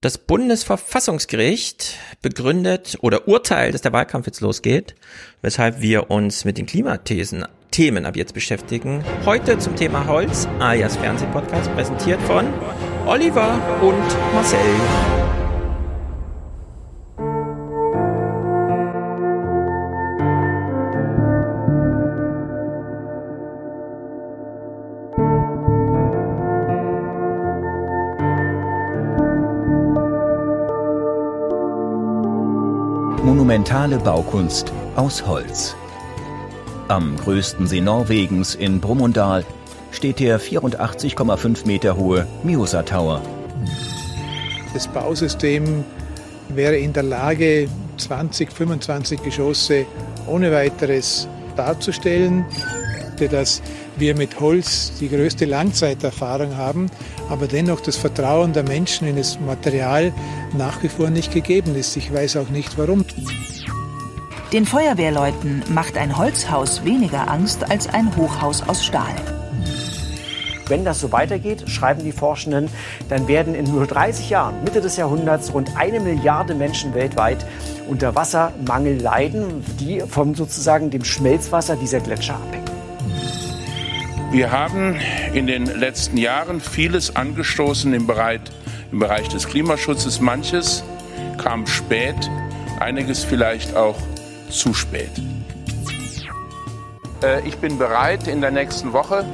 Das Bundesverfassungsgericht begründet oder urteilt, dass der Wahlkampf jetzt losgeht, weshalb wir uns mit den Klimathesen Themen ab jetzt beschäftigen. Heute zum Thema Holz, alias Fernsehpodcast, präsentiert von Oliver und Marcel. Monumentale Baukunst aus Holz. Am größten See Norwegens in Brumunddal steht der 84,5 Meter hohe Mjosa Tower. Das Bausystem wäre in der Lage, 20, 25 Geschosse ohne weiteres darzustellen, dass wir mit Holz die größte Langzeiterfahrung haben, aber dennoch das Vertrauen der Menschen in das Material nach wie vor nicht gegeben ist. Ich weiß auch nicht warum. Den Feuerwehrleuten macht ein Holzhaus weniger Angst als ein Hochhaus aus Stahl. Wenn das so weitergeht, schreiben die Forschenden, dann werden in nur 30 Jahren, Mitte des Jahrhunderts, rund eine Milliarde Menschen weltweit unter Wassermangel leiden, die von sozusagen dem Schmelzwasser dieser Gletscher abhängen. Wir haben in den letzten Jahren vieles angestoßen im Bereich, im Bereich des Klimaschutzes. Manches kam spät, einiges vielleicht auch zu spät. Äh, ich bin bereit, in der nächsten Woche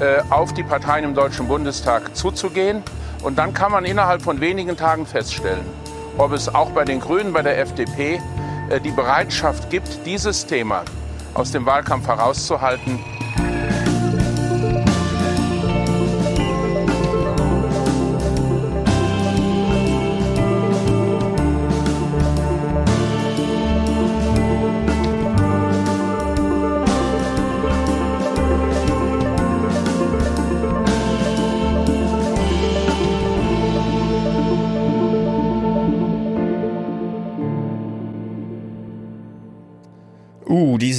äh, auf die Parteien im Deutschen Bundestag zuzugehen. Und dann kann man innerhalb von wenigen Tagen feststellen, ob es auch bei den Grünen, bei der FDP äh, die Bereitschaft gibt, dieses Thema aus dem Wahlkampf herauszuhalten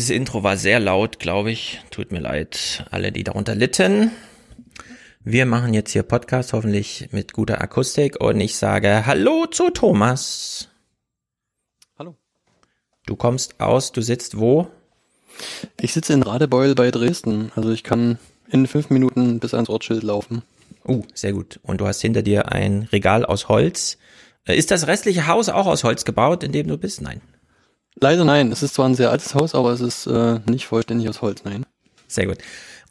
dieses Intro war sehr laut, glaube ich. Tut mir leid, alle, die darunter litten. Wir machen jetzt hier Podcast, hoffentlich mit guter Akustik. Und ich sage Hallo zu Thomas. Hallo. Du kommst aus, du sitzt wo? Ich sitze in Radebeul bei Dresden. Also ich kann in fünf Minuten bis ans Ortsschild laufen. Uh, sehr gut. Und du hast hinter dir ein Regal aus Holz. Äh, ist das restliche Haus auch aus Holz gebaut, in dem du bist? Nein. Leider nein. Es ist zwar ein sehr altes Haus, aber es ist äh, nicht vollständig aus Holz, nein. Sehr gut.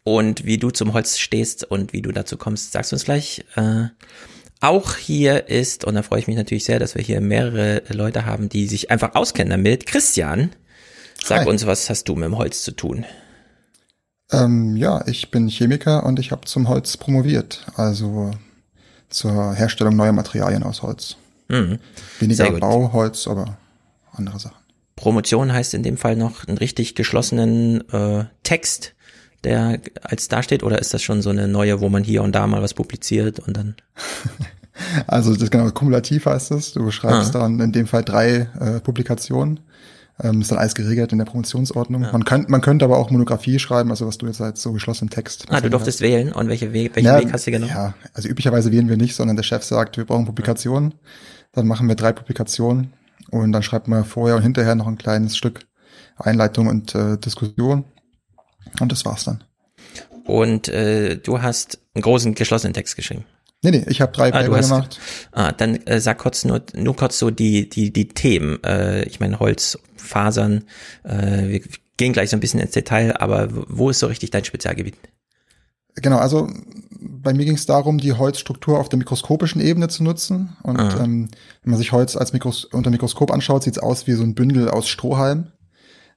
Und wie du zum Holz stehst und wie du dazu kommst, sagst du uns gleich. Äh, auch hier ist, und da freue ich mich natürlich sehr, dass wir hier mehrere Leute haben, die sich einfach auskennen damit. Christian, sag Hi. uns, was hast du mit dem Holz zu tun? Ähm, ja, ich bin Chemiker und ich habe zum Holz promoviert, also zur Herstellung neuer Materialien aus Holz. Mhm. Weniger. Bauholz, aber andere Sachen. Promotion heißt in dem Fall noch einen richtig geschlossenen äh, Text, der als dasteht, oder ist das schon so eine neue, wo man hier und da mal was publiziert und dann? Also das genau kumulativ heißt es. Du schreibst Ah. dann in dem Fall drei äh, Publikationen. Ähm, ist dann alles geregelt in der Promotionsordnung. Ja. Man, kann, man könnte aber auch Monographie schreiben, also was du jetzt als so geschlossenen Text. Ah, du durftest wählen und welche Weg, welchen ja, Weg hast du genommen? Ja, also üblicherweise wählen wir nicht, sondern der Chef sagt, wir brauchen Publikationen. Dann machen wir drei Publikationen und dann schreibt man vorher und hinterher noch ein kleines Stück Einleitung und äh, Diskussion. Und das war's dann. Und äh, du hast einen großen geschlossenen Text geschrieben. Nee, nee, ich habe drei Ah, Paper hast- gemacht. Ah, dann äh, sag kurz nur, nur kurz so die, die, die Themen. Äh, ich meine Holz, Fasern, äh, wir gehen gleich so ein bisschen ins Detail, aber wo ist so richtig dein Spezialgebiet? Genau, also bei mir ging es darum, die Holzstruktur auf der mikroskopischen Ebene zu nutzen. Und Ah. ähm, wenn man sich Holz als Mikros unter Mikroskop anschaut, sieht es aus wie so ein Bündel aus Strohhalm.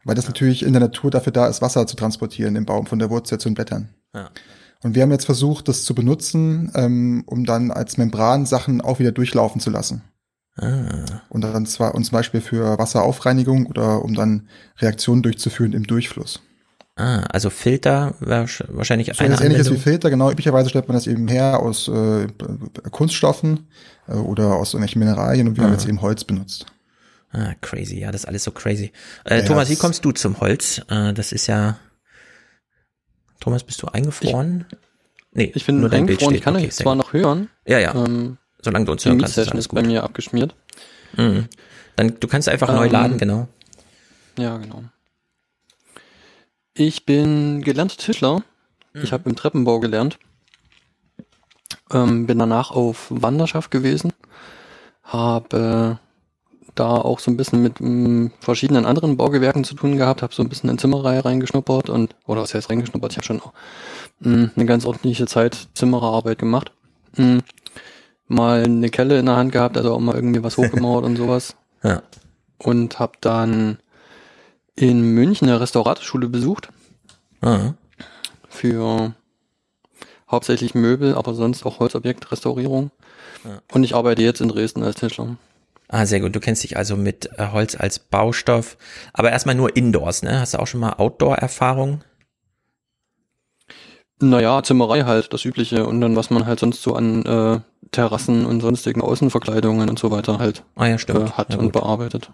Weil das natürlich in der Natur dafür da ist, Wasser zu transportieren im Baum von der Wurzel zu den Blättern. Ja. Und wir haben jetzt versucht, das zu benutzen, ähm, um dann als Membran Sachen auch wieder durchlaufen zu lassen. Ah, Und dann zwar und zum Beispiel für Wasseraufreinigung oder um dann Reaktionen durchzuführen im Durchfluss. Ah also Filter wahrsch- wahrscheinlich So eine etwas ähnliches wie. Filter, genau. Üblicherweise stellt man das eben her aus äh, Kunststoffen äh, oder aus irgendwelchen Mineralien und wir haben jetzt eben Holz benutzt. Ah, crazy, ja, das ist alles so crazy. Äh, Ja, Thomas, wie kommst du zum Holz? Äh, das ist ja. Thomas, bist du eingefroren? nee, Ich bin nur dein Bild steht. ich kann Okay, euch zwar noch hören. Ja, ja. Ähm, Solange du uns Die hören kannst, ist Mietsession alles ist bei mir abgeschmiert. Mhm. Dann, du kannst einfach neu Ähm, laden, genau. Ja, genau. Ich bin gelernter Tischler. Ich habe im Treppenbau gelernt. Ähm, bin danach auf Wanderschaft gewesen. Habe da auch so ein bisschen mit mm, verschiedenen anderen Baugewerken zu tun gehabt. Habe so ein bisschen in Zimmerei reingeschnuppert und, oder was heißt reingeschnuppert? Ich habe schon auch, mm, eine ganz ordentliche Zeit Zimmererarbeit gemacht. Mm, mal eine Kelle in der Hand gehabt, also auch mal irgendwie was hochgemauert und sowas Ja. und habe dann in München eine Restauratorschule besucht Ah. für hauptsächlich Möbel, aber sonst auch Holzobjektrestaurierung. Ja. Und ich arbeite jetzt in Dresden als Tischler. Ah, sehr gut. Du kennst dich also mit äh, Holz als Baustoff, aber erstmal nur Indoors, ne? Hast du auch schon mal Outdoor-Erfahrung? Naja, Zimmerei halt, das Übliche. Und dann, was man halt sonst so an äh, Terrassen und sonstigen Außenverkleidungen und so weiter halt Ah ja, äh, hat ja, und bearbeitet.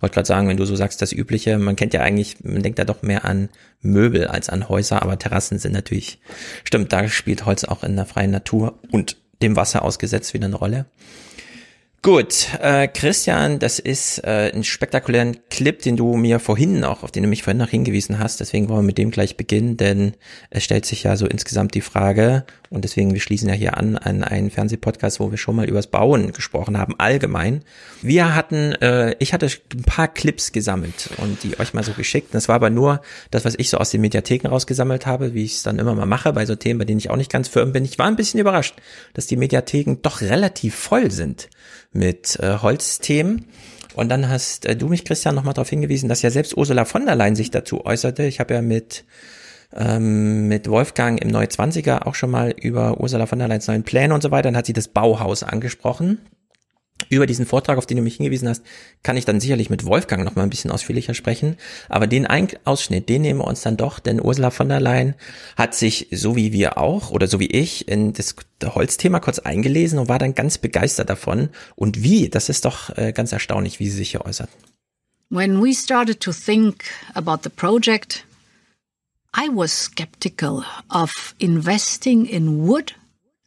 Wollte gerade sagen, wenn du so sagst, das Übliche, man kennt ja eigentlich, man denkt da doch mehr an Möbel als an Häuser, aber Terrassen sind natürlich, stimmt, da spielt Holz auch in der freien Natur und dem Wasser ausgesetzt wieder eine Rolle. Gut, äh, Christian, das ist äh, ein spektakulären Clip, den du mir vorhin noch, auf den du mich vorhin noch hingewiesen hast. Deswegen wollen wir mit dem gleich beginnen, denn es stellt sich ja so insgesamt die Frage, und deswegen, wir schließen ja hier an an einen Fernsehpodcast, wo wir schon mal übers Bauen gesprochen haben, allgemein. Wir hatten, äh, ich hatte ein paar Clips gesammelt und die euch mal so geschickt. Das war aber nur das, was ich so aus den Mediatheken rausgesammelt habe, wie ich es dann immer mal mache bei so Themen, bei denen ich auch nicht ganz firm bin. Ich war ein bisschen überrascht, dass die Mediatheken doch relativ voll sind mit äh, Holzthemen. Und dann hast äh, du mich, Christian, nochmal darauf hingewiesen, dass ja selbst Ursula von der Leyen sich dazu äußerte. Ich habe ja mit, ähm, mit Wolfgang im Neue 20er auch schon mal über Ursula von der Leyens neuen Pläne und so weiter. Dann hat sie das Bauhaus angesprochen. Über diesen Vortrag, auf den du mich hingewiesen hast, kann ich dann sicherlich mit Wolfgang noch mal ein bisschen ausführlicher sprechen. Aber den Ein Ausschnitt, den nehmen wir uns dann doch, denn Ursula von der Leyen hat sich, so wie wir auch, oder so wie ich, in das Holzthema kurz eingelesen und war dann ganz begeistert davon. Und wie, das ist doch äh, ganz erstaunlich, wie sie sich hier äußert. When we started to think about the project, I was skeptical of investing in wood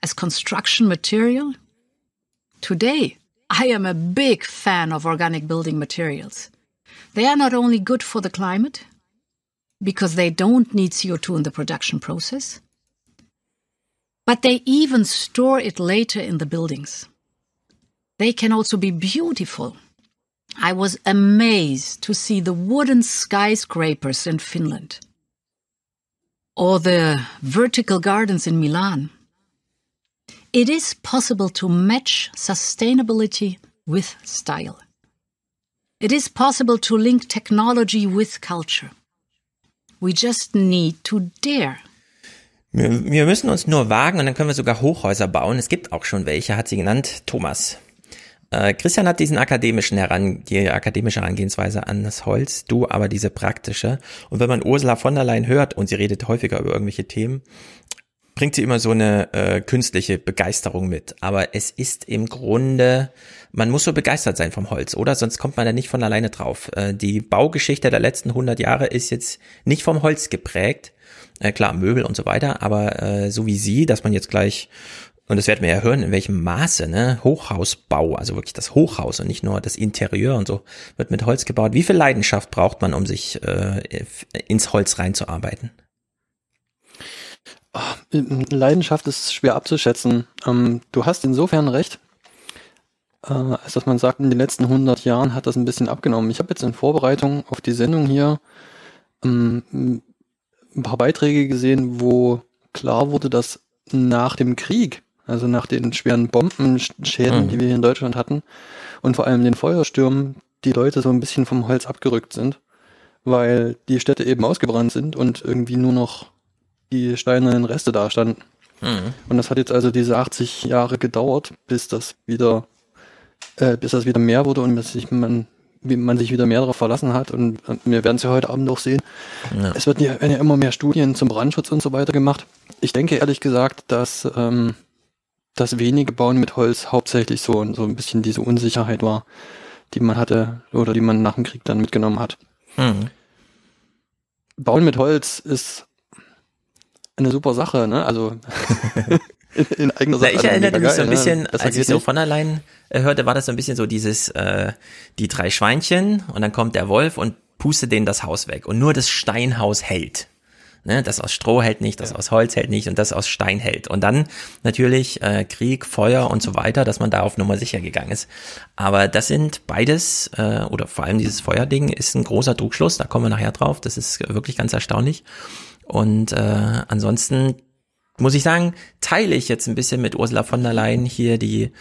as construction material. Today, I am a big fan of organic building materials. They are not only good for the climate, because they don't need CO2 in the production process, but they even store it later in the buildings. They can also be beautiful. I was amazed to see the wooden skyscrapers in Finland or the vertical gardens in Milan. It is possible to match sustainability with style. It is possible to link technology with culture. We just need to dare. Wir, müssen uns nur wagen und dann können wir sogar Hochhäuser bauen. Es gibt auch schon welche, hat sie genannt, Thomas. Äh, Christian hat diesen akademischen Heran, die akademische Herangehensweise an das Holz, du aber diese praktische. Und wenn man Ursula von der Leyen hört und sie redet häufiger über irgendwelche Themen, bringt sie immer so eine äh, künstliche Begeisterung mit. Aber es ist im Grunde, man muss so begeistert sein vom Holz, oder? Sonst kommt man da nicht von alleine drauf. Äh, die Baugeschichte der letzten 100 Jahre ist jetzt nicht vom Holz geprägt. Äh, klar, Möbel und so weiter, aber äh, so wie sie, dass man jetzt gleich und das werden wir ja hören, in welchem Maße, ne? Hochhausbau, also wirklich das Hochhaus und nicht nur das Interieur und so, wird mit Holz gebaut. Wie viel Leidenschaft braucht man, um sich äh, ins Holz reinzuarbeiten? Leidenschaft ist schwer abzuschätzen. Ähm, du hast insofern recht, äh, als dass man sagt, in den letzten 100 Jahren hat das ein bisschen abgenommen. Ich habe jetzt in Vorbereitung auf die Sendung hier ähm, ein paar Beiträge gesehen, wo klar wurde, dass nach dem Krieg, also nach den schweren Bombenschäden, Mhm. die wir hier in Deutschland hatten, und vor allem den Feuerstürmen, die Leute so ein bisschen vom Holz abgerückt sind, weil die Städte eben ausgebrannt sind und irgendwie nur noch die steinernen Reste da standen. Mhm. Und das hat jetzt also diese 80 Jahre gedauert, bis das wieder, äh, bis das wieder mehr wurde und bis sich man, wie man sich wieder mehr darauf verlassen hat. Und äh, wir werden es ja heute Abend auch sehen. Ja. Es wird ja, werden ja immer mehr Studien zum Brandschutz und so weiter gemacht. Ich denke ehrlich gesagt, dass ähm, das wenige Bauen mit Holz hauptsächlich so, so ein bisschen diese Unsicherheit war, die man hatte oder die man nach dem Krieg dann mitgenommen hat. Mhm. Bauen mit Holz ist eine super Sache, ne? Also in, in eigener Sache. ich erinnerte mich so ein ne? bisschen, ne? als ich so von allein äh, hörte, war das so ein bisschen so dieses, äh, die drei Schweinchen und dann kommt der Wolf und pustet denen das Haus weg und nur das Steinhaus hält. Ne, das aus Stroh hält nicht, das ja. aus Holz hält nicht und das aus Stein hält. Und dann natürlich äh, Krieg, Feuer und so weiter, dass man da auf Nummer sicher gegangen ist. Aber das sind beides, äh, oder vor allem dieses Feuerding ist ein großer Trugschluss, da kommen wir nachher drauf. Das ist wirklich ganz erstaunlich. Und äh, ansonsten muss ich sagen, teile ich jetzt ein bisschen mit Ursula von der Leyen hier die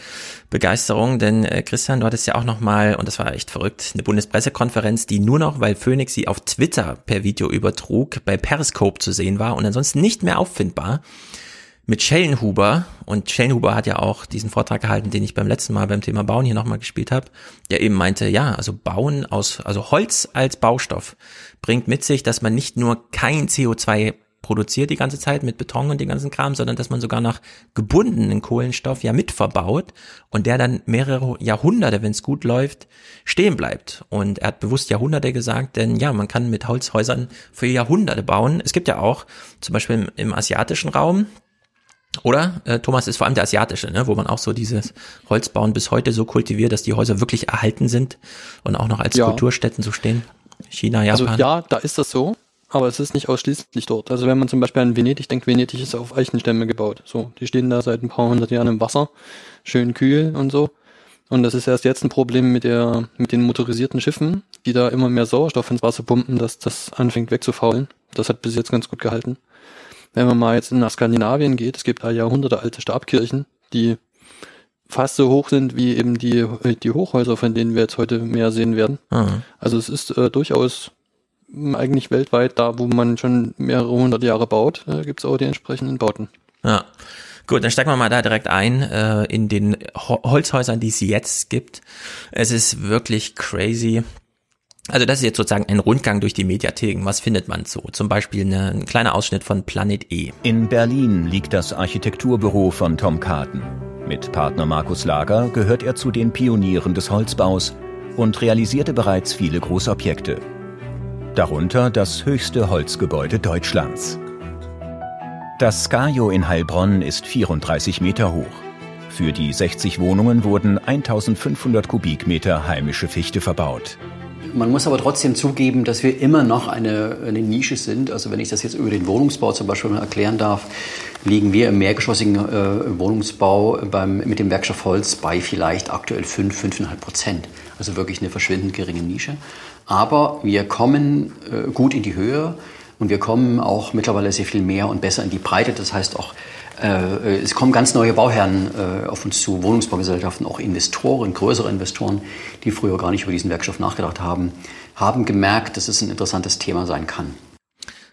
Begeisterung, denn äh, Christian, du hattest ja auch noch mal, und das war echt verrückt, eine Bundespressekonferenz, die nur noch, weil Phoenix sie auf Twitter per Video übertrug, bei Periscope zu sehen war und ansonsten nicht mehr auffindbar, mit Schellenhuber. Und Schellenhuber hat ja auch diesen Vortrag gehalten, den ich beim letzten Mal beim Thema Bauen hier nochmal gespielt habe, der eben meinte, ja, also Bauen aus, also Holz als Baustoff bringt mit sich, dass man nicht nur kein CO2 produziert die ganze Zeit mit Beton und den ganzen Kram, sondern dass man sogar nach gebundenen Kohlenstoff ja mitverbaut und der dann mehrere Jahrhunderte, wenn es gut läuft, stehen bleibt. Und er hat bewusst Jahrhunderte gesagt, denn ja, man kann mit Holzhäusern für Jahrhunderte bauen. Es gibt ja auch zum Beispiel im, im asiatischen Raum, oder äh, Thomas ist vor allem der asiatische, ne, wo man auch so dieses Holzbauen bis heute so kultiviert, dass die Häuser wirklich erhalten sind und auch noch als ja. Kulturstätten so stehen. China, Japan. Also ja, da ist das so aber es ist nicht ausschließlich dort. Also wenn man zum Beispiel an Venedig denkt, Venedig ist auf Eichenstämme gebaut. So, die stehen da seit ein paar hundert Jahren im Wasser, schön kühl und so. Und das ist erst jetzt ein Problem mit der, mit den motorisierten Schiffen, die da immer mehr Sauerstoff ins Wasser pumpen, dass das anfängt wegzufaulen. Das hat bis jetzt ganz gut gehalten. Wenn man mal jetzt nach Skandinavien geht, es gibt da Jahrhunderte alte Stabkirchen, die fast so hoch sind wie eben die, die Hochhäuser, von denen wir jetzt heute mehr sehen werden. Mhm. Also es ist äh, durchaus eigentlich weltweit, da wo man schon mehrere hundert Jahre baut, äh, gibt es auch die entsprechenden Bauten. Ja. Gut, dann steigen wir mal da direkt ein äh, in den Ho Holzhäusern, die es jetzt gibt. Es ist wirklich crazy. Also das ist jetzt sozusagen ein Rundgang durch die Mediatheken. Was findet man so? Zum Beispiel eine, ein kleiner Ausschnitt von Planet E. In Berlin liegt das Architekturbüro von Tom Karten. Mit Partner Markus Lager gehört er zu den Pionieren des Holzbaus und realisierte bereits viele Großobjekte darunter das höchste Holzgebäude Deutschlands. Das Skajo in Heilbronn ist 34 Meter hoch. Für die 60 Wohnungen wurden 1500 Kubikmeter heimische Fichte verbaut. Man muss aber trotzdem zugeben, dass wir immer noch eine, eine Nische sind. Also wenn ich das jetzt über den Wohnungsbau zum Beispiel erklären darf, liegen wir im mehrgeschossigen äh, Wohnungsbau beim, mit dem Werkstoff Holz bei vielleicht aktuell 5, 5,5 Prozent. Also wirklich eine verschwindend geringe Nische. Aber wir kommen äh, gut in die Höhe und wir kommen auch mittlerweile sehr viel mehr und besser in die Breite. Das heißt auch, äh, es kommen ganz neue Bauherren äh, auf uns zu, Wohnungsbaugesellschaften, auch Investoren, größere Investoren, die früher gar nicht über diesen Werkstoff nachgedacht haben, haben gemerkt, dass es ein interessantes Thema sein kann.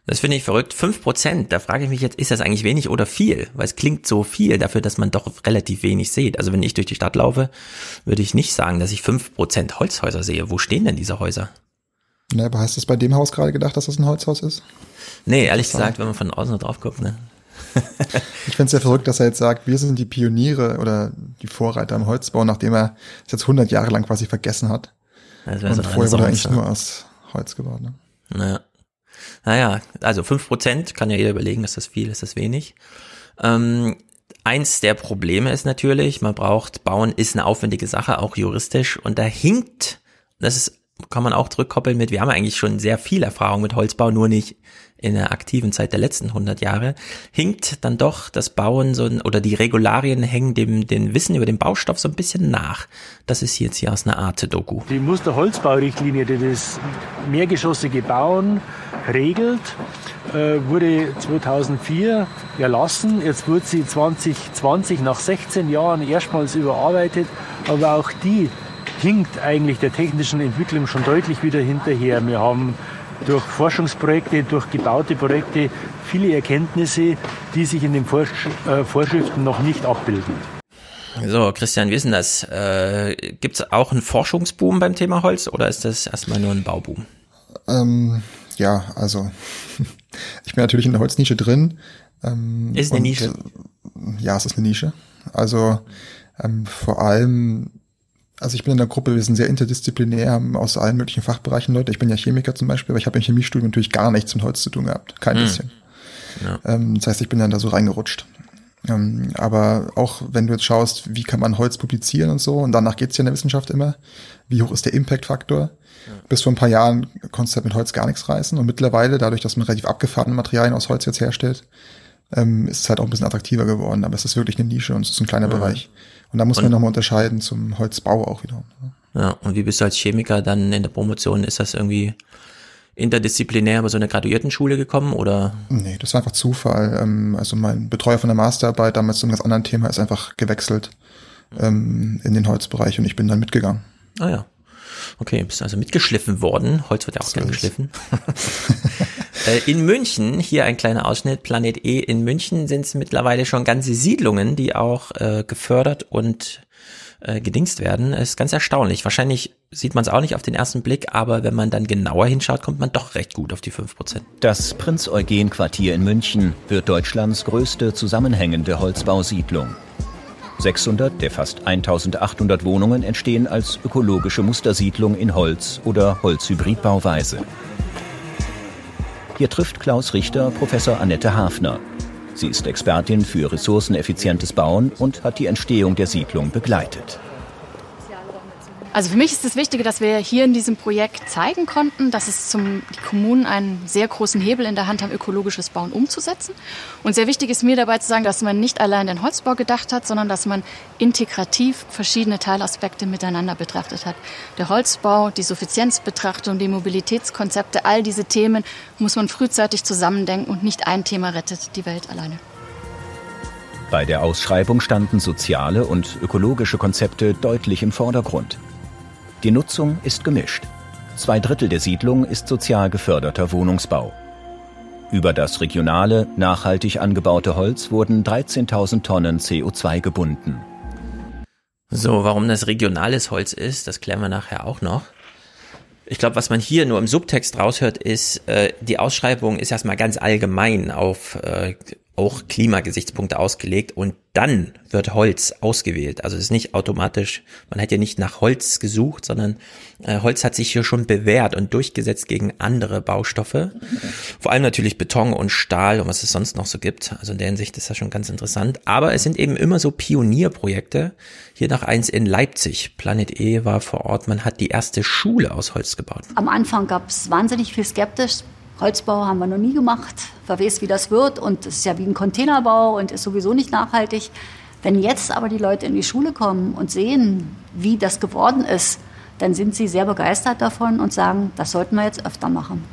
Das finde ich verrückt. Fünf Prozent, da frage ich mich jetzt, ist das eigentlich wenig oder viel? Weil es klingt so viel dafür, dass man doch relativ wenig sieht. Also wenn ich durch die Stadt laufe, würde ich nicht sagen, dass ich fünf Prozent Holzhäuser sehe. Wo stehen denn diese Häuser? Ne, aber hast du es bei dem Haus gerade gedacht, dass das ein Holzhaus ist? Nee, ehrlich gesagt, wenn man von außen drauf guckt, ne? ich finde es ja verrückt, dass er jetzt sagt, wir sind die Pioniere oder die Vorreiter im Holzbau, nachdem er es jetzt 100 Jahre lang quasi vergessen hat. Also Und so vorher wurde er eigentlich nur aus Holz gebaut. Ne? Naja. Naja, also fünf Prozent kann ja jeder überlegen, ist das viel, ist das wenig. Ähm, eins der Probleme ist natürlich, man braucht, bauen ist eine aufwendige Sache, auch juristisch, und da hinkt, das ist kann man auch zurückkoppeln mit, wir haben eigentlich schon sehr viel Erfahrung mit Holzbau, nur nicht in der aktiven Zeit der letzten 100 Jahre, hinkt dann doch das Bauen so, oder die Regularien hängen dem, dem Wissen über den Baustoff so ein bisschen nach. Das ist jetzt hier aus einer Art Doku. Die Musterholzbaurichtlinie, die das mehrgeschossige Bauen regelt, äh, wurde 2004 erlassen. Jetzt wurde sie 2020 nach 16 Jahren erstmals überarbeitet, aber auch die hinkt eigentlich der technischen Entwicklung schon deutlich wieder hinterher. Wir haben durch Forschungsprojekte, durch gebaute Projekte viele Erkenntnisse, die sich in den äh, Vorschriften noch nicht abbilden. So, Christian, wie ist denn das? Äh, Gibt es auch einen Forschungsboom beim Thema Holz oder ist das erstmal nur ein Bauboom? Ähm, ja, also ich bin natürlich in der Holznische drin. Ähm, ist eine und, Nische? Ja, es ist eine Nische. Also ähm, vor allem also ich bin in der Gruppe, wir sind sehr interdisziplinär, haben aus allen möglichen Fachbereichen Leute. Ich bin ja Chemiker zum Beispiel, aber ich habe im Chemiestudium natürlich gar nichts mit Holz zu tun gehabt. Kein hm. bisschen. Ja. Ähm, das heißt, ich bin dann da so reingerutscht. Ähm, aber auch wenn du jetzt schaust, wie kann man Holz publizieren und so, und danach geht's ja in der Wissenschaft immer, wie hoch ist der Impact-Faktor? Ja. Bis vor ein paar Jahren konntest du halt mit Holz gar nichts reißen. Und mittlerweile, dadurch, dass man relativ abgefahrene Materialien aus Holz jetzt herstellt, ähm, ist es halt auch ein bisschen attraktiver geworden. Aber es ist wirklich eine Nische und es ist ein kleiner ja. Bereich. Und da muss und, man nochmal unterscheiden zum Holzbau auch wieder. Ja, und wie bist du als Chemiker dann in der Promotion? Ist das irgendwie interdisziplinär über so eine Graduiertenschule gekommen oder? Nee, das war einfach Zufall. Ähm, also mein Betreuer von der Masterarbeit damals zu einem ganz anderen Thema ist einfach gewechselt ähm, in den Holzbereich und ich bin dann mitgegangen. Ah ja. Okay, bist also mitgeschliffen worden. Holz wird ja auch gerne geschliffen. Äh, in München, hier ein kleiner Ausschnitt, Planet E, in München sind es mittlerweile schon ganze Siedlungen, die auch äh, gefördert und äh, gedingst werden. ist ganz erstaunlich. Wahrscheinlich sieht man es auch nicht auf den ersten Blick, aber wenn man dann genauer hinschaut, kommt man doch recht gut auf die 5%. Das Prinz-Eugen-Quartier in München wird Deutschlands größte zusammenhängende Holzbausiedlung. 600 der fast 1800 Wohnungen entstehen als ökologische Mustersiedlung in Holz oder Holzhybridbauweise. Hier trifft Klaus Richter Professor Annette Hafner. Sie ist Expertin für ressourceneffizientes Bauen und hat die Entstehung der Siedlung begleitet. Also für mich ist das Wichtige, dass wir hier in diesem Projekt zeigen konnten, dass es zum, die Kommunen einen sehr großen Hebel in der Hand haben, ökologisches Bauen umzusetzen. Und sehr wichtig ist mir dabei zu sagen, dass man nicht allein den Holzbau gedacht hat, sondern dass man integrativ verschiedene Teilaspekte miteinander betrachtet hat. Der Holzbau, die Suffizienzbetrachtung, die Mobilitätskonzepte, all diese Themen muss man frühzeitig zusammendenken und nicht ein Thema rettet die Welt alleine. Bei der Ausschreibung standen soziale und ökologische Konzepte deutlich im Vordergrund. Die Nutzung ist gemischt. Zwei Drittel der Siedlung ist sozial geförderter Wohnungsbau. Über das regionale, nachhaltig angebaute Holz wurden 13.000 Tonnen CO2 gebunden. So, warum das regionales Holz ist, das klären wir nachher auch noch. Ich glaube, was man hier nur im Subtext raushört, ist, äh, die Ausschreibung ist erstmal ganz allgemein auf äh, auch Klimagesichtspunkte ausgelegt und dann wird Holz ausgewählt. Also es ist nicht automatisch, man hat ja nicht nach Holz gesucht, sondern äh, Holz hat sich hier schon bewährt und durchgesetzt gegen andere Baustoffe. Vor allem natürlich Beton und Stahl und was es sonst noch so gibt. Also in der Hinsicht ist das schon ganz interessant. Aber es sind eben immer so Pionierprojekte. Hier noch eins in Leipzig. Planet E war vor Ort. Man hat die erste Schule aus Holz gebaut. Am Anfang gab es wahnsinnig viel skeptisch Holzbau haben wir noch nie gemacht. Wer weiß, wie das wird. Und es ist ja wie ein Containerbau und ist sowieso nicht nachhaltig. Wenn jetzt aber die Leute in die Schule kommen und sehen, wie das geworden ist, dann sind sie sehr begeistert davon und sagen, das sollten wir jetzt öfter machen.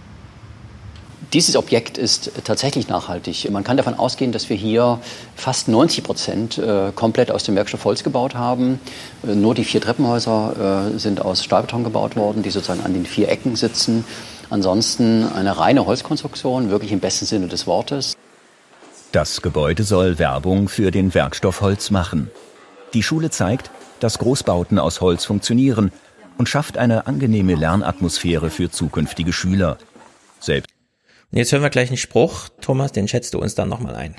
Dieses Objekt ist tatsächlich nachhaltig. Man kann davon ausgehen, dass wir hier fast 90 Prozent äh, komplett aus dem Werkstoff Holz gebaut haben. Äh, nur die vier Treppenhäuser äh, sind aus Stahlbeton gebaut worden, die sozusagen an den vier Ecken sitzen. Ansonsten eine reine Holzkonstruktion, wirklich im besten Sinne des Wortes. Das Gebäude soll Werbung für den Werkstoff Holz machen. Die Schule zeigt, dass Großbauten aus Holz funktionieren und schafft eine angenehme Lernatmosphäre für zukünftige Schüler. Selbst Jetzt hören wir gleich einen Spruch. Thomas, den schätzt du uns dann nochmal ein.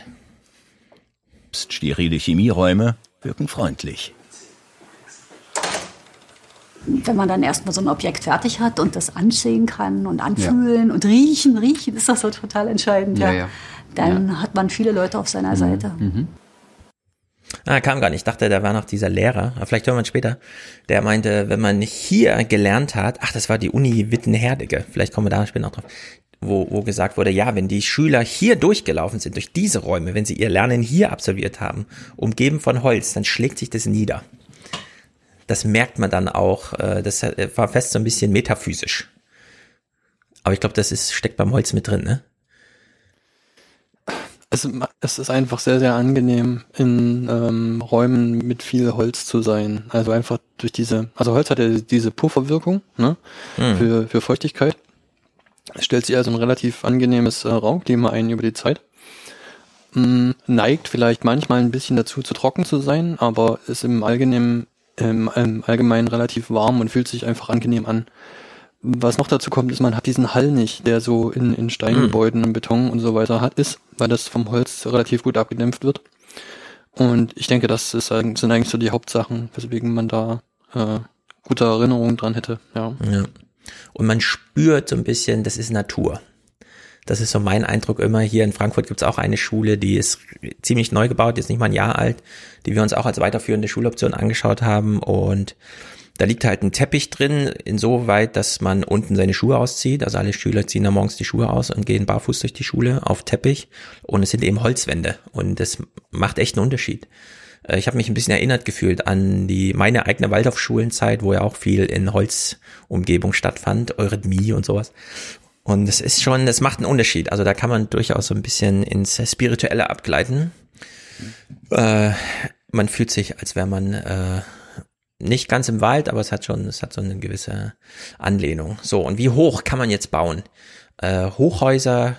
Sterile Chemieräume wirken freundlich wenn man dann erstmal so ein Objekt fertig hat und das ansehen kann und anfühlen ja. und riechen, riechen ist das so total entscheidend, ja, ja. dann hat man viele Leute auf seiner mhm. Seite. Mhm. Ah, kam gar nicht. Ich dachte, da war noch dieser Lehrer, aber vielleicht hören wir ihn später, der meinte, wenn man hier gelernt hat, ach, das war die Uni Wittenherdecke, vielleicht kommen wir da später noch drauf, wo, wo gesagt wurde, ja, wenn die Schüler hier durchgelaufen sind, durch diese Räume, wenn sie ihr Lernen hier absolviert haben, umgeben von Holz, dann schlägt sich das nieder das merkt man dann auch. Äh, das war fest so ein bisschen metaphysisch. Aber ich glaube, das ist, steckt beim Holz mit drin, ne? Es, es ist einfach sehr, sehr angenehm, in ähm, Räumen mit viel Holz zu sein. Also einfach durch diese, also Holz hat ja diese Pufferwirkung ne, mhm. für, für Feuchtigkeit. Es stellt sich also ein relativ angenehmes äh, Raumklima ein über die Zeit. Mm, neigt vielleicht manchmal ein bisschen dazu, zu trocken zu sein, aber ist im Allgemeinen im, im Allgemeinen relativ warm und fühlt sich einfach angenehm an. Was noch dazu kommt, ist, man hat diesen Hall nicht, der so in, in Steingebäuden und Beton und so weiter hat, ist, weil das vom Holz relativ gut abgedämpft wird. Und ich denke, das ist, sind eigentlich so die Hauptsachen, weswegen man da äh, gute Erinnerungen dran hätte. Ja. ja. Und man spürt so ein bisschen, das ist Natur. Das ist so mein Eindruck immer. Hier in Frankfurt gibt es auch eine Schule, die ist ziemlich neu gebaut, ist nicht mal ein Jahr alt, die wir uns auch als weiterführende Schuloption angeschaut haben. Und da liegt halt ein Teppich drin, insoweit, dass man unten seine Schuhe auszieht. Also alle Schüler ziehen da morgens die Schuhe aus und gehen barfuß durch die Schule auf Teppich. Und es sind eben Holzwände. Und das macht echt einen Unterschied. Äh, ich habe mich ein bisschen erinnert gefühlt an die meine eigene Waldorfschulenzeit, wo ja auch viel in Holzumgebung stattfand, Eurythmie und sowas. Und es ist schon, es macht einen Unterschied. Also da kann man durchaus so ein bisschen ins Spirituelle abgleiten. Äh, man fühlt sich, als wäre man äh, nicht ganz im Wald, aber es hat schon, es hat so eine gewisse Anlehnung. So, und wie hoch kann man jetzt bauen? Äh, Hochhäuser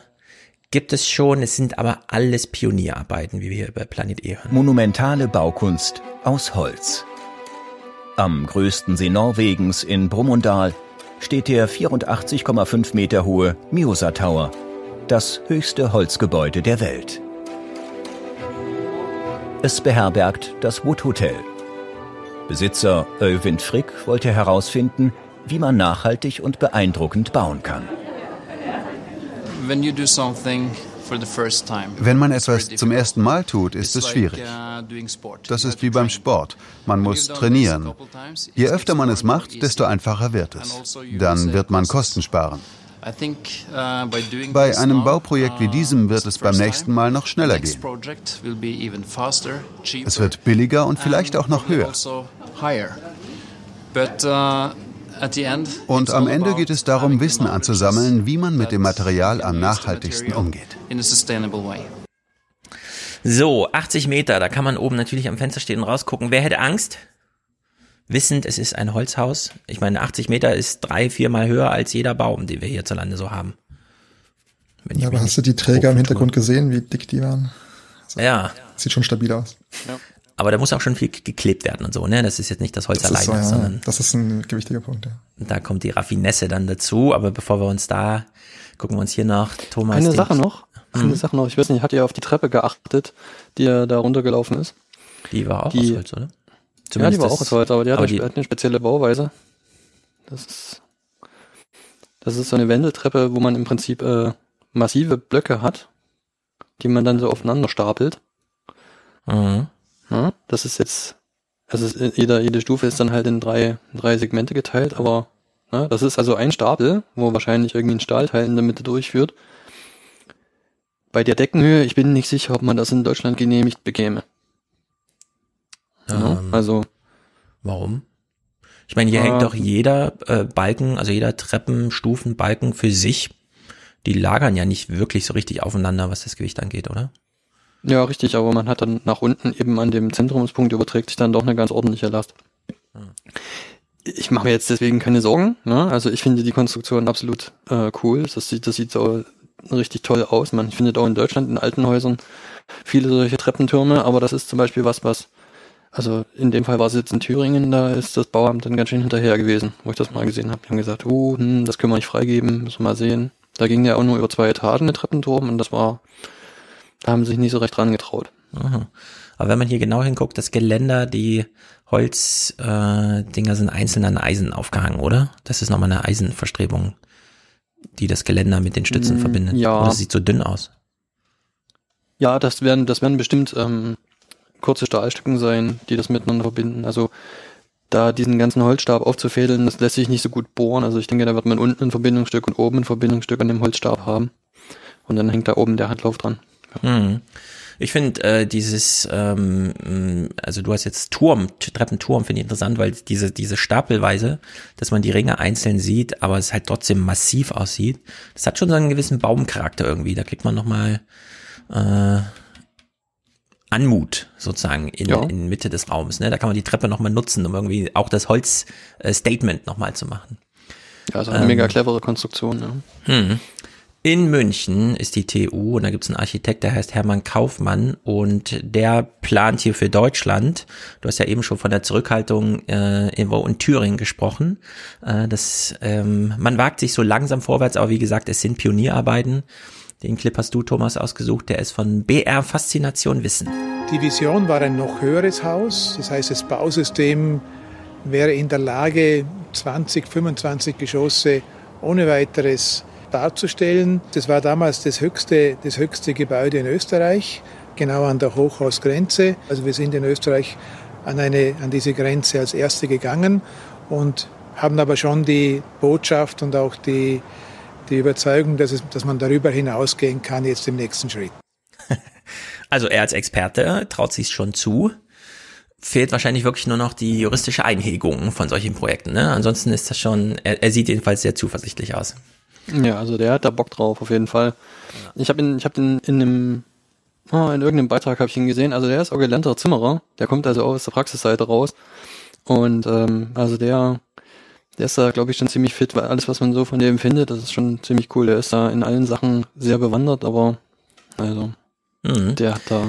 gibt es schon, es sind aber alles Pionierarbeiten, wie wir hier bei Planet E hören. Monumentale Baukunst aus Holz. Am größten See Norwegens in Brumunddal steht der 84,5 Meter hohe Mjosa Tower, das höchste Holzgebäude der Welt. Es beherbergt das Wood Hotel. Besitzer Övind Frick wollte herausfinden, wie man nachhaltig und beeindruckend bauen kann. Wenn man etwas zum ersten Mal tut, ist es schwierig. Das ist wie beim Sport. Man muss trainieren. Je öfter man es macht, desto einfacher wird es. Dann wird man Kosten sparen. Bei einem Bauprojekt wie diesem wird es beim nächsten Mal noch schneller gehen. Es wird billiger und vielleicht auch noch höher. Und am Ende geht es darum, Wissen anzusammeln, wie man mit dem Material am nachhaltigsten umgeht. So, 80 Meter, da kann man oben natürlich am Fenster stehen und rausgucken. Wer hätte Angst? Wissend, es ist ein Holzhaus. Ich meine, 80 Meter ist drei, viermal höher als jeder Baum, den wir hierzulande so haben. Ja, aber hast du die Träger im Hintergrund gesehen, wie dick die waren? Also, ja. Sieht schon stabil aus. Ja. Aber da muss auch schon viel geklebt werden und so, ne? Das ist jetzt nicht das Holz das alleine, ja, sondern. Das ist ein gewichtiger Punkt, ja. Da kommt die Raffinesse dann dazu, aber bevor wir uns da, gucken wir uns hier noch Thomas. Eine Sache noch. Eine mhm. Sache noch. Ich weiß nicht, hat ihr auf die Treppe geachtet, die ja da runtergelaufen ist? Die war auch die, aus Holz, oder? Zumindest ja, die war auch aus Holz, aber die hat, aber die, hat eine spezielle Bauweise. Das ist, das ist so eine Wendeltreppe, wo man im Prinzip äh, massive Blöcke hat, die man dann so aufeinander stapelt. Mhm. Ja, das ist jetzt, also ist, jeder, jede Stufe ist dann halt in drei, drei Segmente geteilt, aber ne, das ist also ein Stapel, wo wahrscheinlich irgendwie ein Stahlteil in der Mitte durchführt. Bei der Deckenhöhe, ich bin nicht sicher, ob man das in Deutschland genehmigt bekäme. Ja, ähm, also. Warum? Ich meine, hier äh, hängt doch jeder äh, Balken, also jeder Treppenstufenbalken für sich. Die lagern ja nicht wirklich so richtig aufeinander, was das Gewicht angeht, oder? Ja, richtig, aber man hat dann nach unten eben an dem Zentrumspunkt überträgt sich dann doch eine ganz ordentliche Last. Hm. Ich mache mir jetzt deswegen keine Sorgen. Ne? Also ich finde die Konstruktion absolut äh, cool. Das sieht, das sieht so richtig toll aus. Man findet auch in Deutschland in alten Häusern viele solche Treppentürme, aber das ist zum Beispiel was, was, also in dem Fall war es jetzt in Thüringen, da ist das Bauamt dann ganz schön hinterher gewesen, wo ich das mal gesehen habe. Die haben gesagt, oh, hm, das können wir nicht freigeben, müssen wir mal sehen. Da ging ja auch nur über zwei Etagen der Treppenturm und das war da haben sie sich nicht so recht dran getraut. Aha. Aber wenn man hier genau hinguckt, das Geländer, die Holzdinger äh, sind einzeln an Eisen aufgehangen, oder? Das ist nochmal eine Eisenverstrebung, die das Geländer mit den Stützen mm, verbindet. Ja. Oder sieht so dünn aus? Ja, das werden, das werden bestimmt ähm, kurze Stahlstücken sein, die das miteinander verbinden. Also da diesen ganzen Holzstab aufzufädeln, das lässt sich nicht so gut bohren. Also ich denke, da wird man unten ein Verbindungsstück und oben ein Verbindungsstück an dem Holzstab haben. Und dann hängt da oben der Handlauf dran. Mhm. Ich finde äh, dieses, ähm, also du hast jetzt Turm, Treppenturm, finde ich interessant, weil diese diese Stapelweise, dass man die Ringe einzeln sieht, aber es halt trotzdem massiv aussieht, das hat schon so einen gewissen Baumcharakter irgendwie. Da kriegt man nochmal äh, Anmut sozusagen in, ja. in Mitte des Raums. Ne? Da kann man die Treppe nochmal nutzen, um irgendwie auch das Holz-Statement äh, nochmal zu machen. Ja, also eine ähm, mega clevere Konstruktion. Ne? Hm. In München ist die TU und da gibt es einen Architekt, der heißt Hermann Kaufmann und der plant hier für Deutschland. Du hast ja eben schon von der Zurückhaltung äh, irgendwo in Thüringen gesprochen. Äh, das, ähm, man wagt sich so langsam vorwärts, aber wie gesagt, es sind Pionierarbeiten. Den Clip hast du, Thomas, ausgesucht. Der ist von BR Faszination Wissen. Die Vision war ein noch höheres Haus. Das heißt, das Bausystem wäre in der Lage, 20, 25 Geschosse ohne weiteres darzustellen. Das war damals das höchste, das höchste Gebäude in Österreich, genau an der Hochhausgrenze. Also wir sind in Österreich an, eine, an diese Grenze als Erste gegangen und haben aber schon die Botschaft und auch die, die Überzeugung, dass, es, dass man darüber hinausgehen kann jetzt im nächsten Schritt. Also er als Experte traut sich schon zu. Fehlt wahrscheinlich wirklich nur noch die juristische Einhegung von solchen Projekten. Ne? Ansonsten ist das schon, er, er sieht jedenfalls sehr zuversichtlich aus. Ja, also der hat da Bock drauf, auf jeden Fall. Ich habe ihn, ich habe den in einem, oh, in irgendeinem Beitrag habe ich ihn gesehen. Also der ist auch gelernter Zimmerer. Der kommt also aus der Praxisseite raus. Und ähm, also der, der ist da, glaube ich, schon ziemlich fit, weil alles, was man so von dem findet, das ist schon ziemlich cool. Der ist da in allen Sachen sehr bewandert, aber also Mhm. der hat da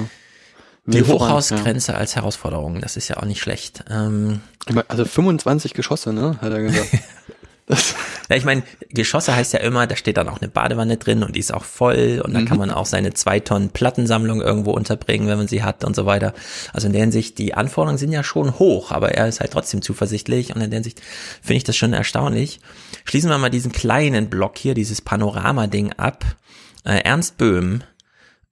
Die Hochhausgrenze als Herausforderung, das ist ja auch nicht schlecht. Ähm, ja. Also 25 Geschosse, ne, hat er gesagt. ja, ich meine, Geschosse heißt ja immer, da steht dann auch eine Badewanne drin und die ist auch voll und dann Mhm. kann man auch seine zwei Tonnen Plattensammlung irgendwo unterbringen, wenn man sie hat und so weiter. Also in der Hinsicht, die Anforderungen sind ja schon hoch, aber er ist halt trotzdem zuversichtlich und in der Hinsicht finde ich das schon erstaunlich. Schließen wir mal diesen kleinen Block hier, dieses Panorama-Ding ab. Äh, Ernst Böhm,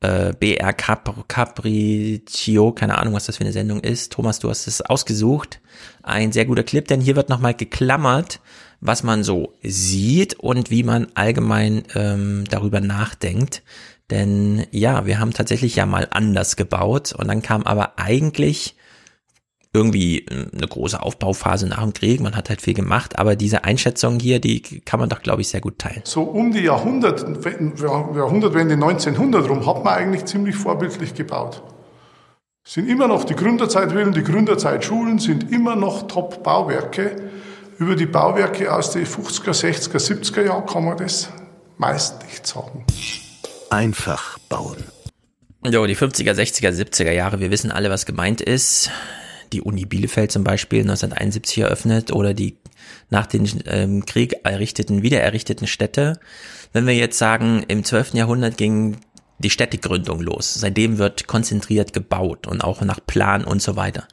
äh, BR Cap Capriccio, keine Ahnung, was das für eine Sendung ist. Thomas, du hast es ausgesucht. Ein sehr guter Clip, denn hier wird nochmal geklammert, was man so sieht und wie man allgemein ähm, darüber nachdenkt. Denn ja, wir haben tatsächlich ja mal anders gebaut und dann kam aber eigentlich irgendwie äh, eine große Aufbauphase nach dem Krieg. Man hat halt viel gemacht, aber diese Einschätzung hier, die kann man doch, glaube ich, sehr gut teilen. So um die Jahrhundert, Jahrhundertwende 1900 rum hat man eigentlich ziemlich vorbildlich gebaut. Sind immer noch die Gründerzeitvillen, die Gründerzeitschulen sind immer noch Top-Bauwerke. Über die Bauwerke aus den 50er, 60er, 70er Jahren kann man das meist nicht sagen. Einfach bauen. Jo, die 50er, 60er, 70er Jahre, wir wissen alle, was gemeint ist. Die Uni Bielefeld zum Beispiel 1971 eröffnet oder die nach dem ähm, Krieg errichteten, wiedererrichteten Städte. Wenn wir jetzt sagen, im 12. Jahrhundert ging die Städtegründung los. Seitdem wird konzentriert gebaut und auch nach Plan und so weiter.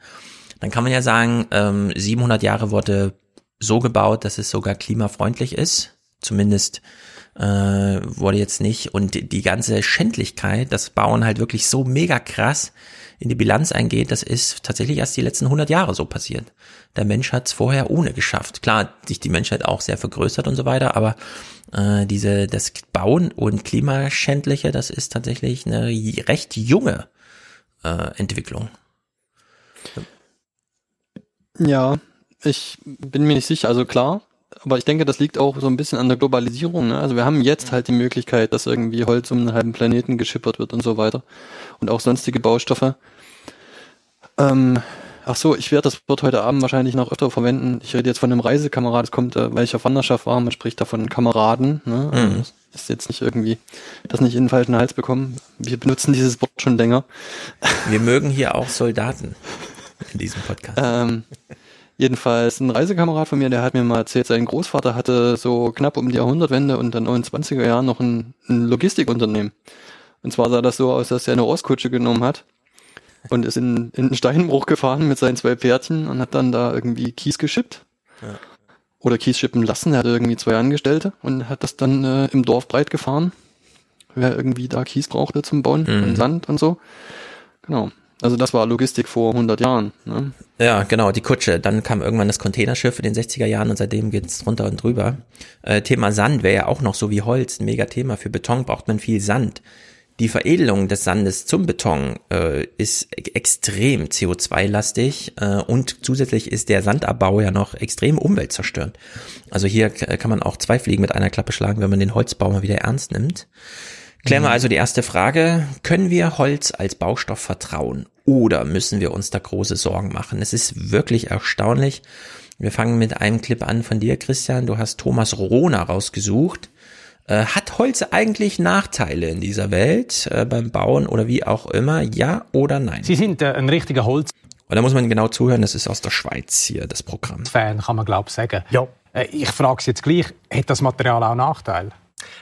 Dann kann man ja sagen, ähm, 700 Jahre wurde so gebaut, dass es sogar klimafreundlich ist. Zumindest äh, wurde jetzt nicht. Und die, ganze Schändlichkeit, das Bauen halt wirklich so mega krass in die Bilanz eingeht, das ist tatsächlich erst die letzten 100 Jahre so passiert. Der Mensch hat es vorher ohne geschafft. Klar, sich die Menschheit auch sehr vergrößert und so weiter, aber äh, diese das Bauen und Klimaschändliche, das ist tatsächlich eine recht junge äh, Entwicklung. Ja, ich bin mir nicht sicher, also klar, aber ich denke, das liegt auch so ein bisschen an der Globalisierung. Ne? Also wir haben jetzt halt die Möglichkeit, dass irgendwie Holz um einen halben Planeten geschippert wird und so weiter und auch sonstige Baustoffe. Ähm, ach so, ich werde das Wort heute Abend wahrscheinlich noch öfter verwenden. Ich rede jetzt von einem Reisekamerad, das kommt, äh, weil ich auf Wanderschaft war, man spricht da von Kameraden. Ne? Also Mhm. das ist jetzt nicht irgendwie, das nicht in den falschen Hals bekommen. Wir benutzen dieses Wort schon länger. Wir mögen hier auch Soldaten in diesem Podcast. Ähm, jedenfalls ein Reisekamerad von mir, der hat mir mal erzählt, sein Großvater hatte so knapp um die Jahrhundertwende und dann in den 20er Jahren noch ein, ein Logistikunternehmen. Und zwar sah das so aus, dass er eine Ostkutsche genommen hat und ist in, in einen Steinbruch gefahren mit seinen zwei Pferdchen und hat dann da irgendwie Kies geschippt. Ja. Oder Kies schippen lassen. Er hatte irgendwie zwei Angestellte und hat das dann äh, im Dorf breit gefahren. Wer irgendwie da Kies brauchte zum Bauen Mhm. und Sand und so. Genau. Also das war Logistik vor 100 Jahren. Ne? Ja, genau, die Kutsche. Dann kam irgendwann das Containerschiff in den 60er Jahren und seitdem geht's drunter und drüber. Äh, Thema Sand wäre ja auch noch so wie Holz ein mega Thema. Für Beton braucht man viel Sand. Die Veredelung des Sandes zum Beton äh, ist e- extrem CO2-lastig äh, und zusätzlich ist der Sandabbau ja noch extrem umweltzerstörend. Also hier kann man auch zwei Fliegen mit einer Klappe schlagen, wenn man den Holzbau mal wieder ernst nimmt. Klären wir also die erste Frage. Können wir Holz als Baustoff vertrauen oder müssen wir uns da große Sorgen machen? Es ist wirklich erstaunlich. Wir fangen mit einem Clip an von dir, Christian. Du hast Thomas Rohner rausgesucht. Äh, hat Holz eigentlich Nachteile in dieser Welt äh, beim Bauen oder wie auch immer? Ja oder nein? Sie sind äh, ein richtiger Holz. Und da muss man genau zuhören, das ist aus der Schweiz hier, das Programm. Fan, kann man glaube ich sagen. Ja. Äh, ich frage Sie jetzt gleich, hat das Material auch Nachteile?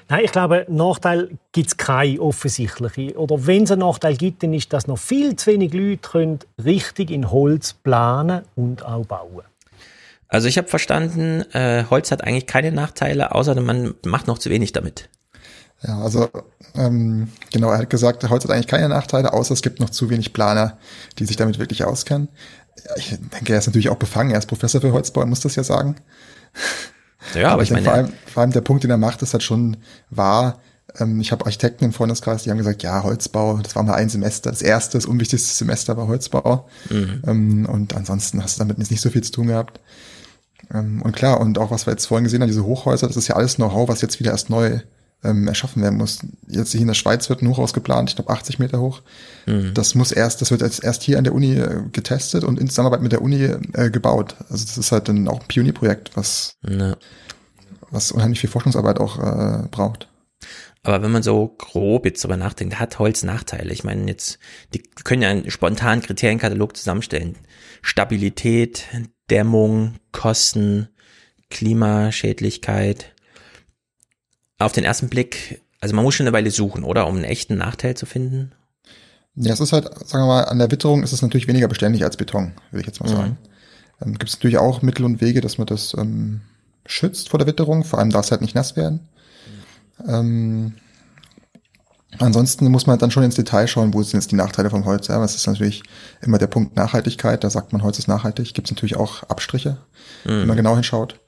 Nein, ich glaube, Nachteil gibt es keine offensichtliche. Oder wenn es einen Nachteil gibt, dann ist, dass noch viel zu wenig Leute können richtig in Holz planen und auch bauen Also ich habe verstanden, äh, Holz hat eigentlich keine Nachteile, außer man macht noch zu wenig damit. Ja, also ähm, genau, er hat gesagt, Holz hat eigentlich keine Nachteile, außer es gibt noch zu wenig Planer, die sich damit wirklich auskennen. Ich denke, er ist natürlich auch befangen, er ist Professor für Holzbau, er muss das ja sagen. Ja, aber, aber ich, meine, vor allem, vor allem der Punkt, den er macht, ist halt schon wahr. Ähm, ich habe Architekten im Freundeskreis, die haben gesagt, ja, Holzbau, das war mal ein Semester. Das erste, das unwichtigste Semester war Holzbau. Mhm. Ähm, und ansonsten hast du damit nicht so viel zu tun gehabt. Ähm, und klar, und auch was wir jetzt vorhin gesehen haben, diese Hochhäuser, das ist ja alles Know-how, was jetzt wieder erst neu ähm, erschaffen werden muss. Jetzt hier in der Schweiz wird ein Hochhaus geplant, ich glaube 80 Meter hoch. Mhm. Das muss erst, das wird jetzt erst hier an der Uni äh, getestet und in Zusammenarbeit mit der Uni äh, gebaut. Also das ist halt dann auch ein Pionierprojekt, was, ja. was unheimlich viel Forschungsarbeit auch äh, braucht. Aber wenn man so grob jetzt drüber nachdenkt, hat Holz Nachteile. Ich meine, jetzt, die können ja einen spontanen Kriterienkatalog zusammenstellen. Stabilität, Dämmung, Kosten, Klimaschädlichkeit. Auf den ersten Blick, also man muss schon eine Weile suchen, oder? Um einen echten Nachteil zu finden. Ja, es ist halt, sagen wir mal, an der Witterung ist es natürlich weniger beständig als Beton, würde ich jetzt mal mhm. sagen. Ähm, Gibt es natürlich auch Mittel und Wege, dass man das ähm, schützt vor der Witterung. Vor allem darf es halt nicht nass werden. Ähm, ansonsten muss man dann schon ins Detail schauen, wo sind jetzt die Nachteile vom Holz. Ja, das ist natürlich immer der Punkt Nachhaltigkeit. Da sagt man, Holz ist nachhaltig. Gibt es natürlich auch Abstriche, mhm. wenn man genau hinschaut.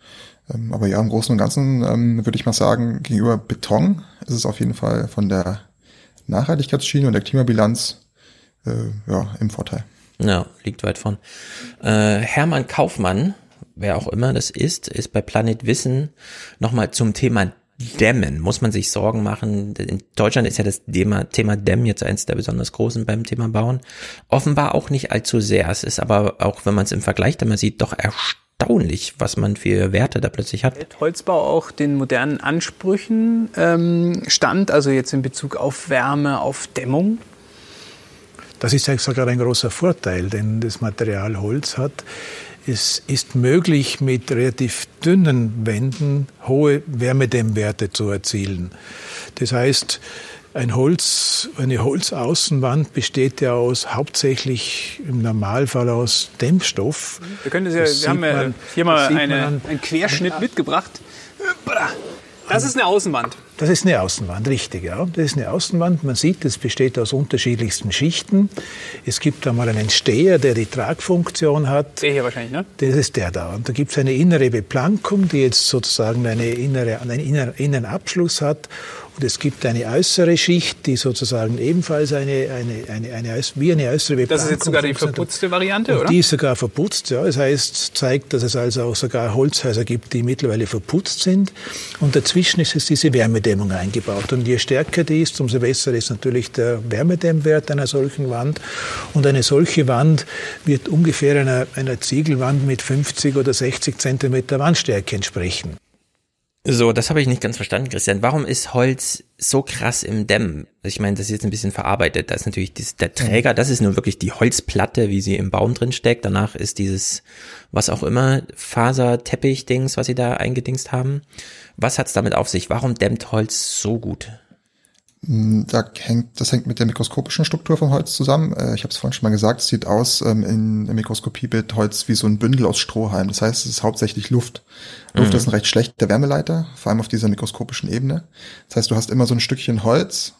Ähm, aber ja, im Großen und Ganzen ähm, würde ich mal sagen, gegenüber Beton ist es auf jeden Fall von der Nachhaltigkeitsschiene und der Klimabilanz äh, ja, im Vorteil. Ja, liegt weit von. Äh, Hermann Kaufmann, wer auch immer das ist, ist bei Planet Wissen nochmal zum Thema Dämmen muss man sich Sorgen machen. In Deutschland ist ja das Thema, Thema Dämmen jetzt eins der besonders großen beim Thema Bauen. Offenbar auch nicht allzu sehr. Es ist aber auch, wenn man es im Vergleich dann mal sieht, doch erstaunlich, was man für Werte da plötzlich hat. Holzbau auch den modernen Ansprüchen ähm, stand, also jetzt in Bezug auf Wärme, auf Dämmung? Das ist sogar ein großer Vorteil, denn das Material Holz hat es ist möglich, mit relativ dünnen Wänden hohe Wärmedämmwerte zu erzielen. Das heißt, ein Holz, eine Holzaußenwand besteht ja aus hauptsächlich im Normalfall aus Dämmstoff. Wir können das ja, das wir haben ja hier mal eine, einen Querschnitt mitgebracht. Das ist eine Außenwand. Das ist eine Außenwand, richtig, ja. Das ist eine Außenwand. Man sieht, es besteht aus unterschiedlichsten Schichten. Es gibt da mal einen Steher, der die Tragfunktion hat. Der hier wahrscheinlich, ne? Das ist der da. Und da gibt es eine innere Beplankung, die jetzt sozusagen eine innere, einen inneren Abschluss hat. Und es gibt eine äußere Schicht, die sozusagen ebenfalls eine, eine, eine, eine, wie eine äußere Beplankung Das ist jetzt sogar die verputzte Variante, oder? Die ist sogar verputzt, ja. Das heißt, zeigt, dass es also auch sogar Holzhäuser gibt, die mittlerweile verputzt sind. Und dazwischen ist es diese Wärmedämmung eingebaut. Und je stärker die ist, umso besser ist natürlich der Wärmedämmwert einer solchen Wand. Und eine solche Wand wird ungefähr einer, einer Ziegelwand mit 50 oder 60 Zentimeter Wandstärke entsprechen. So, das habe ich nicht ganz verstanden, Christian. Warum ist Holz so krass im Dämmen? Ich meine, das ist jetzt ein bisschen verarbeitet. Da ist natürlich dieses, der Träger, das ist nur wirklich die Holzplatte, wie sie im Baum drin steckt. Danach ist dieses, was auch immer, Faserteppich-Dings, was sie da eingedingst haben. Was hat's damit auf sich? Warum dämmt Holz so gut? Hm, da hängt, das hängt mit der mikroskopischen Struktur vom Holz zusammen. Äh, ich habe es vorhin schon mal gesagt, es sieht aus ähm, in der Mikroskopiebild Holz wie so ein Bündel aus Strohhalm. Das heißt, es ist hauptsächlich Luft. Luft mhm. ist ein recht schlechter Wärmeleiter, vor allem auf dieser mikroskopischen Ebene. Das heißt, du hast immer so ein Stückchen Holz,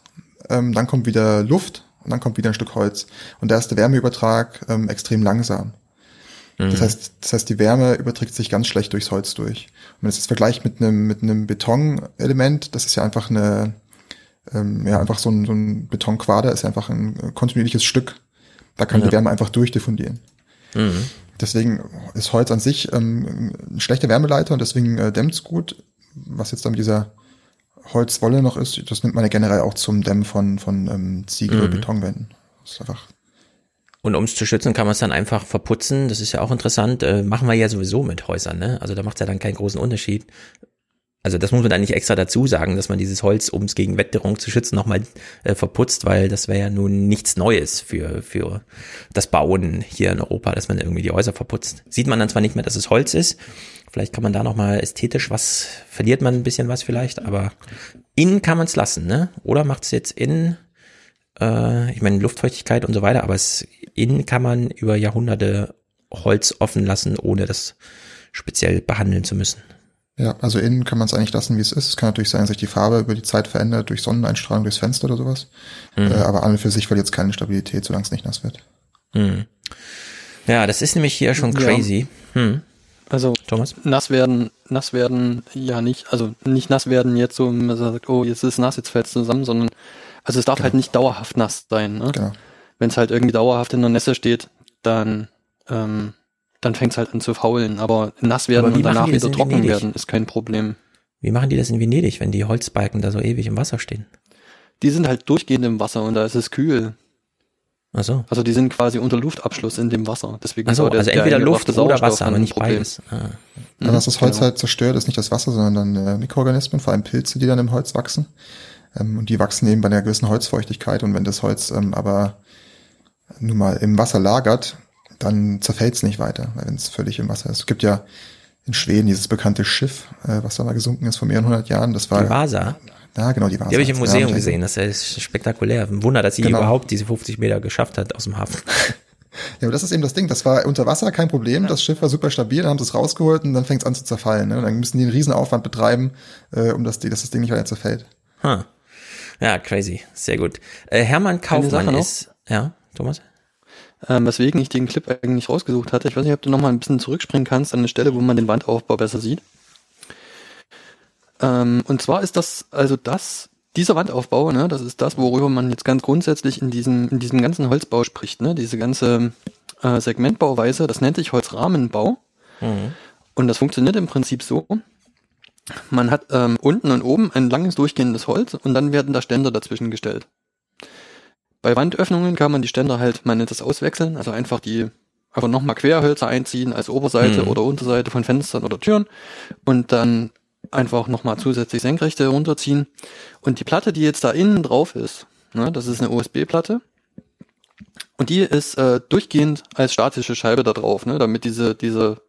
ähm, dann kommt wieder Luft und dann kommt wieder ein Stück Holz. Und da ist der Wärmeübertrag ähm, extrem langsam. Mhm. Das heißt, das heißt, die Wärme überträgt sich ganz schlecht durchs Holz durch. Und wenn man das jetzt vergleicht mit einem, mit einem Betonelement, das ist ja einfach eine, ähm, ja, einfach so ein, so ein Betonquader ist einfach ein kontinuierliches Stück. Da kann ja. die Wärme einfach durchdiffundieren. Mhm. Deswegen ist Holz an sich ähm, ein schlechter Wärmeleiter und deswegen äh, dämmt es gut. Was jetzt dann mit dieser Holzwolle noch ist, das nimmt man ja generell auch zum Dämmen von, von ähm, Ziegel- mhm. oder Betonwänden. Das ist einfach und um es zu schützen, kann man es dann einfach verputzen. Das ist ja auch interessant. Äh, machen wir ja sowieso mit Häusern, ne? Also da macht es ja dann keinen großen Unterschied. Also das muss man dann nicht extra dazu sagen, dass man dieses Holz, um es gegen Wetterung zu schützen, nochmal äh, verputzt, weil das wäre ja nun nichts Neues für, für das Bauen hier in Europa, dass man irgendwie die Häuser verputzt. Sieht man dann zwar nicht mehr, dass es Holz ist, vielleicht kann man da nochmal ästhetisch was, verliert man ein bisschen was vielleicht, aber innen kann man es lassen, ne? Oder macht es jetzt innen, äh, ich meine Luftfeuchtigkeit und so weiter, aber innen kann man über Jahrhunderte Holz offen lassen, ohne dass speziell behandeln zu müssen. Ja, also innen kann man es eigentlich lassen, wie es ist. Es kann natürlich sein, dass sich die Farbe über die Zeit verändert durch Sonneneinstrahlung durchs Fenster oder sowas. Mhm. Äh, aber an und für sich verliert es keine Stabilität, solange es nicht nass wird. Mhm. Ja, das ist nämlich hier schon crazy. Ja. Hm. Also Thomas? nass werden, nass werden ja nicht, also nicht nass werden jetzt so, man sagt, oh, jetzt ist es nass, jetzt fällt es zusammen, sondern also es darf genau. halt nicht dauerhaft nass sein. Ne? Genau. Wenn es halt irgendwie dauerhaft in der Nässe steht, dann ähm, dann fängt es halt an zu faulen. Aber nass werden Aber und danach wieder trocken werden ist kein Problem. Wie machen die das in Venedig, wenn die Holzbalken da so ewig im Wasser stehen? Die sind halt durchgehend im Wasser und da ist es kühl. Ach so. Also die sind quasi unter Luftabschluss in dem Wasser. Deswegen Ach so, also entweder Luft oder Wasser, aber nicht beides. Ah. Ja, was das Holz genau. halt zerstört, ist nicht das Wasser, sondern dann äh, Mikroorganismen, vor allem Pilze, die dann im Holz wachsen. Ähm, und die wachsen eben bei einer gewissen Holzfeuchtigkeit. Und wenn das Holz ähm, aber nun mal im Wasser lagert, dann zerfällt es nicht weiter, wenn es völlig im Wasser ist. Es gibt ja in Schweden dieses bekannte Schiff, äh, was da mal gesunken ist vor mehreren hundert Jahren. Das war die Vasa. Ja, genau, die Vasa. Die habe ich im Museum ja, gesehen. Das ist spektakulär. Ein Wunder, dass sie genau. überhaupt diese 50 Meter geschafft hat aus dem Hafen. Ja, aber das ist eben das Ding. Das war unter Wasser kein Problem. Ja. Das Schiff war super stabil. Dann haben sie es rausgeholt und dann fängt es an zu zerfallen. Ne? Dann müssen die einen riesen Aufwand betreiben, äh, um das, dass das Ding nicht weiter zerfällt. Huh. Ja, crazy. Sehr gut. Äh, Hermann Kaufmann ist, ja, Thomas? Ähm, weswegen ich den Clip eigentlich rausgesucht hatte. Ich weiß nicht, ob du nochmal ein bisschen zurückspringen kannst an eine Stelle, wo man den Wandaufbau besser sieht. Ähm, und zwar ist das also das, dieser Wandaufbau, ne, das ist das, worüber man jetzt ganz grundsätzlich in diesem, in diesem ganzen Holzbau spricht, ne, diese ganze äh, Segmentbauweise, das nennt sich Holzrahmenbau. Mhm. Und das funktioniert im Prinzip so. Man hat ähm, unten und oben ein langes durchgehendes Holz und dann werden da Ständer dazwischen gestellt. Bei Wandöffnungen kann man die Ständer halt, man nennt das auswechseln, also einfach die, einfach nochmal Querhölzer einziehen als Oberseite mhm. oder Unterseite von Fenstern oder Türen und dann einfach nochmal zusätzlich Senkrechte runterziehen. Und die Platte, die jetzt da innen drauf ist, ne, das ist eine USB-Platte. Und die ist äh, durchgehend als statische Scheibe da drauf, ne, damit diese, diese,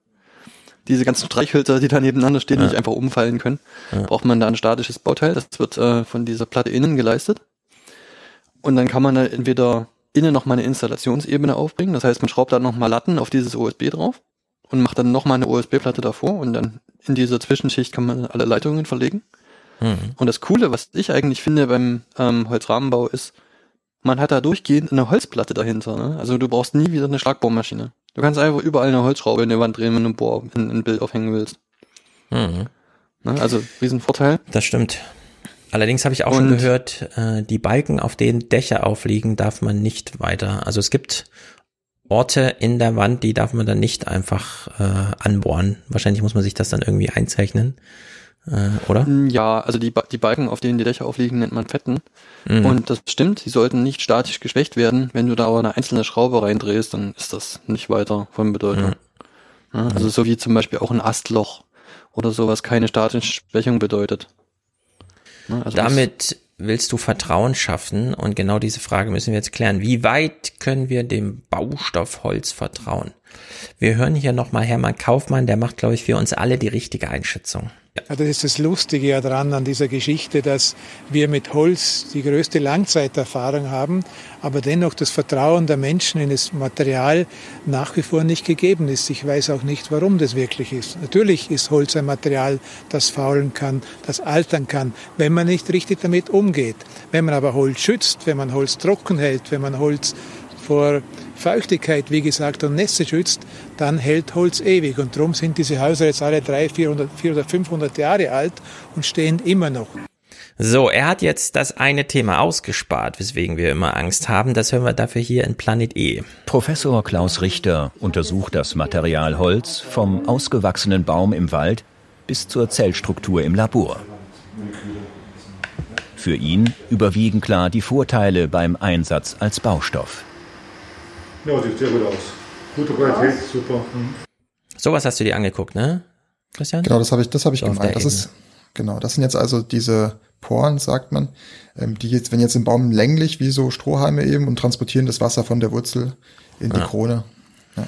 diese ganzen Streichhölzer, die da nebeneinander stehen, ja. nicht einfach umfallen können. Ja. Braucht man da ein statisches Bauteil, das wird äh, von dieser Platte innen geleistet. Und dann kann man da entweder innen nochmal eine Installationsebene aufbringen. Das heißt, man schraubt dann nochmal Latten auf dieses USB drauf und macht dann nochmal eine USB-Platte davor und dann in dieser Zwischenschicht kann man alle Leitungen verlegen. Mhm. Und das Coole, was ich eigentlich finde beim ähm, Holzrahmenbau ist, man hat da durchgehend eine Holzplatte dahinter. Ne? Also du brauchst nie wieder eine Schlagbohrmaschine. Du kannst einfach überall eine Holzschraube in die Wand drehen, wenn du ein, Bohr, ein, ein Bild aufhängen willst. Mhm. Ne? Also Riesenvorteil. Das stimmt. Allerdings habe ich auch und schon gehört, äh, die Balken, auf denen Dächer aufliegen, darf man nicht weiter. Also es gibt Orte in der Wand, die darf man dann nicht einfach äh, anbohren. Wahrscheinlich muss man sich das dann irgendwie einzeichnen, äh, oder? Mm, ja, also die, die Balken, auf denen die Dächer aufliegen, nennt man Fetten. Mhm. Und das stimmt, sie sollten nicht statisch geschwächt werden. Wenn du da aber eine einzelne Schraube reindrehst, dann ist das nicht weiter von Bedeutung. Mhm. Ja, also so wie zum Beispiel auch ein Astloch oder sowas keine statische Schwächung bedeutet. Ne? Also Damit willst du Vertrauen schaffen und genau diese Frage müssen wir jetzt klären. Wie weit können wir dem Baustoff Holz vertrauen? Wir hören hier nochmal Hermann Kaufmann, der macht, glaube ich, für uns alle die richtige Einschätzung. Ja, das ist das Lustige ja dran an dieser Geschichte, dass wir mit Holz die größte Langzeiterfahrung haben, aber dennoch das Vertrauen der Menschen in das Material nach wie vor nicht gegeben ist. Ich weiß auch nicht, warum das wirklich ist. Natürlich ist Holz ein Material, das faulen kann, das altern kann, wenn man nicht richtig damit umgeht. Wenn man aber Holz schützt, wenn man Holz trocken hält, wenn man Holz vor Feuchtigkeit, wie gesagt, und Nässe schützt, dann hält Holz ewig. Und darum sind diese Häuser jetzt alle 300, 400, 400, 500 Jahre alt und stehen immer noch. So, er hat jetzt das eine Thema ausgespart, weswegen wir immer Angst haben. Das hören wir dafür hier in Planet E. Professor Klaus Richter untersucht das Material Holz vom ausgewachsenen Baum im Wald bis zur Zellstruktur im Labor. Für ihn überwiegen klar die Vorteile beim Einsatz als Baustoff. Ja, sieht sehr gut aus. Gute Qualität, super. Mhm. Sowas hast du dir angeguckt, ne? Christian? Genau, das habe ich, das habe ich so gemeint. Das ist, genau, das sind jetzt also diese Poren, sagt man, ähm, die jetzt, wenn jetzt im Baum länglich wie so Strohhalme eben und transportieren das Wasser von der Wurzel in die ja. Krone. Ja.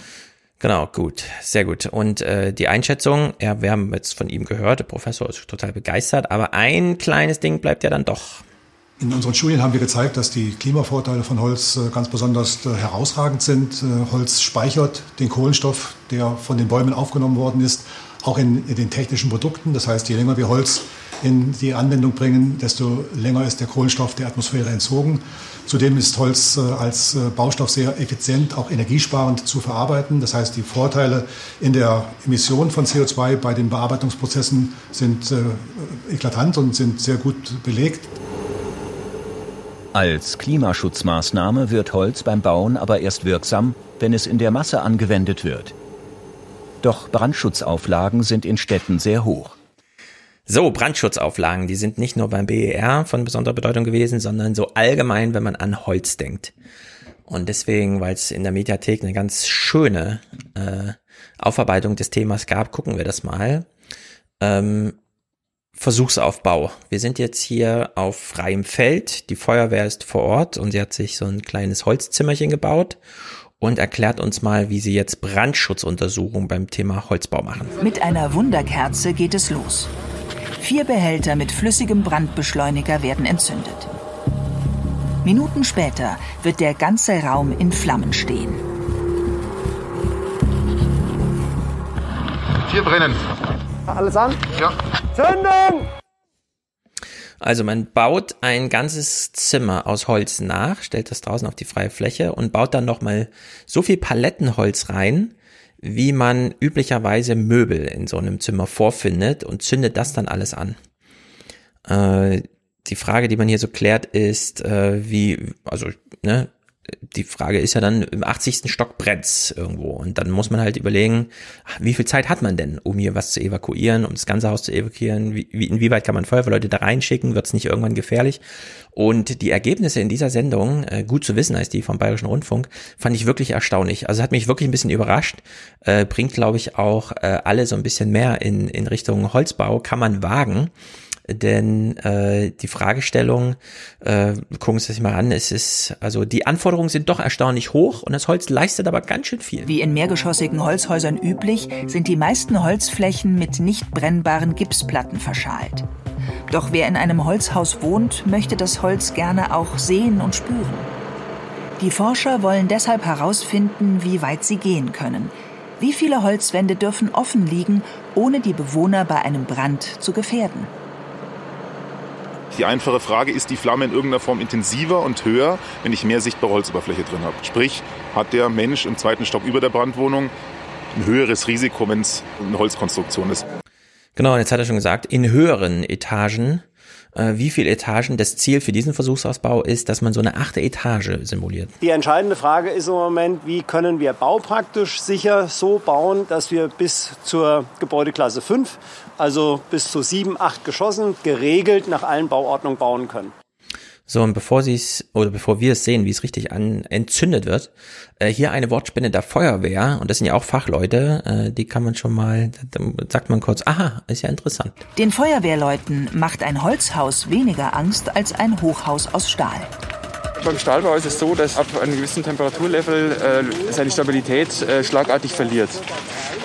Genau, gut, sehr gut. Und äh, die Einschätzung, ja, wir haben jetzt von ihm gehört, der Professor ist total begeistert, aber ein kleines Ding bleibt ja dann doch. In unseren Studien haben wir gezeigt, dass die Klimavorteile von Holz äh, ganz besonders äh, herausragend sind. Äh, Holz speichert den Kohlenstoff, der von den Bäumen aufgenommen worden ist, auch in, den technischen Produkten. Das heißt, je länger wir Holz in die Anwendung bringen, desto länger ist der Kohlenstoff der Atmosphäre entzogen. Zudem ist Holz als Baustoff sehr effizient, auch energiesparend zu verarbeiten. Das heißt, die Vorteile in der Emission von CO2 bei den Bearbeitungsprozessen sind eklatant und sind sehr gut belegt. Als Klimaschutzmaßnahme wird Holz beim Bauen aber erst wirksam, wenn es in der Masse angewendet wird. Doch Brandschutzauflagen sind in Städten sehr hoch. So, Brandschutzauflagen, die sind nicht nur beim BER von besonderer Bedeutung gewesen, sondern so allgemein, wenn man an Holz denkt. Und deswegen, weil es in der Mediathek eine ganz schöne äh, Aufarbeitung des Themas gab, gucken wir das mal. Ähm, Versuchsaufbau. Wir sind jetzt hier auf freiem Feld. Die Feuerwehr ist vor Ort und sie hat sich so ein kleines Holzzimmerchen gebaut und erklärt uns mal, wie sie jetzt Brandschutzuntersuchungen beim Thema Holzbau machen. Mit einer Wunderkerze geht es los. Vier Behälter mit flüssigem Brandbeschleuniger werden entzündet. Minuten später wird der ganze Raum in Flammen stehen. Vier brennen. Alles an? Ja. Zündung! Also man baut ein ganzes Zimmer aus Holz nach, stellt das draußen auf die freie Fläche und baut dann nochmal so viel Palettenholz rein, wie man üblicherweise Möbel in so einem Zimmer vorfindet und zündet das dann alles an. Äh, die Frage, die man hier so klärt, ist, äh, wie, also, ne, die Frage ist ja dann, im 80. Stock brennt's irgendwo. Und dann muss man halt überlegen, wie viel Zeit hat man denn, um hier was zu evakuieren, um das ganze Haus zu evakuieren? Wie, wie, inwieweit kann man Feuerwehrleute da reinschicken? Wird's nicht irgendwann gefährlich? Und die Ergebnisse in dieser Sendung, äh, gut zu wissen als die vom Bayerischen Rundfunk, fand ich wirklich erstaunlich. Also hat mich wirklich ein bisschen überrascht. Äh, bringt, glaube ich, auch äh, alle so ein bisschen mehr in, in Richtung Holzbau. Kann man wagen denn äh, die Fragestellung, äh, gucken Sie sich mal an, es ist, also die Anforderungen sind doch erstaunlich hoch und das Holz leistet aber ganz schön viel. Wie in mehrgeschossigen Holzhäusern üblich, sind die meisten Holzflächen mit nicht brennbaren Gipsplatten verschalt. Doch wer in einem Holzhaus wohnt, möchte das Holz gerne auch sehen und spüren. Die Forscher wollen deshalb herausfinden, wie weit sie gehen können. Wie viele Holzwände dürfen offen liegen, ohne die Bewohner bei einem Brand zu gefährden? Die einfache Frage, ist die Flamme in irgendeiner Form intensiver und höher, wenn ich mehr sichtbare Holzoberfläche drin habe? Sprich, hat der Mensch im zweiten Stock über der Brandwohnung ein höheres Risiko, wenn es eine Holzkonstruktion ist? Genau, und jetzt hat er schon gesagt, in höheren Etagen äh, wie viele Etagen das Ziel für diesen Versuchsausbau ist, dass man so eine achte Etage simuliert. Die entscheidende Frage ist im Moment, wie können wir baupraktisch sicher so bauen, dass wir bis zur Gebäudeklasse 5, also bis zu sieben, acht Geschossen, geregelt nach allen Bauordnungen bauen können. So, und bevor sie es, oder bevor wir es sehen, wie es richtig an, entzündet wird, äh, hier eine Wortspende der Feuerwehr, und das sind ja auch Fachleute, äh, die kann man schon mal, da sagt man kurz, aha, ist ja interessant. Den Feuerwehrleuten macht ein Holzhaus weniger Angst als ein Hochhaus aus Stahl. Beim Stahlbau ist es so, dass ab einem gewissen Temperaturlevel äh, seine Stabilität äh, schlagartig verliert.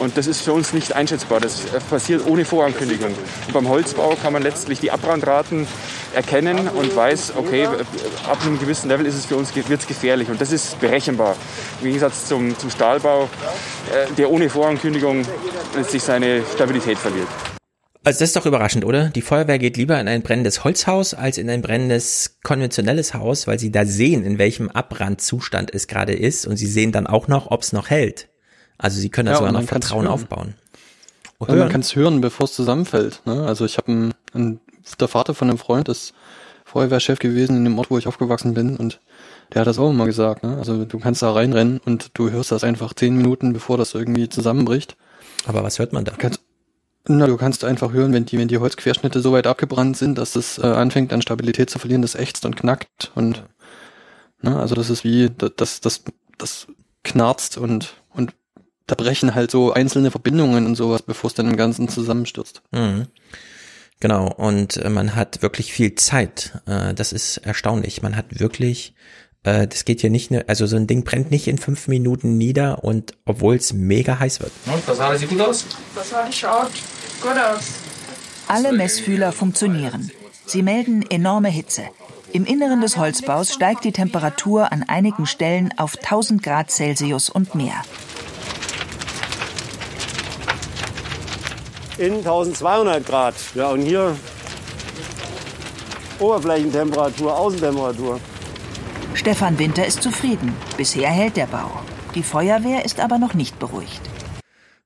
Und das ist für uns nicht einschätzbar. Das äh, passiert ohne Vorankündigung. Und beim Holzbau kann man letztlich die Abbrandraten erkennen und weiß, okay, ab einem gewissen Level ist es für uns wird's gefährlich. Und das ist berechenbar. Im Gegensatz zum, zum Stahlbau, äh, der ohne Vorankündigung letztlich seine Stabilität verliert. Also das ist doch überraschend, oder? Die Feuerwehr geht lieber in ein brennendes Holzhaus als in ein brennendes konventionelles Haus, weil sie da sehen, in welchem Abbrandzustand es gerade ist und sie sehen dann auch noch, ob es noch hält. Also sie können da ja, sogar noch Vertrauen aufbauen. Ja, man kann es hören, bevor es zusammenfällt. Ne? Also ich habe der Vater von einem Freund ist Feuerwehrchef gewesen in dem Ort, wo ich aufgewachsen bin und der hat das auch immer gesagt. Ne? Also du kannst da reinrennen und du hörst das einfach zehn Minuten, bevor das irgendwie zusammenbricht. Aber was hört man da? Kannst, na, du kannst einfach hören, wenn die, wenn die Holzquerschnitte so weit abgebrannt sind, dass es äh, anfängt an Stabilität zu verlieren, das ächzt und knackt und ne, also das ist wie das das das knarzt und und da brechen halt so einzelne Verbindungen und sowas, bevor es dann im Ganzen zusammenstürzt. Mhm. Genau, und äh, man hat wirklich viel Zeit. Äh, das ist erstaunlich. Man hat wirklich äh, das geht hier nicht, ne, also so ein Ding brennt nicht in fünf Minuten nieder und obwohl es mega heiß wird. Und, das alles sieht gut aus? Das alles schaut gut aus. Alle Messfühler funktionieren. Sie melden enorme Hitze. Im Inneren des Holzbaus steigt die Temperatur an einigen Stellen auf 1000 Grad Celsius und mehr. innen 1200 Grad. Ja, und hier Oberflächentemperatur, Außentemperatur. Stefan Winter ist zufrieden. Bisher hält der Bau. Die Feuerwehr ist aber noch nicht beruhigt.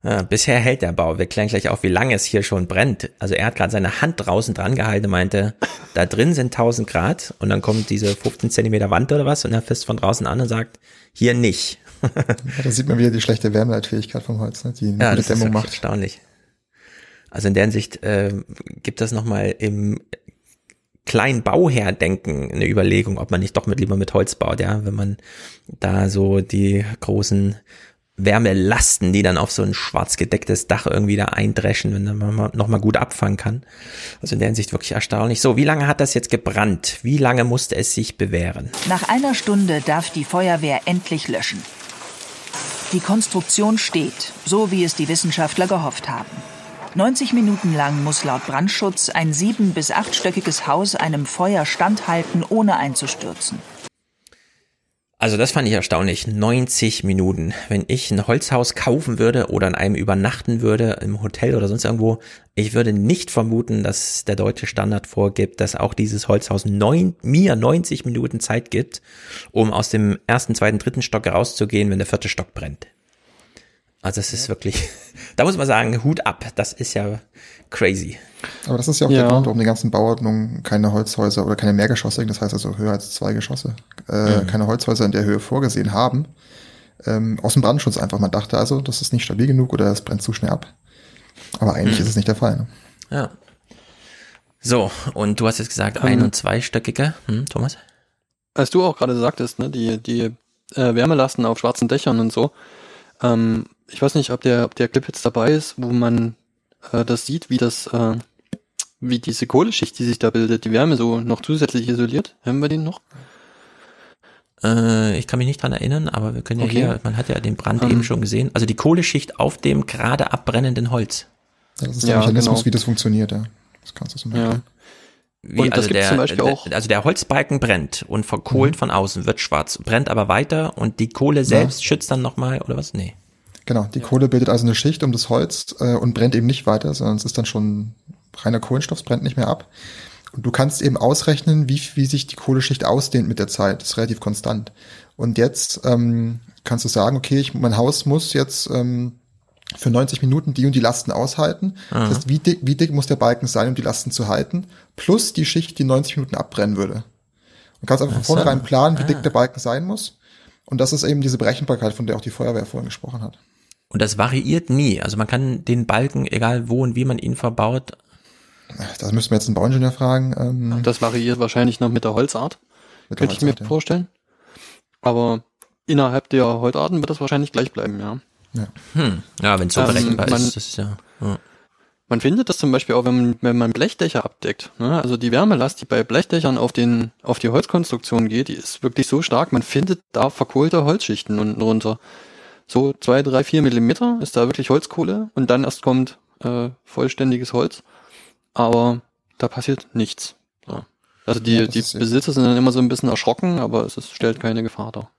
Ja, bisher hält der Bau. Wir klären gleich auf, wie lange es hier schon brennt. Also er hat gerade seine Hand draußen dran gehalten und meinte, da drin sind 1000 Grad und dann kommt diese 15 Zentimeter Wand oder was und er fasst von draußen an und sagt, hier nicht. ja, da sieht man wieder die schlechte Wärmeleitfähigkeit vom Holz, ne? die eine ja, gute Dämmung macht. erstaunlich. Also in der Hinsicht äh, gibt das nochmal im kleinen Bauherr-Denken eine Überlegung, ob man nicht doch mit lieber mit Holz baut, ja, wenn man da so die großen Wärmelasten, die dann auf so ein schwarz gedecktes Dach irgendwie da eindreschen, wenn man nochmal gut abfangen kann. Also in der Hinsicht wirklich erstaunlich. So, wie lange hat das jetzt gebrannt? Wie lange musste es sich bewähren? Nach einer Stunde darf die Feuerwehr endlich löschen. Die Konstruktion steht, so wie es die Wissenschaftler gehofft haben. 90 Minuten lang muss laut Brandschutz ein sieben- bis achtstöckiges Haus einem Feuer standhalten, ohne einzustürzen. Also das fand ich erstaunlich. 90 Minuten. Wenn ich ein Holzhaus kaufen würde oder in einem übernachten würde, im Hotel oder sonst irgendwo, ich würde nicht vermuten, dass der deutsche Standard vorgibt, dass auch dieses Holzhaus neun, mir 90 Minuten Zeit gibt, um aus dem ersten, zweiten, dritten Stock rauszugehen, wenn der vierte Stock brennt. Also es ist wirklich, da muss man sagen, Hut ab. Das ist ja crazy. Aber das ist ja auch ja. der Grund, warum die ganzen Bauordnungen keine Holzhäuser oder keine mehrgeschossigen, das heißt also höher als zwei Geschosse, äh, mhm. keine Holzhäuser in der Höhe vorgesehen haben. Ähm, aus dem Brandschutz einfach. Man dachte also, das ist nicht stabil genug oder es brennt zu schnell ab. Aber eigentlich mhm. ist es nicht der Fall. Ne? Ja. So, und du hast jetzt gesagt, ein- und zweistöckige, hm, Thomas? Als du auch gerade sagtest, ne, die, die äh, Wärmelasten auf schwarzen Dächern und so, ähm, ich weiß nicht, ob der, ob der Clip jetzt dabei ist, wo man äh, das sieht, wie das, äh, wie diese Kohleschicht, die sich da bildet, die Wärme so noch zusätzlich isoliert. Haben wir den noch? Äh, ich kann mich nicht dran erinnern, aber wir können ja okay. hier, man hat ja den Brand um, eben schon gesehen. Also die Kohleschicht auf dem gerade abbrennenden Holz. Ja, das ist der ja, Mechanismus, genau. wie das funktioniert, ja. Das kannst du so merken. Ja. Wie, und also, der, also der Holzbalken brennt und verkohlt mhm. von außen, wird schwarz, brennt aber weiter und die Kohle selbst ja. schützt dann nochmal, oder was? Nee. Genau, die Kohle bildet also eine Schicht um das Holz äh, und brennt eben nicht weiter, sondern es ist dann schon reiner Kohlenstoff, es brennt nicht mehr ab. Und du kannst eben ausrechnen, wie, wie sich die Kohleschicht ausdehnt mit der Zeit. Das ist relativ konstant. Und jetzt ähm, kannst du sagen, okay, ich, mein Haus muss jetzt ähm, für 90 Minuten die und die Lasten aushalten. Aha. Das heißt, wie dick, wie dick muss der Balken sein, um die Lasten zu halten, plus die Schicht, die 90 Minuten abbrennen würde. Du kannst einfach von vornherein planen, wie ah. dick der Balken sein muss. Und das ist eben diese Berechenbarkeit, von der auch die Feuerwehr vorhin gesprochen hat. Und das variiert nie. Also man kann den Balken, egal wo und wie man ihn verbaut. Das müssen wir jetzt einen Bauingenieur fragen. Ähm das variiert wahrscheinlich noch mit der Holzart. Mit Könnte ich mir ja. vorstellen. Aber innerhalb der Holzarten wird das wahrscheinlich gleich bleiben, ja. Ja, hm. ja wenn es so ähm, berechenbar man, ist, das ist ja, ja. Man findet das zum Beispiel auch, wenn man, wenn man Blechdächer abdeckt. Ne? Also die Wärmelast, die bei Blechdächern auf, den, auf die Holzkonstruktion geht, die ist wirklich so stark, man findet da verkohlte Holzschichten unten runter. So zwei, drei, vier Millimeter ist da wirklich Holzkohle und dann erst kommt äh, vollständiges Holz. Aber da passiert nichts. So. Also die, ja, die Besitzer sind dann immer so ein bisschen erschrocken, aber es ist, stellt keine Gefahr dar.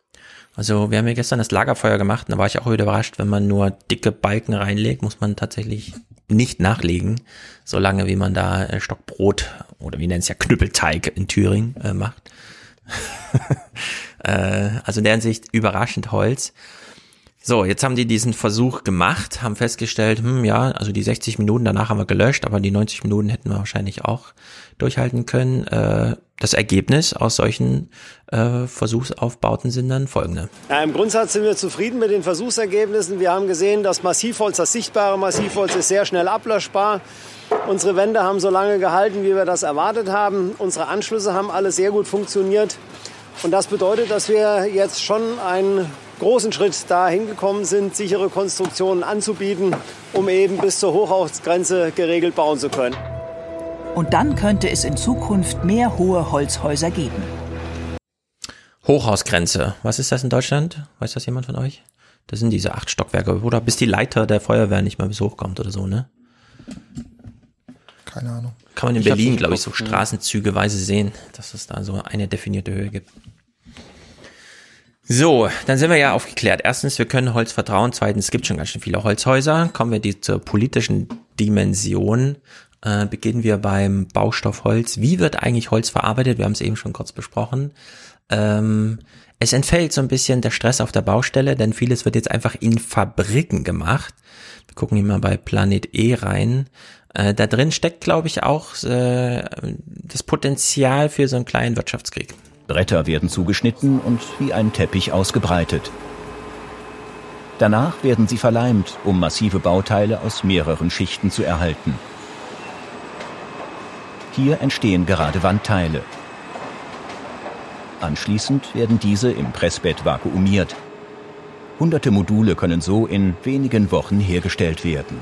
Also wir haben ja gestern das Lagerfeuer gemacht, da war ich auch überrascht, wenn man nur dicke Balken reinlegt, muss man tatsächlich nicht nachlegen, solange wie man da äh, Stockbrot oder wie nennt es ja Knüppelteig in Thüringen äh, macht. äh, also in der Hinsicht überraschend Holz. So, jetzt haben die diesen Versuch gemacht, haben festgestellt, hm, ja, also die 60 Minuten danach haben wir gelöscht, aber die 90 Minuten hätten wir wahrscheinlich auch durchhalten können. Äh, das Ergebnis aus solchen äh, Versuchsaufbauten sind dann folgende. Ja, Im Grundsatz sind wir zufrieden mit den Versuchsergebnissen. Wir haben gesehen, das Massivholz, das sichtbare Massivholz ist sehr schnell ablöschbar. Unsere Wände haben so lange gehalten, wie wir das erwartet haben. Unsere Anschlüsse haben alle sehr gut funktioniert. Und das bedeutet, dass wir jetzt schon einen großen Schritt dahin gekommen sind, sichere Konstruktionen anzubieten, um eben bis zur Hochhausgrenze geregelt bauen zu können. Und dann könnte es in Zukunft mehr hohe Holzhäuser geben. Hochhausgrenze. Was ist das in Deutschland? Weiß das jemand von euch? Das sind diese acht Stockwerke, oder bis die Leiter der Feuerwehr nicht mehr bis hochkommt oder so, ne? Keine Ahnung. Kann man in ich Berlin, glaube ich, so straßenzügeweise sehen, dass es da so eine definierte Höhe gibt. So, dann sind wir ja aufgeklärt. Erstens, wir können Holz vertrauen. Zweitens, es gibt schon ganz schön viele Holzhäuser. Kommen wir die zur politischen Dimension äh, beginnen wir beim Baustoff Holz. Wie wird eigentlich Holz verarbeitet? Wir haben es eben schon kurz besprochen. Ähm, es entfällt so ein bisschen der Stress auf der Baustelle, denn vieles wird jetzt einfach in Fabriken gemacht. Wir gucken hier mal bei Planet E rein. Äh, da drin steckt, glaube ich, auch äh, das Potenzial für so einen kleinen Wirtschaftskrieg. Bretter werden zugeschnitten und wie ein Teppich ausgebreitet. Danach werden sie verleimt, um massive Bauteile aus mehreren Schichten zu erhalten. Hier entstehen gerade Wandteile. Anschließend werden diese im Pressbett vakuumiert. Hunderte Module können so in wenigen Wochen hergestellt werden.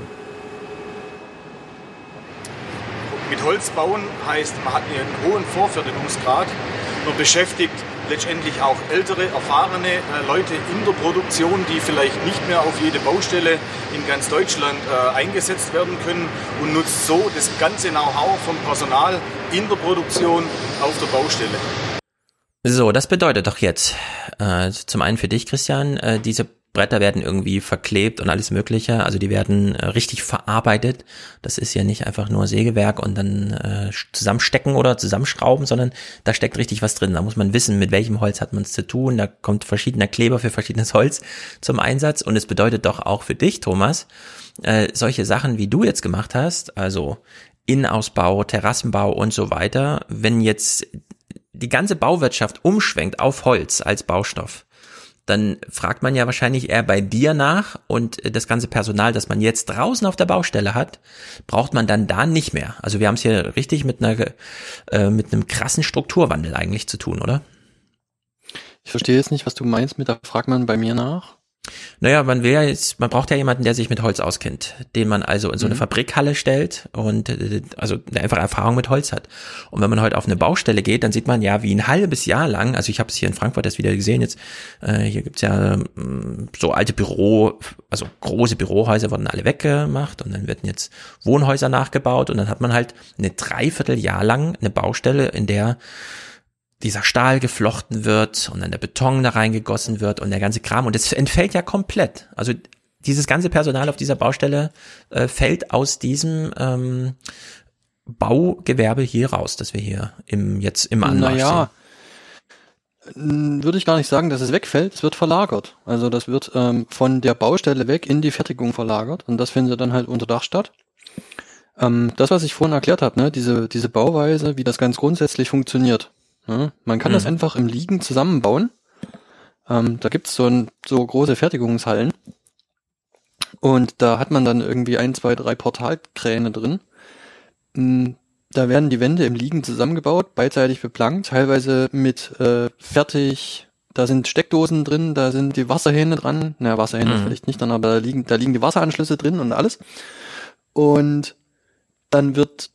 Mit Holz bauen heißt, man hat einen hohen Vorfertigungsgrad. Man beschäftigt letztendlich auch ältere, erfahrene äh, Leute in der Produktion, die vielleicht nicht mehr auf jede Baustelle in ganz Deutschland äh, eingesetzt werden können und nutzt so das ganze Know-how vom Personal in der Produktion auf der Baustelle. So, das bedeutet doch jetzt äh, zum einen für dich, Christian, äh, diese Bretter werden irgendwie verklebt und alles Mögliche. Also die werden äh, richtig verarbeitet. Das ist ja nicht einfach nur Sägewerk und dann äh, zusammenstecken oder zusammenschrauben, sondern da steckt richtig was drin. Da muss man wissen, mit welchem Holz hat man es zu tun. Da kommt verschiedener Kleber für verschiedenes Holz zum Einsatz. Und es bedeutet doch auch für dich, Thomas, äh, solche Sachen, wie du jetzt gemacht hast, also Innenausbau, Terrassenbau und so weiter, wenn jetzt die ganze Bauwirtschaft umschwenkt auf Holz als Baustoff, dann fragt man ja wahrscheinlich eher bei dir nach und das ganze Personal, das man jetzt draußen auf der Baustelle hat, braucht man dann da nicht mehr. Also wir haben es hier richtig mit einer äh, mit einem krassen Strukturwandel eigentlich zu tun, oder? Ich verstehe jetzt nicht, was du meinst mit da fragt man bei mir nach. Naja, man will ja jetzt, man braucht ja jemanden, der sich mit Holz auskennt, den man also in so eine mhm. Fabrikhalle stellt und äh, also einfach Erfahrung mit Holz hat. Und wenn man heute auf eine Baustelle geht, dann sieht man ja, wie ein halbes Jahr lang, also ich habe es hier in Frankfurt erst wieder gesehen, jetzt äh, hier gibt's ja äh, so alte Büro, also große Bürohäuser wurden alle weggemacht und dann werden jetzt Wohnhäuser nachgebaut und dann hat man halt eine Dreivierteljahr lang eine Baustelle, in der dieser Stahl geflochten wird und dann der Beton da reingegossen wird und der ganze Kram und das entfällt ja komplett. Also dieses ganze Personal auf dieser Baustelle äh, fällt aus diesem ähm, Baugewerbe hier raus, dass wir hier im jetzt im Anmarsch naja, sehen. Würde ich gar nicht sagen, dass es wegfällt, es wird verlagert. Also das wird ähm, von der Baustelle weg in die Fertigung verlagert und das findet dann halt unter Dach statt. Ähm, das, was ich vorhin erklärt habe, ne, diese, diese Bauweise, wie das ganz grundsätzlich funktioniert, ja, man kann mhm. das einfach im Liegen zusammenbauen. Ähm, da gibt's so, ein, so große Fertigungshallen. Und da hat man dann irgendwie ein, zwei, drei Portalkräne drin. Mm, da werden die Wände im Liegen zusammengebaut, beidseitig beplankt, teilweise mit äh, fertig, da sind Steckdosen drin, da sind die Wasserhähne dran. Na, Wasserhähne mhm. vielleicht nicht dran, aber da liegen, da liegen die Wasseranschlüsse drin und alles. Und dann wird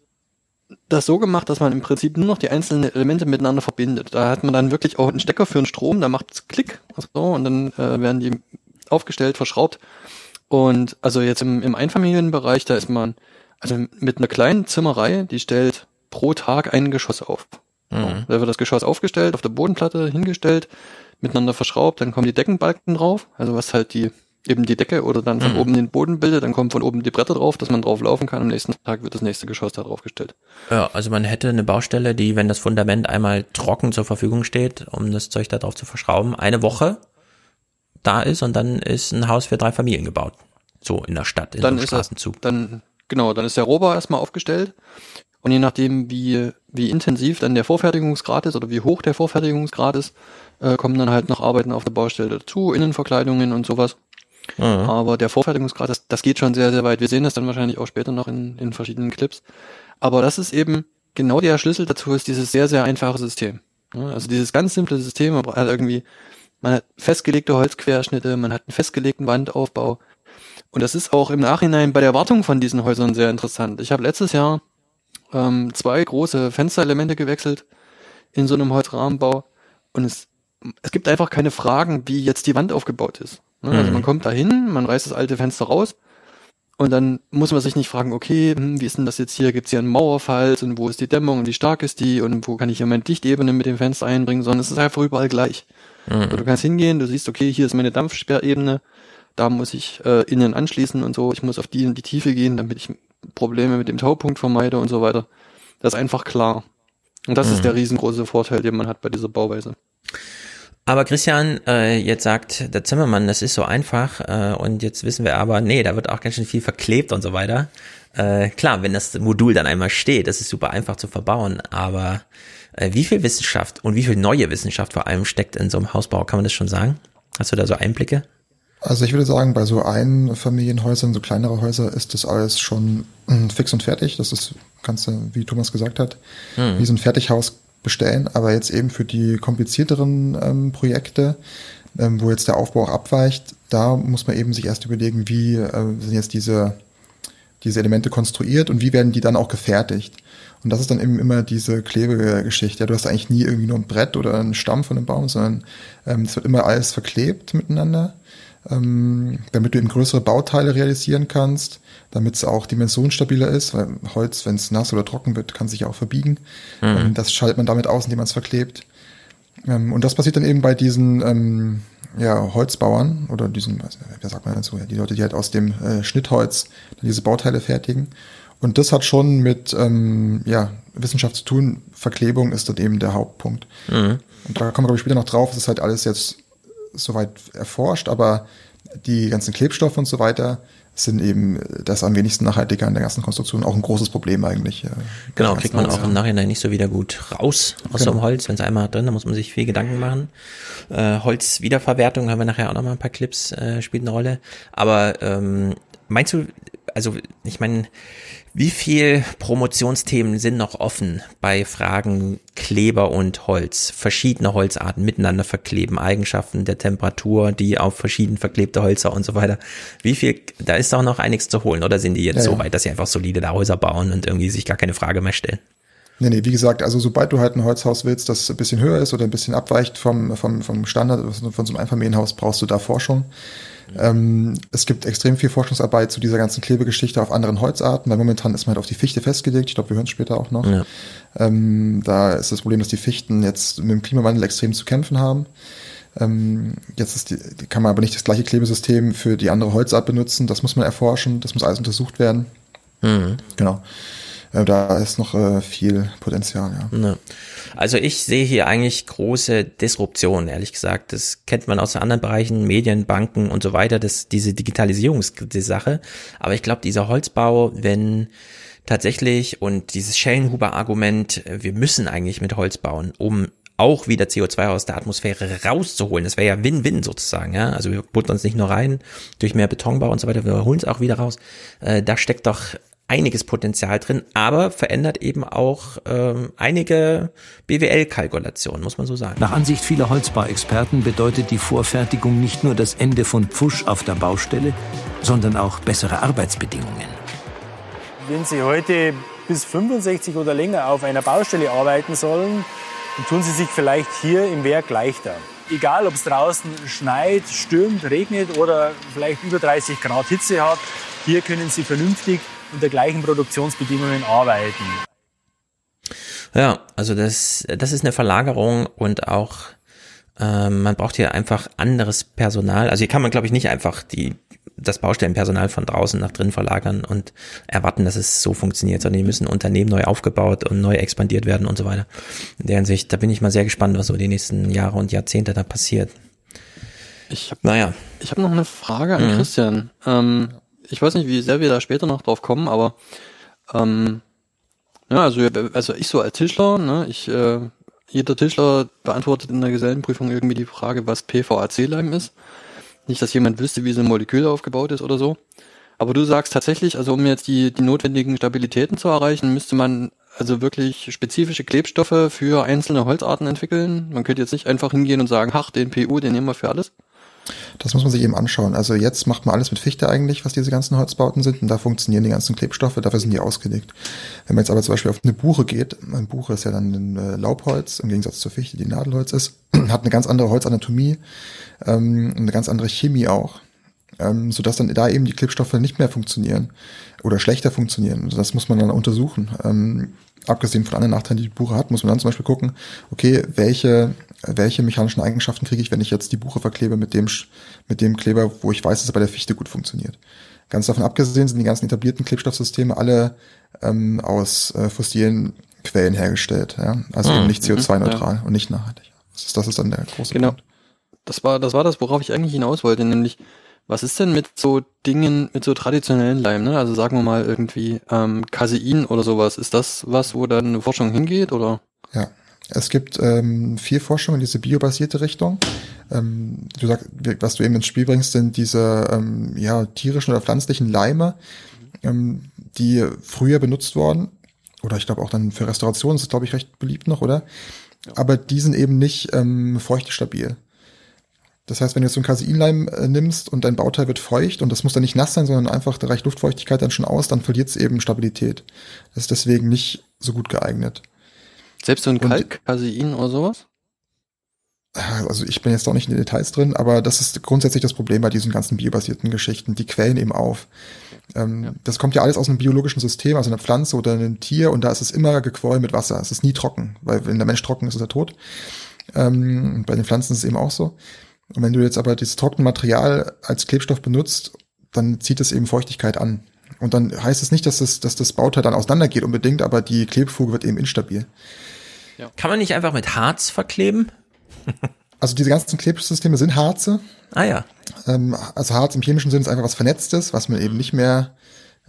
das so gemacht, dass man im Prinzip nur noch die einzelnen Elemente miteinander verbindet. Da hat man dann wirklich auch einen Stecker für einen Strom, da macht es Klick so, und dann äh, werden die aufgestellt, verschraubt. Und also jetzt im, im Einfamilienbereich, da ist man also mit einer kleinen Zimmerei, die stellt pro Tag ein Geschoss auf. Mhm. Da wird das Geschoss aufgestellt, auf der Bodenplatte hingestellt, miteinander verschraubt, dann kommen die Deckenbalken drauf, also was halt die eben die Decke oder dann von mhm. oben den Boden bildet, dann kommen von oben die Bretter drauf, dass man drauf laufen kann. Am nächsten Tag wird das nächste Geschoss da drauf gestellt. Ja, also man hätte eine Baustelle, die, wenn das Fundament einmal trocken zur Verfügung steht, um das Zeug da drauf zu verschrauben, eine Woche da ist und dann ist ein Haus für drei Familien gebaut. So in der Stadt, in dann so Straßenzug. Er, dann, genau, dann ist der Rohbau erstmal aufgestellt. Und je nachdem, wie, wie intensiv dann der Vorfertigungsgrad ist oder wie hoch der Vorfertigungsgrad ist, äh, kommen dann halt noch Arbeiten auf der Baustelle dazu, Innenverkleidungen und sowas. Mhm. Aber der Vorfertigungsgrad, das, das geht schon sehr, sehr weit. Wir sehen das dann wahrscheinlich auch später noch in, in verschiedenen Clips. Aber das ist eben genau der Schlüssel dazu, ist dieses sehr, sehr einfache System. Also dieses ganz simple System, man hat irgendwie, man hat festgelegte Holzquerschnitte, man hat einen festgelegten Wandaufbau. Und das ist auch im Nachhinein bei der Wartung von diesen Häusern sehr interessant. Ich habe letztes Jahr ähm, zwei große Fensterelemente gewechselt in so einem Holzrahmenbau und es, es gibt einfach keine Fragen, wie jetzt die Wand aufgebaut ist. Ne? Also man mhm. kommt da hin, man reißt das alte Fenster raus und dann muss man sich nicht fragen, okay, hm, wie ist denn das jetzt hier? Gibt es hier einen Mauerfalz und wo ist die Dämmung und wie stark ist die und wo kann ich hier meine Dichtebene mit dem Fenster einbringen, sondern es ist einfach überall gleich. Mhm. Also du kannst hingehen, du siehst, okay, hier ist meine Dampfsperrebene, da muss ich äh, innen anschließen und so, ich muss auf die in die Tiefe gehen, damit ich Probleme mit dem Taupunkt vermeide und so weiter. Das ist einfach klar. Und das mhm. ist der riesengroße Vorteil, den man hat bei dieser Bauweise. Aber Christian, äh, jetzt sagt der Zimmermann, das ist so einfach äh, und jetzt wissen wir aber, nee, da wird auch ganz schön viel verklebt und so weiter. Äh, klar, wenn das Modul dann einmal steht, das ist super einfach zu verbauen, aber äh, wie viel Wissenschaft und wie viel neue Wissenschaft vor allem steckt in so einem Hausbau, kann man das schon sagen? Hast du da so Einblicke? Also ich würde sagen, bei so Einfamilienhäusern, so kleinere Häuser, ist das alles schon hm, fix und fertig. Das ist, kannst du, wie Thomas gesagt hat, hm. wie so ein Fertighaus bestellen, aber jetzt eben für die komplizierteren ähm, Projekte, ähm, wo jetzt der Aufbau auch abweicht, da muss man eben sich erst überlegen, wie äh, sind jetzt diese, diese Elemente konstruiert und wie werden die dann auch gefertigt. Und das ist dann eben immer diese Klebegeschichte. Ja, du hast eigentlich nie irgendwie nur ein Brett oder einen Stamm von einem Baum, sondern ähm, es wird immer alles verklebt miteinander, ähm, damit du eben größere Bauteile realisieren kannst damit es auch dimensionsstabiler ist, weil Holz, wenn es nass oder trocken wird, kann sich auch verbiegen. Mhm. Ähm, das schaltet man damit aus, indem man es verklebt. Ähm, und das passiert dann eben bei diesen ähm, ja, Holzbauern oder diesen, wie sagt man dazu, die Leute, die halt aus dem äh, Schnittholz diese Bauteile fertigen. Und das hat schon mit ähm, ja, Wissenschaft zu tun. Verklebung ist dort eben der Hauptpunkt. Mhm. Und da kommen wir, glaube ich, später noch drauf. Es ist halt alles jetzt soweit erforscht, aber die ganzen Klebstoffe und so weiter, sind eben das am wenigsten nachhaltiger an der ganzen Konstruktion auch ein großes Problem eigentlich. Genau, kriegt man auch im Nachhinein nicht so wieder gut raus aus genau. so einem Holz. Wenn es einmal drin, da muss man sich viel Gedanken machen. Äh, Holzwiederverwertung haben wir nachher auch noch mal ein paar Clips, äh, spielt eine Rolle. Aber ähm, meinst du, also ich meine, wie viel Promotionsthemen sind noch offen bei Fragen Kleber und Holz? Verschiedene Holzarten miteinander verkleben, Eigenschaften der Temperatur, die auf verschieden verklebte Holzer und so weiter. Wie viel, da ist doch noch einiges zu holen, oder sind die jetzt ja, so weit, dass sie einfach solide da Häuser bauen und irgendwie sich gar keine Frage mehr stellen? Nee, nee, wie gesagt, also sobald du halt ein Holzhaus willst, das ein bisschen höher ist oder ein bisschen abweicht vom, vom, vom Standard von so einem Einfamilienhaus, brauchst du da Forschung. Ähm, es gibt extrem viel Forschungsarbeit zu dieser ganzen Klebegeschichte auf anderen Holzarten, weil momentan ist man halt auf die Fichte festgelegt. Ich glaube, wir hören es später auch noch. Ja. Ähm, da ist das Problem, dass die Fichten jetzt mit dem Klimawandel extrem zu kämpfen haben. Ähm, jetzt die, kann man aber nicht das gleiche Klebesystem für die andere Holzart benutzen. Das muss man erforschen, das muss alles untersucht werden. Mhm. Genau. Äh, da ist noch äh, viel Potenzial, ja. ja. Also ich sehe hier eigentlich große Disruption, ehrlich gesagt. Das kennt man aus anderen Bereichen, Medien, Banken und so weiter, das, diese Digitalisierungssache. Aber ich glaube, dieser Holzbau, wenn tatsächlich und dieses Schellenhuber-Argument, wir müssen eigentlich mit Holz bauen, um auch wieder CO2 aus der Atmosphäre rauszuholen. Das wäre ja Win-Win sozusagen, ja. Also wir putten uns nicht nur rein durch mehr Betonbau und so weiter, wir holen es auch wieder raus. Äh, da steckt doch einiges Potenzial drin, aber verändert eben auch ähm, einige BWL-Kalkulationen, muss man so sagen. Nach Ansicht vieler Holzbauexperten bedeutet die Vorfertigung nicht nur das Ende von Pfusch auf der Baustelle, sondern auch bessere Arbeitsbedingungen. Wenn Sie heute bis 65 oder länger auf einer Baustelle arbeiten sollen, dann tun Sie sich vielleicht hier im Werk leichter. Egal, ob es draußen schneit, stürmt, regnet oder vielleicht über 30 Grad Hitze hat, hier können Sie vernünftig unter gleichen Produktionsbedingungen arbeiten. Ja, also das, das ist eine Verlagerung und auch ähm, man braucht hier einfach anderes Personal. Also hier kann man, glaube ich, nicht einfach die das Baustellenpersonal von draußen nach drin verlagern und erwarten, dass es so funktioniert, sondern die müssen Unternehmen neu aufgebaut und neu expandiert werden und so weiter. In der Hinsicht, da bin ich mal sehr gespannt, was so die nächsten Jahre und Jahrzehnte da passiert. Ich habe naja. ich hab noch eine Frage an mhm. Christian. Ähm, ich weiß nicht, wie sehr wir da später noch drauf kommen, aber ähm, ja, also, also ich so als Tischler, ne, ich, äh, jeder Tischler beantwortet in der Gesellenprüfung irgendwie die Frage, was PVAC-Leim ist. Nicht, dass jemand wüsste, wie so ein Molekül aufgebaut ist oder so. Aber du sagst tatsächlich, also um jetzt die, die notwendigen Stabilitäten zu erreichen, müsste man also wirklich spezifische Klebstoffe für einzelne Holzarten entwickeln. Man könnte jetzt nicht einfach hingehen und sagen, ach, den PU, den nehmen wir für alles. Das muss man sich eben anschauen. Also jetzt macht man alles mit Fichte eigentlich, was diese ganzen Holzbauten sind. Und da funktionieren die ganzen Klebstoffe, dafür sind die ausgelegt. Wenn man jetzt aber zum Beispiel auf eine Buche geht, eine Buche ist ja dann ein äh, Laubholz, im Gegensatz zur Fichte, die Nadelholz ist, hat eine ganz andere Holzanatomie, ähm, eine ganz andere Chemie auch, ähm, sodass dann da eben die Klebstoffe nicht mehr funktionieren oder schlechter funktionieren. Also das muss man dann untersuchen. Ähm, abgesehen von anderen Nachteilen, die die Buche hat, muss man dann zum Beispiel gucken, okay, welche, welche mechanischen Eigenschaften kriege ich, wenn ich jetzt die Buche verklebe mit dem, mit dem Kleber, wo ich weiß, dass es bei der Fichte gut funktioniert. Ganz davon abgesehen sind die ganzen etablierten Klebstoffsysteme alle ähm, aus äh, fossilen Quellen hergestellt, ja. Also Mhm, eben nicht mhm, CO2-neutral ja. und nicht nachhaltig. Das ist, das ist dann der große Genau. Punkt. Das war, das war das, worauf ich eigentlich hinaus wollte, nämlich, was ist denn mit so Dingen, mit so traditionellen Leim, ne? Also sagen wir mal irgendwie ähm, Casein oder sowas. Ist das was, wo dann eine Forschung hingeht oder? Ja, es gibt ähm, viel Forschung in diese biobasierte Richtung. Ähm, du sagst, was du eben ins Spiel bringst, sind diese ähm, ja, tierischen oder pflanzlichen Leime, ähm, die früher benutzt wurden. Oder ich glaube auch dann für Restauration ist es, glaube ich, recht beliebt noch, oder? Aber die sind eben nicht ähm, feuchtstabil. Das heißt, wenn du jetzt so einen Caseinleim äh, nimmst und dein Bauteil wird feucht und das muss dann nicht nass sein, sondern einfach, da reicht Luftfeuchtigkeit dann schon aus, dann verliert es eben Stabilität. Das ist deswegen nicht so gut geeignet. Selbst so ein Kalk, Casein oder sowas? also ich bin jetzt auch nicht in den Details drin, aber das ist grundsätzlich das Problem bei diesen ganzen biobasierten Geschichten. Die quellen eben auf. Ähm, Das kommt ja alles aus einem biologischen System, also einer Pflanze oder einem Tier, und da ist es immer gequollen mit Wasser. Es ist nie trocken, weil wenn der Mensch trocken ist, ist er tot. Ähm, bei den Pflanzen ist es eben auch so. Und wenn du jetzt aber dieses trockene Material als Klebstoff benutzt, dann zieht es eben Feuchtigkeit an. Und dann heißt es nicht, dass das, dass das Bauteil dann auseinandergeht unbedingt, aber die Klebfuge wird eben instabil. Kann man nicht einfach mit Harz verkleben? Also diese ganzen Klebsysteme sind Harze. Ah ja. Ähm, also Harz im chemischen Sinn ist einfach was Vernetztes, was man eben nicht mehr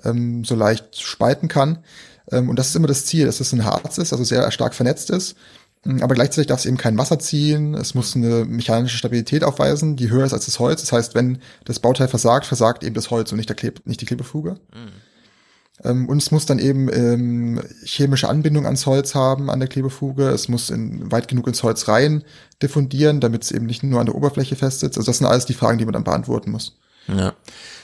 ähm, so leicht spalten kann. Ähm, und das ist immer das Ziel, dass es ein Harz ist, also sehr stark vernetzt ist. Ähm, Aber gleichzeitig darf es eben kein Wasser ziehen. Es muss eine mechanische Stabilität aufweisen, die höher ist als das Holz. Das heißt, wenn das Bauteil versagt, versagt eben das Holz und nicht, der Kleb nicht die Klebefuge. Ähm, und es muss dann eben ähm, chemische Anbindung ans Holz haben, an der Klebefuge. Es muss in, weit genug ins Holz rein diffundieren, damit es eben nicht nur an der Oberfläche festsitzt. Also das sind alles die Fragen, die man dann beantworten muss. Ja.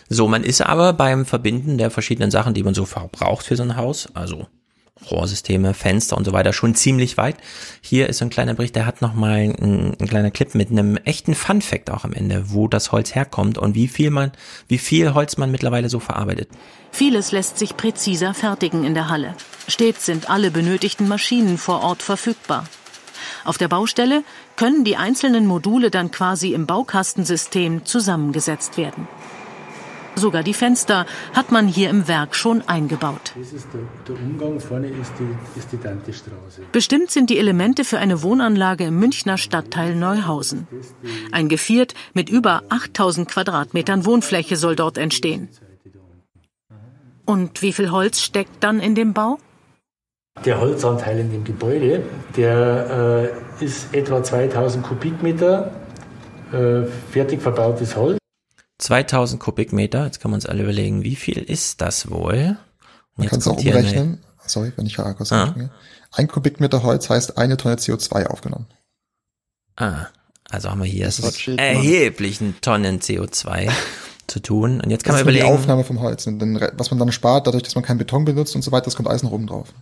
So, man ist aber beim Verbinden der verschiedenen Sachen, die man so verbraucht für so ein Haus, also Rohrsysteme, Fenster und so weiter, schon ziemlich weit. Hier ist so ein kleiner Bericht, der hat nochmal ein, ein kleiner Clip mit einem echten Fun-Fact auch am Ende, wo das Holz herkommt und wie viel man, wie viel Holz man mittlerweile so verarbeitet. Vieles lässt sich präziser fertigen in der Halle. Stets sind alle benötigten Maschinen vor Ort verfügbar. Auf der Baustelle können die einzelnen Module dann quasi im Baukastensystem zusammengesetzt werden. Sogar die Fenster hat man hier im Werk schon eingebaut. Das ist der, der Umgang, vorne ist die, ist die Dantestraße. Bestimmt sind die Elemente für eine Wohnanlage im Münchner Stadtteil Neuhausen. Ein Geviert mit über 8000 Quadratmetern Wohnfläche soll dort entstehen. Und wie viel Holz steckt dann in dem Bau? Der Holzanteil in dem Gebäude, der äh, ist etwa 2000 Kubikmeter äh, fertig verbautes Holz. 2000 Kubikmeter, jetzt kann man uns alle überlegen, wie viel ist das wohl? Man kann es auch hier eine- umrechnen. Sorry, wenn ich kurz Ah. Ein Kubikmeter Holz heißt eine Tonne CO2 aufgenommen. Ah, also haben wir hier erheblichen Tonnen CO2 zu tun. Und jetzt kann das man ist nur die überlegen. Aufnahme vom Holz. Und dann, was man dann spart, dadurch, dass man keinen Beton benutzt und so weiter, das kommt alles noch oben drauf.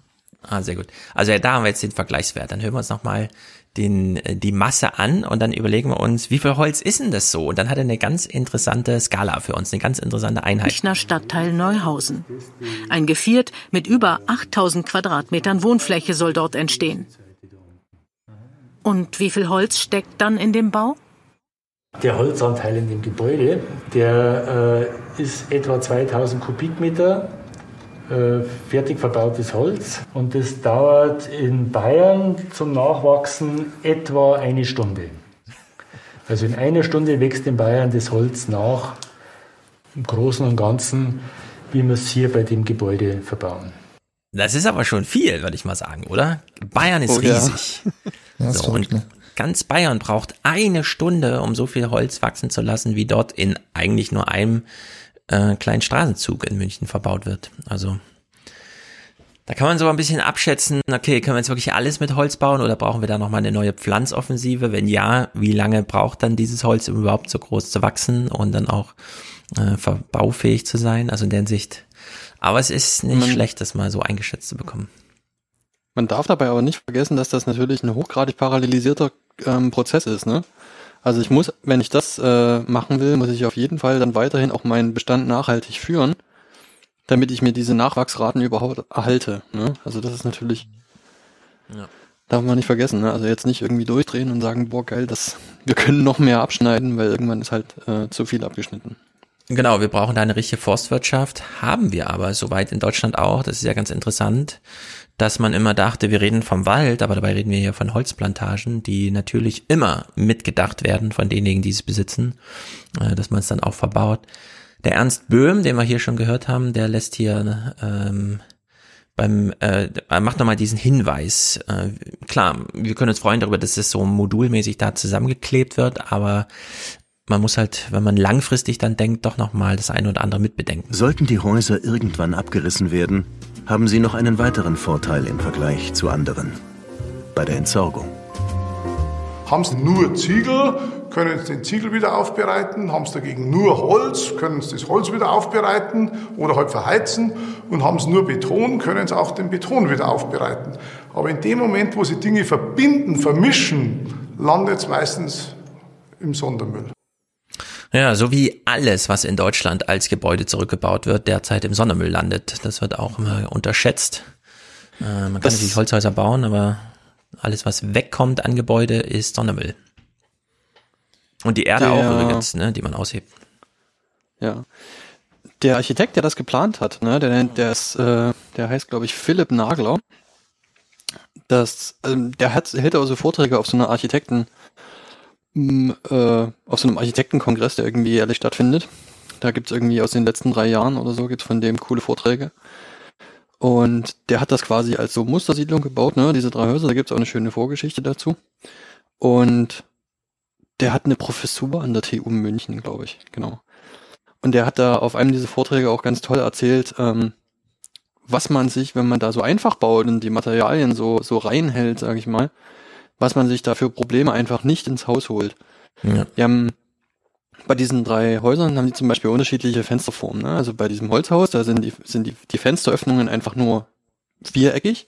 Ah, sehr gut. Also ja, da haben wir jetzt den Vergleichswert. Dann hören wir uns nochmal den, äh, die Masse an und dann überlegen wir uns, wie viel Holz ist denn das so? Und dann hat er eine ganz interessante Skala für uns, eine ganz interessante Einheit. Münchner Stadtteil Neuhausen. Ein Geviert mit über 8000 Quadratmetern Wohnfläche soll dort entstehen. Und wie viel Holz steckt dann in dem Bau? Der Holzanteil in dem Gebäude, der äh, ist etwa 2000 Kubikmeter äh, fertig verbautes Holz. Und das dauert in Bayern zum Nachwachsen etwa eine Stunde. Also in einer Stunde wächst in Bayern das Holz nach, im Großen und Ganzen, wie wir es hier bei dem Gebäude verbauen. Das ist aber schon viel, würde ich mal sagen, oder? Bayern ist Oh ja. riesig. Ja, ist so, und ne? Ganz Bayern braucht eine Stunde, um so viel Holz wachsen zu lassen, wie dort in eigentlich nur einem äh, kleinen Straßenzug in München verbaut wird. Also da kann man so ein bisschen abschätzen, okay, können wir jetzt wirklich alles mit Holz bauen oder brauchen wir da nochmal eine neue Pflanzoffensive? Wenn ja, wie lange braucht dann dieses Holz, um überhaupt so groß zu wachsen und dann auch äh, verbaufähig zu sein? Also in der Hinsicht. Aber es ist nicht Man- schlecht, das mal so eingeschätzt zu bekommen. Man darf dabei aber nicht vergessen, dass das natürlich ein hochgradig parallelisierter ähm, Prozess ist. Ne? Also ich muss, wenn ich das äh, machen will, muss ich auf jeden Fall dann weiterhin auch meinen Bestand nachhaltig führen, damit ich mir diese Nachwachsraten überhaupt erhalte. Ne? Also das ist natürlich, Ja. darf man nicht vergessen. Ne? Also jetzt nicht irgendwie durchdrehen und sagen, boah geil, das, wir können noch mehr abschneiden, weil irgendwann ist halt äh, zu viel abgeschnitten. Genau, wir brauchen da eine richtige Forstwirtschaft, haben wir aber soweit in Deutschland auch. Das ist ja ganz interessant, dass man immer dachte, wir reden vom Wald, aber dabei reden wir hier von Holzplantagen, die natürlich immer mitgedacht werden von denjenigen, die es besitzen, äh, dass man es dann auch verbaut. Der Ernst Böhm, den wir hier schon gehört haben, der lässt hier ähm, beim äh, macht nochmal diesen Hinweis. Äh, klar, wir können uns freuen darüber, dass es so modulmäßig da zusammengeklebt wird, aber man muss halt, wenn man langfristig dann denkt, doch nochmal das eine oder andere mitbedenken. Sollten die Häuser irgendwann abgerissen werden, haben sie noch einen weiteren Vorteil im Vergleich zu anderen. Bei der Entsorgung. Haben sie nur Ziegel, können sie den Ziegel wieder aufbereiten. Haben sie dagegen nur Holz, können sie das Holz wieder aufbereiten oder halt verheizen. Und haben sie nur Beton, können sie auch den Beton wieder aufbereiten. Aber in dem Moment, wo sie Dinge verbinden, vermischen, landet es meistens im Sondermüll. Ja, so wie alles, was in Deutschland als Gebäude zurückgebaut wird, derzeit im Sondermüll landet. Das wird auch immer unterschätzt. Äh, man kann Das- natürlich Holzhäuser bauen, aber alles, was wegkommt an Gebäude, ist Sondermüll. Und die Erde Der- auch übrigens, ne, die man aushebt. Ja. Der Architekt, der das geplant hat, ne, der, der ist, äh, der heißt, glaube ich, Philipp Nagler. Das, ähm, der hat, hält also Vorträge auf so einer Architekten, äh, auf so einem Architektenkongress, der irgendwie jährlich stattfindet. Da gibt's irgendwie aus den letzten drei Jahren oder so, gibt's von dem coole Vorträge. Und der hat das quasi als so Mustersiedlung gebaut, ne, diese drei Häuser, da gibt's auch eine schöne Vorgeschichte dazu. Und der hat eine Professur an der TU München, glaube ich, genau. Und der hat da auf einem dieser Vorträge auch ganz toll erzählt, ähm, was man sich, wenn man da so einfach baut und die Materialien so, so reinhält, sage ich mal, was man sich da für Probleme einfach nicht ins Haus holt. Ja. Die haben bei diesen drei Häusern haben die zum Beispiel unterschiedliche Fensterformen. Ne? Also bei diesem Holzhaus, da sind die, sind die, die Fensteröffnungen einfach nur viereckig.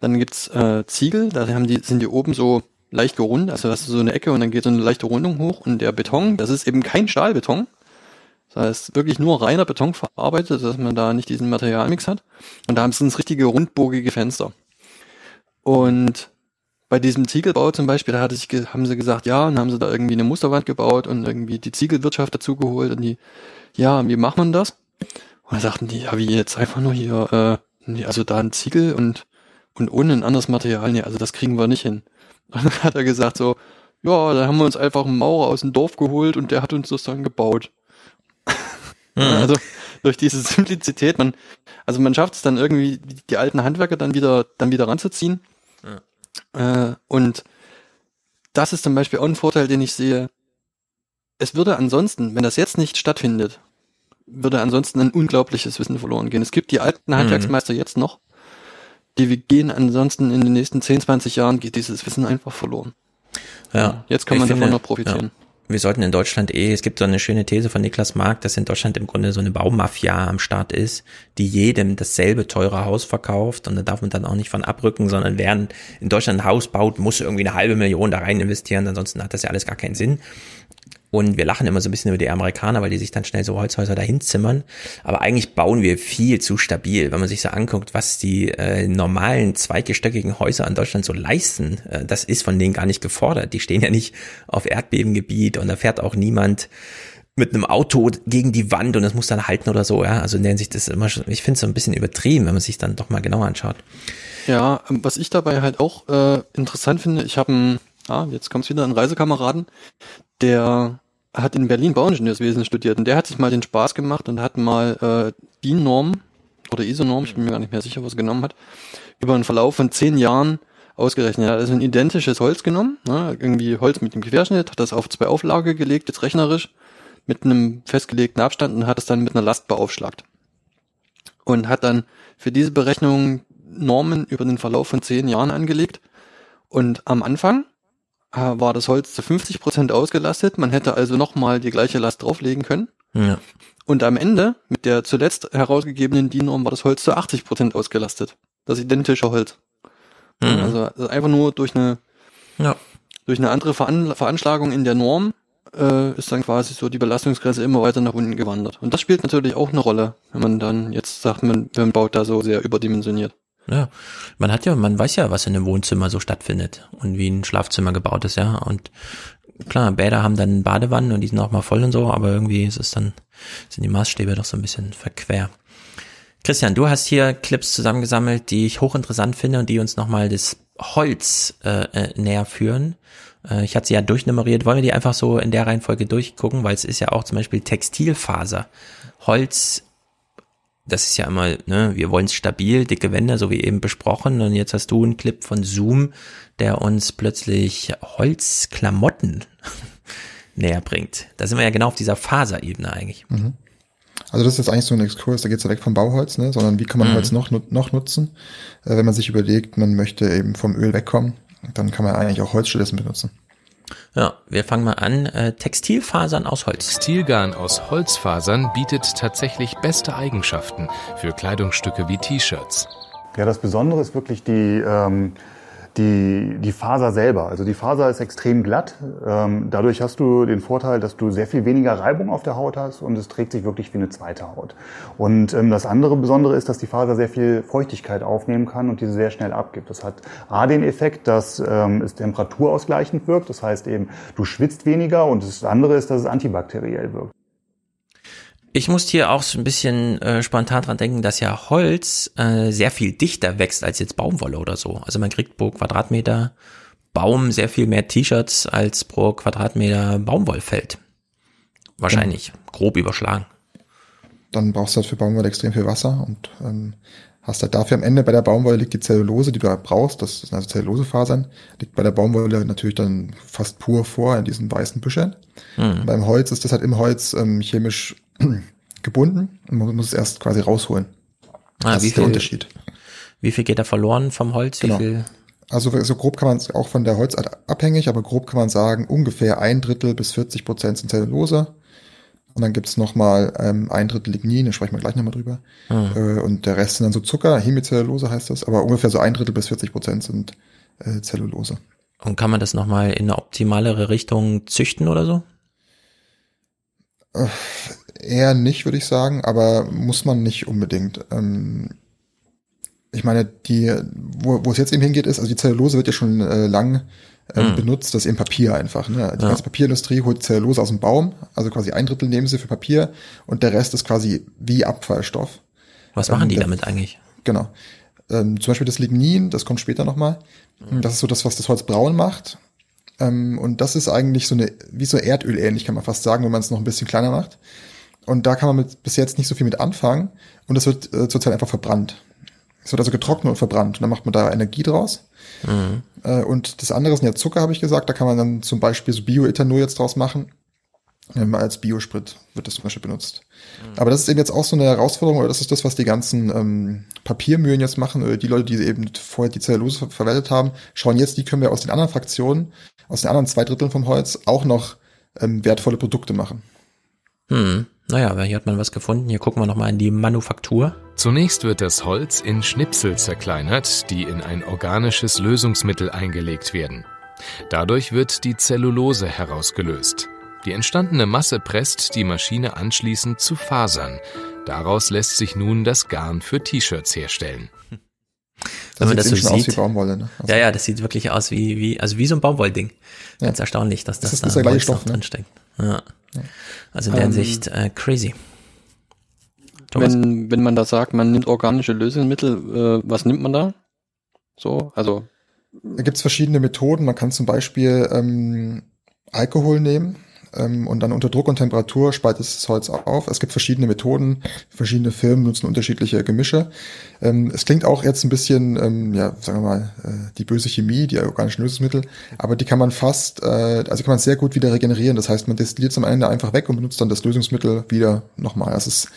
Dann gibt's äh, Ziegel, da haben die, sind die oben so leicht gerundet, also das ist so eine Ecke und dann geht so eine leichte Rundung hoch und der Beton, das ist eben kein Stahlbeton. Das heißt, wirklich nur reiner Beton verarbeitet, dass man da nicht diesen Materialmix hat. Und da sind es richtige rundbogige Fenster. Und bei diesem Ziegelbau zum Beispiel, da hatte ich, haben sie gesagt, ja, und haben sie da irgendwie eine Musterwand gebaut und irgendwie die Ziegelwirtschaft dazugeholt und die, ja, wie macht man das? Und dann sagten die, ja, wie jetzt einfach nur hier, äh, nee, also da ein Ziegel und, und ohne ein anderes Material, nee, also das kriegen wir nicht hin. Und dann hat er gesagt so, ja, da haben wir uns einfach einen Maurer aus dem Dorf geholt und der hat uns das dann gebaut. Mhm. Also durch diese Simplizität, man, also man schafft es dann irgendwie, die alten Handwerker dann wieder, dann wieder ranzuziehen. Äh, und das ist zum Beispiel auch ein Vorteil, den ich sehe. Es würde ansonsten, wenn das jetzt nicht stattfindet, würde ansonsten ein unglaubliches Wissen verloren gehen. Es gibt die alten Mhm. Handwerksmeister jetzt noch, die wir gehen ansonsten in den nächsten 10, 20 Jahren geht dieses Wissen einfach verloren. Ja. Jetzt kann man finde, davon noch profitieren. Ja. Wir sollten in Deutschland eh, es gibt so eine schöne These von Niklas Mark, dass in Deutschland im Grunde so eine Baumafia am Start ist, die jedem dasselbe teure Haus verkauft und da darf man dann auch nicht von abrücken, sondern wer in Deutschland ein Haus baut, muss irgendwie eine halbe Million da rein investieren, ansonsten hat das ja alles gar keinen Sinn. Und wir lachen immer so ein bisschen über die Amerikaner, weil die sich dann schnell so Holzhäuser dahin zimmern. Aber eigentlich bauen wir viel zu stabil. Wenn man sich so anguckt, was die äh, normalen zweigestöckigen Häuser in Deutschland so leisten, äh, das ist von denen gar nicht gefordert. Die stehen ja nicht auf Erdbebengebiet und da fährt auch niemand mit einem Auto gegen die Wand und das muss dann halten oder so. Ja, also in der Hinsicht ist immer, schon- ich finde es so ein bisschen übertrieben, wenn man sich dann doch mal genauer anschaut. Ja, ähm, was ich dabei halt auch äh, interessant finde, ich habe einen, ah, jetzt kommt's wieder, einen Reisekameraden, der hat in Berlin Bauingenieurswesen studiert und der hat sich mal den Spaß gemacht und hat mal äh, DIN-Norm oder ISO-Norm, ich bin mir gar nicht mehr sicher, was er genommen hat, über einen Verlauf von zehn Jahren ausgerechnet. Er hat also ein identisches Holz genommen, ne, irgendwie Holz mit dem Querschnitt, hat das auf zwei Auflage gelegt, jetzt rechnerisch, mit einem festgelegten Abstand und hat es dann mit einer Last beaufschlagt. Und hat dann für diese Berechnung Normen über den Verlauf von zehn Jahren angelegt. Und am Anfang war das Holz zu 50 Prozent ausgelastet. Man hätte also nochmal die gleiche Last drauflegen können. Ja. Und am Ende, mit der zuletzt herausgegebenen DIN-Norm, war das Holz zu 80 Prozent ausgelastet. Das identische Holz. Mhm. Also, also einfach nur durch eine, Ja. durch eine andere Veran Veranschlagung in der Norm äh, ist dann quasi so die Belastungsgrenze immer weiter nach unten gewandert. Und das spielt natürlich auch eine Rolle, wenn man dann jetzt sagt, man, man baut da so sehr überdimensioniert. Ja, man hat ja, man weiß ja, was in einem Wohnzimmer so stattfindet und wie ein Schlafzimmer gebaut ist, ja. Und klar, Bäder haben dann Badewannen und die sind auch mal voll und so, aber irgendwie ist es dann, sind die Maßstäbe doch so ein bisschen verquer. Christian, du hast hier Clips zusammengesammelt, die ich hochinteressant finde und die uns nochmal das Holz äh, äh, näher führen. Äh, ich hatte sie ja durchnummeriert. Wollen wir die einfach so in der Reihenfolge durchgucken, weil es ist ja auch zum Beispiel Textilfaser. Holz, das ist ja immer, ne, wir wollen es stabil, dicke Wände, so wie eben besprochen. Und jetzt hast du einen Clip von Zoom, der uns plötzlich Holzklamotten näher bringt. Da sind wir ja genau auf dieser Faserebene eigentlich. Mhm. Also das ist jetzt eigentlich so ein Exkurs, da geht es ja weg vom Bauholz, ne? sondern wie kann man mhm. Holz noch, noch nutzen, äh, wenn man sich überlegt, man möchte eben vom Öl wegkommen, dann kann man eigentlich auch Holz stattdessen benutzen. Ja, wir fangen mal an. Äh, Textilfasern aus Holz. Textilgarn aus Holzfasern bietet tatsächlich beste Eigenschaften für Kleidungsstücke wie T-Shirts. Ja, das Besondere ist wirklich die ähm, die, die Faser selber. Also die Faser ist extrem glatt. Ähm, dadurch hast du den Vorteil, dass du sehr viel weniger Reibung auf der Haut hast und es trägt sich wirklich wie eine zweite Haut. Und ähm, das andere Besondere ist, dass die Faser sehr viel Feuchtigkeit aufnehmen kann und diese sehr schnell abgibt. Das hat A den Effekt, dass ähm, es temperaturausgleichend wirkt. Das heißt eben, du schwitzt weniger und das andere ist, dass es antibakteriell wirkt. Ich muss hier auch so ein bisschen äh, spontan dran denken, dass ja Holz äh, sehr viel dichter wächst als jetzt Baumwolle oder so. Also man kriegt pro Quadratmeter Baum sehr viel mehr T-Shirts als pro Quadratmeter Baumwollfeld. Wahrscheinlich, ja. grob überschlagen. Dann brauchst du halt für Baumwolle extrem viel Wasser und ähm, hast halt dafür am Ende bei der Baumwolle liegt die Zellulose, die du halt brauchst, das sind also Zellulosefasern, liegt bei der Baumwolle natürlich dann fast pur vor in diesen weißen Büscheln. Mhm. Beim Holz ist das halt im Holz ähm, chemisch gebunden und man muss es erst quasi rausholen. Ah, das wie ist viel, der Unterschied. Wie viel geht da verloren vom Holz? Genau. Also so grob kann man es auch von der Holzart abhängig, aber grob kann man sagen, ungefähr ein Drittel bis 40 Prozent sind Zellulose. Und dann gibt's noch mal ähm, ein Drittel Lignin, da sprechen wir gleich nochmal drüber. Hm. Äh, und der Rest sind dann so Zucker, Hemicellulose heißt das, aber ungefähr so ein Drittel bis 40 Prozent sind äh, Zellulose. Und kann man das nochmal in eine optimalere Richtung züchten oder so? Eher nicht, würde ich sagen, aber muss man nicht unbedingt. Ähm, ich meine, die, wo, wo es jetzt eben hingeht, ist, also die Zellulose wird ja schon äh, lang äh, mhm. benutzt, das ist eben Papier einfach. Ne? Die ja. ganze Papierindustrie holt Zellulose aus dem Baum, also quasi ein Drittel nehmen sie für Papier und der Rest ist quasi wie Abfallstoff. Was machen ähm, die damit eigentlich? Genau. Ähm, zum Beispiel das Lignin, das kommt später nochmal. Mhm. Das ist so das, was das Holz braun macht. Ähm, und das ist eigentlich so eine, wie so Erdöl ähnlich, kann man fast sagen, wenn man es noch ein bisschen kleiner macht. Und da kann man mit, bis jetzt nicht so viel mit anfangen. Und das wird äh, zurzeit einfach verbrannt. Es wird also getrocknet und verbrannt. Und dann macht man da Energie draus. Mhm. Äh, und das andere sind ja Zucker, habe ich gesagt. Da kann man dann zum Beispiel so Bioethanol jetzt draus machen. Ähm, als Biosprit wird das zum Beispiel benutzt. Mhm. Aber das ist eben jetzt auch so eine Herausforderung, oder das ist das, was die ganzen ähm, Papiermühlen jetzt machen, oder die Leute, die eben vorher die Zellulose ver verwendet haben, schauen jetzt, wie können wir aus den anderen Fraktionen, aus den anderen zwei Dritteln vom Holz auch noch ähm, wertvolle Produkte machen. Hm. Naja, hier hat man was gefunden. Hier gucken wir nochmal in die Manufaktur. Zunächst wird das Holz in Schnipsel zerkleinert, die in ein organisches Lösungsmittel eingelegt werden. Dadurch wird die Zellulose herausgelöst. Die entstandene Masse presst die Maschine anschließend zu Fasern. Daraus lässt sich nun das Garn für T-Shirts herstellen. Das Wenn man das so sieht. Aus wie Baumwolle, ne? Also ja, ja, das sieht wirklich aus wie, wie, also wie so ein Baumwollding. Ganz ja. erstaunlich, dass das, das ist da der Stoff, ne? drinsteckt. Ja. Also in der ähm, Hinsicht äh, crazy. Wenn, wenn man da sagt, man nimmt organische Lösungsmittel, äh, was nimmt man da? So, also. Da gibt's verschiedene Methoden. Man kann zum Beispiel ähm, Alkohol nehmen ähm, und dann unter Druck und Temperatur spaltet das Holz auf. Es gibt verschiedene Methoden, verschiedene Firmen nutzen unterschiedliche Gemische. Ähm, es klingt auch jetzt ein bisschen, ähm, ja, sagen wir mal, äh, die böse Chemie, die organischen Lösungsmittel, aber die kann man fast, äh, also kann man sehr gut wieder regenerieren. Das heißt, man destilliert es am Ende einfach weg und benutzt dann das Lösungsmittel wieder nochmal. Das ist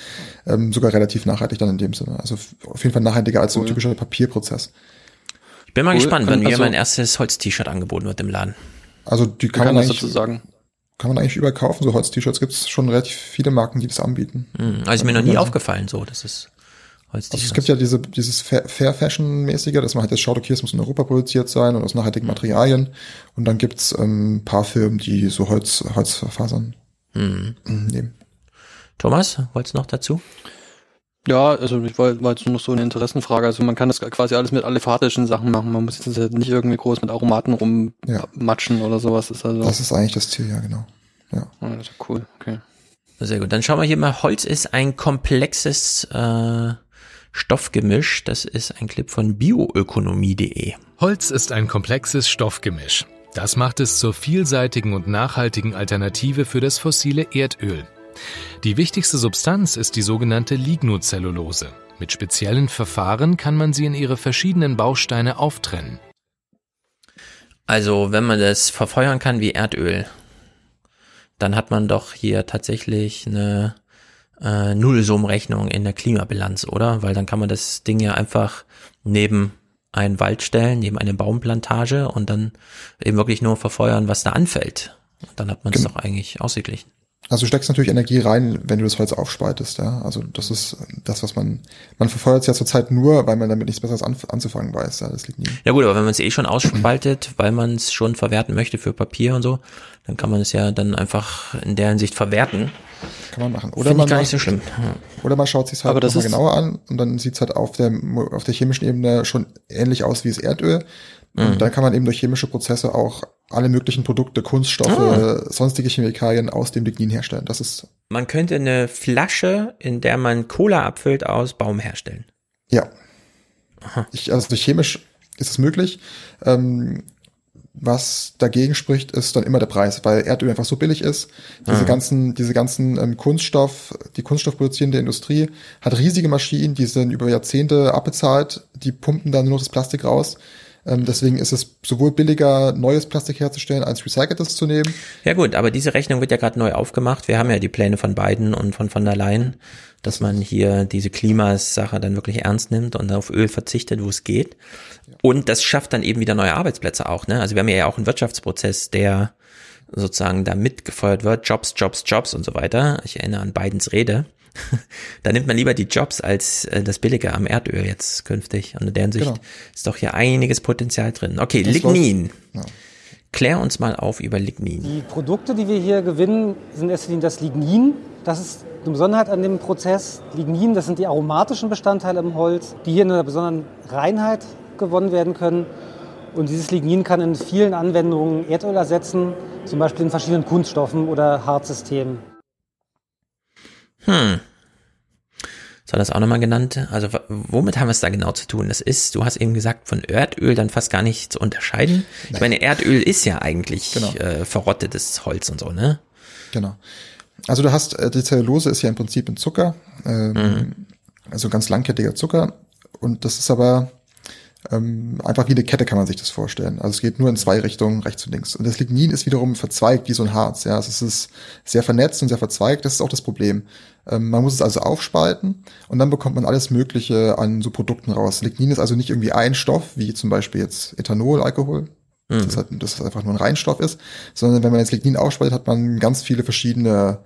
ähm, sogar relativ nachhaltig dann in dem Sinne. Also auf jeden Fall nachhaltiger als so ein typischer Papierprozess. Ich bin mal cool. gespannt, wenn also, mir mein erstes Holz-T-Shirt angeboten wird im Laden. Also die kann, kann man eigentlich, sagen kann man eigentlich überall kaufen. So Holz-T-Shirts gibt es schon relativ viele Marken, die das anbieten. Mhm. Also ist mir noch nie aufgefallen, so, das ist Holz-T-Shirts. Also es gibt ja diese, dieses Fair Fashion-mäßige, dass man halt jetzt schaut, okay, es muss in Europa produziert sein und aus nachhaltigen Materialien. Und dann gibt's ähm, paar Firmen, die so Holz, Holzfasern mhm. nehmen. Thomas, wolltest du noch dazu? Ja, also ich war, war jetzt nur noch so eine Interessenfrage. Also man kann das quasi alles mit aliphatischen Sachen machen. Man muss jetzt nicht irgendwie groß mit Aromaten rummatschen oder sowas. Das ist, also Das ist eigentlich das Ziel, ja, genau. Ja. Ja, das ist cool, okay. Sehr gut. Dann schauen wir hier mal. Holz ist ein komplexes äh, Stoffgemisch. Das ist ein Clip von bioökonomie.de. Holz ist ein komplexes Stoffgemisch. Das macht es zur vielseitigen und nachhaltigen Alternative für das fossile Erdöl. Die wichtigste Substanz ist die sogenannte Lignocellulose. Mit speziellen Verfahren kann man sie in ihre verschiedenen Bausteine auftrennen. Also, wenn man das verfeuern kann wie Erdöl, dann hat man doch hier tatsächlich eine äh, Nullsummrechnung in der Klimabilanz, oder? Weil dann kann man das Ding ja einfach neben einen Wald stellen, neben eine Baumplantage und dann eben wirklich nur verfeuern, was da anfällt. Dann hat man es Genau. doch eigentlich ausgeglichen. Also du steckst natürlich Energie rein, wenn du das Holz aufspaltest, ja. Also das ist das, was man, man verfeuert es ja zurzeit nur, weil man damit nichts Besseres anf anzufangen weiß, ja. Das liegt nie. Ja gut, aber wenn man es eh schon ausspaltet, weil man es schon verwerten möchte für Papier und so, dann kann man es ja dann einfach in der Hinsicht verwerten. Kann man machen. Finde ich man gar macht- nicht so schlimm. Oder man schaut sich halt Aber das noch mal ist- genauer an und dann sieht es halt auf der, auf der chemischen Ebene schon ähnlich aus wie das Erdöl. Mhm. Und dann kann man eben durch chemische Prozesse auch alle möglichen Produkte, Kunststoffe, Ah. sonstige Chemikalien aus dem Lignin herstellen. Das ist, Man könnte eine Flasche, in der man Cola abfüllt, aus Baum herstellen. ja. Ich, also chemisch ist es möglich. Ähm, was dagegen spricht, ist dann immer der Preis, weil Erdöl einfach so billig ist. Diese Mhm. ganzen, diese ganzen ähm, Kunststoff, die kunststoffproduzierende Industrie hat riesige Maschinen, die sind über Jahrzehnte abbezahlt, die pumpen dann nur noch das Plastik raus. Ähm, deswegen ist es sowohl billiger, neues Plastik herzustellen, als recyceltes zu nehmen. Ja gut, aber diese Rechnung wird ja gerade neu aufgemacht. Wir haben ja die Pläne von Biden und von von der Leyen, dass man hier diese Klimasache dann wirklich ernst nimmt und auf Öl verzichtet, wo es geht. Und das schafft dann eben wieder neue Arbeitsplätze auch. Ne? Also wir haben ja auch einen Wirtschaftsprozess, der sozusagen da mitgefeuert wird. Jobs, Jobs, Jobs und so weiter. Ich erinnere an Bidens Rede. da nimmt man lieber die Jobs als äh, das Billige am Erdöl jetzt künftig. Und in deren Sicht Genau. ist doch hier einiges Potenzial drin. Okay, Das Lignin. Klär uns mal auf über Lignin. Die Produkte, die wir hier gewinnen, sind Linie das Lignin. Das ist eine Besonderheit an dem Prozess. Lignin, das sind die aromatischen Bestandteile im Holz, die hier in einer besonderen Reinheit gewonnen werden können. Und dieses Lignin kann in vielen Anwendungen Erdöl ersetzen, zum Beispiel in verschiedenen Kunststoffen oder Harzsystemen. Hm. Soll das auch nochmal genannt? Also womit haben wir es da genau zu tun? Das ist, du hast eben gesagt, von Erdöl dann fast gar nicht zu unterscheiden. Ich meine, Erdöl ist ja eigentlich Genau. äh, verrottetes Holz und so, ne? Genau. Also du hast, äh, die Zellulose ist ja im Prinzip ein Zucker, ähm, Mhm. also ganz langkettiger Zucker. Und das ist aber ähm, einfach wie eine Kette kann man sich das vorstellen. Also es geht nur in zwei Richtungen, rechts und links. Und das Lignin ist wiederum verzweigt wie so ein Harz. Ja, also es ist sehr vernetzt und sehr verzweigt. Das ist auch das Problem. Ähm, man muss es also aufspalten und dann bekommt man alles Mögliche an so Produkten raus. Lignin ist also nicht irgendwie ein Stoff, wie zum Beispiel jetzt Ethanol, Alkohol. Mhm. Das, halt, das einfach nur ein Reinstoff ist, sondern wenn man jetzt Lignin aufspaltet, hat man ganz viele verschiedene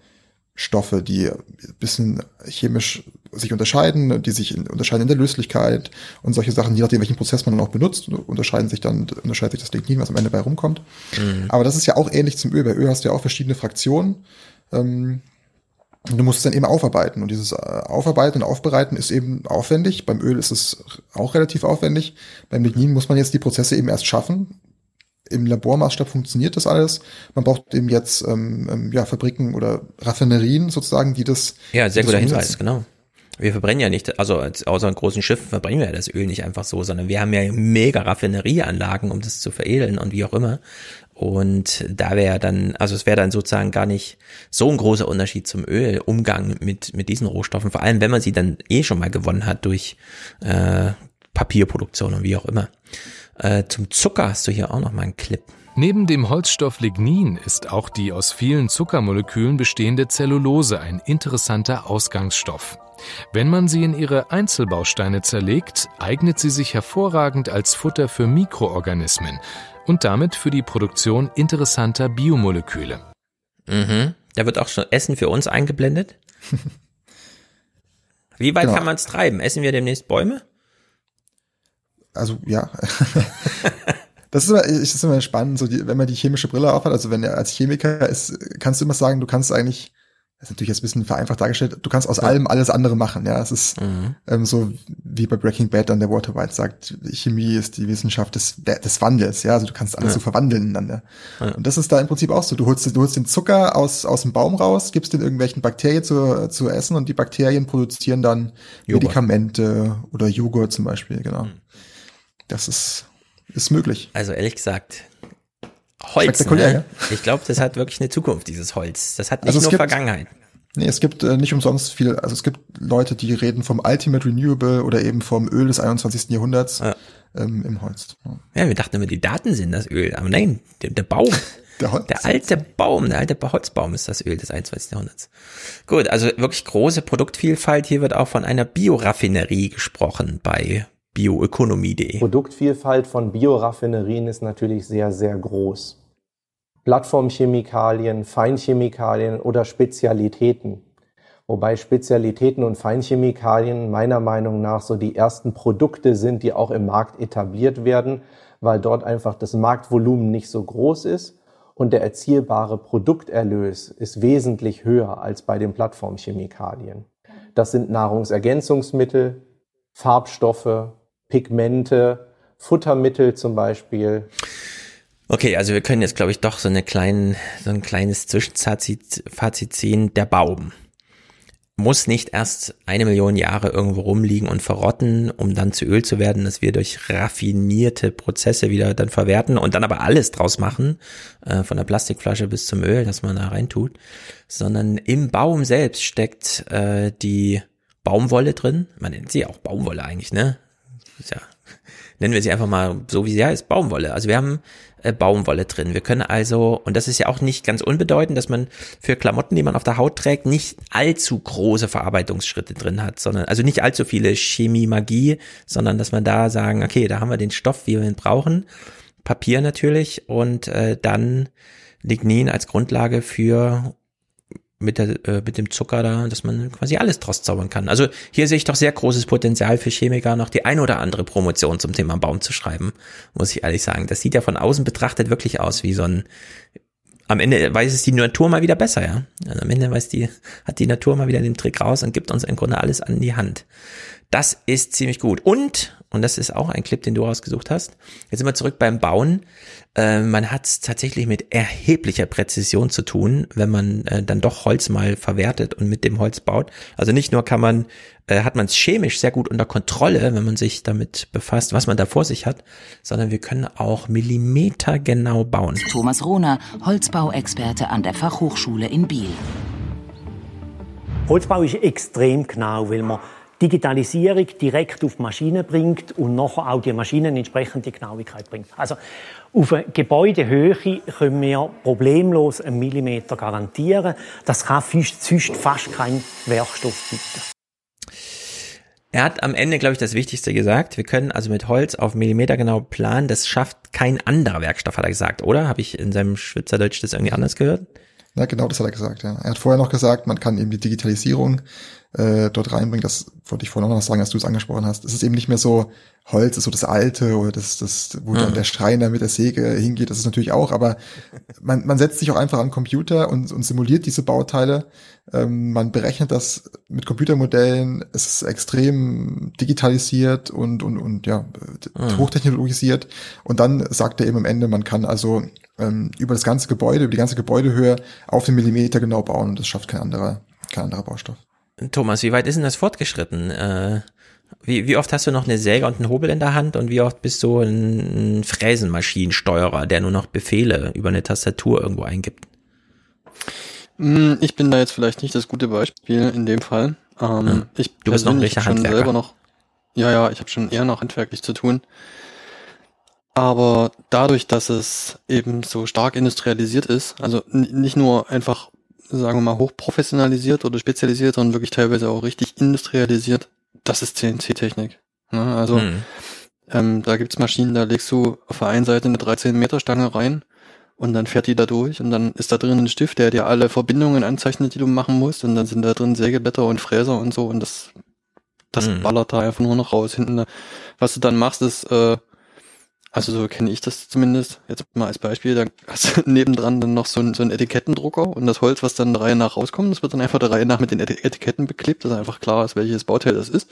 Stoffe, die ein bisschen chemisch sich unterscheiden, die sich in, unterscheiden in der Löslichkeit und solche Sachen, je nachdem, welchen Prozess man dann auch benutzt, unterscheiden sich dann, unterscheidet sich das Lignin, was am Ende bei rumkommt. Mhm. Aber das ist ja auch ähnlich zum Öl. Bei Öl hast du ja auch verschiedene Fraktionen. Ähm, und du musst es dann eben aufarbeiten. Und dieses äh, Aufarbeiten und Aufbereiten ist eben aufwendig. Beim Öl ist es auch relativ aufwendig. Beim Lignin muss man jetzt die Prozesse eben erst schaffen. Im Labormaßstab funktioniert das alles. Man braucht eben jetzt ähm, ähm, ja, Fabriken oder Raffinerien sozusagen, die das. Ja, sehr guter Hinweis, genau. Wir verbrennen ja nicht, also als, außer in großen Schiffen verbrennen wir ja das Öl nicht einfach so, sondern wir haben ja mega Raffinerieanlagen, um das zu veredeln und wie auch immer. Und da wäre dann, also es wäre dann sozusagen gar nicht so ein großer Unterschied zum Öl, Umgang mit, mit diesen Rohstoffen, vor allem wenn man sie dann eh schon mal gewonnen hat durch äh, Papierproduktion und wie auch immer. Äh, zum Zucker hast du hier auch noch mal einen Clip. Neben dem Holzstoff Lignin ist auch die aus vielen Zuckermolekülen bestehende Zellulose ein interessanter Ausgangsstoff. Wenn man sie in ihre Einzelbausteine zerlegt, eignet sie sich hervorragend als Futter für Mikroorganismen und damit für die Produktion interessanter Biomoleküle. Mhm. Da wird auch schon Essen für uns eingeblendet. Wie weit Genau. kann man es treiben? Essen wir demnächst Bäume? Also ja. Das ist immer, es ist immer spannend, so die, wenn man die chemische Brille aufhat, also wenn er als Chemiker ist, kannst du immer sagen, du kannst eigentlich das ist natürlich jetzt ein bisschen vereinfacht dargestellt, du kannst aus allem alles andere machen, ja. Es ist Mhm. ähm, so wie bei Breaking Bad dann der Walter White sagt, Chemie ist die Wissenschaft des, des Wandels, ja. Also du kannst alles Ja. so verwandeln dann, ja. Ja. Und das ist da im Prinzip auch so. Du holst, du holst den Zucker aus, aus dem Baum raus, gibst den irgendwelchen Bakterien zu, zu essen und die Bakterien produzieren dann Joghurt. Medikamente oder Joghurt zum Beispiel, genau. Das ist, ist möglich. Also ehrlich gesagt, Holz, ne? ja. Ich glaube, das hat wirklich eine Zukunft, dieses Holz. Das hat nicht Also nur gibt- Vergangenheit. Nee, es gibt äh, nicht umsonst viel, also es gibt Leute, die reden vom Ultimate Renewable oder eben vom Öl des 21. Jahrhunderts ähm, im Holz. Ja. Ja, wir dachten immer, die Daten sind das Öl. Aber nein, der, der Baum. Der, Holz. der alte Baum, der alte Holzbaum ist das Öl des 21. Jahrhunderts. Gut, also wirklich große Produktvielfalt. Hier wird auch von einer Bioraffinerie gesprochen bei bioökonomie.de. Produktvielfalt von Bioraffinerien ist natürlich sehr, sehr groß. Plattformchemikalien, Feinchemikalien oder Spezialitäten. Wobei Spezialitäten und Feinchemikalien meiner Meinung nach so die ersten Produkte sind, die auch im Markt etabliert werden, weil dort einfach das Marktvolumen nicht so groß ist und der erzielbare Produkterlös ist wesentlich höher als bei den Plattformchemikalien. Das sind Nahrungsergänzungsmittel, Farbstoffe, Pigmente, Futtermittel zum Beispiel. Okay, also wir können jetzt, glaube ich, doch so eine kleinen, so ein kleines Zwischenfazit Fazit ziehen. Der Baum muss nicht erst eine Million Jahre irgendwo rumliegen und verrotten, um dann zu Öl zu werden, dass wir durch raffinierte Prozesse wieder dann verwerten und dann aber alles draus machen, äh, von der Plastikflasche bis zum Öl, das man da reintut, sondern im Baum selbst steckt äh, die Baumwolle drin. Man nennt sie auch Baumwolle eigentlich, ne? Ja, nennen wir sie einfach mal so, wie sie heißt, Baumwolle. Also wir haben äh, Baumwolle drin. Wir können also, und das ist ja auch nicht ganz unbedeutend, dass man für Klamotten, die man auf der Haut trägt, nicht allzu große Verarbeitungsschritte drin hat, sondern, also nicht allzu viele Chemie, Magie, sondern dass man da sagen, okay, da haben wir den Stoff, wie wir ihn brauchen. Papier natürlich und äh, dann Lignin als Grundlage für mit, der, äh, mit dem Zucker da, dass man quasi alles draus zaubern kann. Also hier sehe ich doch sehr großes Potenzial für Chemiker, noch die ein oder andere Promotion zum Thema Baum zu schreiben, muss ich ehrlich sagen. Das sieht ja von außen betrachtet wirklich aus wie so ein, am Ende weiß es die Natur mal wieder besser, ja. Also am Ende weiß die, hat die Natur mal wieder den Trick raus und gibt uns im Grunde alles an die Hand. Das ist ziemlich gut. Und, und das ist auch ein Clip, den du rausgesucht hast, jetzt sind wir zurück beim Bauen. Äh, man hat es tatsächlich mit erheblicher Präzision zu tun, wenn man äh, dann doch Holz mal verwertet und mit dem Holz baut. Also nicht nur kann man, äh, hat man es chemisch sehr gut unter Kontrolle, wenn man sich damit befasst, was man da vor sich hat, sondern wir können auch Millimeter genau bauen. Thomas Rohner, Holzbauexperte an der Fachhochschule in Biel. Holzbau ist extrem genau, weil man Digitalisierung direkt auf die Maschine bringt und nachher auch die Maschinen entsprechend die Genauigkeit bringt. Also auf eine Gebäudehöhe können wir problemlos einen Millimeter garantieren. Das kann sonst fast kein Werkstoff bieten. Er hat am Ende, glaube ich, das Wichtigste gesagt. Wir können also mit Holz auf Millimeter genau planen. Das schafft kein anderer Werkstoff, hat er gesagt, oder? Habe ich in seinem Schwitzerdeutsch das irgendwie anders gehört? Ja, genau das hat er gesagt, ja. Er hat vorher noch gesagt, man kann eben die Digitalisierung äh, dort reinbringen. Das wollte ich vorhin auch noch sagen, als du es angesprochen hast. Es ist eben nicht mehr so, Holz ist so das Alte oder das, das, wo dann Mhm. der Schreiner mit der Säge hingeht, das ist natürlich auch, aber man, man setzt sich auch einfach an Computer und, und simuliert diese Bauteile. Ähm, man berechnet das mit Computermodellen, es ist extrem digitalisiert und, und, und ja, Mhm. hochtechnologisiert. Und dann sagt er eben am Ende, man kann also ähm, über das ganze Gebäude, über die ganze Gebäudehöhe auf den Millimeter genau bauen und das schafft kein anderer, kein anderer Baustoff. Thomas, wie weit ist denn das fortgeschritten? Äh, wie, wie oft hast du noch eine Säge und einen Hobel in der Hand und wie oft bist du ein Fräsenmaschinensteuerer, der nur noch Befehle über eine Tastatur irgendwo eingibt? Mm, Ich bin da jetzt vielleicht nicht das gute Beispiel in dem Fall. Ähm, Hm. Ich Du bist noch ein richtiger Handwerker. selber noch. Ja, ja, ich habe schon eher noch handwerklich zu tun. Aber dadurch, dass es eben so stark industrialisiert ist, also nicht nur einfach, sagen wir mal, hochprofessionalisiert oder spezialisiert, sondern wirklich teilweise auch richtig industrialisiert, das ist CNC-Technik. Ne? Also Hm. ähm, da gibt's Maschinen, da legst du auf der einen Seite eine 13 Meter Stange rein und dann fährt die da durch und dann ist da drin ein Stift, der dir alle Verbindungen anzeichnet, die du machen musst und dann sind da drin Sägeblätter und Fräser und so und das das Mhm. ballert da einfach nur noch raus. Hinten, da- was du dann machst, ist äh, Also so kenne ich das zumindest. Jetzt mal als Beispiel, da hast du nebendran dann noch so ein, so Etikettendrucker und das Holz, was dann der Reihe nach rauskommt, das wird dann einfach der Reihe nach mit den Etiketten beklebt, dass einfach klar ist, welches Bauteil das ist.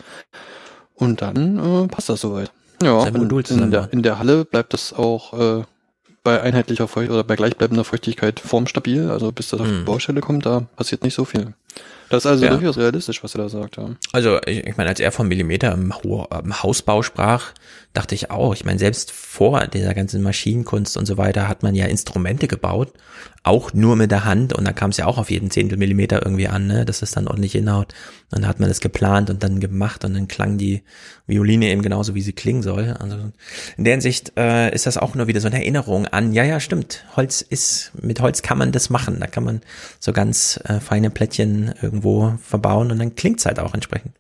Und dann äh, passt das soweit. Ja, und in der, in der Halle bleibt das auch äh, bei einheitlicher Feucht oder bei gleichbleibender Feuchtigkeit formstabil. Also bis das auf die Mhm. Baustelle kommt, da passiert nicht so viel. Das ist also Ja. durchaus realistisch, was er da sagt. Ja. Also ich, ich meine, als er von Millimeter im, im Hausbau sprach, dachte ich auch, ich meine, selbst vor dieser ganzen Maschinenkunst und so weiter hat man ja Instrumente gebaut, auch nur mit der Hand und da kam es ja auch auf jeden Zehntel Millimeter irgendwie an, ne, dass es dann ordentlich hinhaut. Und dann hat man das geplant und dann gemacht und dann klang die Violine eben genauso, wie sie klingen soll. Also in der Hinsicht äh, ist das auch nur wieder so eine Erinnerung an, ja, ja, stimmt, Holz ist, mit Holz kann man das machen, da kann man so ganz äh, feine Plättchen irgendwo verbauen und dann klingt's halt auch entsprechend.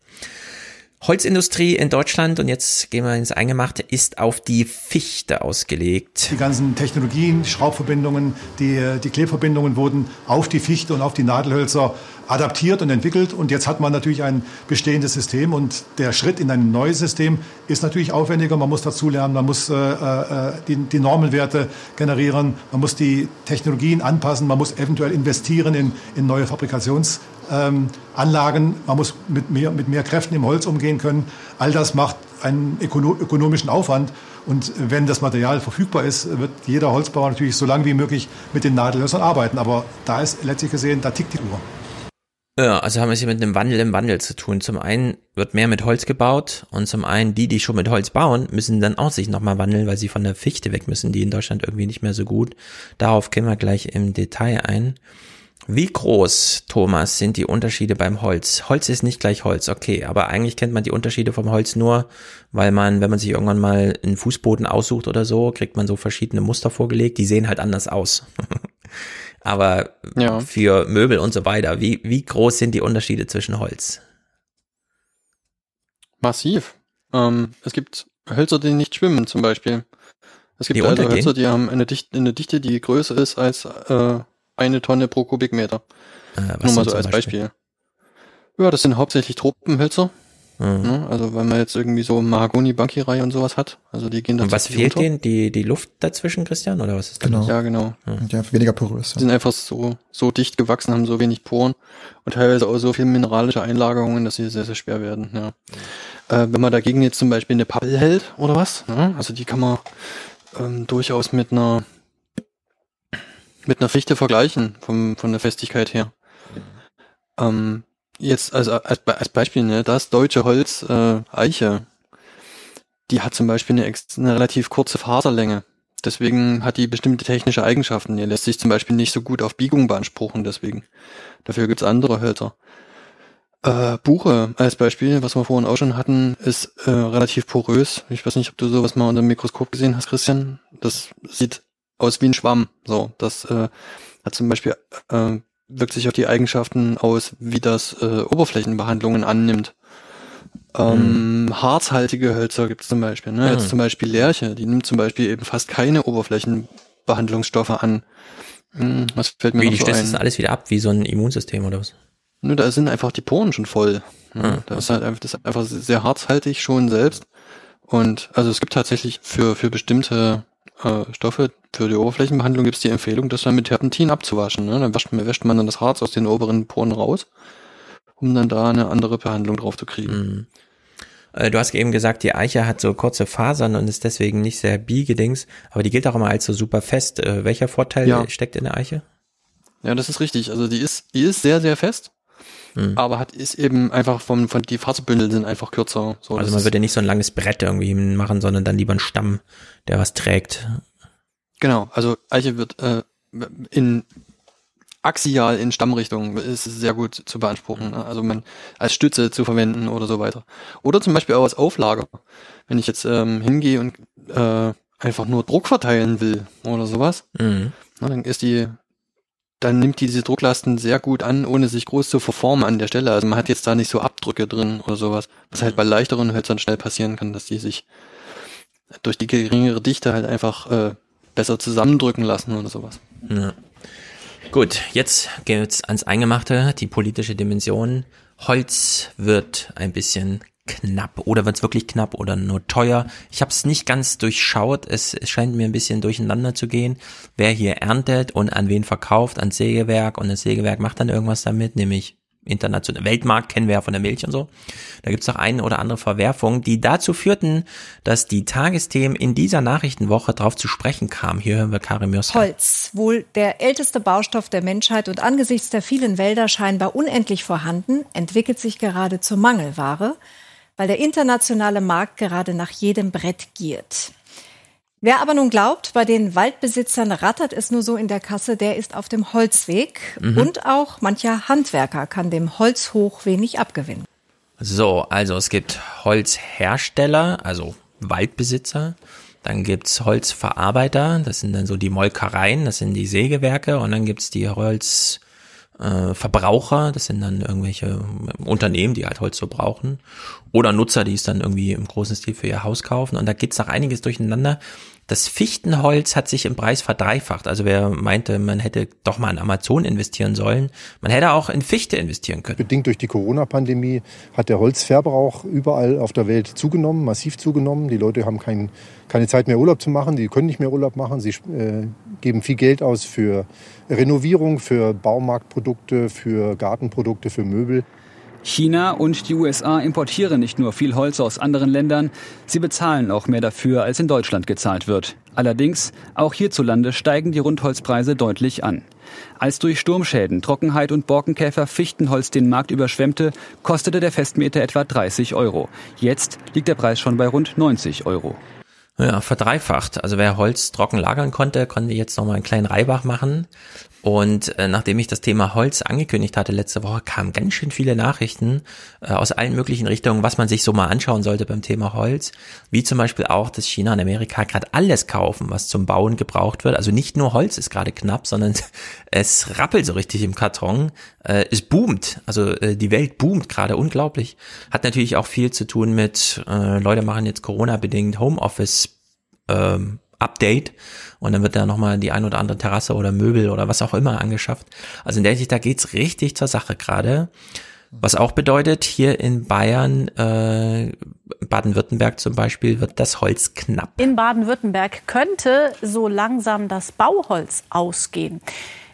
Holzindustrie in Deutschland, und jetzt gehen wir ins Eingemachte, ist auf die Fichte ausgelegt. Die ganzen Technologien, Schraubverbindungen, die, die Klebverbindungen wurden auf die Fichte und auf die Nadelhölzer adaptiert und entwickelt. Und jetzt hat man natürlich ein bestehendes System und der Schritt in ein neues System ist natürlich aufwendiger. Man muss dazulernen, man muss äh, äh, die, die Normenwerte generieren, man muss die Technologien anpassen, man muss eventuell investieren in, in neue Fabrikations ähm, Anlagen, man muss mit mehr, mit mehr Kräften im Holz umgehen können. All das macht einen ökono ökonomischen Aufwand. Und wenn das Material verfügbar ist, wird jeder Holzbauer natürlich so lange wie möglich mit den Nadelhölzern arbeiten. Aber da ist letztlich gesehen, da tickt die Uhr. Ja, also haben wir es hier mit einem Wandel im Wandel zu tun. Zum einen wird mehr mit Holz gebaut und zum einen die, die schon mit Holz bauen, müssen dann auch sich nochmal wandeln, weil sie von der Fichte weg müssen, die in Deutschland irgendwie nicht mehr so gut. Darauf gehen wir gleich im Detail ein. Wie groß, Thomas, sind die Unterschiede beim Holz? Holz ist nicht gleich Holz, okay, aber eigentlich kennt man die Unterschiede vom Holz nur, weil man, wenn man sich irgendwann mal einen Fußboden aussucht oder so, kriegt man so verschiedene Muster vorgelegt, die sehen halt anders aus. aber Ja. für Möbel und so weiter, wie, wie groß sind die Unterschiede zwischen Holz? Massiv. Ähm, es gibt Hölzer, die nicht schwimmen, zum Beispiel. Es gibt Die also? Hölzer, die haben eine, Dicht eine Dichte, die größer ist als äh, eine Tonne pro Kubikmeter. Äh, was Nur mal so als Beispiel. Ja, das sind hauptsächlich Tropenhölzer. Mhm. Ne? Also wenn man jetzt irgendwie so Mahagoni, Bankirai und sowas hat, also die gehen Und was fehlt unter. denen? Die, die Luft dazwischen, Christian, oder was ist das? Genau. Ja, genau. Und ja, weniger porös. Die sind einfach so, so dicht gewachsen, haben so wenig Poren und teilweise auch so viel mineralische Einlagerungen, dass sie sehr, sehr schwer werden. Ja. Äh, wenn man dagegen jetzt zum Beispiel eine Pappel hält oder was, ne? also die kann man ähm, durchaus mit einer mit einer Fichte vergleichen, vom, von der Festigkeit her. Ähm, jetzt also als, als Beispiel, ne, das deutsche Holz äh, Eiche, die hat zum Beispiel eine, eine relativ kurze Faserlänge. Deswegen hat die bestimmte technische Eigenschaften. Die lässt sich zum Beispiel nicht so gut auf Biegung beanspruchen, deswegen. Dafür gibt's andere Hölzer. Äh, Buche als Beispiel, was wir vorhin auch schon hatten, ist äh, relativ porös. Ich weiß nicht, ob du sowas mal unter dem Mikroskop gesehen hast, Christian. Das sieht aus wie ein Schwamm. So, das äh, hat zum Beispiel äh, wirkt sich auf die Eigenschaften aus, wie das äh, Oberflächenbehandlungen annimmt. Ähm, Harzhaltige Hölzer gibt es zum Beispiel. Ne? Jetzt Mhm. zum Beispiel Lärche, die nimmt zum Beispiel eben fast keine Oberflächenbehandlungsstoffe an. Hm, was fällt mir Wie, noch die so ein? das alles wieder ab, wie so ein Immunsystem oder was? Nö, da sind einfach die Poren schon voll. Ja, Ah, da ist halt einfach, das ist einfach sehr harzhaltig schon selbst. Und also es gibt tatsächlich für, für bestimmte äh, Stoffe, für die Oberflächenbehandlung gibt es die Empfehlung, das dann mit Terpentin abzuwaschen. Ne? Dann wäscht man, wäscht man dann das Harz aus den oberen Poren raus, um dann da eine andere Behandlung drauf zu kriegen. Mhm. Äh, Du hast eben gesagt, die Eiche hat so kurze Fasern und ist deswegen nicht sehr biegedings, aber die gilt auch immer als so super fest. Äh, Welcher Vorteil Ja. steckt in der Eiche? Ja, das ist richtig. Also die ist, die ist sehr, sehr fest. Mhm. Aber hat ist eben einfach vom, von die Faserbündel sind einfach kürzer. So, Also man würde nicht so ein langes Brett irgendwie machen, sondern dann lieber einen Stamm, der was trägt. Genau, also Eiche wird äh, in axial in Stammrichtung ist sehr gut zu beanspruchen. ne? Also man als Stütze zu verwenden oder so weiter. Oder zum Beispiel auch als Auflager. Wenn ich jetzt ähm, hingehe und äh, einfach nur Druck verteilen will oder sowas, Mhm. na, dann ist die, dann nimmt die diese Drucklasten sehr gut an, ohne sich groß zu verformen an der Stelle. Also man hat jetzt da nicht so Abdrücke drin oder sowas, was halt bei leichteren Hölzern schnell passieren kann, dass die sich durch die geringere Dichte halt einfach äh, besser zusammendrücken lassen oder sowas. Ja. Gut, jetzt geht's ans Eingemachte, die politische Dimension. Holz wird ein bisschen knapp oder wird es wirklich knapp oder nur teuer? Ich habe es nicht ganz durchschaut. Es, es scheint mir ein bisschen durcheinander zu gehen, wer hier erntet und an wen verkauft, ans Sägewerk und das Sägewerk macht dann irgendwas damit, nämlich internationalen Weltmarkt kennen wir ja von der Milch und so. Da gibt's doch eine oder andere Verwerfung, die dazu führten, dass die Tagesthemen in dieser Nachrichtenwoche darauf zu sprechen kamen. Hier hören wir Karim Mürska. Holz, wohl der älteste Baustoff der Menschheit und angesichts der vielen Wälder scheinbar unendlich vorhanden, entwickelt sich gerade zur Mangelware, weil der internationale Markt gerade nach jedem Brett giert. Wer aber nun glaubt, bei den Waldbesitzern rattert es nur so in der Kasse, der ist auf dem Holzweg. Mhm. Und auch mancher Handwerker kann dem Holzhoch wenig abgewinnen. So, also es gibt Holzhersteller, also Waldbesitzer. Dann gibt's Holzverarbeiter, das sind dann so die Molkereien, das sind die Sägewerke. Und dann gibt's die Holz, äh, Verbraucher, das sind dann irgendwelche Unternehmen, die halt Holz so brauchen, oder Nutzer, die es dann irgendwie im großen Stil für ihr Haus kaufen. Und da geht's noch einiges durcheinander. Das Fichtenholz hat sich im Preis verdreifacht. Also wer meinte, man hätte doch mal in Amazon investieren sollen, man hätte auch in Fichte investieren können. Bedingt durch die Corona-Pandemie hat der Holzverbrauch überall auf der Welt zugenommen, massiv zugenommen. Die Leute haben kein, keine Zeit mehr Urlaub zu machen, die können nicht mehr Urlaub machen. Sie äh, geben viel Geld aus für Renovierung, für Baumarktprodukte, für Gartenprodukte, für Möbel. China und die USA importieren nicht nur viel Holz aus anderen Ländern, sie bezahlen auch mehr dafür, als in Deutschland gezahlt wird. Allerdings, auch hierzulande steigen die Rundholzpreise deutlich an. Als durch Sturmschäden, Trockenheit und Borkenkäfer Fichtenholz den Markt überschwemmte, kostete der Festmeter etwa 30 Euro. Jetzt liegt der Preis schon bei rund 90 Euro. Ja, verdreifacht. Also wer Holz trocken lagern konnte, konnte jetzt nochmal einen kleinen Reibach machen. Und äh, nachdem ich das Thema Holz angekündigt hatte letzte Woche, kamen ganz schön viele Nachrichten äh, aus allen möglichen Richtungen, was man sich so mal anschauen sollte beim Thema Holz. Wie zum Beispiel auch, dass China und Amerika gerade alles kaufen, was zum Bauen gebraucht wird. Also nicht nur Holz ist gerade knapp, sondern es rappelt so richtig im Karton. Äh, es boomt. Also äh, die Welt boomt gerade unglaublich. Hat natürlich auch viel zu tun mit, äh, Leute machen jetzt Corona-bedingt Homeoffice ähm, Update und dann wird da nochmal die ein oder andere Terrasse oder Möbel oder was auch immer angeschafft. Also in der Hinsicht, da geht's richtig zur Sache gerade. Was auch bedeutet, hier in Bayern, äh, Baden-Württemberg zum Beispiel, wird das Holz knapp. In Baden-Württemberg könnte so langsam das Bauholz ausgehen.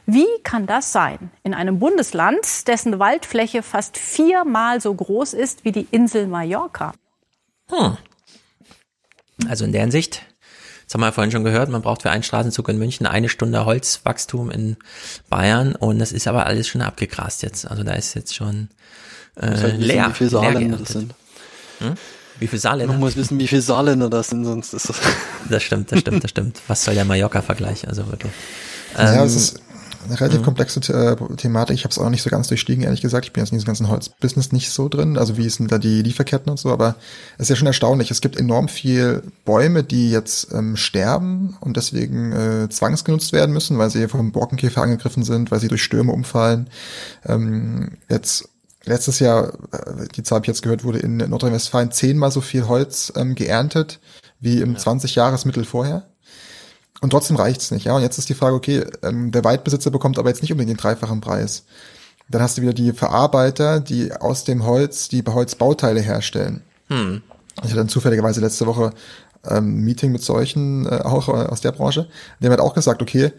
Wie kann das sein? In einem Bundesland, dessen Waldfläche fast viermal so groß ist wie die Insel Mallorca. Hm. Also in der Hinsicht das haben wir ja vorhin schon gehört, man braucht für einen Straßenzug in München eine Stunde Holzwachstum in Bayern und das ist aber alles schon abgegrast jetzt. Also da ist jetzt schon äh, halt leer. Wie viele Saarländer das sind. Hm? Wie viele Saarländer? Man muss wissen, wie viele Saarländer das sind, sonst ist das. das stimmt, das stimmt, das stimmt. Was soll der Mallorca-Vergleich? Also wirklich. Ja, ähm, es ist eine relativ mhm. komplexe äh, Thematik. Ich habe es auch nicht so ganz durchstiegen, ehrlich gesagt. Ich bin jetzt in diesem ganzen Holzbusiness nicht so drin. Also wie sind da die Lieferketten und so, aber es ist ja schon erstaunlich. Es gibt enorm viel Bäume, die jetzt ähm, sterben und deswegen äh, zwangsgenutzt werden müssen, weil sie vom Borkenkäfer angegriffen sind, weil sie durch Stürme umfallen. Ähm, jetzt letztes Jahr, äh, die Zahl habe ich jetzt gehört, wurde in Nordrhein-Westfalen zehnmal so viel Holz ähm, geerntet wie im ja. 20-Jahresmittel vorher. Und trotzdem reicht's nicht, ja. Und jetzt ist die Frage, okay, ähm, der Waldbesitzer bekommt aber jetzt nicht unbedingt den dreifachen Preis. Dann hast du wieder die Verarbeiter, die aus dem Holz die Holzbauteile herstellen. Hm. Ich hatte dann zufälligerweise letzte Woche ähm, Meeting mit solchen äh, auch äh, aus der Branche. Der hat auch gesagt, okay,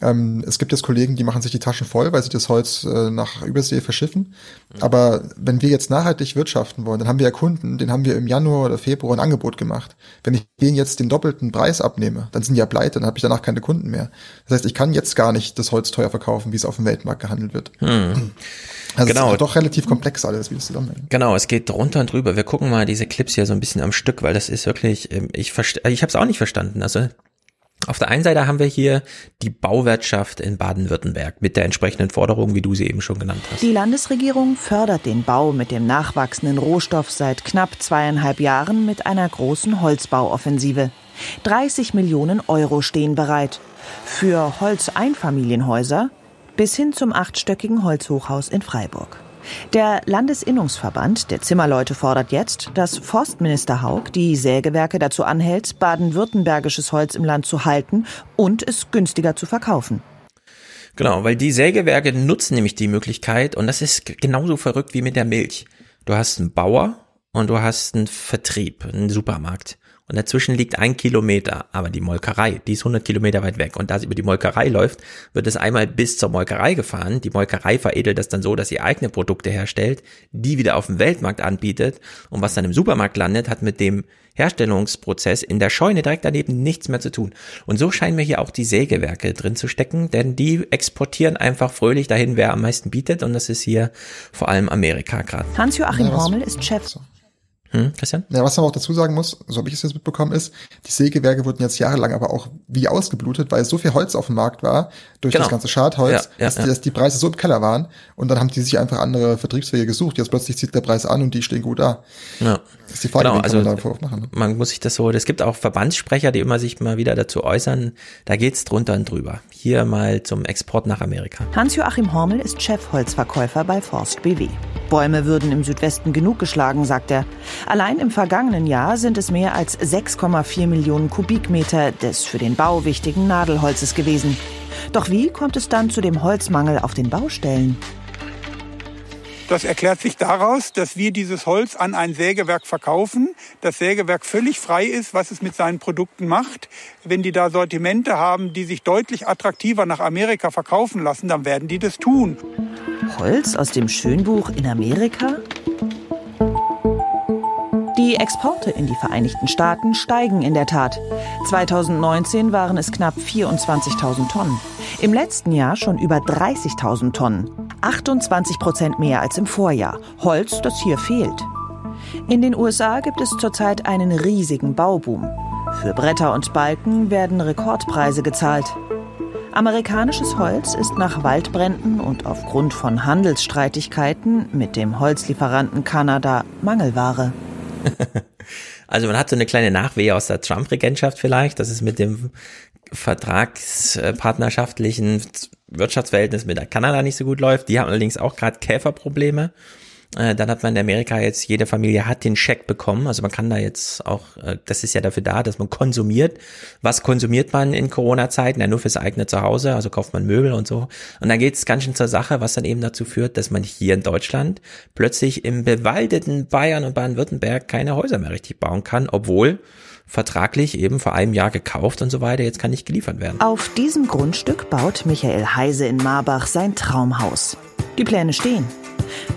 ähm, es gibt jetzt Kollegen, die machen sich die Taschen voll, weil sie das Holz äh, nach Übersee verschiffen. Mhm. Aber wenn wir jetzt nachhaltig wirtschaften wollen, dann haben wir ja Kunden, den haben wir im Januar oder Februar ein Angebot gemacht. Wenn ich denen jetzt den doppelten Preis abnehme, dann sind die ja pleite, dann habe ich danach keine Kunden mehr. Das heißt, ich kann jetzt gar nicht das Holz teuer verkaufen, wie es auf dem Weltmarkt gehandelt wird. Mhm. Also genau. ist doch relativ komplex alles, wie das zusammenhängt. Genau, es geht drunter und drüber. Wir gucken mal diese Clips hier so ein bisschen am Stück, weil das ist wirklich, ähm, ich verstehe, ich habe es auch nicht verstanden. Also auf der einen Seite haben wir hier die Bauwirtschaft in Baden-Württemberg mit der entsprechenden Forderung, wie du sie eben schon genannt hast. Die Landesregierung fördert den Bau mit dem nachwachsenden Rohstoff seit knapp zweieinhalb Jahren mit einer großen Holzbauoffensive. 30 Millionen Euro stehen bereit. Für Holzeinfamilienhäuser bis hin zum achtstöckigen Holzhochhaus in Freiburg. Der Landesinnungsverband der Zimmerleute fordert jetzt, dass Forstminister Haug die Sägewerke dazu anhält, baden-württembergisches Holz im Land zu halten und es günstiger zu verkaufen. Genau, weil die Sägewerke nutzen nämlich die Möglichkeit und das ist genauso verrückt wie mit der Milch. Du hast einen Bauer und du hast einen Vertrieb, einen Supermarkt. Und dazwischen liegt ein Kilometer, aber die Molkerei, die ist 100 Kilometer weit weg. Und da es über die Molkerei läuft, wird es einmal bis zur Molkerei gefahren. Die Molkerei veredelt das dann so, dass sie eigene Produkte herstellt, die wieder auf dem Weltmarkt anbietet. Und was dann im Supermarkt landet, hat mit dem Herstellungsprozess in der Scheune direkt daneben nichts mehr zu tun. Und so scheinen mir hier auch die Sägewerke drin zu stecken, denn die exportieren einfach fröhlich dahin, wer am meisten bietet. Und das ist hier vor allem Amerika gerade. Hans-Joachim Hormel ist Chef. Hm, Christian? Ja, was man auch dazu sagen muss, so habe ich es jetzt mitbekommen, ist, die Sägewerke wurden jetzt jahrelang aber auch wie ausgeblutet, weil so viel Holz auf dem Markt war, durch Genau. das ganze Schadholz, Ja, ja, dass, die, ja. dass die Preise so im Keller waren. Und dann haben die sich einfach andere Vertriebswege gesucht. Jetzt plötzlich zieht der Preis an und die stehen gut da. Ja. Das ist die Frage, Genau, also man da Vorwurf machen? Ne? man muss sich das so, es gibt auch Verbandssprecher, die immer sich mal wieder dazu äußern, da geht's drunter und drüber. Hier mal zum Export nach Amerika. Hans-Joachim Hormel ist Chefholzverkäufer bei Forst BW. Bäume würden im Südwesten genug geschlagen, sagt er. Allein im vergangenen Jahr sind es mehr als 6,4 Millionen Kubikmeter des für den Bau wichtigen Nadelholzes gewesen. Doch wie kommt es dann zu dem Holzmangel auf den Baustellen? Das erklärt sich daraus, dass wir dieses Holz an ein Sägewerk verkaufen. Das Sägewerk völlig frei ist, was es mit seinen Produkten macht. Wenn die da Sortimente haben, die sich deutlich attraktiver nach Amerika verkaufen lassen, dann werden die das tun. Holz aus dem Schönbuch in Amerika? Die Exporte in die Vereinigten Staaten steigen in der Tat. 2019 waren es knapp 24.000 Tonnen. Im letzten Jahr schon über 30.000 Tonnen. 28 Prozent mehr als im Vorjahr. Holz, das hier fehlt. In den USA gibt es zurzeit einen riesigen Bauboom. Für Bretter und Balken werden Rekordpreise gezahlt. Amerikanisches Holz ist nach Waldbränden und aufgrund von Handelsstreitigkeiten mit dem Holzlieferanten Kanada Mangelware. Also man hat so eine kleine Nachwehe aus der Trump-Regentschaft vielleicht, dass es mit dem vertragspartnerschaftlichen Wirtschaftsverhältnis mit Kanada nicht so gut läuft. Die haben allerdings auch gerade Käferprobleme. Äh, Dann hat man in Amerika jetzt, jede Familie hat den Scheck bekommen. Also man kann da jetzt auch, äh, das ist ja dafür da, dass man konsumiert. Was konsumiert man in Corona-Zeiten? Ja, nur fürs eigene Zuhause, also kauft man Möbel und so. Und dann geht es ganz schön zur Sache, was dann eben dazu führt, dass man hier in Deutschland plötzlich im bewaldeten Bayern und Baden-Württemberg keine Häuser mehr richtig bauen kann, obwohl vertraglich eben vor einem Jahr gekauft und so weiter, jetzt kann nicht geliefert werden. Auf diesem Grundstück baut Michael Heise in Marbach sein Traumhaus. Die Pläne stehen.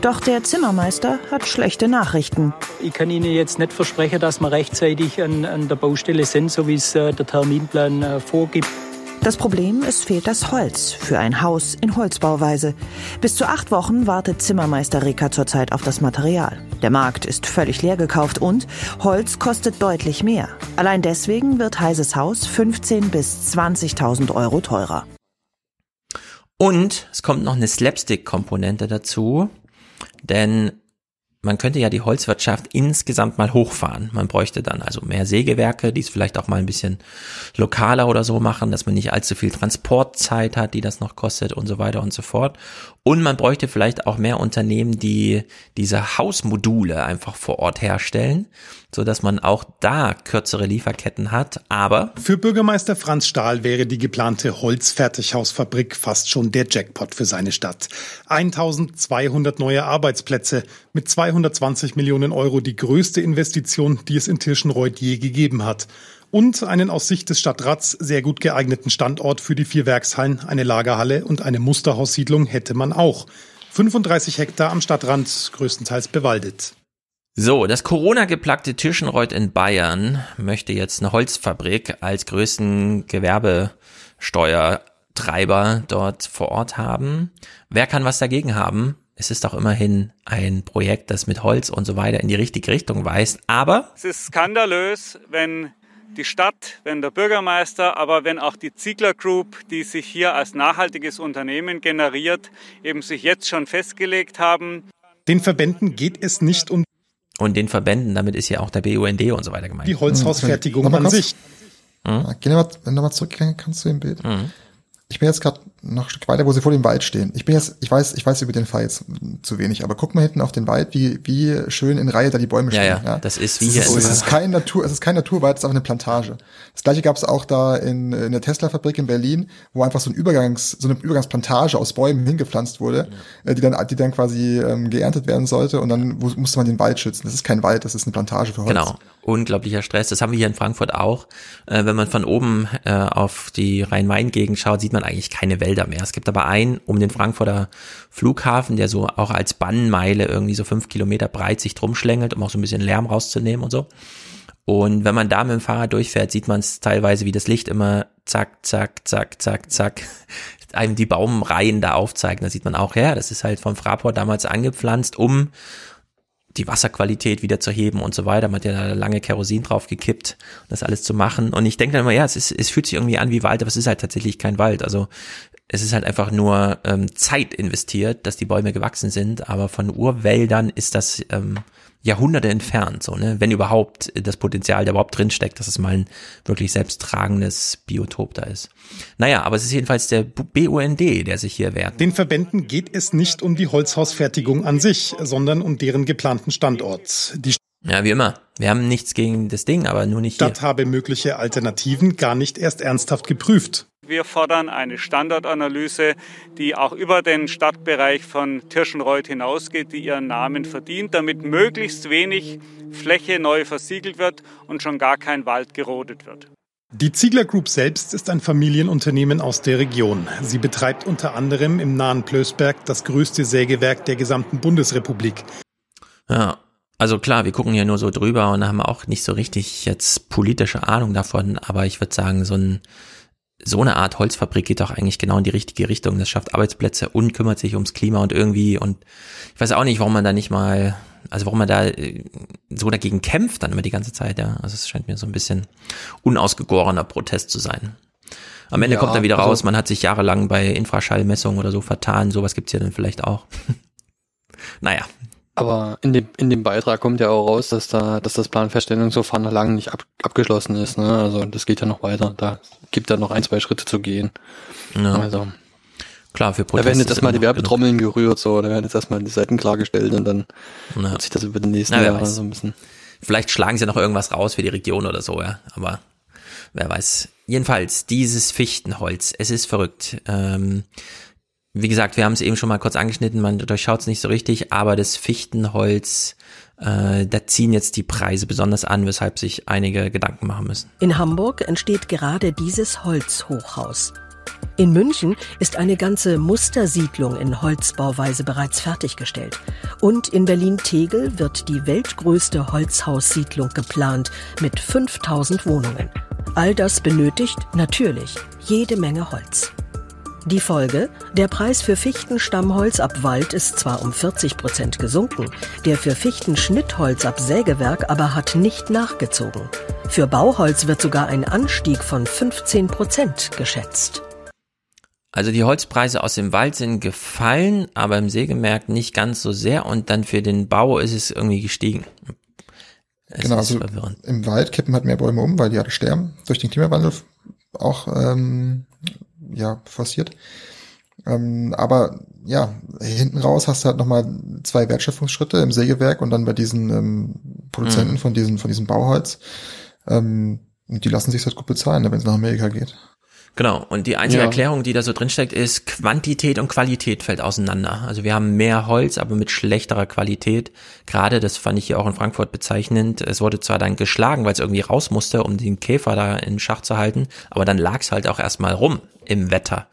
Doch der Zimmermeister hat schlechte Nachrichten. Ich kann Ihnen jetzt nicht versprechen, dass wir rechtzeitig an, an der Baustelle sind, so wie es äh, der Terminplan äh, vorgibt. Das Problem, es fehlt das Holz für ein Haus in Holzbauweise. Bis zu acht Wochen wartet Zimmermeister Reker zurzeit auf das Material. Der Markt ist völlig leer gekauft und Holz kostet deutlich mehr. Allein deswegen wird Heises Haus 15.000 bis 20.000 Euro teurer. Und es kommt noch eine Slapstick-Komponente dazu, denn man könnte ja die Holzwirtschaft insgesamt mal hochfahren. Man bräuchte dann also mehr Sägewerke, die es vielleicht auch mal ein bisschen lokaler oder so machen, dass man nicht allzu viel Transportzeit hat, die das noch kostet und so weiter und so fort. Und man bräuchte vielleicht auch mehr Unternehmen, die diese Hausmodule einfach vor Ort herstellen, so dass man auch da kürzere Lieferketten hat. Aber Für Bürgermeister Franz Stahl wäre die geplante Holzfertighausfabrik fast schon der Jackpot für seine Stadt. 1200 neue Arbeitsplätze mit 220 Millionen Euro die größte Investition, die es in Tirschenreuth je gegeben hat. Und einen aus Sicht des Stadtrats sehr gut geeigneten Standort für die vier Werkshallen, eine Lagerhalle und eine Musterhaussiedlung hätte man auch. 35 Hektar am Stadtrand, größtenteils bewaldet. So, das Corona-geplagte Tirschenreuth in Bayern möchte jetzt eine Holzfabrik als größten Gewerbesteuertreiber dort vor Ort haben. Wer kann was dagegen haben? Es ist doch immerhin ein Projekt, das mit Holz und so weiter in die richtige Richtung weist. Aber Es ist skandalös, wenn die Stadt, wenn der Bürgermeister, aber wenn auch die Ziegler Group, die sich hier als nachhaltiges Unternehmen generiert, eben sich jetzt schon festgelegt haben. Den Verbänden geht es nicht um und den Verbänden, damit ist ja auch der BUND und so weiter gemeint. die Holzhausfertigung Nochmal an sich. Ja, Geh nochmal noch mal zurück, kannst du im Bild. Ich bin jetzt gerade noch ein Stück weiter, wo sie vor dem Wald stehen. Ich bin jetzt, ich weiß, ich weiß über den Fall jetzt zu wenig, aber guck mal hinten auf den Wald, wie, wie schön in Reihe da die Bäume Ja, stehen. ja, das ist wie es hier Ist, in- es ist kein Natur, es ist kein Naturwald, es ist einfach eine Plantage. Das gleiche gab es auch da in, in der Tesla-Fabrik in Berlin, wo einfach so ein Übergangs, so eine Übergangsplantage aus Bäumen hingepflanzt wurde, äh, die dann, die dann quasi ähm, geerntet werden sollte und dann wo, musste man den Wald schützen. Das ist kein Wald, das ist eine Plantage für Holz. Genau. Unglaublicher Stress. Das haben wir hier in Frankfurt auch. Äh, wenn man von oben äh, auf die Rhein-Main-Gegend schaut, sieht man eigentlich keine Wälder mehr. Es gibt aber einen um den Frankfurter Flughafen, der so auch als Bannmeile irgendwie so fünf Kilometer breit sich drum schlängelt, um auch so ein bisschen Lärm rauszunehmen und so. Und wenn man da mit dem Fahrrad durchfährt, sieht man es teilweise, wie das Licht immer zack, zack, zack, zack, zack, einem die Baumreihen da aufzeigen. Da sieht man auch, ja, das ist halt vom Fraport damals angepflanzt, um die Wasserqualität wieder zu heben und so weiter. Man hat ja da lange Kerosin drauf gekippt, das alles zu machen. Und ich denke dann immer, ja, es, ist, es fühlt sich irgendwie an wie Wald, aber es ist halt tatsächlich kein Wald. Also es ist halt einfach nur ähm, Zeit investiert, dass die Bäume gewachsen sind, aber von Urwäldern ist das ähm, Jahrhunderte entfernt, so, ne? Wenn überhaupt das Potenzial da überhaupt drinsteckt, dass es mal ein wirklich selbsttragendes Biotop da ist. Naja, aber es ist jedenfalls der BUND, der sich hier wehrt. Den Verbänden geht es nicht um die Holzhausfertigung an sich, sondern um deren geplanten Standort. Die Ja, wie immer. Wir haben nichts gegen das Ding, aber nur nicht hier. Stadt habe mögliche Alternativen gar nicht erst ernsthaft geprüft. Wir fordern eine Standortanalyse, die auch über den Stadtbereich von Tirschenreuth hinausgeht, die ihren Namen verdient, damit möglichst wenig Fläche neu versiegelt wird und schon gar kein Wald gerodet wird. Die Ziegler Group selbst ist ein Familienunternehmen aus der Region. Sie betreibt unter anderem im nahen Plösberg das größte Sägewerk der gesamten Bundesrepublik. Ja, also klar, wir gucken hier nur so drüber und haben auch nicht so richtig jetzt politische Ahnung davon, aber ich würde sagen, so ein so eine Art Holzfabrik geht doch eigentlich genau in die richtige Richtung. Das schafft Arbeitsplätze und kümmert sich ums Klima und irgendwie und ich weiß auch nicht, warum man da nicht mal, also warum man da äh, so dagegen kämpft dann immer die ganze Zeit, ja. Also es scheint mir so ein bisschen unausgegorener Protest zu sein. Am Ende Ja, kommt dann wieder also- raus, man hat sich jahrelang bei Infraschallmessungen oder so vertan, sowas gibt's ja dann vielleicht auch. naja, Aber in dem, in dem Beitrag kommt ja auch raus, dass da, dass das Planfeststellungsverfahren noch lange nicht ab, abgeschlossen ist. Ne? Also das geht ja noch weiter. Da gibt ja noch ein, zwei Schritte zu gehen. Ja. Also klar, für da Protest werden jetzt erstmal die Werbetrommeln gerührt, so, da werden jetzt erstmal die Seiten klargestellt und dann Ja. wird sich das über die nächsten Na, Jahre weiß. so ein bisschen. Vielleicht schlagen sie ja noch irgendwas raus für die Region oder so, ja. Aber wer weiß. Jedenfalls, dieses Fichtenholz, es ist verrückt. Ähm, wie gesagt, wir haben es eben schon mal kurz angeschnitten, man durchschaut es nicht so richtig, aber das Fichtenholz, äh, da ziehen jetzt die Preise besonders an, weshalb sich einige Gedanken machen müssen. In Hamburg entsteht gerade dieses Holzhochhaus. In München ist eine ganze Mustersiedlung in Holzbauweise bereits fertiggestellt. Und in Berlin-Tegel wird die weltgrößte Holzhaussiedlung geplant mit 5000 Wohnungen. All das benötigt natürlich jede Menge Holz. Die Folge? Der Preis für Fichtenstammholz ab Wald ist zwar um 40 Prozent gesunken, der für Fichtenschnittholz ab Sägewerk aber hat nicht nachgezogen. Für Bauholz wird sogar ein Anstieg von 15 Prozent geschätzt. Also die Holzpreise aus dem Wald sind gefallen, aber im Sägewerk nicht ganz so sehr und dann für den Bau ist es irgendwie gestiegen. Es genau, ist also verwirrend. im Wald kippen halt mehr Bäume um, weil die alle sterben, durch den Klimawandel auch ähm, ja, forciert. Ähm, aber ja, hinten raus hast du halt nochmal zwei Wertschöpfungsschritte im Sägewerk und dann bei diesen ähm, Produzenten Mhm. von diesen, von diesem Bauholz. Ähm, und die lassen sich halt gut bezahlen, wenn es nach Amerika geht. Genau, und die einzige Ja. Erklärung, die da so drinsteckt, ist, Quantität und Qualität fällt auseinander. Also wir haben mehr Holz, aber mit schlechterer Qualität. Gerade, das fand ich hier auch in Frankfurt bezeichnend, es wurde zwar dann geschlagen, weil es irgendwie raus musste, um den Käfer da in Schach zu halten, aber dann lag es halt auch erstmal rum im Wetter.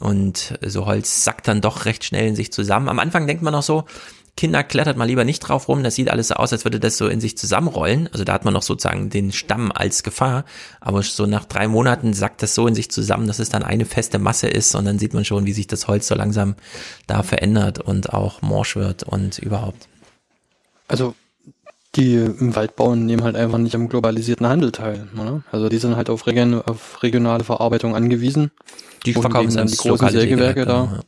Und so Holz sackt dann doch recht schnell in sich zusammen. Am Anfang denkt man noch so, Kinder klettert mal lieber nicht drauf rum, das sieht alles so aus, als würde das so in sich zusammenrollen. Also da hat man noch sozusagen den Stamm als Gefahr. Aber so nach drei Monaten sackt das so in sich zusammen, dass es dann eine feste Masse ist und dann sieht man schon, wie sich das Holz so langsam da verändert und auch morsch wird und überhaupt. Also die im Waldbau nehmen halt einfach nicht am globalisierten Handel teil. Ne? Also die sind halt auf, region, auf regionale Verarbeitung angewiesen. Die verkaufen dann die großen Sägewerke Sägewerke, da. Ja,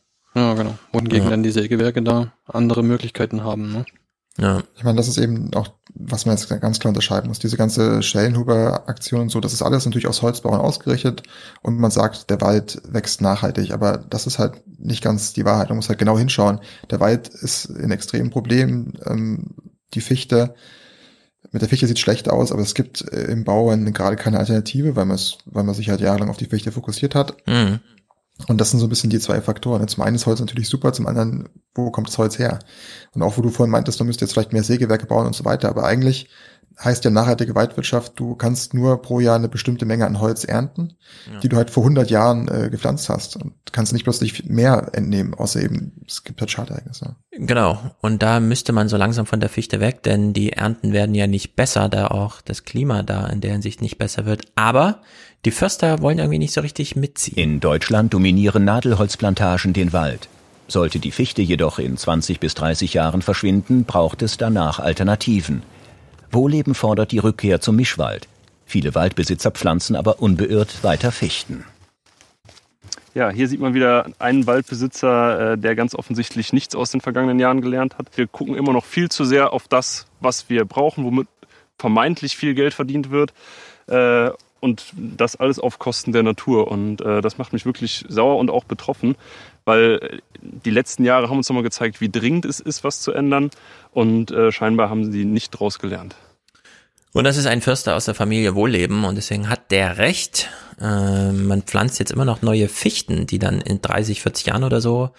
genau. Wohingegen Ja. dann die Sägewerke da andere Möglichkeiten haben. Ne? Ja. Ich meine, das ist eben auch, was man jetzt ganz klar unterscheiden muss. Diese ganze Stellenhuber-Aktion und so, das ist alles natürlich aus Holzbauern ausgerichtet und man sagt, der Wald wächst nachhaltig, aber das ist halt nicht ganz die Wahrheit. Man muss halt genau hinschauen. Der Wald ist in extremen Problemen. Ähm, die Fichte, mit der Fichte sieht schlecht aus, aber es gibt äh, im Bau gerade keine Alternative, weil man es, weil man sich halt jahrelang auf die Fichte fokussiert hat. Mhm. Und das sind so ein bisschen die zwei Faktoren. Zum einen ist Holz natürlich super, zum anderen, wo kommt das Holz her? Und auch wo du vorhin meintest, man müsste jetzt vielleicht mehr Sägewerke bauen und so weiter. Aber eigentlich heißt ja nachhaltige Waldwirtschaft, du kannst nur pro Jahr eine bestimmte Menge an Holz ernten, ja. die du halt vor 100 Jahren äh, gepflanzt hast. Und kannst nicht plötzlich mehr entnehmen, außer eben, es gibt halt Schadereignisse. Genau. Und da müsste man so langsam von der Fichte weg, denn die Ernten werden ja nicht besser, da auch das Klima da in der Hinsicht nicht besser wird. Aber die Förster wollen irgendwie nicht so richtig mitziehen. In Deutschland dominieren Nadelholzplantagen den Wald. Sollte die Fichte jedoch in 20 bis 30 Jahren verschwinden, braucht es danach Alternativen. Wohleben fordert die Rückkehr zum Mischwald. Viele Waldbesitzer pflanzen aber unbeirrt weiter Fichten. Ja, hier sieht man wieder einen Waldbesitzer, äh, der ganz offensichtlich nichts aus den vergangenen Jahren gelernt hat. Wir gucken immer noch viel zu sehr auf das, was wir brauchen, womit vermeintlich viel Geld verdient wird. Äh, und das alles auf Kosten der Natur. Und äh, das macht mich wirklich sauer und auch betroffen, weil die letzten Jahre haben uns nochmal gezeigt, wie dringend es ist, was zu ändern. Und äh, scheinbar haben sie nicht draus gelernt. Und das ist ein Förster aus der Familie Wohlleben und deswegen hat der recht. Äh, man pflanzt jetzt immer noch neue Fichten, die dann in 30, 40 Jahren oder so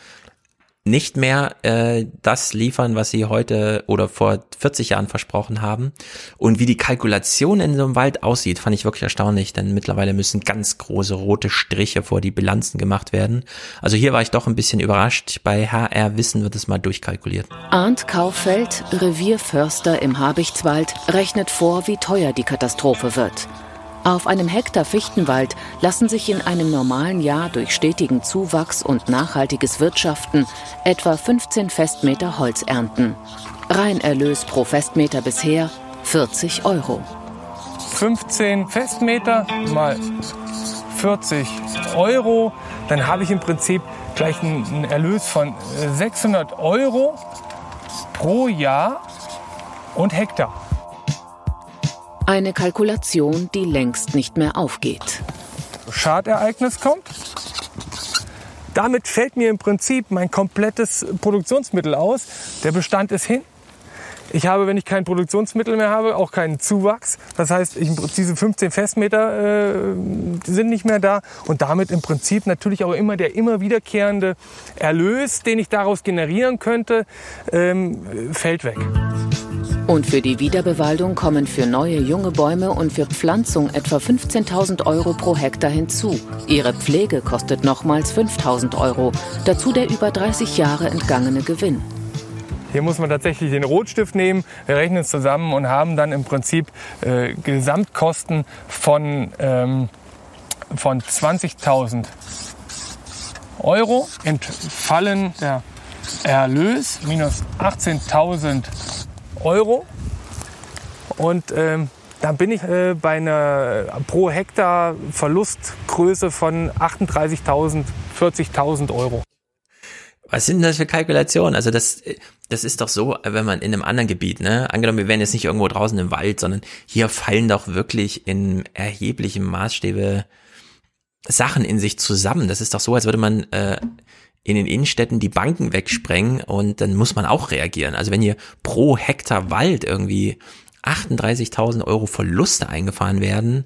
nicht mehr äh, das liefern, was sie heute oder vor 40 Jahren versprochen haben. Und wie die Kalkulation in so einem Wald aussieht, fand ich wirklich erstaunlich, denn mittlerweile müssen ganz große rote Striche vor die Bilanzen gemacht werden. Also hier war ich doch ein bisschen überrascht. Bei HR Wissen wird es mal durchkalkuliert. Arndt Kauffeld, Revierförster im Habichtswald, rechnet vor, wie teuer die Katastrophe wird. Auf einem Hektar Fichtenwald lassen sich in einem normalen Jahr durch stetigen Zuwachs und nachhaltiges Wirtschaften etwa 15 Festmeter Holz ernten. Reinerlös pro Festmeter bisher 40 Euro. 15 Festmeter mal 40 Euro, dann habe ich im Prinzip gleich einen Erlös von 600 Euro pro Jahr und Hektar. Eine Kalkulation, die längst nicht mehr aufgeht. Schadereignis kommt. Damit fällt mir im Prinzip mein komplettes Produktionsmittel aus. Der Bestand ist hin. Ich habe, wenn ich kein Produktionsmittel mehr habe, auch keinen Zuwachs. Das heißt, ich, diese 15 Festmeter äh, sind nicht mehr da und damit im Prinzip natürlich auch immer der immer wiederkehrende Erlös, den ich daraus generieren könnte, ähm, fällt weg. Und für die Wiederbewaldung kommen für neue junge Bäume und für Pflanzung etwa 15.000 Euro pro Hektar hinzu. Ihre Pflege kostet nochmals 5.000 Euro. Dazu der über 30 Jahre entgangene Gewinn. Hier muss man tatsächlich den Rotstift nehmen, wir rechnen es zusammen und haben dann im Prinzip äh, Gesamtkosten von, ähm, von 20.000 Euro. Entfallen der Erlös minus 18.000 Euro. Und ähm, dann bin ich äh, bei einer pro Hektar Verlustgröße von 38.000, 40.000 Euro. Was sind das für Kalkulationen? Also das, das ist doch so, wenn man in einem anderen Gebiet, ne, angenommen, wir wären jetzt nicht irgendwo draußen im Wald, sondern hier fallen doch wirklich in erheblichem Maßstäbe Sachen in sich zusammen. Das ist doch so, als würde man äh, in den Innenstädten die Banken wegsprengen und dann muss man auch reagieren. Also wenn hier pro Hektar Wald irgendwie 38.000 Euro Verluste eingefahren werden,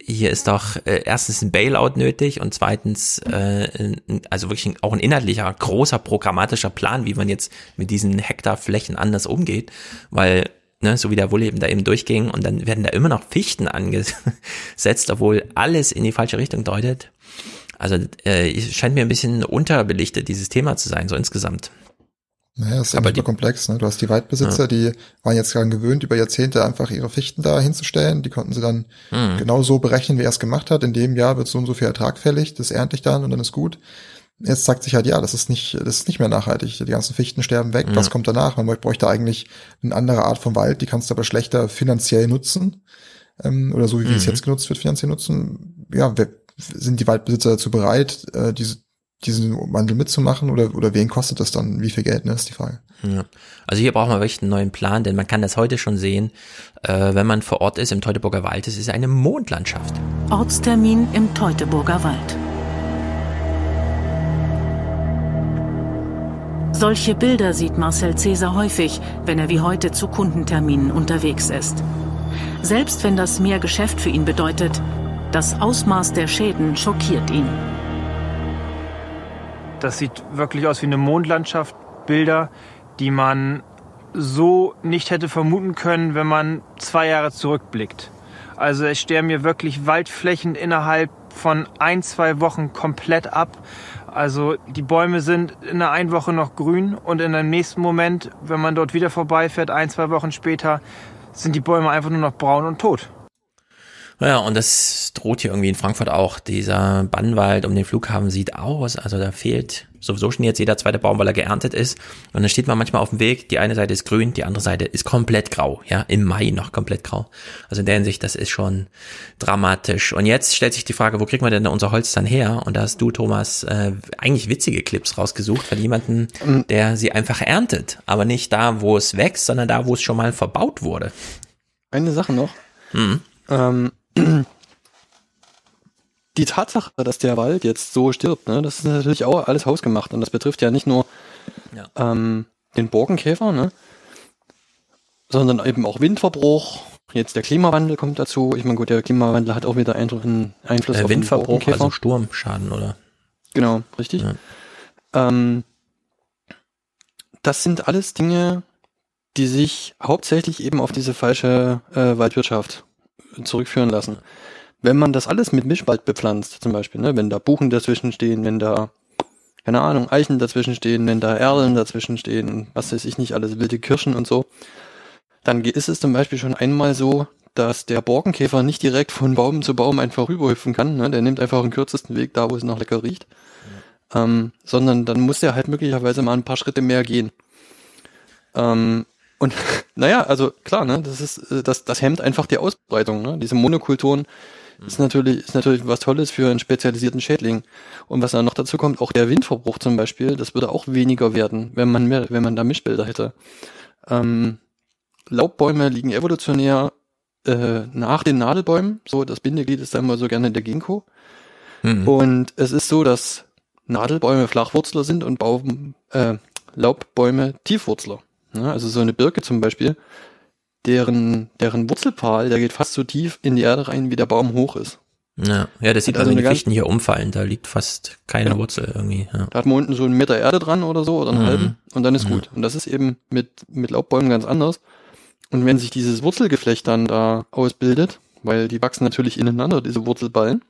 hier ist doch äh, erstens ein Bailout nötig und zweitens äh, also wirklich auch ein inhaltlicher großer programmatischer Plan, wie man jetzt mit diesen Hektarflächen anders umgeht, weil ne, so wie der Wohlleben da eben durchging und dann werden da immer noch Fichten angesetzt, obwohl alles in die falsche Richtung deutet. Also äh, scheint mir ein bisschen unterbelichtet, dieses Thema zu sein, so insgesamt. Naja, ist aber super komplex. Ne? Du hast die Waldbesitzer, ja. die waren jetzt daran gewöhnt, über Jahrzehnte einfach ihre Fichten da hinzustellen. Die konnten sie dann mhm. genau so berechnen, wie er es gemacht hat. In dem Jahr wird so und so viel Ertrag fällig, das ernte ich dann und dann ist gut. Jetzt sagt sich halt, ja, das ist nicht, das ist nicht mehr nachhaltig. Die ganzen Fichten sterben weg. Mhm. Was kommt danach? Man bräuchte eigentlich eine andere Art von Wald, die kannst du aber schlechter finanziell nutzen. Ähm, oder so wie mhm. es jetzt genutzt wird, finanziell nutzen. Ja, wer, sind die Waldbesitzer dazu bereit, äh, diese diesen Wandel mitzumachen oder, oder wen kostet das dann? Wie viel Geld, ne, ist die Frage. Ja. Also hier braucht man wirklich einen neuen Plan, denn man kann das heute schon sehen, äh, wenn man vor Ort ist im Teutoburger Wald. Es ist eine Mondlandschaft. Ortstermin im Teutoburger Wald. Solche Bilder sieht Marcel Cäsar häufig, wenn er wie heute zu Kundenterminen unterwegs ist. Selbst wenn das mehr Geschäft für ihn bedeutet, das Ausmaß der Schäden schockiert ihn. Das sieht wirklich aus wie eine Mondlandschaft. Bilder, die man so nicht hätte vermuten können, wenn man zwei Jahre zurückblickt. Also es sterben mir wirklich Waldflächen innerhalb von ein, zwei Wochen komplett ab. Also die Bäume sind in der einen Woche noch grün und in dem nächsten Moment, wenn man dort wieder vorbeifährt, ein, zwei Wochen später, sind die Bäume einfach nur noch braun und tot. Ja, und das droht hier irgendwie in Frankfurt auch. Dieser Bannwald um den Flughafen sieht aus. Also da fehlt sowieso schon jetzt jeder zweite Baum, weil er geerntet ist. Und dann steht man manchmal auf dem Weg. Die eine Seite ist grün, die andere Seite ist komplett grau. Ja, im Mai noch komplett grau. Also in der Hinsicht, das ist schon dramatisch. Und jetzt stellt sich die Frage, wo kriegen wir denn unser Holz dann her? Und da hast du, Thomas, äh, eigentlich witzige Clips rausgesucht von jemandem, Mhm. der sie einfach erntet. Aber nicht da, wo es wächst, sondern da, wo es schon mal verbaut wurde. Eine Sache noch. Mhm. Ähm, die Tatsache, dass der Wald jetzt so stirbt, ne, das ist natürlich auch alles hausgemacht und das betrifft ja nicht nur Ja. ähm, den Borkenkäfer, ne, sondern eben auch Windverbruch. Jetzt der Klimawandel kommt dazu. Ich meine, gut, der Klimawandel hat auch wieder einen Einfluss Äh, auf Windverbruch, den also Sturmschaden, oder? Genau, richtig. Ähm, das sind alles Dinge, die sich hauptsächlich eben auf diese falsche äh, Waldwirtschaft zurückführen lassen. Wenn man das alles mit Mischwald bepflanzt, zum Beispiel, ne, wenn da Buchen dazwischen stehen, wenn da, keine Ahnung, Eichen dazwischen stehen, wenn da Erlen dazwischen stehen, und was weiß ich nicht, alles wilde Kirschen und so, dann ist es zum Beispiel schon einmal so, dass der Borkenkäfer nicht direkt von Baum zu Baum einfach rüberhüpfen kann. Ne? Der nimmt einfach den kürzesten Weg da, wo es noch lecker riecht. Ähm, sondern dann muss er halt möglicherweise mal ein paar Schritte mehr gehen. Ähm, und naja, also klar, ne, das ist, äh, das, das hemmt einfach die Ausbreitung. Ne? Diese Monokulturen ist natürlich, ist natürlich was Tolles für einen spezialisierten Schädling. Und was dann noch dazu kommt, auch der Windverbruch zum Beispiel, das würde auch weniger werden, wenn man mehr, wenn man da Mischbilder hätte. Ähm, Laubbäume liegen evolutionär äh, nach den Nadelbäumen. So, das Bindeglied ist dann mal so gerne der Ginkgo. Mhm. Und es ist so, dass Nadelbäume Flachwurzler sind und Baum, äh, Laubbäume Tiefwurzler. Ja, also so eine Birke zum Beispiel, deren, deren Wurzelpfahl, der geht fast so tief in die Erde rein, wie der Baum hoch ist. Ja, ja das sieht Hat man, also wenn die Fichten hier umfallen. Da liegt fast keine Ja. Wurzel irgendwie. Ja. Da hat man unten so einen Meter Erde dran oder so oder einen Mhm. halben und dann ist Ja. gut. Und das ist eben mit, mit Laubbäumen ganz anders. Und wenn sich dieses Wurzelgeflecht dann da ausbildet, weil die wachsen natürlich ineinander, diese Wurzelballen,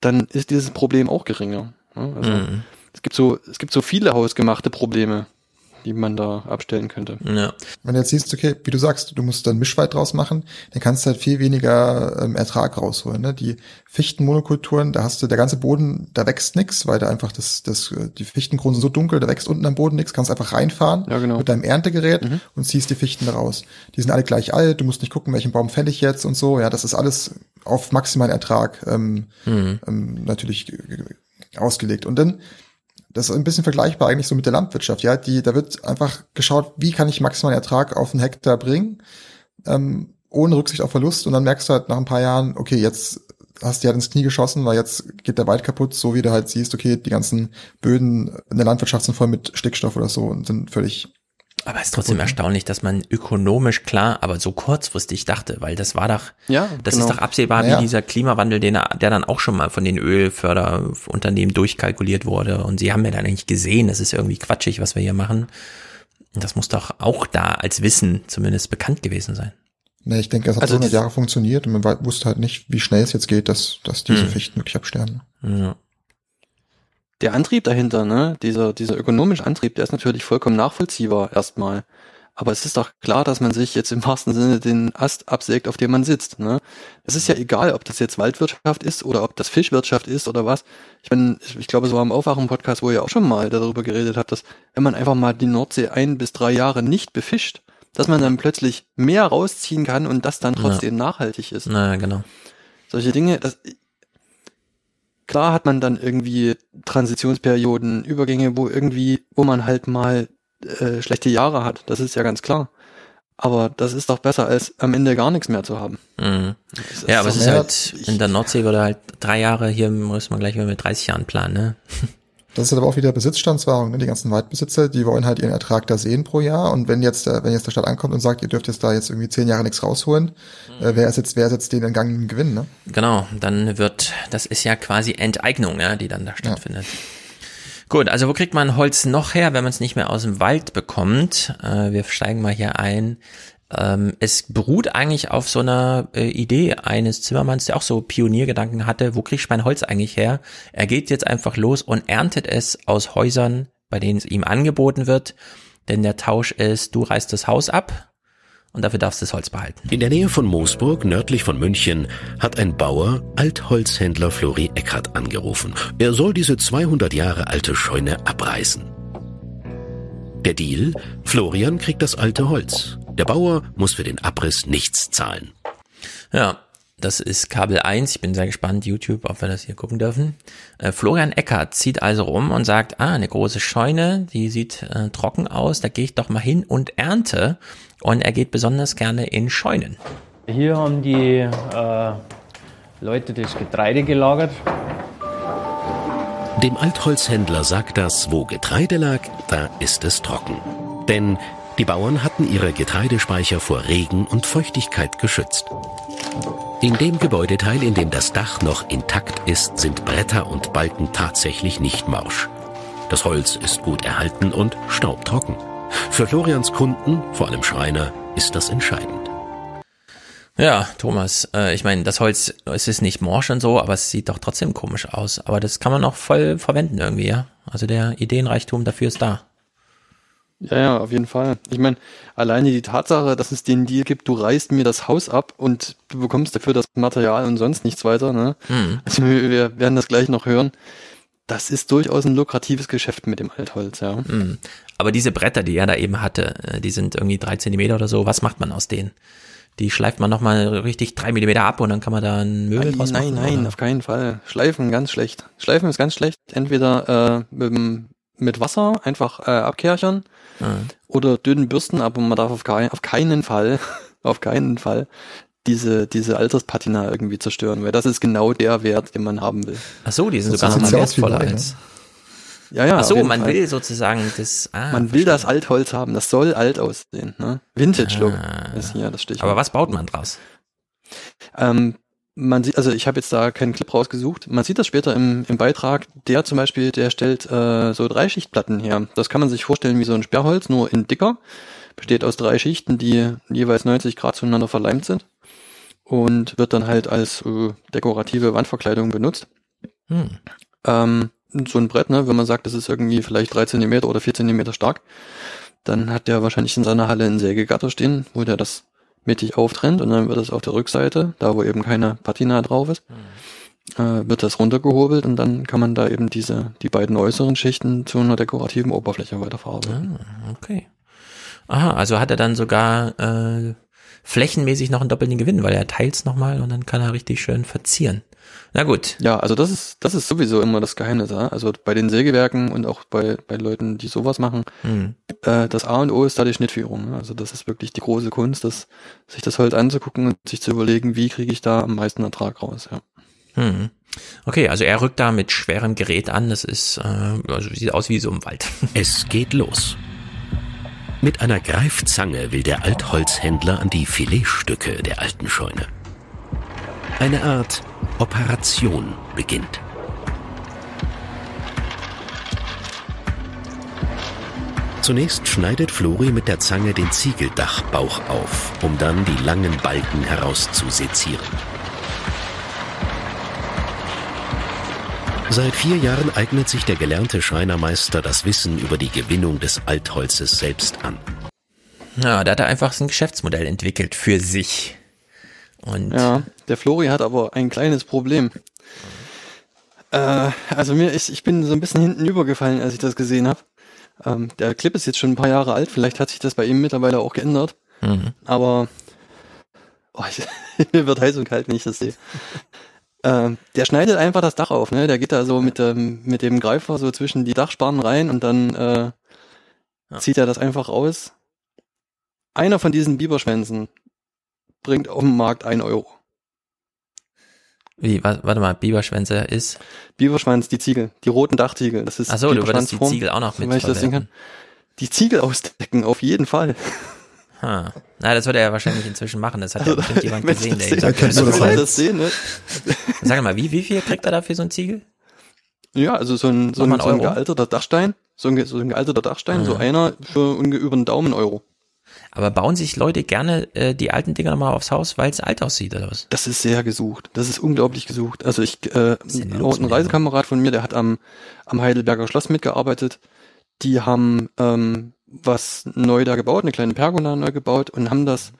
dann ist dieses Problem auch geringer. Also Mhm. es gibt so, es gibt so viele hausgemachte Probleme, die man da abstellen könnte. Ja. Wenn du jetzt siehst, okay, wie du sagst, du musst dann Mischwald draus machen, dann kannst du halt viel weniger ähm, Ertrag rausholen. Ne? Die Fichtenmonokulturen, da hast du der ganze Boden, da wächst nix, weil da einfach das, das, äh, dieFichtenkronen sind so dunkel, da wächst unten am Boden nix, kannst einfach reinfahren Ja, genau. mit deinem Erntegerät Mhm. und ziehst die Fichten da raus. Die sind alle gleich alt, du musst nicht gucken, welchen Baum fäll ich jetzt und so. Ja, das ist alles auf maximalen Ertrag ähm, Mhm. ähm, natürlich ausgelegt. Und dann das ist ein bisschen vergleichbar eigentlich so mit der Landwirtschaft. Ja, die, da wird einfach geschaut, wie kann ich maximalen Ertrag auf einen Hektar bringen, ähm, ohne Rücksicht auf Verlust. Und dann merkst du halt nach ein paar Jahren, okay, jetzt hast du halt ins Knie geschossen, weil jetzt geht der Wald kaputt, so wie du halt siehst, okay, die ganzen Böden in der Landwirtschaft sind voll mit Stickstoff oder so und sind völlig Aber es ist trotzdem Gut, ne? erstaunlich, dass man ökonomisch klar, aber so kurzfristig dachte, weil das war doch, Ja, das genau. ist doch absehbar, Naja. wie dieser Klimawandel, den, er- der dann auch schon mal von den Ölförderunternehmen durchkalkuliert wurde. Und sie haben ja dann eigentlich gesehen, das ist irgendwie quatschig, was wir hier machen. Und das muss doch auch da als Wissen zumindest bekannt gewesen sein. Ne, ich denke, es hat Also 100 dies- Jahre funktioniert und man wusste halt nicht, wie schnell es jetzt geht, dass, dass diese Mhm. Fichten wirklich absterben. Ja. Der Antrieb dahinter, ne, dieser, dieser ökonomische Antrieb, der ist natürlich vollkommen nachvollziehbar erstmal. Aber es ist doch klar, dass man sich jetzt im wahrsten Sinne den Ast absägt, auf dem man sitzt. Ne? Es ist ja egal, ob das jetzt Waldwirtschaft ist oder ob das Fischwirtschaft ist oder was. Ich meine, ich, ich glaube, es war im Aufwachen-Podcast, wo ihr auch schon mal darüber geredet habt, dass wenn man einfach mal die Nordsee ein bis drei Jahre nicht befischt, dass man dann plötzlich mehr rausziehen kann und das dann trotzdem nachhaltig ist. Na, genau. Solche Dinge, das, klar hat man dann irgendwie Transitionsperioden, Übergänge, wo irgendwie, wo man halt mal äh, schlechte Jahre hat. Das ist ja ganz klar. Aber das ist doch besser, als am Ende gar nichts mehr zu haben. Mhm. Ja, aber es ist halt, in der Nordsee würde halt drei Jahre, hier muss man gleich mal mit 30 Jahren planen, ne? Das ist aber auch wieder Besitzstandswahrung. Ne? Die ganzen Waldbesitzer, die wollen halt ihren Ertrag da sehen pro Jahr. Und wenn jetzt, wenn jetzt der Staat ankommt und sagt, ihr dürft jetzt da jetzt irgendwie zehn Jahre nichts rausholen, mhm. äh, wer ist jetzt, wer ist jetzt den entgangenen Gewinn, ne? Genau, dann wird, das ist ja quasi Enteignung, ja, die dann da stattfindet. Ja. Gut, also wo kriegt man Holz noch her, wenn man es nicht mehr aus dem Wald bekommt? Äh, wir steigen mal hier ein. Ähm, es beruht eigentlich auf so einer äh, Idee eines Zimmermanns, der auch so Pioniergedanken hatte, wo kriege ich mein Holz eigentlich her? Er geht jetzt einfach los und erntet es aus Häusern, bei denen es ihm angeboten wird. Denn der Tausch ist, du reißt das Haus ab, und dafür darfst du das Holz behalten. In der Nähe von Moosburg, nördlich von München, hat ein Bauer Altholzhändler Flori Eckert angerufen. Er soll diese 200 Jahre alte Scheune abreißen. Der Deal? Florian kriegt das alte Holz. Der Bauer muss für den Abriss nichts zahlen. Ja, das ist Kabel 1. Ich bin sehr gespannt, YouTube, ob wir das hier gucken dürfen. Äh, Florian Eckert zieht also rum und sagt, ah, eine große Scheune, die sieht äh, trocken aus, da gehe ich doch mal hin und ernte. Und er geht besonders gerne in Scheunen. Hier haben die äh, Leute das Getreide gelagert. Dem Altholzhändler sagt das, wo Getreide lag, da ist es trocken. Denn die Bauern hatten ihre Getreidespeicher vor Regen und Feuchtigkeit geschützt. In dem Gebäudeteil, in dem das Dach noch intakt ist, sind Bretter und Balken tatsächlich nicht morsch. Das Holz ist gut erhalten und staubtrocken. Für Florians Kunden, vor allem Schreiner, ist das entscheidend. Ja, Thomas, äh, ich meine, das Holz, es ist nicht morsch und so, aber es sieht doch trotzdem komisch aus. Aber das kann man auch voll verwenden irgendwie, ja. Also der Ideenreichtum dafür ist da. Ja, ja, auf jeden Fall. Ich meine, alleine die Tatsache, dass es den Deal gibt, du reißt mir das Haus ab und du bekommst dafür das Material und sonst nichts weiter, ne? Mhm. Also wir werden das gleich noch hören. Das ist durchaus ein lukratives Geschäft mit dem Altholz, ja. Mhm. Aber diese Bretter, die er da eben hatte, äh, die sind irgendwie drei Zentimeter oder so. Was macht man aus denen? Die schleift man nochmal richtig drei Millimeter ab und dann kann man da ein Möbel nein, draus machen? Nein, nein, oder? auf keinen Fall. Schleifen ganz schlecht. Schleifen ist ganz schlecht. Entweder äh, mit, mit Wasser einfach äh, abkerchern mhm. oder dünnen Bürsten, aber man darf auf, kein, auf keinen Fall, auf keinen Fall diese, diese Alterspatina irgendwie zerstören, weil das ist genau der Wert, den man haben will. Ach so, die sind sogar nochmal wertvoller als. Ja, ja. Ach so, man Fall. will sozusagen das. Ah, man will das Altholz haben. Das soll alt aussehen. Ne? Vintage Look ah. ist hier das Stichwort. Aber was baut man draus? Ähm, man sieht, also ich habe jetzt da keinen Clip rausgesucht. Man sieht das später im, im Beitrag. Der zum Beispiel, der stellt äh, so Dreischichtplatten her. Das kann man sich vorstellen wie so ein Sperrholz, nur in dicker. Besteht aus drei Schichten, die jeweils 90 Grad zueinander verleimt sind und wird dann halt als äh, dekorative Wandverkleidung benutzt. Hm. Ähm, so ein Brett, ne, wenn man sagt, das ist irgendwie vielleicht drei Zentimeter oder vier Zentimeter stark, dann hat der wahrscheinlich in seiner Halle ein Sägegatter stehen, wo der das mittig auftrennt und dann wird es auf der Rückseite, da wo eben keine Patina drauf ist, mhm. äh, wird das runtergehobelt und dann kann man da eben diese, die beiden äußeren Schichten zu einer dekorativen Oberfläche weiterverarbeiten. Ah, okay. Aha, also hat er dann sogar äh, flächenmäßig noch einen doppelten Gewinn, weil er teilt es nochmal und dann kann er richtig schön verzieren. Na gut. Ja, also das ist, das ist sowieso immer das Geheimnis. Ja? Also bei den Sägewerken und auch bei, bei Leuten, die sowas machen, mhm. äh, das A und O ist da die Schnittführung. Also das ist wirklich die große Kunst, das, sich das Holz anzugucken und sich zu überlegen, wie kriege ich da am meisten Ertrag raus. Ja. Mhm. Okay, also er rückt da mit schwerem Gerät an. Das ist, äh, also sieht aus wie so im Wald. Es geht los. Mit einer Greifzange will der Altholzhändler an die Filetstücke der alten Scheune. Eine Art Operation beginnt. Zunächst schneidet Flori mit der Zange den Ziegeldachbauch auf, um dann die langen Balken herauszusezieren. Seit vier Jahren eignet sich der gelernte Schreinermeister das Wissen über die Gewinnung des Altholzes selbst an. Ja, da hat er einfach so ein Geschäftsmodell entwickelt für sich. Und ja, der Flori hat aber ein kleines Problem. Äh, also mir ist, ich bin so ein bisschen hinten übergefallen, als ich das gesehen habe. Ähm, der Clip ist jetzt schon ein paar Jahre alt, vielleicht hat sich das bei ihm mittlerweile auch geändert. Mhm. Aber oh, ich, mir wird heiß und kalt, wenn ich das sehe. Ähm, der schneidet einfach das Dach auf, ne? Der geht da so mit dem, mit dem Greifer so zwischen die Dachsparren rein und dann äh, Ja. zieht er das einfach raus. Einer von diesen Biberschwänzen bringt auf dem Markt ein Euro. Wie, wa- warte mal, Biberschwänze ist. Biberschwanz, die Ziegel, die roten Dachziegel. Das ist Ach so, du würdest die Ziegel auch noch so, wenn ich das kann. mitverwenden. Die Ziegel ausdecken, auf jeden Fall. Ha. Na, das wird er ja wahrscheinlich inzwischen machen. Das hat ja Also, bestimmt jemand gesehen, das der ihm sehen- sagt, wenn das voll. das sehen, ne? Sag mal, wie, wie viel kriegt er dafür so ein Ziegel? Ja, also so ein, so ein, so ein gealterter Dachstein, so ein, so ein gealterter Dachstein, so Mhm. einer für über einen Daumen Euro. Aber bauen sich Leute gerne äh, die alten Dinger nochmal aufs Haus, weil es alt aussieht, oder was? Das ist sehr gesucht. Das ist unglaublich gesucht. Also ich, äh, ein Reisekamerad von mir, der hat am, am Heidelberger Schloss mitgearbeitet. Die haben ähm, was neu da gebaut, eine kleine Pergola neu gebaut und haben das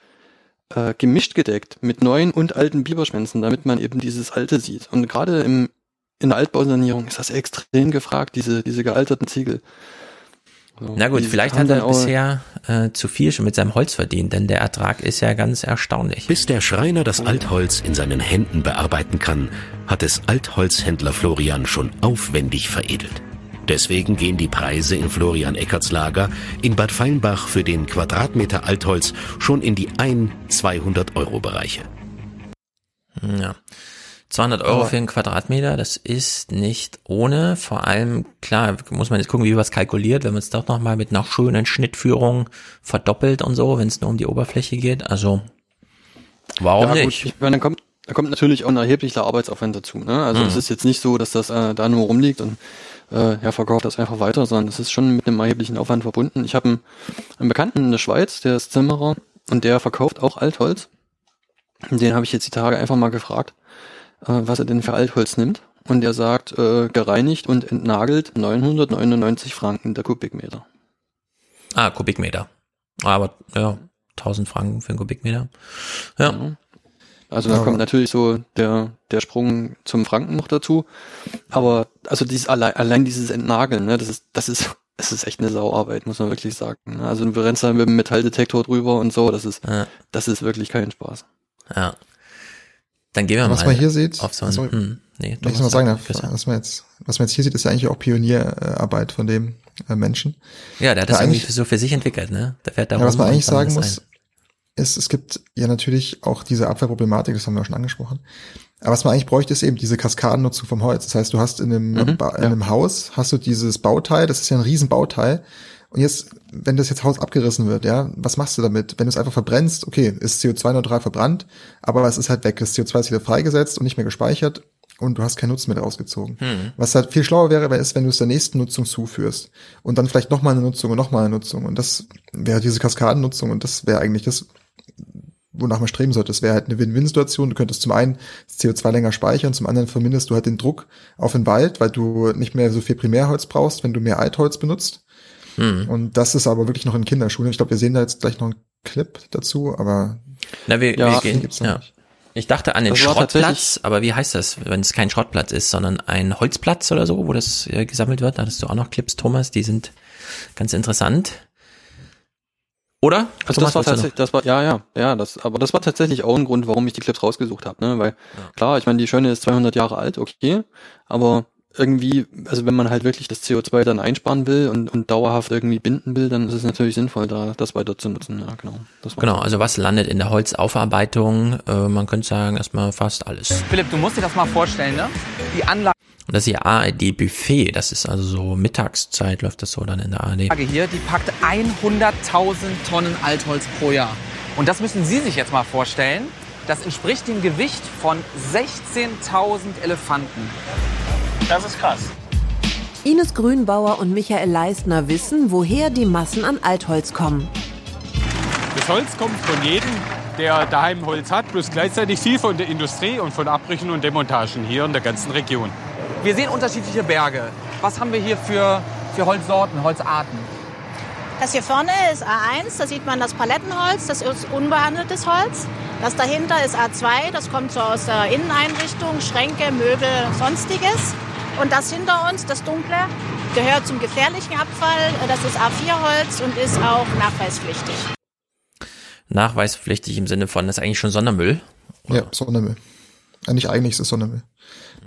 äh, gemischt gedeckt mit neuen und alten Biberschwänzen, damit man eben dieses alte sieht. Und gerade im in der Altbausanierung ist das extrem gefragt, diese, diese gealterten Ziegel. So, Na gut, vielleicht hat er bisher äh, zu viel schon mit seinem Holz verdient, denn der Ertrag ist ja ganz erstaunlich. Bis der Schreiner das Altholz in seinen Händen bearbeiten kann, hat es Altholzhändler Florian schon aufwendig veredelt. Deswegen gehen die Preise in Florian Eckerts Lager in Bad Feinbach für den Quadratmeter Altholz schon in die 1-200 Euro Bereiche. Ja. 200 Euro für einen Quadratmeter, das ist nicht ohne. Vor allem, klar, muss man jetzt gucken, wie es kalkuliert, wenn man es doch nochmal mit einer schönen Schnittführung verdoppelt und so, wenn es nur um die Oberfläche geht. Also, warum ja, nicht? Gut, ich meine, dann kommt, da kommt natürlich auch ein erheblicher Arbeitsaufwand dazu. Ne? Also Mhm. es ist jetzt nicht so, dass das äh, da nur rumliegt und äh, er verkauft das einfach weiter, sondern es ist schon mit einem erheblichen Aufwand verbunden. Ich habe einen, einen Bekannten in der Schweiz, der ist Zimmerer und der verkauft auch Altholz. Den habe ich jetzt die Tage einfach mal gefragt, was er denn für Altholz nimmt. Und er sagt, äh, gereinigt und entnagelt 999 Franken der Kubikmeter. Ah, Kubikmeter. Aber, ja, 1000 Franken für einen Kubikmeter. Ja. Also da Aber- kommt natürlich so der, der Sprung zum Franken noch dazu. Aber also dieses allein, allein dieses Entnageln, ne, das ist, das ist, das ist echt eine Sauarbeit, muss man wirklich sagen. ne. Also du rennst da mit dem Metalldetektor drüber und so, das ist, Ja. das ist wirklich kein Spaß. Ja. Dann gehen wir Was mal man hier sieht, auf so ein, sorry, hm, nee, wenn ich Thomas, noch sagen darf, was man jetzt, was man jetzt hier sieht, ist ja eigentlich auch Pionierarbeit von dem äh, Menschen. Ja, der hat das Ja, irgendwie eigentlich- so für sich entwickelt, ne? Der fährt da Ja, was man eigentlich sagen das muss, ist, es gibt ja natürlich auch diese Abfallproblematik, das haben wir auch schon angesprochen. Aber was man eigentlich bräuchte, ist eben diese Kaskadennutzung vom Holz. Das heißt, du hast in einem, Mhm, ba in einem Haus, hast du dieses Bauteil, das ist ja ein Riesenbauteil. Und jetzt, wenn das jetzt Haus abgerissen wird, ja, was machst du damit? Wenn du es einfach verbrennst, okay, ist CO2-neutral verbrannt, aber es ist halt weg. Das CO2 ist wieder freigesetzt und nicht mehr gespeichert und du hast keinen Nutzen mehr rausgezogen. Hm. Was halt viel schlauer wäre, wäre es, wenn du es der nächsten Nutzung zuführst und dann vielleicht nochmal eine Nutzung und nochmal eine Nutzung. Und das wäre diese Kaskadennutzung und das wäre eigentlich das, wonach man streben sollte. Das wäre halt eine Win-Win-Situation. Du könntest zum einen das CO2 länger speichern, zum anderen verminderst du halt den Druck auf den Wald, weil du nicht mehr so viel Primärholz brauchst, wenn du mehr Altholz benutzt. Hm. Und das ist aber wirklich noch in Kinderschuhen. Ich glaube, wir sehen da jetzt gleich noch einen Clip dazu, aber Na, wir, Ja, wir gehen, gibt's noch ja. nicht. Ich dachte an den Das Schrottplatz, aber wie heißt das, wenn es kein Schrottplatz ist, sondern ein Holzplatz oder so, wo das äh, gesammelt wird? Da hattest du auch noch Clips, Thomas, die sind ganz interessant. Oder? Also Thomas, das war tatsächlich, das war, ja, ja, ja, das, aber das war tatsächlich auch ein Grund, warum ich die Clips rausgesucht habe, ne, weil, klar, ich meine, die Schöne ist 200 Jahre alt, okay, aber irgendwie, also wenn man halt wirklich das CO2 dann einsparen will und, und dauerhaft irgendwie binden will, dann ist es natürlich sinnvoll, da das weiter zu nutzen, ja, genau. Genau, also was landet in der Holzaufarbeitung? Äh, man könnte sagen, erstmal fast alles. Philipp, du musst dir das mal vorstellen, ne? Die Anlage Und das hier ARD Buffet, das ist also so Mittagszeit, läuft das so dann in der ARD. hier, die packt 100.000 Tonnen Altholz pro Jahr. Und das müssen Sie sich jetzt mal vorstellen. Das entspricht dem Gewicht von 16.000 Elefanten. Das ist krass. Ines Grünbauer und Michael Leistner wissen, woher die Massen an Altholz kommen. Das Holz kommt von jedem, der daheim Holz hat, plus gleichzeitig viel von der Industrie und von Abbrüchen und Demontagen hier in der ganzen Region. Wir sehen unterschiedliche Berge. Was haben wir hier für, für Holzsorten, Holzarten? Das hier vorne ist A1, da sieht man das Palettenholz, das ist unbehandeltes Holz. Das dahinter ist A2, das kommt so aus der Inneneinrichtung, Schränke, Möbel, sonstiges. Und das hinter uns, das dunkle, gehört zum gefährlichen Abfall. Das ist A4-Holz und ist auch nachweispflichtig. Nachweispflichtig im Sinne von, das ist eigentlich schon Sondermüll. ja, Sondermüll. Ja, nicht eigentlich, es ist Sondermüll.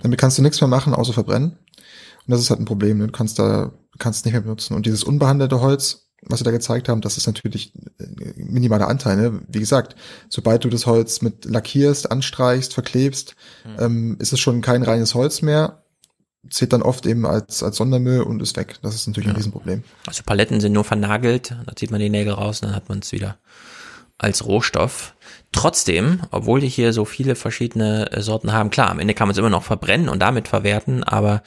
Damit kannst du nichts mehr machen, außer verbrennen. Und das ist halt ein Problem. Ne? Du kannst da, kannst es nicht mehr benutzen. Und dieses unbehandelte Holz, was sie da gezeigt haben, das ist natürlich äh, minimaler Anteil. Ne? Wie gesagt, sobald du das Holz mit lackierst, anstreichst, verklebst, Hm. ähm, ist es schon kein reines Holz mehr. Zählt dann oft eben als, als Sondermüll und ist weg. Das ist natürlich ein Riesenproblem. Also Paletten sind nur vernagelt, da zieht man die Nägel raus und dann hat man es wieder als Rohstoff. Trotzdem, obwohl die hier so viele verschiedene äh, Sorten haben, klar, am Ende kann man es immer noch verbrennen und damit verwerten, aber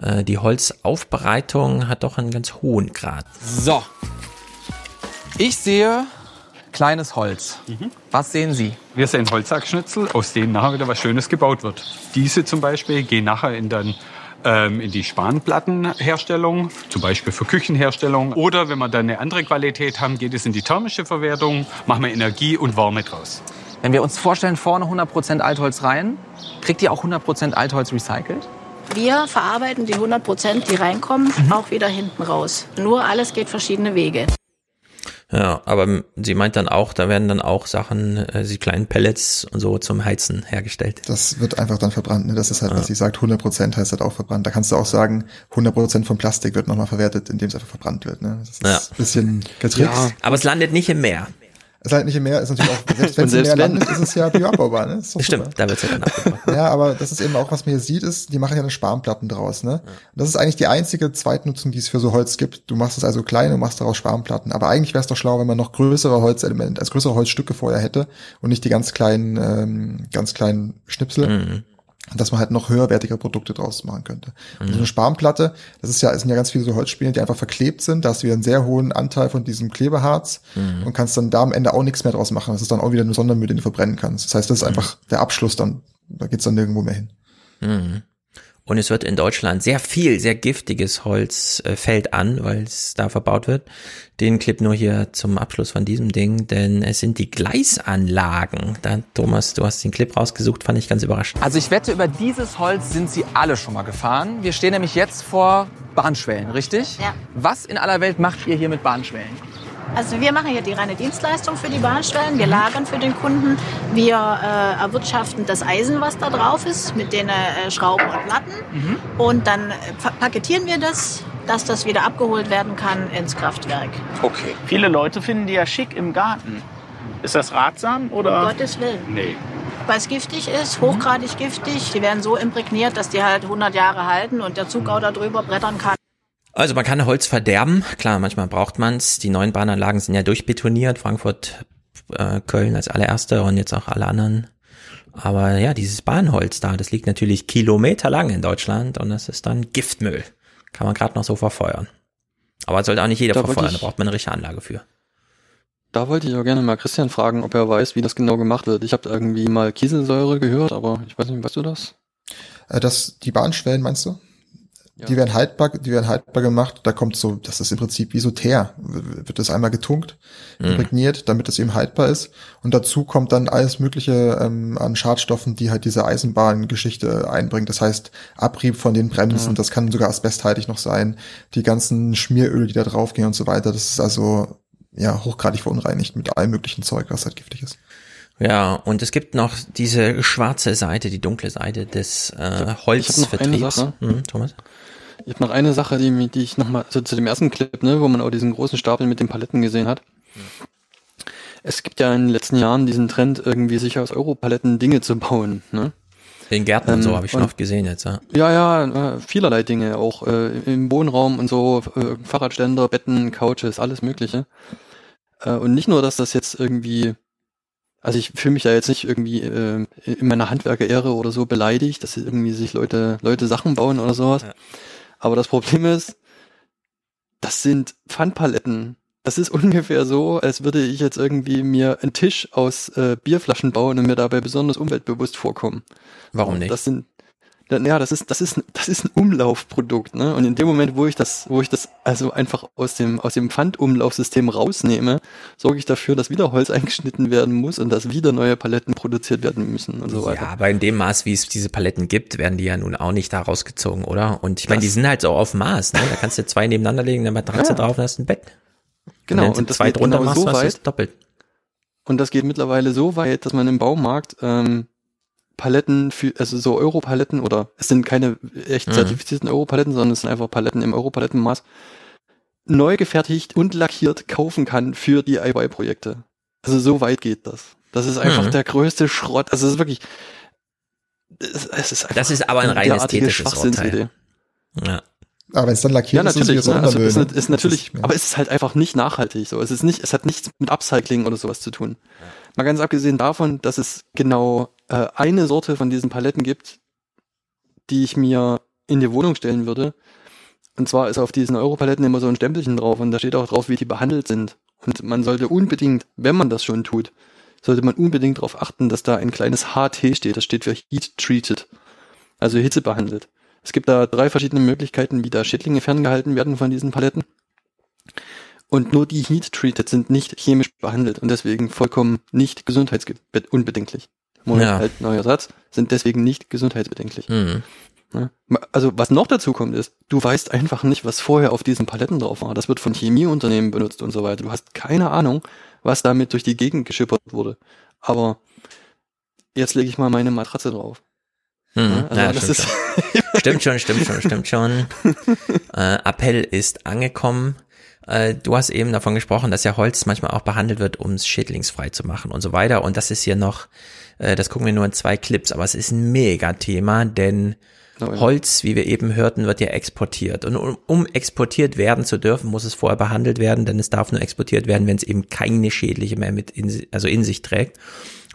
äh, die Holzaufbereitung hat doch einen ganz hohen Grad. So. Ich sehe kleines Holz. Was sehen Sie? Wir sehen Holzhackschnitzel, aus denen nachher wieder was Schönes gebaut wird. Diese zum Beispiel gehen nachher in, den, in die Spanplattenherstellung, zum Beispiel für Küchenherstellung. Oder wenn wir dann eine andere Qualität haben, geht es in die thermische Verwertung, machen wir Energie und Wärme draus. Wenn wir uns vorstellen, vorne 100% Altholz rein, kriegt ihr auch 100% Altholz recycelt? Wir verarbeiten die 100 Prozent, die reinkommen, auch wieder hinten raus. Nur alles geht verschiedene Wege. Ja, aber sie meint dann auch, da werden dann auch Sachen, äh, die kleinen Pellets und so zum Heizen hergestellt. Das wird einfach dann verbrannt. Ne? Das ist halt, was sie sagt, 100% heißt halt auch verbrannt. Da kannst du auch sagen, 100% von Plastik wird nochmal verwertet, indem es einfach verbrannt wird. Ne? Das ist Ja. ein bisschen getrickst. Aber es landet nicht im Meer. Es landet nicht im Meer, ist natürlich auch, selbst wenn es im Meer landet, ist es ja bioabbaubar. Ne? Ist Stimmt, super. da wird's ja dann abgebaut. Ja, aber das ist eben auch, was man hier sieht, ist, die machen ja eine Spanplatten draus, ne? Und das ist eigentlich die einzige Zweitnutzung, die es für so Holz gibt. Du machst es also klein und machst daraus Spanplatten. Aber eigentlich wäre es doch schlau, wenn man noch größere Holzelemente, als größere Holzstücke vorher hätte und nicht die ganz kleinen, ähm, ganz kleinen Schnipsel. Mhm. Dass man halt noch höherwertige Produkte draus machen könnte. Und so Mhm. eine Spanplatte, das ist ja, es sind ja ganz viele so Holzspäne, die einfach verklebt sind. Da hast du wieder einen sehr hohen Anteil von diesem Klebeharz Mhm. und kannst dann da am Ende auch nichts mehr draus machen. Das ist dann auch wieder nur Sondermüll, den du verbrennen kannst. Das heißt, das ist einfach der Abschluss dann. Da geht's dann nirgendwo mehr hin. Mhm. Und es wird in Deutschland sehr viel, sehr giftiges Holz äh, fällt an, weil es da verbaut wird. Den Clip nur hier zum Abschluss von diesem Ding, denn es sind die Gleisanlagen. Da, Thomas, du hast den Clip rausgesucht, fand ich ganz überraschend. Also ich wette, über dieses Holz sind Sie alle schon mal gefahren. Wir stehen nämlich jetzt vor Bahnschwellen, richtig? Ja. Was in aller Welt macht ihr hier mit Bahnschwellen? Also wir machen hier die reine Dienstleistung für die Bahnstellen. Wir lagern für den Kunden. Wir äh, erwirtschaften das Eisen, was da drauf ist, mit den äh, Schrauben und Platten. Und dann äh, pa- paketieren wir das, dass das wieder abgeholt werden kann ins Kraftwerk. Okay. Viele Leute finden die ja schick im Garten. Ist das ratsam oder? Um Gottes Willen. Nee. Weil es giftig ist, hochgradig giftig. Die werden so imprägniert, dass die halt 100 Jahre halten und der Zug auch da drüber brettern kann. Also man kann Holz verderben, klar, manchmal braucht man's. Die neuen Bahnanlagen sind ja durchbetoniert, Frankfurt, äh, Köln als allererste und jetzt auch alle anderen. Aber ja, dieses Bahnholz da, das liegt natürlich kilometerlang in Deutschland und das ist dann Giftmüll. Kann man gerade noch so verfeuern. Aber das sollte auch nicht jeder Da verfeuern, da ich- braucht man eine richtige Anlage für. Da wollte ich auch gerne mal Christian fragen, ob er weiß, wie das genau gemacht wird. Ich habe irgendwie mal Kieselsäure gehört, aber ich weiß nicht, weißt du das? Äh, das, die Bahnschwellen, meinst du? Die werden haltbar, die werden haltbar gemacht. Da kommt so, das ist im Prinzip wie so Teer. Wird das einmal getunkt, Mhm. imprägniert, damit es eben haltbar ist. Und dazu kommt dann alles Mögliche ähm, an Schadstoffen, die halt diese Eisenbahngeschichte einbringt. Das heißt, Abrieb von den Bremsen, Ja. das kann sogar asbesthaltig noch sein. Die ganzen Schmieröle, die da draufgehen und so weiter. Das ist also, ja, hochgradig verunreinigt mit allem möglichen Zeug, was halt giftig ist. Ja, und es gibt noch diese schwarze Seite, die dunkle Seite des äh, Ich habe noch eine Holzvertriebs. Sache. Mhm, Thomas? Ich habe noch eine Sache, die, die ich noch mal also zu dem ersten Clip, ne, wo man auch diesen großen Stapel mit den Paletten gesehen hat. Es gibt ja in den letzten Jahren diesen Trend, irgendwie sich aus Europaletten Dinge zu bauen. Ne? In Gärten und so Ähm, habe ich schon und- oft gesehen jetzt. Ja. Ja, ja, äh, vielerlei Dinge, auch äh, im Wohnraum und so, äh, Fahrradständer, Betten, Couches, alles Mögliche. Äh, und nicht nur, dass das jetzt irgendwie, also ich fühle mich da jetzt nicht irgendwie äh, in meiner Handwerkerehre oder so beleidigt, dass irgendwie sich Leute, Leute Sachen bauen oder sowas. Aber das Problem ist, das sind Pfandpaletten. Das ist ungefähr so, als würde ich jetzt irgendwie mir einen Tisch aus äh, Bierflaschen bauen und mir dabei besonders umweltbewusst vorkommen. Warum nicht? Das sind, ja, das ist, das ist, das ist ein Umlaufprodukt, ne? Und in dem Moment, wo ich das, wo ich das also einfach aus dem, aus dem Pfandumlaufsystem rausnehme, sorge ich dafür, dass wieder Holz eingeschnitten werden muss und dass wieder neue Paletten produziert werden müssen und so weiter. Ja, aber in dem Maß, wie es diese Paletten gibt, werden die ja nun auch nicht da rausgezogen, oder? Und ich meine, die sind halt so auf Maß, ne? Da kannst du zwei nebeneinander legen, eine Matratze Ja. drauf und hast ein Bett. Genau, und, und das zwei geht drunter genau machst, so weit. doppelt. Und das geht mittlerweile so weit, dass man im Baumarkt ähm, Paletten für, also so Europaletten oder es sind keine echt Mhm. zertifizierten Europaletten, sondern es sind einfach Paletten im Europalettenmaß, neu gefertigt und lackiert kaufen kann für DIY-Projekte. Also so weit geht das. Das ist einfach Mhm. der größte Schrott. Also es ist wirklich, es, es ist einfach Das ist aber ein eine rein ästhetisches Schwachsinnsidee. Urteil. Ja. Aber wenn es dann lackiert Ja, ist, ist natürlich. es wieder Ne? so Also ist, ist natürlich, ist- aber es ist halt einfach nicht nachhaltig. So, es ist nicht, es hat nichts mit Upcycling oder sowas zu tun. Mal ganz abgesehen davon, dass es genau äh, eine Sorte von diesen Paletten gibt, die ich mir in die Wohnung stellen würde. Und zwar ist auf diesen Europaletten immer so ein Stempelchen drauf und da steht auch drauf, wie die behandelt sind. Und man sollte unbedingt, wenn man das schon tut, sollte man unbedingt darauf achten, dass da ein kleines HT steht. Das steht für Heat Treated. Also Hitze behandelt. Es gibt da drei verschiedene Möglichkeiten, wie da Schädlinge ferngehalten werden von diesen Paletten. Und nur die Heat Treated sind nicht chemisch behandelt und deswegen vollkommen nicht gesundheitsunbedenklich. Moment, Ja. halt, neuer Satz, sind deswegen nicht gesundheitsbedenklich. Mhm. Also was noch dazu kommt ist, du weißt einfach nicht, was vorher auf diesen Paletten drauf war. Das wird von Chemieunternehmen benutzt und so weiter. Du hast keine Ahnung, was damit durch die Gegend geschippert wurde. Aber jetzt lege ich mal meine Matratze drauf. Ne? Also ja, stimmt, schon. stimmt schon, stimmt schon, stimmt schon. Äh, Appell ist angekommen. Äh, du hast eben davon gesprochen, dass ja Holz manchmal auch behandelt wird, um es schädlingsfrei zu machen und so weiter. Und das ist hier noch, äh, das gucken wir nur in zwei Clips, aber es ist ein Mega-Thema, denn Oh. Holz, wie wir eben hörten, wird ja exportiert. Und um, um exportiert werden zu dürfen, muss es vorher behandelt werden, denn es darf nur exportiert werden, wenn es eben keine schädliche mehr mit in, also in sich trägt.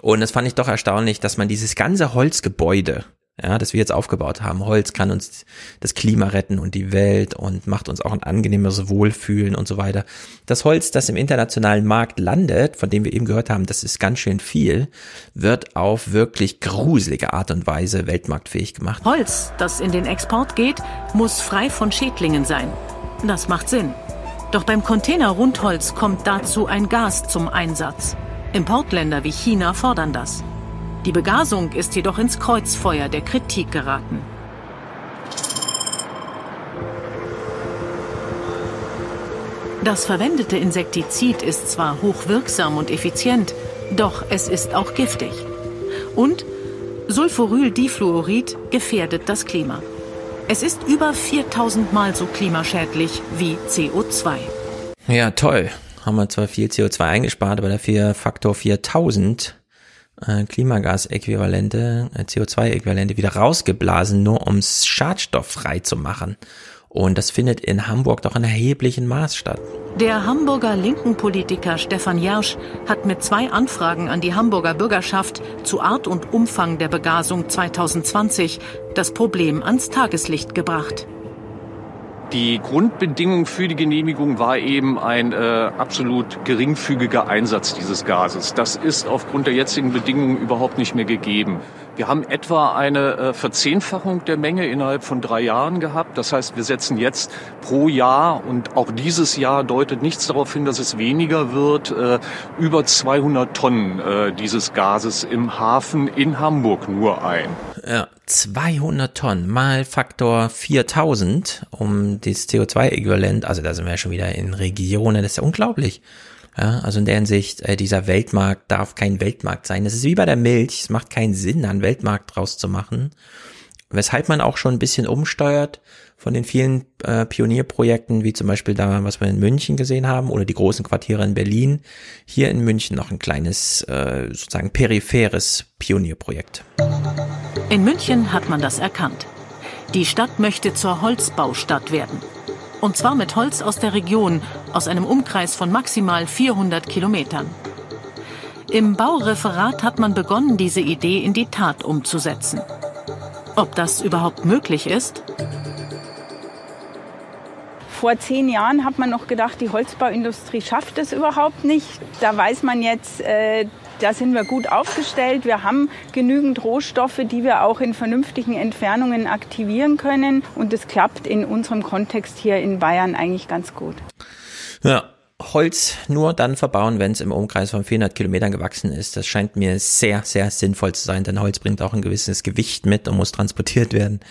Und das fand ich doch erstaunlich, dass man dieses ganze Holzgebäude, ja, das wir jetzt aufgebaut haben, Holz kann uns das Klima retten und die Welt und macht uns auch ein angenehmeres Wohlfühlen und so weiter. Das Holz, das im internationalen Markt landet, von dem wir eben gehört haben, das ist ganz schön viel, wird auf wirklich gruselige Art und Weise weltmarktfähig gemacht. Holz, das in den Export geht, muss frei von Schädlingen sein. Das macht Sinn. Doch beim Container Rundholz kommt dazu ein Gas zum Einsatz. Importländer wie China fordern das. Die Begasung ist jedoch ins Kreuzfeuer der Kritik geraten. Das verwendete Insektizid ist zwar hochwirksam und effizient, doch es ist auch giftig. Und Sulforyldifluorid gefährdet das Klima. Es ist über 4000 Mal so klimaschädlich wie CO2. Ja, toll. Haben wir zwar viel CO2 eingespart, aber dafür Faktor 4000 äh, Klimagasäquivalente, äh, CO2-Äquivalente wieder rausgeblasen, nur ums schadstofffrei zu machen. Und das findet in Hamburg doch in erheblichem Maß statt. Der Hamburger linken Politiker Stefan Jersch hat mit zwei Anfragen an die Hamburger Bürgerschaft zu Art und Umfang der Begasung 2020 das Problem ans Tageslicht gebracht. Die Grundbedingung für die Genehmigung war eben ein äh, absolut geringfügiger Einsatz dieses Gases. Das ist aufgrund der jetzigen Bedingungen überhaupt nicht mehr gegeben. Wir haben etwa eine äh, Verzehnfachung der Menge innerhalb von drei Jahren gehabt. Das heißt, wir setzen jetzt pro Jahr und auch dieses Jahr deutet nichts darauf hin, dass es weniger wird, äh, über 200 Tonnen äh, dieses Gases im Hafen in Hamburg nur ein. Ja, 200 Tonnen mal Faktor 4000 um das CO2-Äquivalent. Also da sind wir ja schon wieder in Regionen, das ist ja unglaublich. Ja, also in der Hinsicht, äh, dieser Weltmarkt darf kein Weltmarkt sein. Das ist wie bei der Milch. Es macht keinen Sinn, einen Weltmarkt draus zu machen. Weshalb man auch schon ein bisschen umsteuert von den vielen äh, Pionierprojekten, wie zum Beispiel da, was wir in München gesehen haben, oder die großen Quartiere in Berlin. Hier in München noch ein kleines, äh, sozusagen peripheres Pionierprojekt. In München hat man das erkannt. Die Stadt möchte zur Holzbaustadt werden. Und zwar mit Holz aus der Region, aus einem Umkreis von maximal 400 Kilometern. Im Baureferat hat man begonnen, diese Idee in die Tat umzusetzen. Ob das überhaupt möglich ist? Vor zehn Jahren hat man noch gedacht, die Holzbauindustrie schafft es überhaupt nicht. Da weiß man jetzt, äh, da sind wir gut aufgestellt. Wir haben genügend Rohstoffe, die wir auch in vernünftigen Entfernungen aktivieren können. Und es klappt in unserem Kontext hier in Bayern eigentlich ganz gut. Ja, Holz nur dann verbauen, wenn es im Umkreis von 400 Kilometern gewachsen ist. Das scheint mir sehr, sehr sinnvoll zu sein, denn Holz bringt auch ein gewisses Gewicht mit und muss transportiert werden.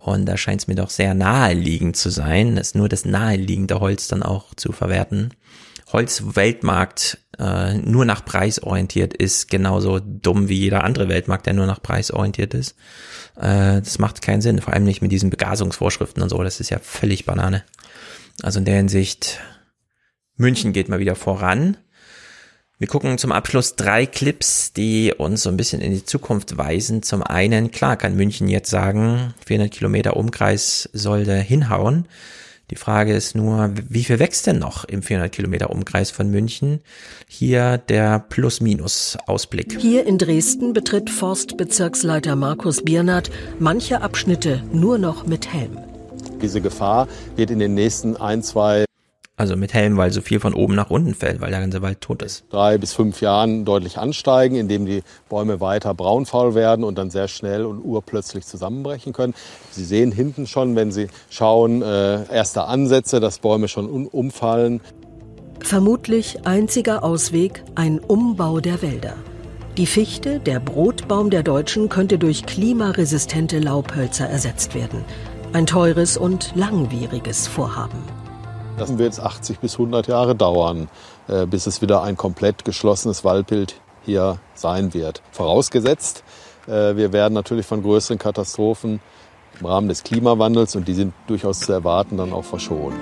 Und da scheint es mir doch sehr naheliegend zu sein, das nur das naheliegende Holz dann auch zu verwerten. Holzweltmarkt äh, nur nach Preis orientiert ist, genauso dumm wie jeder andere Weltmarkt, der nur nach Preis orientiert ist. Äh, das macht keinen Sinn, vor allem nicht mit diesen Begasungsvorschriften und so, das ist ja völlig Banane. Also in der Hinsicht, München geht mal wieder voran. Wir gucken zum Abschluss drei Clips, die uns so ein bisschen in die Zukunft weisen. Zum einen, klar kann München jetzt sagen, 400 Kilometer Umkreis sollte hinhauen. Die Frage ist nur, wie viel wächst denn noch im 400 Kilometer Umkreis von München? Hier der Plus-Minus-Ausblick. Hier in Dresden betritt Forstbezirksleiter Markus Biernert manche Abschnitte nur noch mit Helm. Diese Gefahr wird in den nächsten ein, zwei also mit Helm, weil so viel von oben nach unten fällt, weil der ganze Wald tot ist. Drei bis fünf Jahren deutlich ansteigen, indem die Bäume weiter braunfaul werden und dann sehr schnell und urplötzlich zusammenbrechen können. Sie sehen hinten schon, wenn Sie schauen, äh, erste Ansätze, dass Bäume schon umfallen. Vermutlich einziger Ausweg ein Umbau der Wälder. Die Fichte, der Brotbaum der Deutschen, könnte durch klimaresistente Laubhölzer ersetzt werden. Ein teures und langwieriges Vorhaben. Das wird 80 bis 100 Jahre dauern, äh, bis es wieder ein komplett geschlossenes Waldbild hier sein wird. Vorausgesetzt, äh, wir werden natürlich von größeren Katastrophen im Rahmen des Klimawandels, und die sind durchaus zu erwarten, dann auch verschont.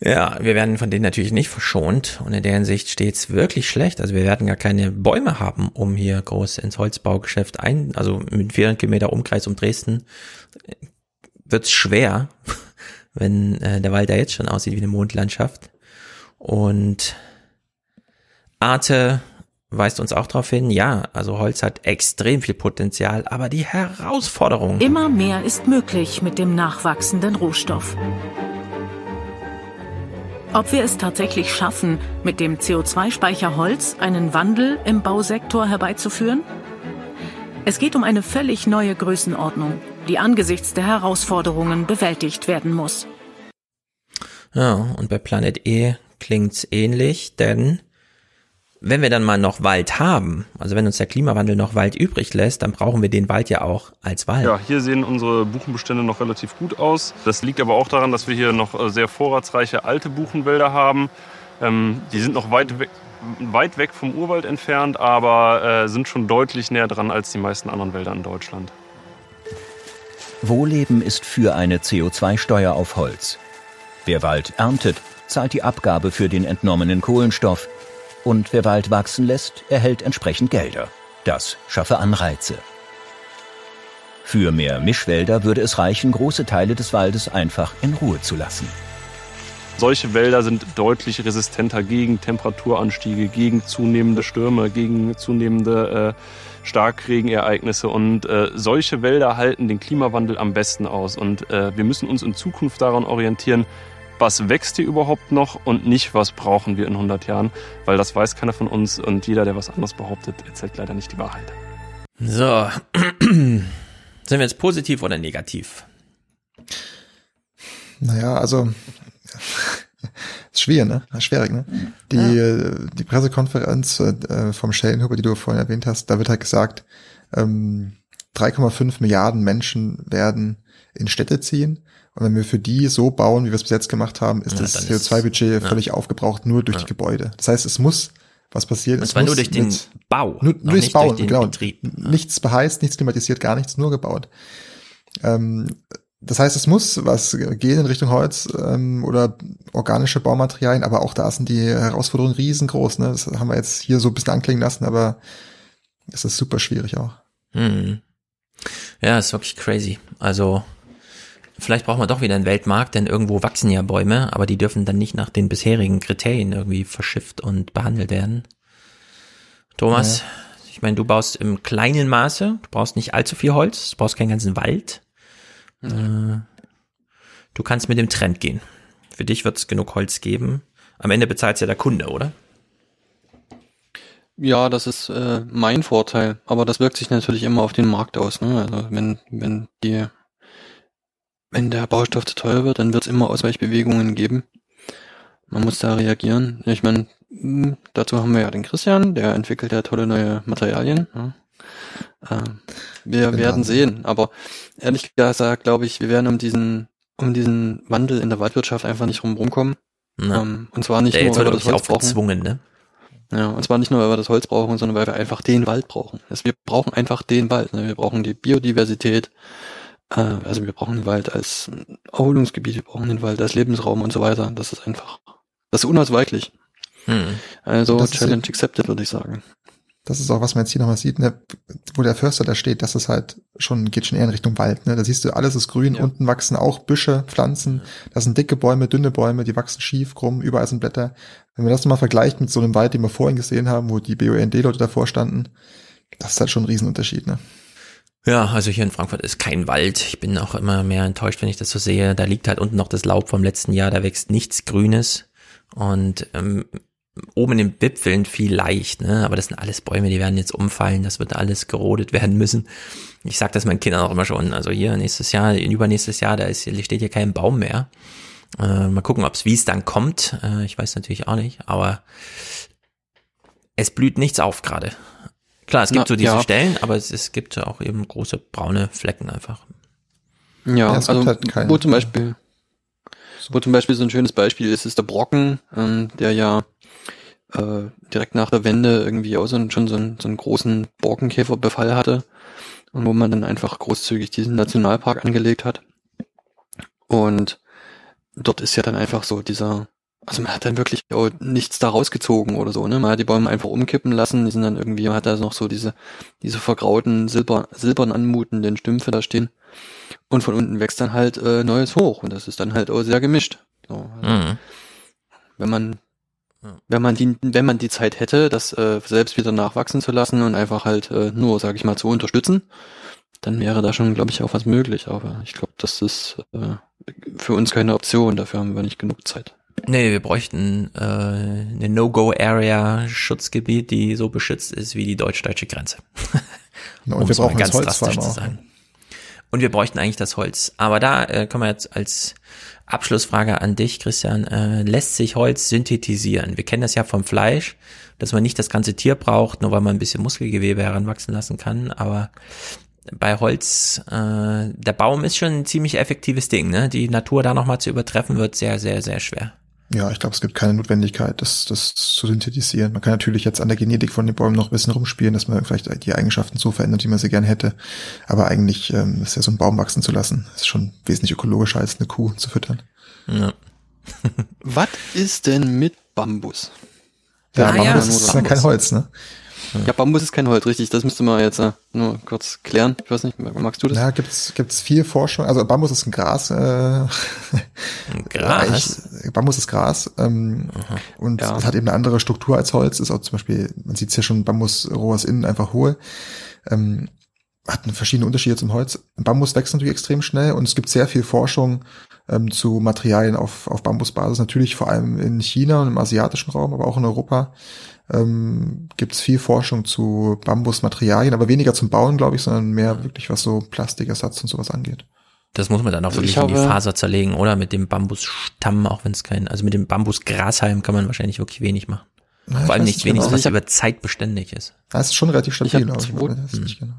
Ja, wir werden von denen natürlich nicht verschont und in der Hinsicht steht's wirklich schlecht. Also wir werden gar keine Bäume haben, um hier groß ins Holzbaugeschäft ein, also mit 400 Kilometer Umkreis um Dresden wird's schwer, wenn äh, der Wald da jetzt schon aussieht wie eine Mondlandschaft. Und Arte weist uns auch darauf hin, ja, also Holz hat extrem viel Potenzial, aber die Herausforderung. Immer mehr ist möglich mit dem nachwachsenden Rohstoff. Ob wir es tatsächlich schaffen, mit dem CO2-Speicher Holz einen Wandel im Bausektor herbeizuführen? Es geht um eine völlig neue Größenordnung, die angesichts der Herausforderungen bewältigt werden muss. Ja, und bei Planet E klingt's ähnlich, denn wenn wir dann mal noch Wald haben, also wenn uns der Klimawandel noch Wald übrig lässt, dann brauchen wir den Wald ja auch als Wald. Ja, hier sehen unsere Buchenbestände noch relativ gut aus. Das liegt aber auch daran, dass wir hier noch äh, sehr vorratsreiche alte Buchenwälder haben. Ähm, die sind noch weit weg, weit weg vom Urwald entfernt, aber äh, sind schon deutlich näher dran als die meisten anderen Wälder in Deutschland. Wohlleben ist für eine CO2-Steuer auf Holz. Wer Wald erntet, zahlt die Abgabe für den entnommenen Kohlenstoff. Und wer Wald wachsen lässt, erhält entsprechend Gelder. Das schaffe Anreize. Für mehr Mischwälder würde es reichen, große Teile des Waldes einfach in Ruhe zu lassen. Solche Wälder sind deutlich resistenter gegen Temperaturanstiege, gegen zunehmende Stürme, gegen zunehmende äh, Starkregenereignisse. Und äh, solche Wälder halten den Klimawandel am besten aus. Und äh, wir müssen uns in Zukunft daran orientieren, was wächst hier überhaupt noch und nicht, was brauchen wir in 100 Jahren, weil das weiß keiner von uns und jeder, der was anderes behauptet, erzählt leider nicht die Wahrheit. So, sind wir jetzt positiv oder negativ? Naja, also ist schwierig, ne? Schwierig, ne? Die, ja. die Pressekonferenz äh, vom Schellenhuber, die du vorhin erwähnt hast, da wird halt gesagt, ähm, 3,5 Milliarden Menschen werden in Städte ziehen. Und wenn wir für die so bauen, wie wir es bis jetzt gemacht haben, ist ja, das CO2-Budget ja. völlig aufgebraucht, nur durch die Gebäude. Das heißt, es muss was passiert. Und zwar nur durch den mit, Bau. Nur, nur durchs Bauen, durch genau. Betrieb. Nichts beheißt, nichts klimatisiert, gar nichts, nur gebaut. Ähm, das heißt, es muss was gehen in Richtung Holz ähm, oder organische Baumaterialien, aber auch da sind die Herausforderungen riesengroß. Ne? Das haben wir jetzt hier so ein bisschen anklingen lassen, aber es ist super schwierig auch. Hm. Ja, ist wirklich crazy. Also vielleicht brauchen wir doch wieder einen Weltmarkt, denn irgendwo wachsen ja Bäume, aber die dürfen dann nicht nach den bisherigen Kriterien irgendwie verschifft und behandelt werden. Thomas, ja. ich meine, du baust im kleinen Maße, du brauchst nicht allzu viel Holz, du brauchst keinen ganzen Wald. Mhm. du kannst mit dem Trend gehen. Für dich wird es genug Holz geben. Am Ende bezahlt ja der Kunde, oder? Ja, das ist äh, mein Vorteil, aber das wirkt sich natürlich immer auf den Markt aus. Ne? Also wenn, wenn die wenn der Baustoff zu teuer wird, dann wird es immer Ausweichbewegungen geben. Man muss da reagieren. Ich meine, hm, dazu haben wir ja den Christian, der entwickelt ja tolle neue Materialien. Ja. Ähm, wir genau. werden sehen, aber ehrlich gesagt glaube ich, wir werden um diesen um diesen Wandel in der Waldwirtschaft einfach nicht rumkommen. Ja. Ähm, und zwar nicht Der nur, weil wir das Holz brauchen. ne? Ja, und zwar nicht nur, weil wir das Holz brauchen, sondern weil wir einfach den Wald brauchen. Also wir brauchen einfach den Wald. Ne? Wir brauchen die Biodiversität. Äh, also wir brauchen den Wald als Erholungsgebiet, wir brauchen den Wald als Lebensraum und so weiter. Das ist einfach, das ist unausweichlich. Hm. Also Das Challenge accepted, würde ich sagen. Das ist auch, was man jetzt hier nochmal sieht, ne, wo der Förster da steht, das ist halt schon, geht schon eher in Richtung Wald, ne. Da siehst du, alles ist grün, unten wachsen auch Büsche, Pflanzen, da sind dicke Bäume, dünne Bäume, die wachsen schief, krumm, überall sind Blätter. Wenn man das nochmal vergleicht mit so einem Wald, den wir vorhin gesehen haben, wo die BUND-Leute davor standen, das ist halt schon ein Riesenunterschied, ne. Ja, also hier in Frankfurt ist kein Wald. Ich bin auch immer mehr enttäuscht, wenn ich das so sehe. Da liegt halt unten noch das Laub vom letzten Jahr, da wächst nichts Grünes. Und ähm, oben in den Wipfeln vielleicht, ne? Aber das sind alles Bäume, die werden jetzt umfallen, das wird alles gerodet werden müssen. Ich sag das meinen Kindern auch immer schon. Also hier nächstes Jahr, übernächstes Jahr, da ist, steht hier kein Baum mehr. Äh, mal gucken, ob's wie es dann kommt. Äh, ich weiß natürlich auch nicht, aber es blüht nichts auf gerade. Klar, es gibt Na, so diese ja. Stellen, aber es, es gibt auch eben große braune Flecken einfach. Ja, Ja, es gibt also halt wo zum Beispiel, wo zum Beispiel so ein schönes Beispiel ist, ist der Brocken, ähm, der ja äh, direkt nach der Wende irgendwie auch so, einen- schon so einen, so einen großen Borkenkäferbefall hatte und wo man dann einfach großzügig diesen Nationalpark angelegt hat. Und dort ist ja dann einfach so dieser, also man hat dann wirklich auch nichts da rausgezogen oder so, ne? Man hat die Bäume einfach umkippen lassen, die sind dann irgendwie, man hat da noch so diese, diese vergrauten, silber, silbern anmutenden Stümpfe da stehen. Und von unten wächst dann halt äh, Neues hoch und das ist dann halt auch sehr gemischt. So, also, Mhm. Wenn man wenn man die wenn man die Zeit hätte, das äh, selbst wieder nachwachsen zu lassen und einfach halt äh, nur, sage ich mal, zu unterstützen, dann wäre da schon, glaube ich, auch was möglich. Aber ich glaube, das ist äh, für uns keine Option. Dafür haben wir nicht genug Zeit. Nee, wir bräuchten äh, eine No-Go-Area, Schutzgebiet, die so beschützt ist wie die deutsch-deutsche Grenze. Ja, und Um wir es mal brauchen das Holz allem zu sagen. Und wir bräuchten eigentlich das Holz. Aber da äh, können wir jetzt als Abschlussfrage an dich, Christian, äh, lässt sich Holz synthetisieren? Wir kennen das ja vom Fleisch, dass man nicht das ganze Tier braucht, nur weil man ein bisschen Muskelgewebe heranwachsen lassen kann. Aber bei Holz, äh, der Baum ist schon ein ziemlich effektives Ding. Ne? Die Natur da nochmal zu übertreffen, wird sehr, sehr, sehr schwer. Ja, ich glaube, es gibt keine Notwendigkeit, das, das zu synthetisieren. Man kann natürlich jetzt an der Genetik von den Bäumen noch ein bisschen rumspielen, dass man vielleicht die Eigenschaften so verändert, wie man sie gern hätte. Aber eigentlich ähm, ist ja so ein Baum wachsen zu lassen, ist schon wesentlich ökologischer als eine Kuh zu füttern. Ja. Was ist denn mit Bambus? Ja, Ah, Bambus ja, ist nur ja kein Holz, ne? Ja, Bambus ist kein Holz, richtig. Das müsste man jetzt äh, nur kurz klären. Ich weiß nicht, magst du das? Ja, gibt's gibt's viel Forschung. Also Bambus ist ein Gras. Äh, Gras? Ja, ich, Bambus ist Gras ähm, und Ja. es hat eben eine andere Struktur als Holz. Ist auch zum Beispiel, man sieht hier schon, Bambusrohr ist innen einfach hohl. Ähm, hat verschiedene Unterschiede zum Holz. Bambus wächst natürlich extrem schnell und es gibt sehr viel Forschung ähm, zu Materialien auf, auf Bambusbasis. Natürlich vor allem in China und im asiatischen Raum, aber auch in Europa ähm, gibt es viel Forschung zu Bambusmaterialien, aber weniger zum Bauen, glaube ich, sondern mehr wirklich was so Plastikersatz und sowas angeht. Das muss man dann auch Also wirklich ich in die Faser zerlegen, oder? Mit dem Bambusstamm, auch wenn es kein, also mit dem Bambusgrashalm kann man wahrscheinlich wirklich wenig machen. Na, ich Vor allem nichts nicht wenig, genau. was Ich über Zeit beständig ist. Das ist schon relativ Ich stabil, aber ich zwei- weiß nicht genau.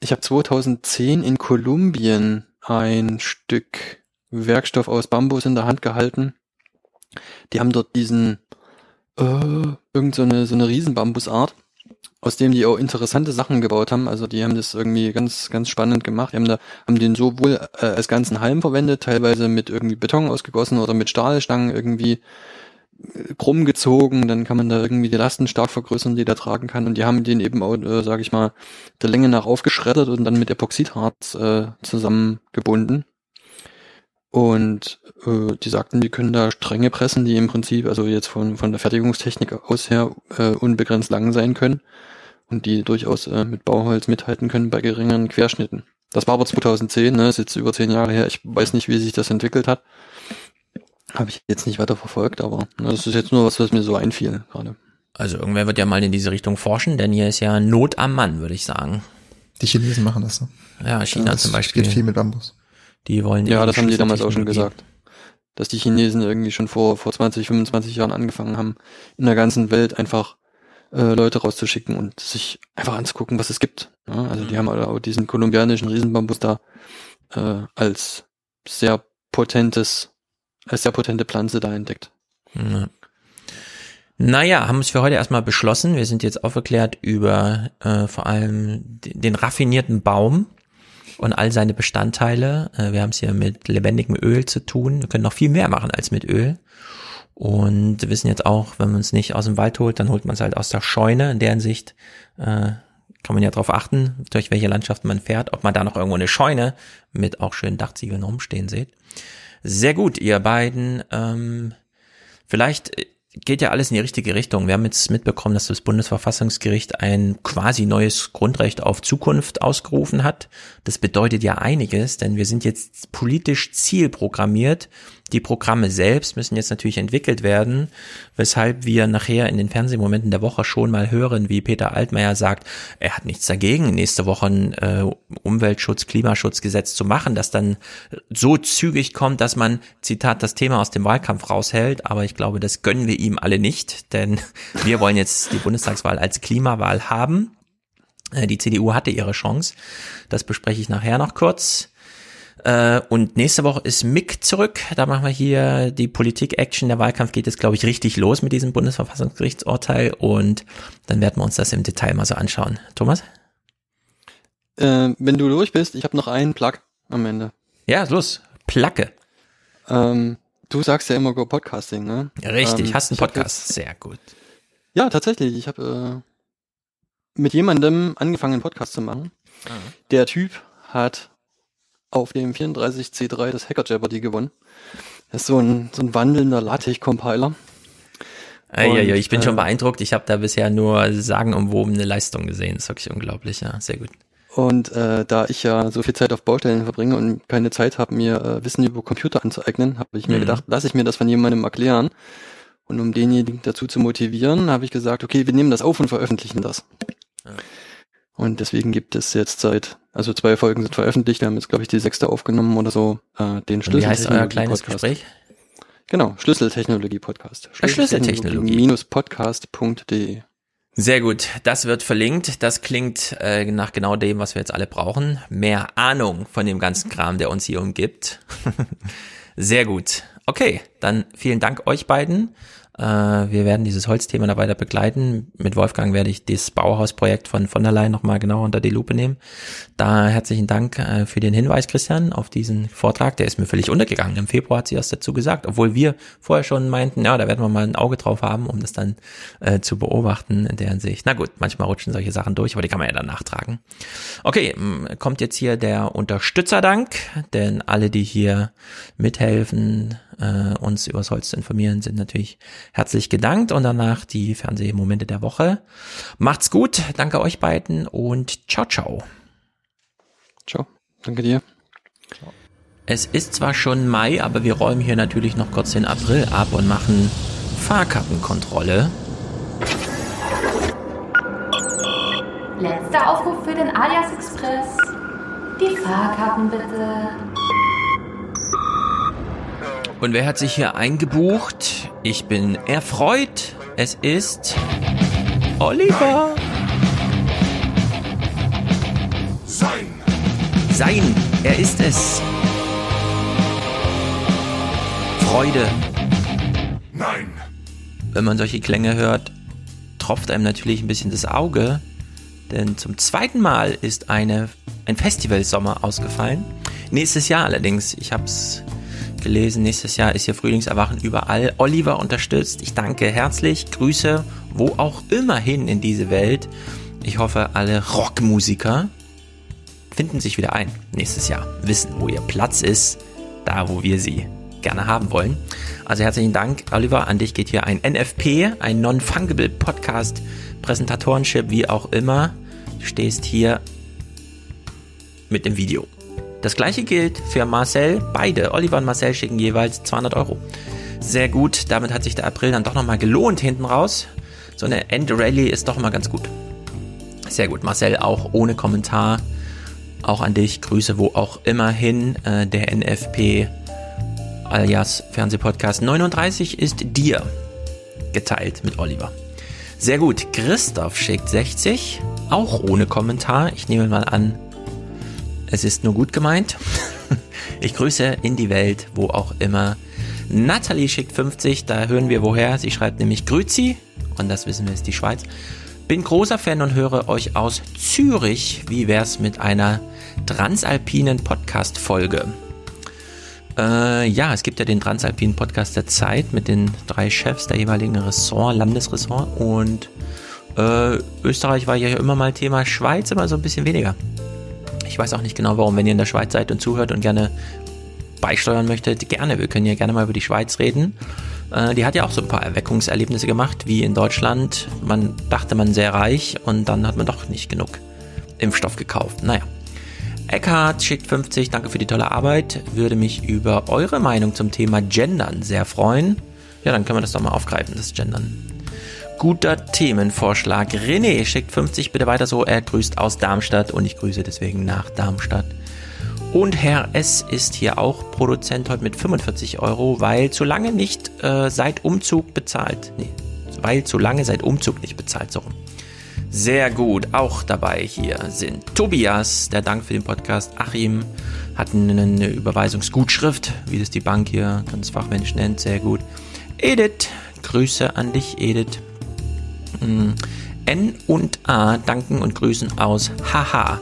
Ich habe 2010 in Kolumbien ein Stück Werkstoff aus Bambus in der Hand gehalten. Die haben dort diesen äh, irgend so eine so eine Riesenbambusart, aus dem die auch interessante Sachen gebaut haben. Also die haben das irgendwie ganz ganz spannend gemacht. Die haben da haben den sowohl äh, als ganzen Halm verwendet, teilweise mit irgendwie Beton ausgegossen oder mit Stahlstangen irgendwie äh, krumm gezogen, dann kann man da irgendwie die Lasten stark vergrößern, die der tragen kann. Und die haben den eben auch, äh, sage ich mal, der Länge nach aufgeschreddert und dann mit Epoxidharz äh, zusammengebunden. Und äh, die sagten, die können da Stränge pressen, die im Prinzip, also jetzt von, von der Fertigungstechnik aus her, äh, unbegrenzt lang sein können und die durchaus äh, mit Bauholz mithalten können bei geringeren Querschnitten. Das war aber 2010, ne, ist jetzt über zehn Jahre her. Ich weiß nicht, wie sich das entwickelt hat. Habe ich jetzt nicht weiter verfolgt, aber ne, das ist jetzt nur was, was mir so einfiel gerade. Also irgendwer wird ja mal in diese Richtung forschen, denn hier ist ja Not am Mann, würde ich sagen. Die Chinesen machen das. Ne? Ja, China das zum Beispiel. geht viel mit Bambus. Die wollen Ja, das haben die damals auch schon gesagt. Dass die Chinesen irgendwie schon vor, vor 20, 25 Jahren angefangen haben, in der ganzen Welt einfach äh, Leute rauszuschicken und sich einfach anzugucken, was es gibt. Ja, also die haben auch diesen kolumbianischen Riesenbambus da äh, als sehr potentes als sehr potente Pflanze da entdeckt. Ja. Naja, haben es für heute erstmal beschlossen. Wir sind jetzt aufgeklärt über äh, vor allem den raffinierten Baum und all seine Bestandteile. Äh, wir haben es hier mit lebendigem Öl zu tun. Wir können noch viel mehr machen als mit Öl. Und wissen jetzt auch, wenn man es nicht aus dem Wald holt, dann holt man es halt aus der Scheune. In deren Sicht äh, kann man ja darauf achten, durch welche Landschaften man fährt, ob man da noch irgendwo eine Scheune mit auch schönen Dachziegeln rumstehen sieht. Sehr gut, ihr beiden. Ähm, vielleicht geht ja alles in die richtige Richtung. Wir haben jetzt mitbekommen, dass das Bundesverfassungsgericht ein quasi neues Grundrecht auf Zukunft ausgerufen hat. Das bedeutet ja einiges, denn wir sind jetzt politisch zielprogrammiert die Programme selbst müssen jetzt natürlich entwickelt werden, weshalb wir nachher in den Fernsehmomenten der Woche schon mal hören, wie Peter Altmaier sagt, er hat nichts dagegen, nächste Woche ein äh, Umweltschutz, Klimaschutzgesetz zu machen, das dann so zügig kommt, dass man, Zitat, das Thema aus dem Wahlkampf raushält. Aber ich glaube, das gönnen wir ihm alle nicht, denn wir wollen jetzt die Bundestagswahl als Klimawahl haben. Äh, die CDU hatte ihre Chance. Das bespreche ich nachher noch kurz. Äh, und nächste Woche ist Mick zurück. Da machen wir hier die Politik-Action. Der Wahlkampf geht jetzt, glaube ich, richtig los mit diesem Bundesverfassungsgerichtsurteil. Und dann werden wir uns das im Detail mal so anschauen. Thomas? Äh, wenn du durch bist, ich habe noch einen Plug am Ende. Ja, los. Placke. Ähm, du sagst ja immer Go Podcasting, ne? Richtig, ähm, hast einen Podcast. Sehr gut. Ja, tatsächlich. Ich habe äh, mit jemandem angefangen, einen Podcast zu machen. Mhm. Der Typ hat auf dem 34C3 das Hacker Jeopardy gewonnen. Das ist so ein, so ein wandelnder LaTeX-Compiler. Ja, ja, ich bin äh, schon beeindruckt. Ich habe da bisher nur sagenumwobene Leistung gesehen. Das ist wirklich unglaublich, ja, sehr gut. Und äh, da ich ja so viel Zeit auf Baustellen verbringe und keine Zeit habe, mir äh, Wissen über Computer anzueignen, habe ich mir mhm. gedacht, lasse ich mir das von jemandem erklären. Und um denjenigen dazu zu motivieren, habe ich gesagt, okay, wir nehmen das auf und veröffentlichen das. Ja. Und deswegen gibt es jetzt seit, also zwei Folgen sind veröffentlicht, wir haben jetzt, glaube ich, die sechste aufgenommen oder so, äh, den Schlüsseltechnologie. Wie heißt euer kleines Gespräch? Genau, Schlüsseltechnologie-Podcast. Schlüsseltechnologie. Minus podcast.de. Sehr gut, das wird verlinkt. Das klingt äh, nach genau dem, was wir jetzt alle brauchen. Mehr Ahnung von dem ganzen Kram, der uns hier umgibt. Sehr gut. Okay, dann vielen Dank euch beiden. Äh, wir werden dieses Holzthema da weiter begleiten. Mit Wolfgang werde ich das Bauhausprojekt von von der Leyen nochmal genauer unter die Lupe nehmen. Da herzlichen Dank äh, für den Hinweis, Christian, auf diesen Vortrag. Der ist mir völlig untergegangen. Im Februar hat sie erst dazu gesagt, obwohl wir vorher schon meinten, ja, da werden wir mal ein Auge drauf haben, um das dann äh, zu beobachten in deren Sicht. Na gut, manchmal rutschen solche Sachen durch, aber die kann man ja dann nachtragen. Okay, kommt jetzt hier der Unterstützerdank, denn alle, die hier mithelfen, äh, uns übers Holz zu informieren, sind natürlich herzlich gedankt und danach die Fernsehmomente der Woche. Macht's gut, danke euch beiden und ciao, ciao. Ciao, danke dir. Es ist zwar schon Mai, aber wir räumen hier natürlich noch kurz den April ab und machen Fahrkartenkontrolle. Letzter Aufruf für den Alias Express. Die Fahrkarten bitte. Und wer hat sich hier eingebucht? Ich bin erfreut. Es ist Oliver. Sein. Sein. Er ist es. Freude. Nein. Wenn man solche Klänge hört, tropft einem natürlich ein bisschen das Auge. Denn zum zweiten Mal ist eine, ein Festivalsommer ausgefallen. Nächstes Jahr allerdings. Ich habe es gelesen, nächstes Jahr ist hier Frühlingserwachen überall. Oliver unterstützt. Ich danke herzlich. Grüße, wo auch immer hin in diese Welt. Ich hoffe, alle Rockmusiker finden sich wieder ein nächstes Jahr. Wissen, wo ihr Platz ist, da wo wir sie gerne haben wollen. Also herzlichen Dank, Oliver. An dich geht hier ein NFP, ein Non-Fungible Podcast, Präsentatorenship, wie auch immer. Du stehst hier mit dem Video. Das gleiche gilt für Marcel. Beide, Oliver und Marcel, schicken jeweils 200 Euro. Sehr gut, damit hat sich der April dann doch nochmal gelohnt hinten raus. So eine End-Rally ist doch immer ganz gut. Sehr gut, Marcel, auch ohne Kommentar. Auch an dich, Grüße wo auch immer hin. Äh, der NFP alias Fernsehpodcast 39 ist dir geteilt mit Oliver. Sehr gut, Christoph schickt 60, auch ohne Kommentar. Ich nehme mal an, es ist nur gut gemeint. Ich grüße in die Welt, wo auch immer Natalie schickt 50, da hören wir woher. Sie schreibt nämlich Grüzi, und das wissen wir ist die Schweiz. Bin großer Fan und höre euch aus Zürich. Wie wär's mit einer transalpinen Podcast-Folge? Äh, ja, es gibt ja den transalpinen Podcast der Zeit mit den drei Chefs der jeweiligen Ressort, Landesressort und äh, Österreich war ja immer mal Thema, Schweiz immer so ein bisschen weniger. Ich weiß auch nicht genau warum, wenn ihr in der Schweiz seid und zuhört und gerne beisteuern möchtet, gerne. Wir können ja gerne mal über die Schweiz reden. Äh, die hat ja auch so ein paar Erweckungserlebnisse gemacht, wie in Deutschland. Man dachte man sehr reich und dann hat man doch nicht genug Impfstoff gekauft. Naja. Eckhard schickt 50, danke für die tolle Arbeit. Würde mich über eure Meinung zum Thema Gendern sehr freuen. Ja, dann können wir das doch mal aufgreifen, das Gendern. Guter Themenvorschlag. René schickt 50, bitte weiter so. Er grüßt aus Darmstadt und ich grüße deswegen nach Darmstadt. Und Herr S. ist hier auch Produzent heute mit 45 Euro, weil zu lange nicht äh, seit Umzug bezahlt. Nee, weil zu lange seit Umzug nicht bezahlt, so rum. Sehr gut, auch dabei hier sind Tobias, der Dank für den Podcast. Achim hat eine Überweisungsgutschrift, wie das die Bank hier ganz fachmännisch nennt, sehr gut. Edith, Grüße an dich, Edith. N und A danken und grüßen aus Haha.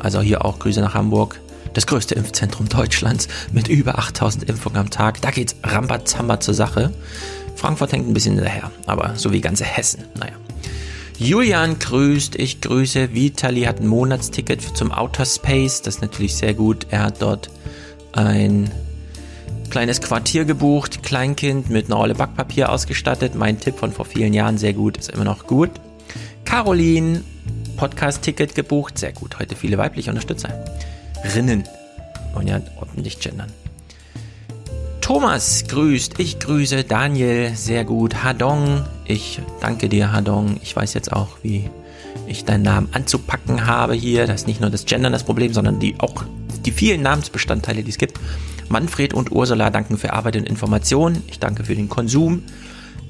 Also hier auch Grüße nach Hamburg das größte Impfzentrum Deutschlands mit über 8000 Impfungen am Tag. Da geht's rambazamba zur Sache. Frankfurt hängt ein bisschen hinterher, aber so wie ganze Hessen. Naja. Julian grüßt, ich grüße. Vitali hat ein Monatsticket zum Outer Space. Das ist natürlich sehr gut. Er hat dort ein kleines Quartier gebucht, Kleinkind mit einer Rolle Backpapier ausgestattet. Mein Tipp von vor vielen Jahren, sehr gut, ist immer noch gut. Caroline, Podcast-Ticket gebucht, sehr gut. Heute viele weibliche Unterstützer. Rinnen. Und ja ordentlich gendern. Thomas grüßt, ich grüße Daniel, sehr gut. Hadong, ich danke dir, Hadong. Ich weiß jetzt auch, wie ich deinen Namen anzupacken habe hier. Das ist nicht nur das Gendern das Problem, sondern die auch die vielen Namensbestandteile, die es gibt. Manfred und Ursula danken für Arbeit und Information. Ich danke für den Konsum.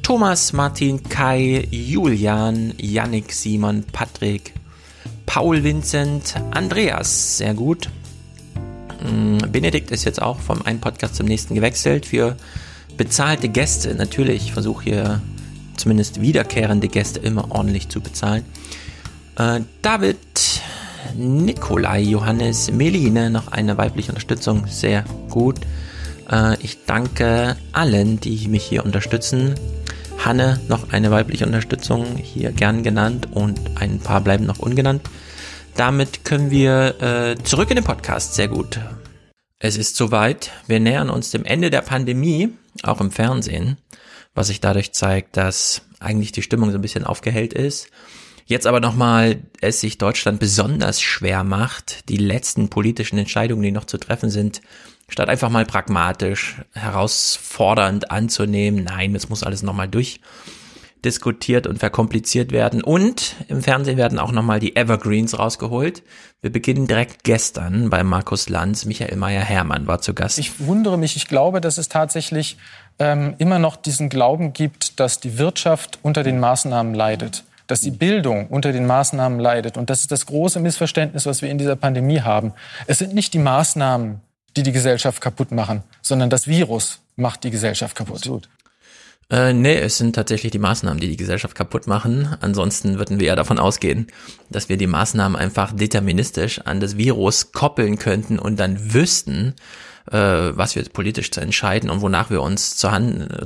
Thomas, Martin, Kai, Julian, Yannick, Simon, Patrick, Paul Vincent, Andreas, sehr gut. Mm, Benedikt ist jetzt auch vom einen Podcast zum nächsten gewechselt für bezahlte Gäste. Natürlich, ich versuche hier zumindest wiederkehrende Gäste immer ordentlich zu bezahlen. Äh, David, Nikolai, Johannes, Meline, noch eine weibliche Unterstützung, sehr gut. Äh, ich danke allen, die mich hier unterstützen. Hanne, noch eine weibliche Unterstützung, hier gern genannt und ein paar bleiben noch ungenannt. Damit können wir äh, zurück in den Podcast. Sehr gut. Es ist soweit. Wir nähern uns dem Ende der Pandemie, auch im Fernsehen, was sich dadurch zeigt, dass eigentlich die Stimmung so ein bisschen aufgehellt ist. Jetzt aber nochmal es sich Deutschland besonders schwer macht, die letzten politischen Entscheidungen, die noch zu treffen sind, statt einfach mal pragmatisch, herausfordernd anzunehmen, nein, es muss alles nochmal durch diskutiert und verkompliziert werden. Und im Fernsehen werden auch nochmal die Evergreens rausgeholt. Wir beginnen direkt gestern bei Markus Lanz. Michael Meyer-Hermann war zu Gast. Ich wundere mich. Ich glaube, dass es tatsächlich ähm, immer noch diesen Glauben gibt, dass die Wirtschaft unter den Maßnahmen leidet dass die Bildung unter den Maßnahmen leidet. Und das ist das große Missverständnis, was wir in dieser Pandemie haben. Es sind nicht die Maßnahmen, die die Gesellschaft kaputt machen, sondern das Virus macht die Gesellschaft kaputt. Absolut. Äh, nee, es sind tatsächlich die Maßnahmen, die die Gesellschaft kaputt machen. Ansonsten würden wir ja davon ausgehen, dass wir die Maßnahmen einfach deterministisch an das Virus koppeln könnten und dann wüssten, was wir politisch zu entscheiden und wonach wir uns zu,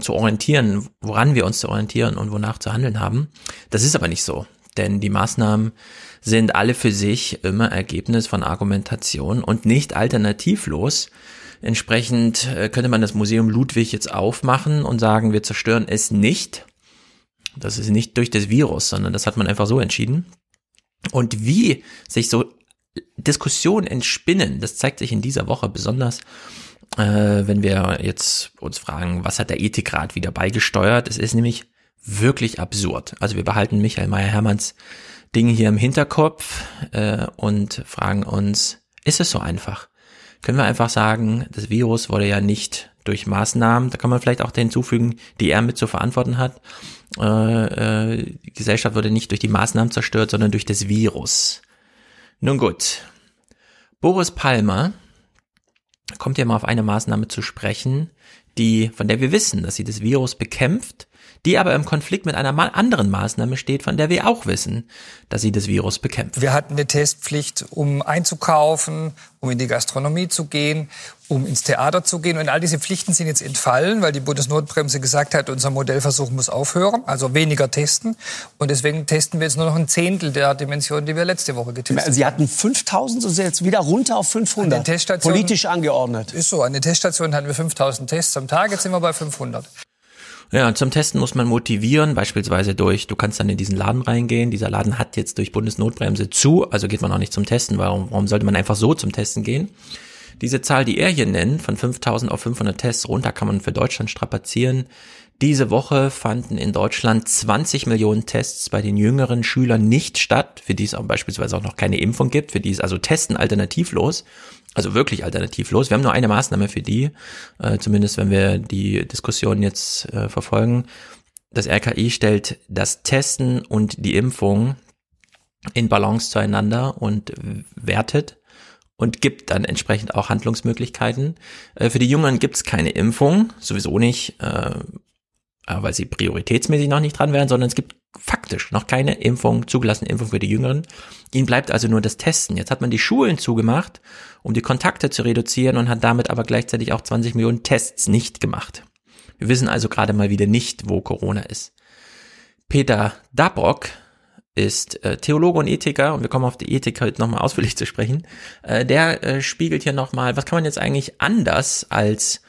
zu orientieren, woran wir uns zu orientieren und wonach zu handeln haben. Das ist aber nicht so, denn die Maßnahmen sind alle für sich immer Ergebnis von Argumentation und nicht alternativlos Entsprechend äh, könnte man das Museum Ludwig jetzt aufmachen und sagen, wir zerstören es nicht. Das ist nicht durch das Virus, sondern das hat man einfach so entschieden. Und wie sich so Diskussionen entspinnen, das zeigt sich in dieser Woche besonders, äh, wenn wir jetzt uns fragen, was hat der Ethikrat wieder beigesteuert? Es ist nämlich wirklich absurd. Also wir behalten Michael Meyer-Hermanns Dinge hier im Hinterkopf äh, und fragen uns, ist es so einfach? können wir einfach sagen, das Virus wurde ja nicht durch Maßnahmen, da kann man vielleicht auch hinzufügen, die er mit zu verantworten hat. Äh, äh, die Gesellschaft wurde nicht durch die Maßnahmen zerstört, sondern durch das Virus. Nun gut. Boris Palmer kommt ja mal auf eine Maßnahme zu sprechen, die, von der wir wissen, dass sie das Virus bekämpft, die aber im Konflikt mit einer anderen Maßnahme steht, von der wir auch wissen, dass sie das Virus bekämpft. Wir hatten eine Testpflicht, um einzukaufen, um in die Gastronomie zu gehen, um ins Theater zu gehen. Und all diese Pflichten sind jetzt entfallen, weil die Bundesnotbremse gesagt hat, unser Modellversuch muss aufhören, also weniger testen. Und deswegen testen wir jetzt nur noch ein Zehntel der Dimension, die wir letzte Woche getestet haben. Sie hatten 5000 und sind jetzt wieder runter auf 500. Politisch angeordnet. Ist so. An den Teststationen hatten wir 5000 Tests am Tag, jetzt sind wir bei 500. Ja, zum Testen muss man motivieren, beispielsweise durch, du kannst dann in diesen Laden reingehen, dieser Laden hat jetzt durch Bundesnotbremse zu, also geht man auch nicht zum Testen, warum, warum sollte man einfach so zum Testen gehen? Diese Zahl, die er hier nennt, von 5000 auf 500 Tests runter, kann man für Deutschland strapazieren. Diese Woche fanden in Deutschland 20 Millionen Tests bei den jüngeren Schülern nicht statt, für die es auch beispielsweise auch noch keine Impfung gibt, für die ist also Testen alternativlos also wirklich alternativlos. Wir haben nur eine Maßnahme für die, äh, zumindest wenn wir die Diskussion jetzt äh, verfolgen. Das RKI stellt das Testen und die Impfung in Balance zueinander und wertet und gibt dann entsprechend auch Handlungsmöglichkeiten. Äh, für die Jungen gibt es keine Impfung, sowieso nicht, äh, weil sie prioritätsmäßig noch nicht dran wären, sondern es gibt faktisch noch keine Impfung, zugelassene Impfung für die Jüngeren. Ihnen bleibt also nur das Testen. Jetzt hat man die Schulen zugemacht, um die Kontakte zu reduzieren und hat damit aber gleichzeitig auch 20 Millionen Tests nicht gemacht. Wir wissen also gerade mal wieder nicht, wo Corona ist. Peter Dabrock ist äh, Theologe und Ethiker und wir kommen auf die Ethik heute nochmal ausführlich zu sprechen. Äh, der äh, spiegelt hier nochmal, was kann man jetzt eigentlich anders als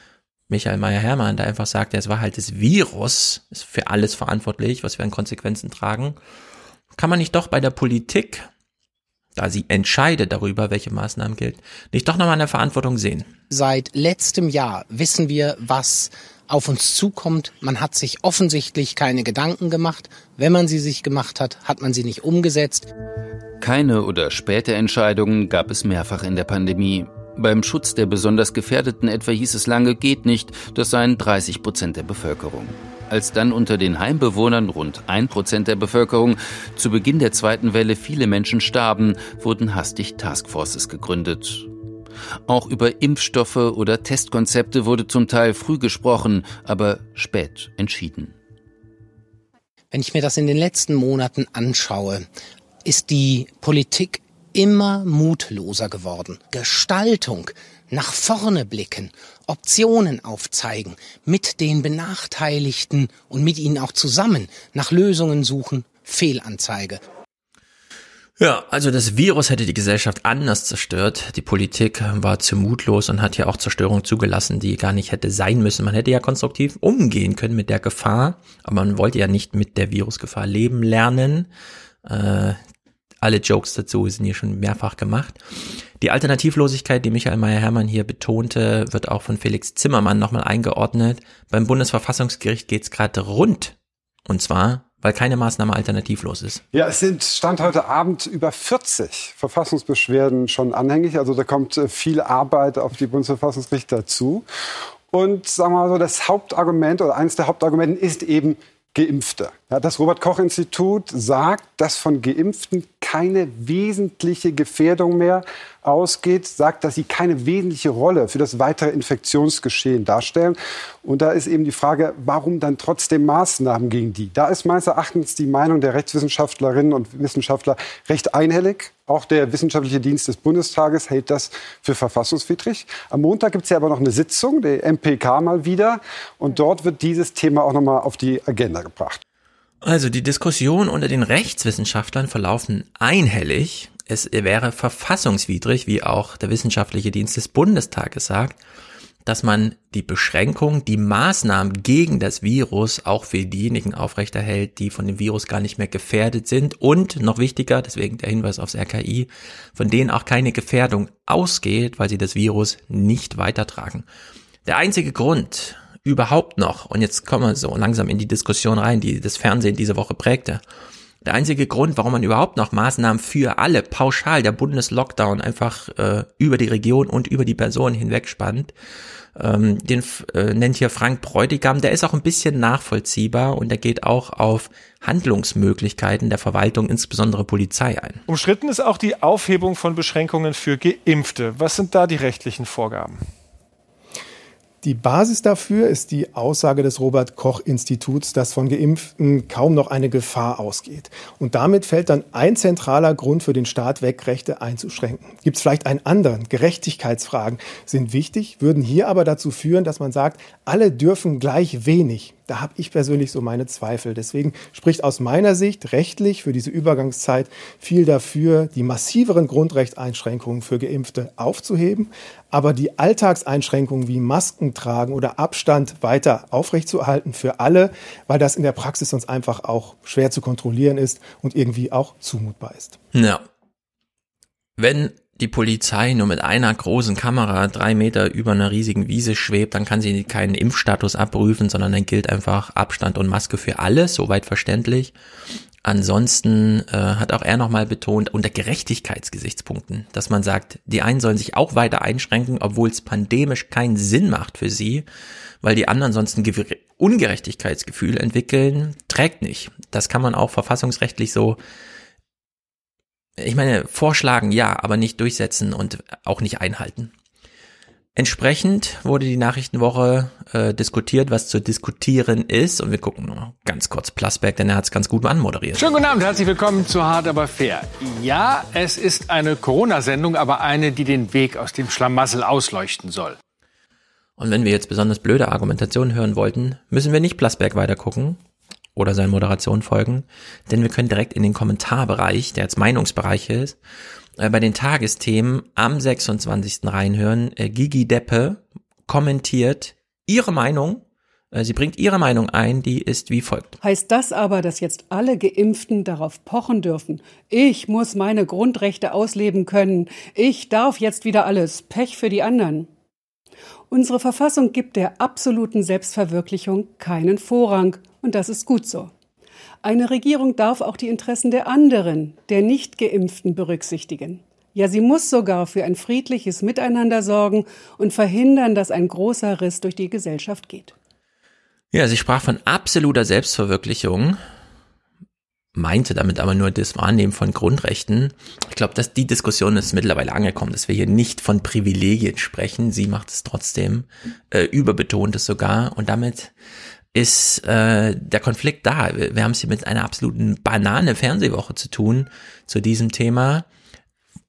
Michael Meyer-Hermann, der einfach sagt, es war halt das Virus, ist für alles verantwortlich, was wir an Konsequenzen tragen. Kann man nicht doch bei der Politik, da sie entscheidet darüber, welche Maßnahmen gilt, nicht doch nochmal eine Verantwortung sehen? Seit letztem Jahr wissen wir, was auf uns zukommt. Man hat sich offensichtlich keine Gedanken gemacht. Wenn man sie sich gemacht hat, hat man sie nicht umgesetzt. Keine oder späte Entscheidungen gab es mehrfach in der Pandemie. Beim Schutz der besonders Gefährdeten etwa hieß es lange, geht nicht, das seien 30 Prozent der Bevölkerung. Als dann unter den Heimbewohnern rund ein Prozent der Bevölkerung zu Beginn der zweiten Welle viele Menschen starben, wurden hastig Taskforces gegründet. Auch über Impfstoffe oder Testkonzepte wurde zum Teil früh gesprochen, aber spät entschieden. Wenn ich mir das in den letzten Monaten anschaue, ist die Politik immer mutloser geworden. Gestaltung, nach vorne blicken, Optionen aufzeigen, mit den Benachteiligten und mit ihnen auch zusammen nach Lösungen suchen, Fehlanzeige. Ja, also das Virus hätte die Gesellschaft anders zerstört. Die Politik war zu mutlos und hat ja auch Zerstörung zugelassen, die gar nicht hätte sein müssen. Man hätte ja konstruktiv umgehen können mit der Gefahr, aber man wollte ja nicht mit der Virusgefahr leben lernen. Äh, alle Jokes dazu sind hier schon mehrfach gemacht. Die Alternativlosigkeit, die Michael Meyer-Hermann hier betonte, wird auch von Felix Zimmermann nochmal eingeordnet. Beim Bundesverfassungsgericht geht's gerade rund. Und zwar, weil keine Maßnahme alternativlos ist. Ja, es sind Stand heute Abend über 40 Verfassungsbeschwerden schon anhängig. Also da kommt äh, viel Arbeit auf die Bundesverfassungsrichter zu. Und sagen wir mal so, das Hauptargument oder eines der Hauptargumente ist eben Geimpfte. Das Robert Koch Institut sagt, dass von Geimpften keine wesentliche Gefährdung mehr ausgeht, sagt, dass sie keine wesentliche Rolle für das weitere Infektionsgeschehen darstellen. Und da ist eben die Frage, warum dann trotzdem Maßnahmen gegen die? Da ist meines Erachtens die Meinung der Rechtswissenschaftlerinnen und Wissenschaftler recht einhellig. Auch der Wissenschaftliche Dienst des Bundestages hält das für verfassungswidrig. Am Montag gibt es ja aber noch eine Sitzung, der MPK mal wieder. Und dort wird dieses Thema auch noch mal auf die Agenda gebracht. Also die Diskussionen unter den Rechtswissenschaftlern verlaufen einhellig. Es wäre verfassungswidrig, wie auch der Wissenschaftliche Dienst des Bundestages sagt, dass man die Beschränkung, die Maßnahmen gegen das Virus auch für diejenigen aufrechterhält, die von dem Virus gar nicht mehr gefährdet sind und noch wichtiger, deswegen der Hinweis aufs RKI, von denen auch keine Gefährdung ausgeht, weil sie das Virus nicht weitertragen. Der einzige Grund, überhaupt noch, und jetzt kommen wir so langsam in die Diskussion rein, die das Fernsehen diese Woche prägte, der einzige Grund, warum man überhaupt noch Maßnahmen für alle pauschal der Bundeslockdown einfach äh, über die Region und über die Person hinweg spannt, ähm, den äh, nennt hier Frank Bräutigam, der ist auch ein bisschen nachvollziehbar und der geht auch auf Handlungsmöglichkeiten der Verwaltung, insbesondere Polizei ein. Umstritten ist auch die Aufhebung von Beschränkungen für Geimpfte. Was sind da die rechtlichen Vorgaben? Die Basis dafür ist die Aussage des Robert Koch Instituts, dass von Geimpften kaum noch eine Gefahr ausgeht. Und damit fällt dann ein zentraler Grund für den Staat weg, Rechte einzuschränken. Gibt es vielleicht einen anderen? Gerechtigkeitsfragen sind wichtig, würden hier aber dazu führen, dass man sagt, alle dürfen gleich wenig. Da habe ich persönlich so meine Zweifel. Deswegen spricht aus meiner Sicht rechtlich für diese Übergangszeit viel dafür, die massiveren Grundrechtseinschränkungen für Geimpfte aufzuheben, aber die Alltagseinschränkungen wie Masken tragen oder Abstand weiter aufrechtzuerhalten für alle, weil das in der Praxis sonst einfach auch schwer zu kontrollieren ist und irgendwie auch zumutbar ist. Ja. Wenn die Polizei nur mit einer großen Kamera drei Meter über einer riesigen Wiese schwebt, dann kann sie keinen Impfstatus abprüfen, sondern dann gilt einfach Abstand und Maske für alle, soweit verständlich. Ansonsten äh, hat auch er nochmal betont, unter Gerechtigkeitsgesichtspunkten, dass man sagt, die einen sollen sich auch weiter einschränken, obwohl es pandemisch keinen Sinn macht für sie, weil die anderen sonst ein Ungerechtigkeitsgefühl entwickeln, trägt nicht. Das kann man auch verfassungsrechtlich so ich meine, vorschlagen ja, aber nicht durchsetzen und auch nicht einhalten. Entsprechend wurde die Nachrichtenwoche äh, diskutiert, was zu diskutieren ist. Und wir gucken nur ganz kurz Plasberg, denn er hat es ganz gut anmoderiert. Schönen guten Abend, herzlich willkommen zu Hart aber fair. Ja, es ist eine Corona-Sendung, aber eine, die den Weg aus dem Schlamassel ausleuchten soll. Und wenn wir jetzt besonders blöde Argumentationen hören wollten, müssen wir nicht Plasberg weitergucken, oder seine Moderation folgen, denn wir können direkt in den Kommentarbereich, der jetzt Meinungsbereich ist, äh, bei den Tagesthemen am 26. reinhören. Äh, Gigi Deppe kommentiert ihre Meinung. Äh, sie bringt ihre Meinung ein, die ist wie folgt. Heißt das aber, dass jetzt alle Geimpften darauf pochen dürfen? Ich muss meine Grundrechte ausleben können. Ich darf jetzt wieder alles. Pech für die anderen. Unsere Verfassung gibt der absoluten Selbstverwirklichung keinen Vorrang und das ist gut so. Eine Regierung darf auch die Interessen der anderen, der Nicht-Geimpften berücksichtigen. Ja, sie muss sogar für ein friedliches Miteinander sorgen und verhindern, dass ein großer Riss durch die Gesellschaft geht. Ja, sie sprach von absoluter Selbstverwirklichung, meinte damit aber nur das Wahrnehmen von Grundrechten. Ich glaube, dass die Diskussion ist mittlerweile angekommen, dass wir hier nicht von Privilegien sprechen. Sie macht es trotzdem, äh, überbetont es sogar und damit ist äh, der Konflikt da. Wir, wir haben es hier mit einer absoluten Banane Fernsehwoche zu tun zu diesem Thema,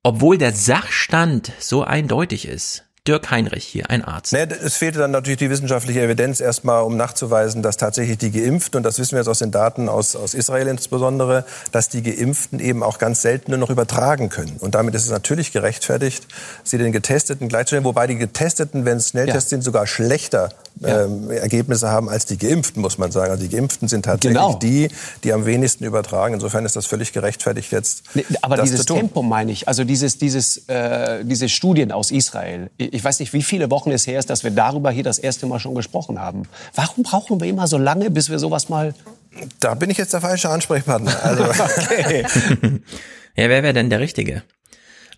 obwohl der Sachstand so eindeutig ist. Dirk Heinrich hier, ein Arzt. Nee, es fehlte dann natürlich die wissenschaftliche Evidenz erstmal, um nachzuweisen, dass tatsächlich die Geimpften, und das wissen wir jetzt aus den Daten aus, aus Israel insbesondere, dass die Geimpften eben auch ganz selten nur noch übertragen können. Und damit ist es natürlich gerechtfertigt, sie den Getesteten gleichzustellen, wobei die Getesteten, wenn es Schnelltests ja. sind, sogar schlechter ja. ähm, Ergebnisse haben als die Geimpften, muss man sagen. Also die Geimpften sind tatsächlich genau. die, die am wenigsten übertragen. Insofern ist das völlig gerechtfertigt jetzt. Nee, aber dieses Tempo meine ich, also dieses, dieses, äh, diese Studien aus Israel ich weiß nicht, wie viele Wochen es her ist, dass wir darüber hier das erste Mal schon gesprochen haben. Warum brauchen wir immer so lange, bis wir sowas mal... Da bin ich jetzt der falsche Ansprechpartner. Also. okay. ja, wer wäre denn der Richtige?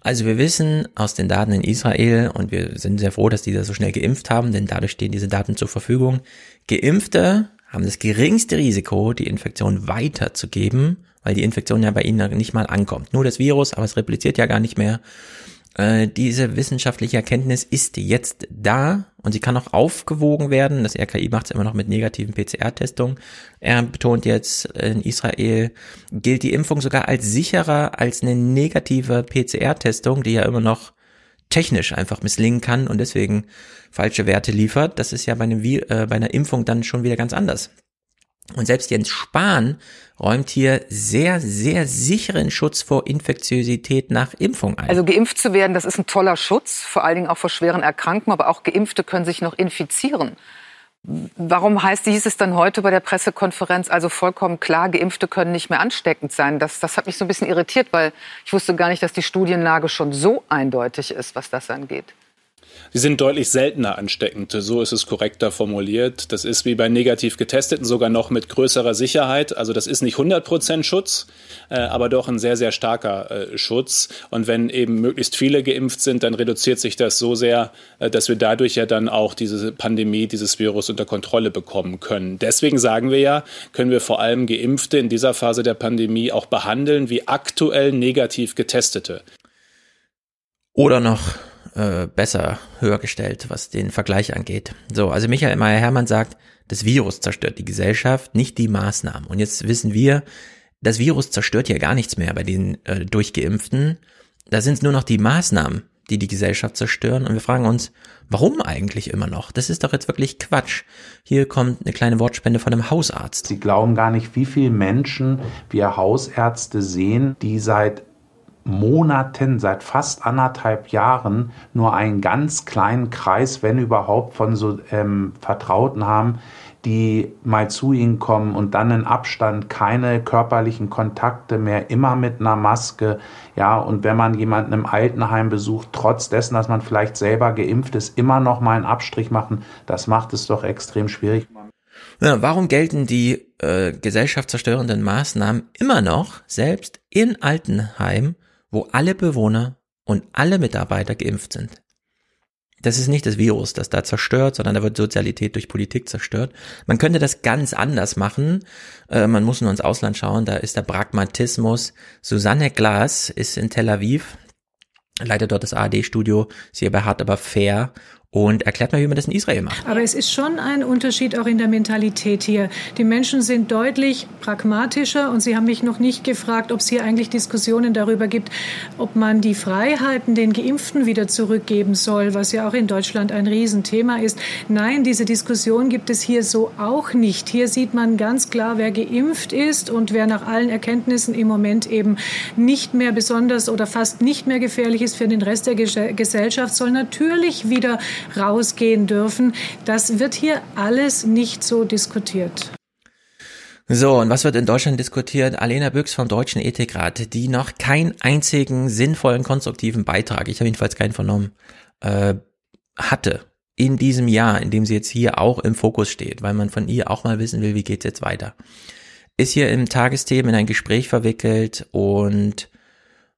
Also wir wissen aus den Daten in Israel und wir sind sehr froh, dass die da so schnell geimpft haben, denn dadurch stehen diese Daten zur Verfügung. Geimpfte haben das geringste Risiko, die Infektion weiterzugeben, weil die Infektion ja bei ihnen nicht mal ankommt. Nur das Virus, aber es repliziert ja gar nicht mehr. Äh, diese wissenschaftliche Erkenntnis ist jetzt da und sie kann auch aufgewogen werden. Das RKI macht es immer noch mit negativen PCR-Testungen. Er betont jetzt, in Israel gilt die Impfung sogar als sicherer als eine negative PCR-Testung, die ja immer noch technisch einfach misslingen kann und deswegen falsche Werte liefert. Das ist ja bei, einem, äh, bei einer Impfung dann schon wieder ganz anders. Und selbst Jens Spahn räumt hier sehr, sehr sicheren Schutz vor Infektiosität nach Impfung ein. Also geimpft zu werden, das ist ein toller Schutz, vor allen Dingen auch vor schweren Erkrankungen, aber auch Geimpfte können sich noch infizieren. Warum heißt, hieß es dann heute bei der Pressekonferenz also vollkommen klar, Geimpfte können nicht mehr ansteckend sein? Das, das hat mich so ein bisschen irritiert, weil ich wusste gar nicht, dass die Studienlage schon so eindeutig ist, was das angeht. Sie sind deutlich seltener ansteckend. So ist es korrekter formuliert. Das ist wie bei negativ Getesteten sogar noch mit größerer Sicherheit. Also das ist nicht 100 Prozent Schutz, äh, aber doch ein sehr, sehr starker äh, Schutz. Und wenn eben möglichst viele geimpft sind, dann reduziert sich das so sehr, äh, dass wir dadurch ja dann auch diese Pandemie, dieses Virus unter Kontrolle bekommen können. Deswegen sagen wir ja, können wir vor allem Geimpfte in dieser Phase der Pandemie auch behandeln wie aktuell negativ Getestete. Oder noch äh, besser höher gestellt, was den Vergleich angeht. So, also Michael Meyer-Hermann sagt, das Virus zerstört die Gesellschaft, nicht die Maßnahmen. Und jetzt wissen wir, das Virus zerstört ja gar nichts mehr bei den äh, Durchgeimpften. Da sind es nur noch die Maßnahmen, die die Gesellschaft zerstören. Und wir fragen uns, warum eigentlich immer noch? Das ist doch jetzt wirklich Quatsch. Hier kommt eine kleine Wortspende von einem Hausarzt. Sie glauben gar nicht, wie viele Menschen wir Hausärzte sehen, die seit Monaten, seit fast anderthalb Jahren nur einen ganz kleinen Kreis, wenn überhaupt, von so ähm, Vertrauten haben, die mal zu ihnen kommen und dann in Abstand keine körperlichen Kontakte mehr, immer mit einer Maske. Ja, und wenn man jemanden im Altenheim besucht, trotz dessen, dass man vielleicht selber geimpft ist, immer noch mal einen Abstrich machen, das macht es doch extrem schwierig. Ja, warum gelten die äh, gesellschaftszerstörenden Maßnahmen immer noch, selbst in Altenheim, wo alle Bewohner und alle Mitarbeiter geimpft sind? das ist nicht das Virus, das da zerstört, sondern da wird Sozialität durch Politik zerstört. Man könnte das ganz anders machen. Äh, man muss nur ins Ausland schauen, da ist der Pragmatismus. Susanne Glas ist in Tel Aviv, leitet dort das ARD-Studio, sie hier bei Hart aber fair und erklärt mal, wie man das in Israel macht. Aber es ist schon ein Unterschied auch in der Mentalität hier. Die Menschen sind deutlich pragmatischer und Sie haben mich noch nicht gefragt, ob es hier eigentlich Diskussionen darüber gibt, ob man die Freiheiten den Geimpften wieder zurückgeben soll, was ja auch in Deutschland ein Riesenthema ist. Nein, diese Diskussion gibt es hier so auch nicht. Hier sieht man ganz klar, wer geimpft ist und wer nach allen Erkenntnissen im Moment eben nicht mehr besonders oder fast nicht mehr gefährlich ist für den Rest der Gesellschaft, soll natürlich wieder rausgehen dürfen. Das wird hier alles nicht so diskutiert. So, und was wird in Deutschland diskutiert? Alena Büchs vom Deutschen Ethikrat, die noch keinen einzigen sinnvollen, konstruktiven Beitrag, ich habe jedenfalls keinen vernommen, äh, hatte in diesem Jahr, in dem sie jetzt hier auch im Fokus steht, weil man von ihr auch mal wissen will, wie geht's jetzt weiter. Ist hier im Tagesthemen in ein Gespräch verwickelt und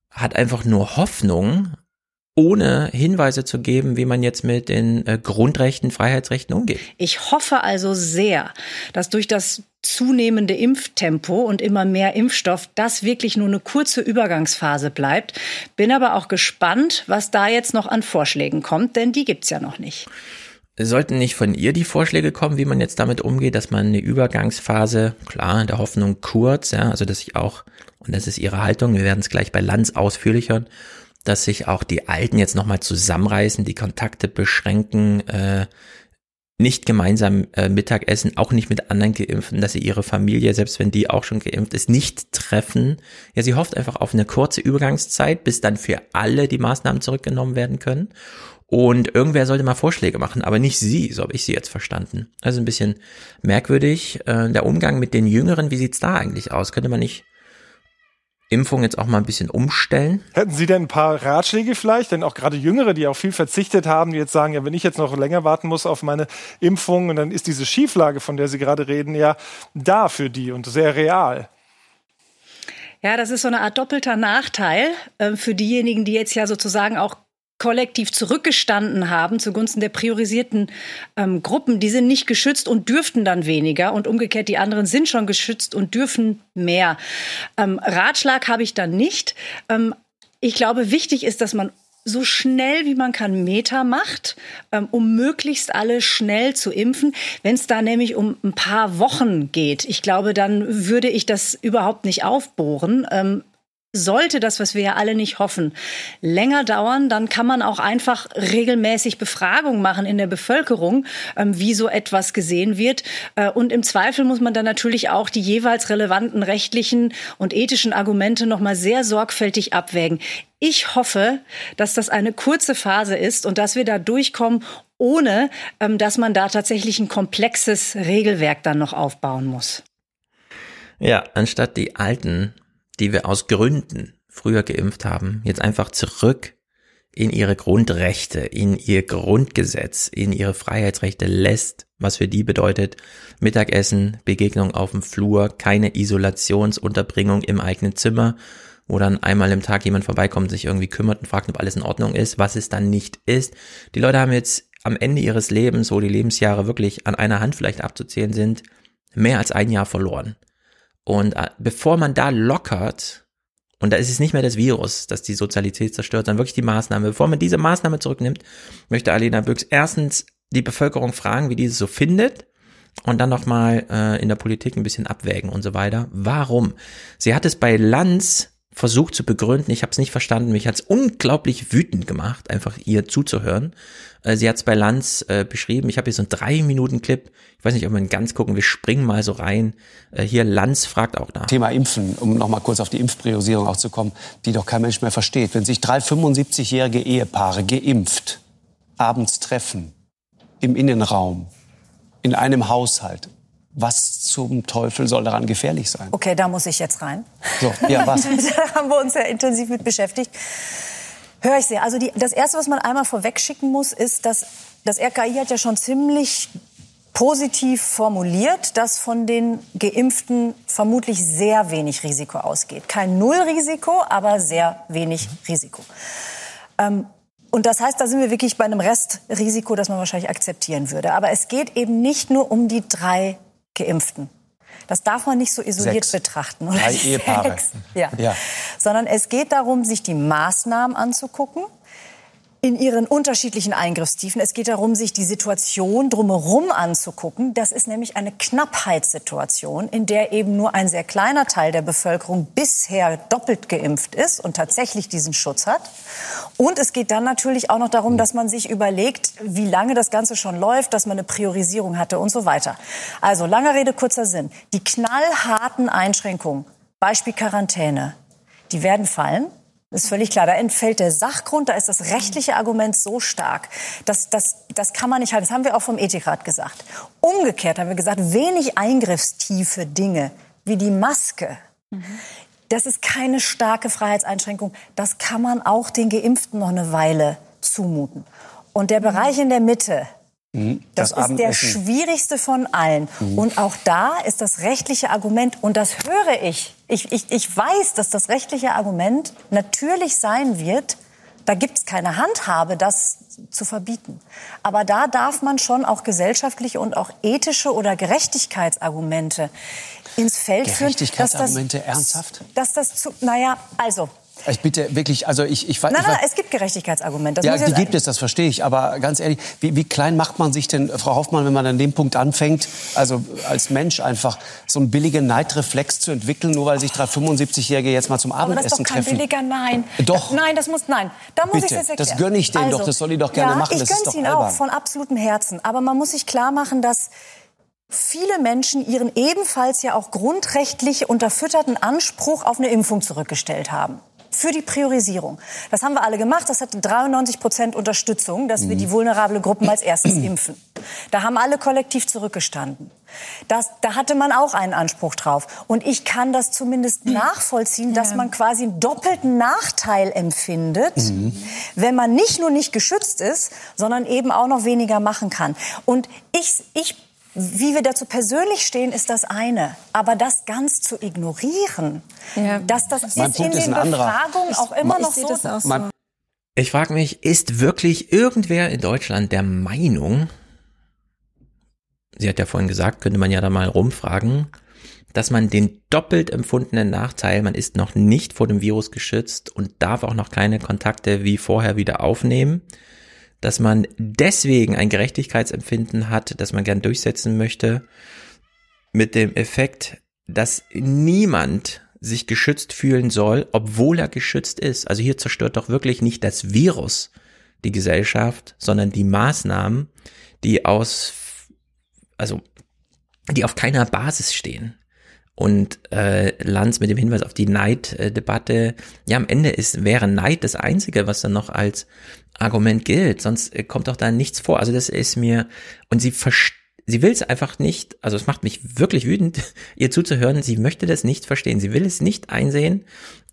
hat einfach nur Hoffnung, ohne Hinweise zu geben, wie man jetzt mit den äh, Grundrechten, Freiheitsrechten umgeht. Ich hoffe also sehr, dass durch das zunehmende Impftempo und immer mehr Impfstoff das wirklich nur eine kurze Übergangsphase bleibt. Bin aber auch gespannt, was da jetzt noch an Vorschlägen kommt, denn die gibt's ja noch nicht. Sollten nicht von ihr die Vorschläge kommen, wie man jetzt damit umgeht, dass man eine Übergangsphase, klar, in der Hoffnung kurz, ja, also dass ich auch, und das ist ihre Haltung, wir werden es gleich bei Lanz ausführlich hören, dass sich auch die Alten jetzt nochmal zusammenreißen, die Kontakte beschränken, äh, nicht gemeinsam äh, Mittagessen, auch nicht mit anderen Geimpften, dass sie ihre Familie, selbst wenn die auch schon geimpft ist, nicht treffen. Ja, sie hofft einfach auf eine kurze Übergangszeit, bis dann für alle die Maßnahmen zurückgenommen werden können. Und irgendwer sollte mal Vorschläge machen, aber nicht sie, so habe ich sie jetzt verstanden. Also ein bisschen merkwürdig. Äh, der Umgang mit den Jüngeren, wie sieht's da eigentlich aus? Könnte man nicht Impfung jetzt auch mal ein bisschen umstellen. Hätten Sie denn ein paar Ratschläge vielleicht? Denn auch gerade Jüngere, die auch viel verzichtet haben, die jetzt sagen, ja, wenn ich jetzt noch länger warten muss auf meine Impfung, und dann ist diese Schieflage, von der Sie gerade reden, ja da für die und sehr real. Ja, das ist so eine Art doppelter Nachteil äh, für diejenigen, die jetzt ja sozusagen auch kollektiv zurückgestanden haben zugunsten der priorisierten ähm, Gruppen, die sind nicht geschützt und dürften dann weniger und umgekehrt die anderen sind schon geschützt und dürfen mehr. Ähm, Ratschlag habe ich dann nicht. Ähm, ich glaube, wichtig ist, dass man so schnell wie man kann Meta macht, ähm, um möglichst alle schnell zu impfen. Wenn es da nämlich um ein paar Wochen geht, ich glaube, dann würde ich das überhaupt nicht aufbohren. Sollte das, was wir ja alle nicht hoffen, länger dauern, dann kann man auch einfach regelmäßig Befragungen machen in der Bevölkerung, ähm, wie so etwas gesehen wird. Äh, und im Zweifel muss man dann natürlich auch die jeweils relevanten rechtlichen und ethischen Argumente nochmal sehr sorgfältig abwägen. Ich hoffe, dass das eine kurze Phase ist und dass wir da durchkommen, ohne ähm, dass man da tatsächlich ein komplexes Regelwerk dann noch aufbauen muss. Ja, anstatt die alten die wir aus Gründen früher geimpft haben, jetzt einfach zurück in ihre Grundrechte, in ihr Grundgesetz, in ihre Freiheitsrechte lässt, was für die bedeutet Mittagessen, Begegnung auf dem Flur, keine Isolationsunterbringung im eigenen Zimmer, wo dann einmal im Tag jemand vorbeikommt, sich irgendwie kümmert und fragt, ob alles in Ordnung ist, was es dann nicht ist. Die Leute haben jetzt am Ende ihres Lebens, wo die Lebensjahre wirklich an einer Hand vielleicht abzuzählen sind, mehr als ein Jahr verloren. Und äh, bevor man da lockert Und da ist es nicht mehr das Virus, das die Sozialität zerstört, sondern wirklich die Maßnahme. Bevor man diese Maßnahme zurücknimmt, möchte Alena Büchs erstens die Bevölkerung fragen, wie diese so findet und dann nochmal äh, in der Politik ein bisschen abwägen und so weiter. Warum? Sie hat es bei Lanz versucht zu begründen. Ich habe es nicht verstanden. Mich hat es unglaublich wütend gemacht, einfach ihr zuzuhören. Äh, sie hat es bei Lanz äh, beschrieben. Ich habe hier so einen drei Minuten Clip. Ich weiß nicht, ob wir ihn ganz gucken. Wir springen mal so rein. Äh, hier Lanz fragt auch nach. Thema Impfen, um noch mal kurz auf die Impfpriorisierung auch zu kommen, die doch kein Mensch mehr versteht. Wenn sich drei 75-jährige Ehepaare geimpft abends treffen im Innenraum in einem Haushalt, was zum Teufel soll daran gefährlich sein? Okay, da muss ich jetzt rein. So, ja, was? da haben wir uns ja intensiv mit beschäftigt. Höre ich sehr. Also die, das Erste, was man einmal vorwegschicken muss, ist, dass das RKI hat ja schon ziemlich positiv formuliert, dass von den Geimpften vermutlich sehr wenig Risiko ausgeht. Kein Nullrisiko, aber sehr wenig Risiko. Ähm, und das heißt, da sind wir wirklich bei einem Restrisiko, das man wahrscheinlich akzeptieren würde. Aber es geht eben nicht nur um die drei Geimpften. Das darf man nicht so isoliert Sechs. betrachten. Drei Ehepaare. Ja. Ja. Sondern es geht darum, sich die Maßnahmen anzugucken in ihren unterschiedlichen Eingriffstiefen. Es geht darum, sich die Situation drumherum anzugucken. Das ist nämlich eine Knappheitssituation, in der eben nur ein sehr kleiner Teil der Bevölkerung bisher doppelt geimpft ist und tatsächlich diesen Schutz hat. Und es geht dann natürlich auch noch darum, dass man sich überlegt, wie lange das Ganze schon läuft, dass man eine Priorisierung hatte und so weiter. Also, langer Rede, kurzer Sinn. Die knallharten Einschränkungen, Beispiel Quarantäne, die werden fallen. Das ist völlig klar. Da entfällt der Sachgrund, da ist das rechtliche Argument so stark. Das, das, das kann man nicht halten. Das haben wir auch vom Ethikrat gesagt. Umgekehrt haben wir gesagt, wenig eingriffstiefe Dinge wie die Maske, das ist keine starke Freiheitseinschränkung. Das kann man auch den Geimpften noch eine Weile zumuten. Und der Bereich in der Mitte, Mhm. das, ist der schwierigste von allen. Mhm. Und auch da ist das rechtliche Argument, und das höre ich, ich, ich, ich weiß, dass das rechtliche Argument natürlich sein wird, da gibt es keine Handhabe, das zu verbieten. Aber da darf man schon auch gesellschaftliche und auch ethische oder Gerechtigkeitsargumente ins Feld führen. Gerechtigkeitsargumente, ernsthaft? Dass das zu, naja, also, Ich bitte wirklich, also ich, ich, weiß- nein, ich nein, weiß- es gibt Gerechtigkeitsargumente. Das ja, die gibt es, das verstehe ich. Aber ganz ehrlich, wie, wie klein macht man sich denn, Frau Hoffmann, wenn man an dem Punkt anfängt, also als Mensch einfach so einen billigen Neidreflex zu entwickeln, nur weil sich drei 75-Jährige jetzt mal zum Aber das ist Abendessen doch kein treffen? billiger Nein. Doch. Nein, das muss, nein. Da muss Bitte, ich jetzt erklären. das gönne ich denen doch, das soll die doch gerne ja, machen, ich das gönn's doch ihnen albern. auch von absolutem Herzen. Aber man muss sich klar machen, dass viele Menschen ihren ebenfalls ja auch grundrechtlich unterfütterten Anspruch auf eine Impfung zurückgestellt haben. Für die Priorisierung. Das haben wir alle gemacht. Das hatte 93 Prozent Unterstützung, dass wir die vulnerable Gruppen als erstes impfen. Da haben alle kollektiv zurückgestanden. Das, da hatte man auch einen Anspruch drauf. Und ich kann das zumindest nachvollziehen, dass man quasi einen doppelten Nachteil empfindet, wenn man nicht nur nicht geschützt ist, sondern eben auch noch weniger machen kann. Und ich, ich wie wir dazu persönlich stehen, ist das eine. Aber das ganz zu ignorieren, dass das Mein ist Punkt in ist den ein anderer. Befragungen auch immer Ich noch so. das auch so. Mein- Ich frage mich, ist wirklich irgendwer in Deutschland der Meinung, sie hat ja vorhin gesagt, könnte man ja da mal rumfragen, dass man den doppelt empfundenen Nachteil, man ist noch nicht vor dem Virus geschützt und darf auch noch keine Kontakte wie vorher wieder aufnehmen, dass man deswegen ein Gerechtigkeitsempfinden hat, das man gern durchsetzen möchte, mit dem Effekt, dass niemand sich geschützt fühlen soll, obwohl er geschützt ist. Also hier zerstört doch wirklich nicht das Virus die Gesellschaft, sondern die Maßnahmen, die aus, also die auf keiner Basis stehen. Und äh, Lanz mit dem Hinweis auf die Neiddebatte, ja, am Ende ist, wäre Neid das Einzige, was dann noch als Argument gilt, sonst äh, kommt doch da nichts vor. Also das ist mir, und sie versteht, sie will es einfach nicht, also es macht mich wirklich wütend, ihr zuzuhören, sie möchte das nicht verstehen, sie will es nicht einsehen,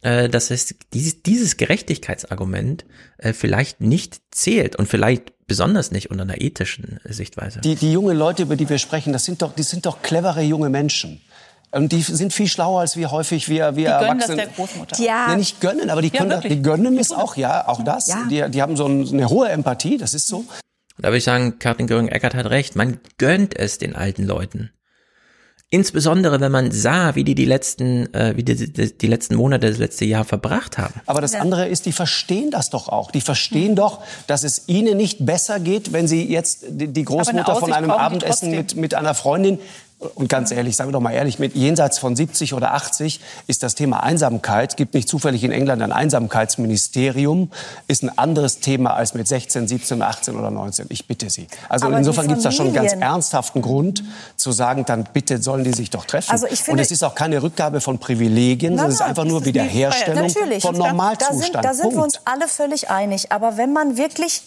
äh, dass es dieses, dieses Gerechtigkeitsargument äh, vielleicht nicht zählt und vielleicht besonders nicht unter einer ethischen Sichtweise. Die, die jungen Leute, über die wir sprechen, das sind doch, die sind doch clevere junge Menschen. Und die sind viel schlauer als wir häufig, wir, wir Erwachsene. Großmutter. Ja. Nee, nicht gönnen, aber die, Ja, können, wirklich. die gönnen es auch, ja, auch das. Ja. Die, die haben so ein, eine hohe Empathie, das ist so. Da würde ich sagen, Karin Göring-Eckert hat recht. Man gönnt es den alten Leuten. Insbesondere, wenn man sah, wie die die letzten, äh, wie die, die, die letzten Monate, das letzte Jahr verbracht haben. Aber das andere ist, die verstehen das doch auch. Die verstehen doch, dass es ihnen nicht besser geht, wenn sie jetzt die die Großmutter von einem Abendessen mit, mit einer Freundin und ganz ehrlich, sagen wir doch mal ehrlich, mit jenseits von 70 oder 80 ist das Thema Einsamkeit, gibt nicht zufällig in England ein Einsamkeitsministerium, ist ein anderes Thema als mit 16, 17, 18 oder 19. Ich bitte Sie. Also Aber insofern gibt es da schon einen ganz ernsthaften Grund zu sagen, dann bitte sollen die sich doch treffen. Also ich finde- und es ist auch keine Rückgabe von Privilegien, sondern es ist einfach nur Wiederherstellung Natürlich, vom da sind, Normalzustand. da sind wir uns alle völlig einig. Aber wenn man wirklich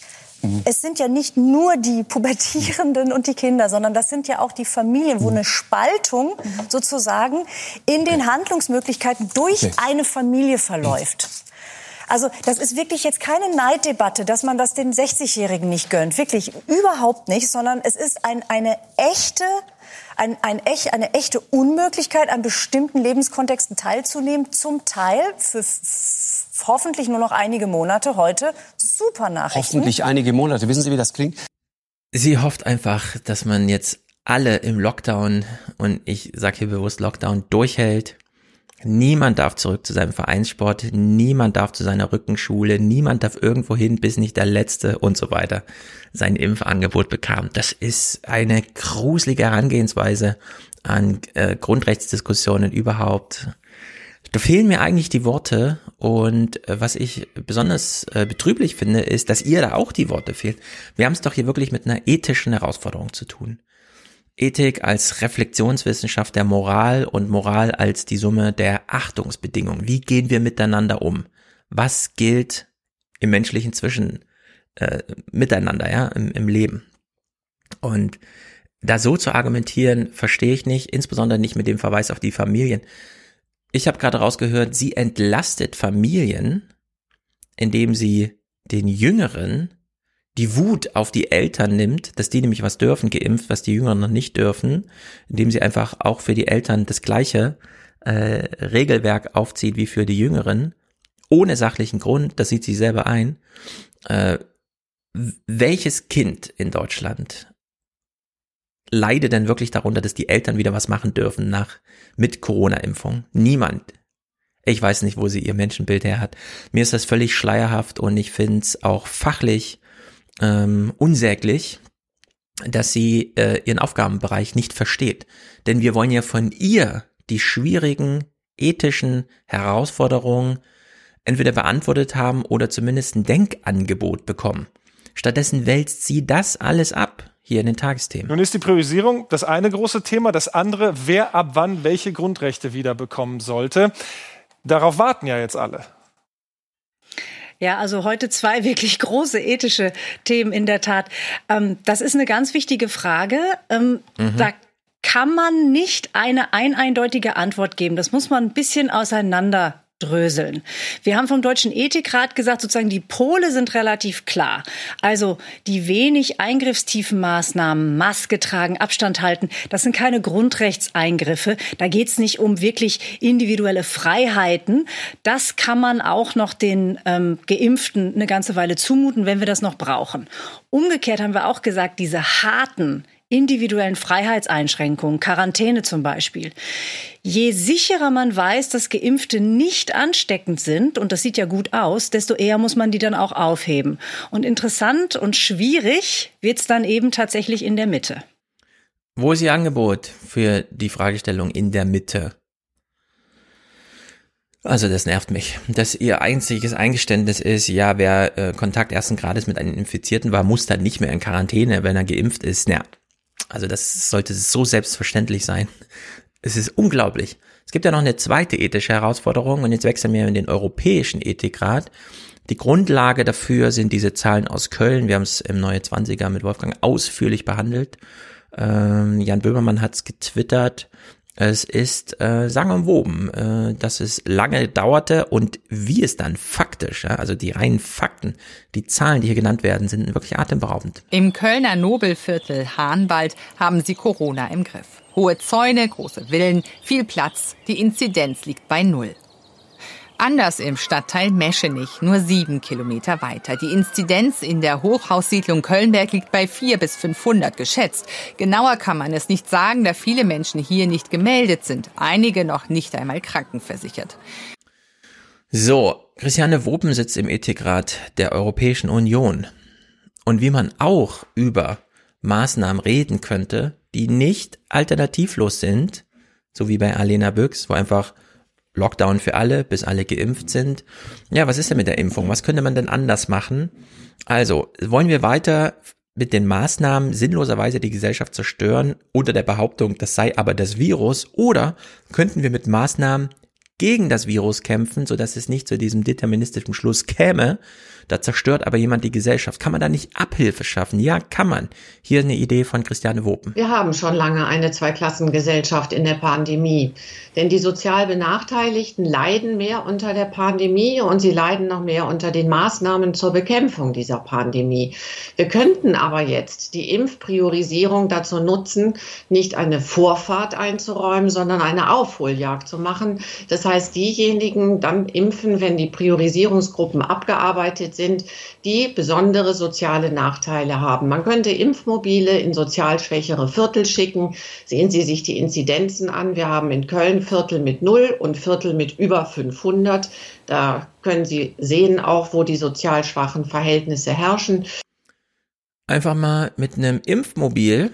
Es sind ja nicht nur die Pubertierenden und die Kinder, sondern das sind ja auch die Familien, wo eine Spaltung sozusagen in den Handlungsmöglichkeiten durch eine Familie verläuft. Also das ist wirklich jetzt keine Neiddebatte, dass man das den 60-Jährigen nicht gönnt. Wirklich überhaupt nicht, sondern es ist ein, eine echte ein, ein echt, eine echte Unmöglichkeit, an bestimmten Lebenskontexten teilzunehmen. Zum Teil für hoffentlich nur noch einige Monate heute super Nachrichten. Hoffentlich einige Monate. Wissen Sie, wie das klingt? Sie hofft einfach, dass man jetzt alle im Lockdown, und ich sage hier bewusst Lockdown, durchhält. Niemand darf zurück zu seinem Vereinssport, niemand darf zu seiner Rückenschule, niemand darf irgendwo hin, bis nicht der Letzte und so weiter sein Impfangebot bekam. Das ist eine gruselige Herangehensweise an äh, Grundrechtsdiskussionen überhaupt. Da fehlen mir eigentlich die Worte und äh, was ich besonders äh, betrüblich finde, ist, dass ihr da auch die Worte fehlt. Wir haben es doch hier wirklich mit einer ethischen Herausforderung zu tun. Ethik als Reflexionswissenschaft der Moral und Moral als die Summe der Achtungsbedingungen. Wie gehen wir miteinander um? Was gilt im menschlichen Zwischen äh, miteinander, ja, im, im Leben? Und da so zu argumentieren, verstehe ich nicht, insbesondere nicht mit dem Verweis auf die Familien. Ich habe gerade rausgehört, sie entlastet Familien, indem sie den Jüngeren die Wut auf die Eltern nimmt, dass die nämlich was dürfen, geimpft, was die Jüngeren noch nicht dürfen, indem sie einfach auch für die Eltern das gleiche äh, Regelwerk aufzieht wie für die Jüngeren, ohne sachlichen Grund, das sieht sie selber ein. Äh, welches Kind in Deutschland leidet denn wirklich darunter, dass die Eltern wieder was machen dürfen nach mit Corona-Impfung? Niemand. Ich weiß nicht, wo sie ihr Menschenbild her hat. Mir ist das völlig schleierhaft und ich finde es auch fachlich ähm, unsäglich, dass sie äh, ihren Aufgabenbereich nicht versteht. Denn wir wollen ja von ihr die schwierigen ethischen Herausforderungen entweder beantwortet haben oder zumindest ein Denkangebot bekommen. Stattdessen wälzt sie das alles ab hier in den Tagesthemen. Nun ist die Priorisierung das eine große Thema, das andere, wer ab wann welche Grundrechte wieder bekommen sollte. Darauf warten ja jetzt alle. Ja, also heute zwei wirklich große ethische Themen in der Tat. Ähm, das ist eine ganz wichtige Frage. Ähm, Mhm. Da kann man nicht eine ein eindeutige Antwort geben. Das muss man ein bisschen auseinander dröseln. Wir haben vom Deutschen Ethikrat gesagt, sozusagen die Pole sind relativ klar. Also die wenig eingriffstiefen Maßnahmen, Maske tragen, Abstand halten, das sind keine Grundrechtseingriffe. Da geht es nicht um wirklich individuelle Freiheiten. Das kann man auch noch den ähm, Geimpften eine ganze Weile zumuten, wenn wir das noch brauchen. Umgekehrt haben wir auch gesagt, diese harten individuellen Freiheitseinschränkungen, Quarantäne zum Beispiel. Je sicherer man weiß, dass Geimpfte nicht ansteckend sind, und das sieht ja gut aus, desto eher muss man die dann auch aufheben. Und interessant und schwierig wird's dann eben tatsächlich in der Mitte. Wo ist Ihr Angebot für die Fragestellung in der Mitte? Also das nervt mich, dass Ihr einziges Eingeständnis ist, ja, wer äh, Kontakt ersten Grades mit einem Infizierten war, muss dann nicht mehr in Quarantäne, wenn er geimpft ist. Ja, also das sollte so selbstverständlich sein. Es ist unglaublich. Es gibt ja noch eine zweite ethische Herausforderung und jetzt wechseln wir in den Europäischen Ethikrat. Die Grundlage dafür sind diese Zahlen aus Köln. Wir haben es im Neue 20er mit Wolfgang ausführlich behandelt. Ähm, Jan Böhmermann hat es getwittert. Es ist äh, sagenumwoben, äh, dass es lange dauerte und wie es dann faktisch, ja, also die reinen Fakten, die Zahlen, die hier genannt werden, sind wirklich atemberaubend. Im Kölner Nobelviertel Hahnwald haben sie Corona im Griff. Hohe Zäune, große Villen, viel Platz, die Inzidenz liegt bei Null. Anders im Stadtteil Meschenich, nur sieben Kilometer weiter. Die Inzidenz in der Hochhaussiedlung Kölnberg liegt bei vier bis 500 geschätzt. Genauer kann man es nicht sagen, da viele Menschen hier nicht gemeldet sind. Einige noch nicht einmal krankenversichert. So, Christiane Wopen sitzt im Ethikrat der Europäischen Union. Und wie man auch über Maßnahmen reden könnte, die nicht alternativlos sind, so wie bei Alena Büchs, wo einfach Lockdown für alle, bis alle geimpft sind. Ja, was ist denn mit der Impfung? Was könnte man denn anders machen? Also, wollen wir weiter mit den Maßnahmen sinnloserweise die Gesellschaft zerstören unter der Behauptung, das sei aber das Virus? Oder könnten wir mit Maßnahmen gegen das Virus kämpfen, so dass es nicht zu diesem deterministischen Schluss käme, da zerstört aber jemand die Gesellschaft. Kann man da nicht Abhilfe schaffen? Ja, kann man. Hier eine Idee von Christiane Wopen. Wir haben schon lange eine Zweiklassengesellschaft in der Pandemie. Denn die sozial Benachteiligten leiden mehr unter der Pandemie und sie leiden noch mehr unter den Maßnahmen zur Bekämpfung dieser Pandemie. Wir könnten aber jetzt die Impfpriorisierung dazu nutzen, nicht eine Vorfahrt einzuräumen, sondern eine Aufholjagd zu machen. Das heißt, diejenigen dann impfen, wenn die Priorisierungsgruppen abgearbeitet sind, die besondere soziale Nachteile haben. Man könnte Impfmobile in sozial schwächere Viertel schicken. Sehen Sie sich die Inzidenzen an. Wir haben in Köln Viertel mit null und Viertel mit über 500. Da können Sie sehen auch, wo die sozial schwachen Verhältnisse herrschen. Einfach mal mit einem Impfmobil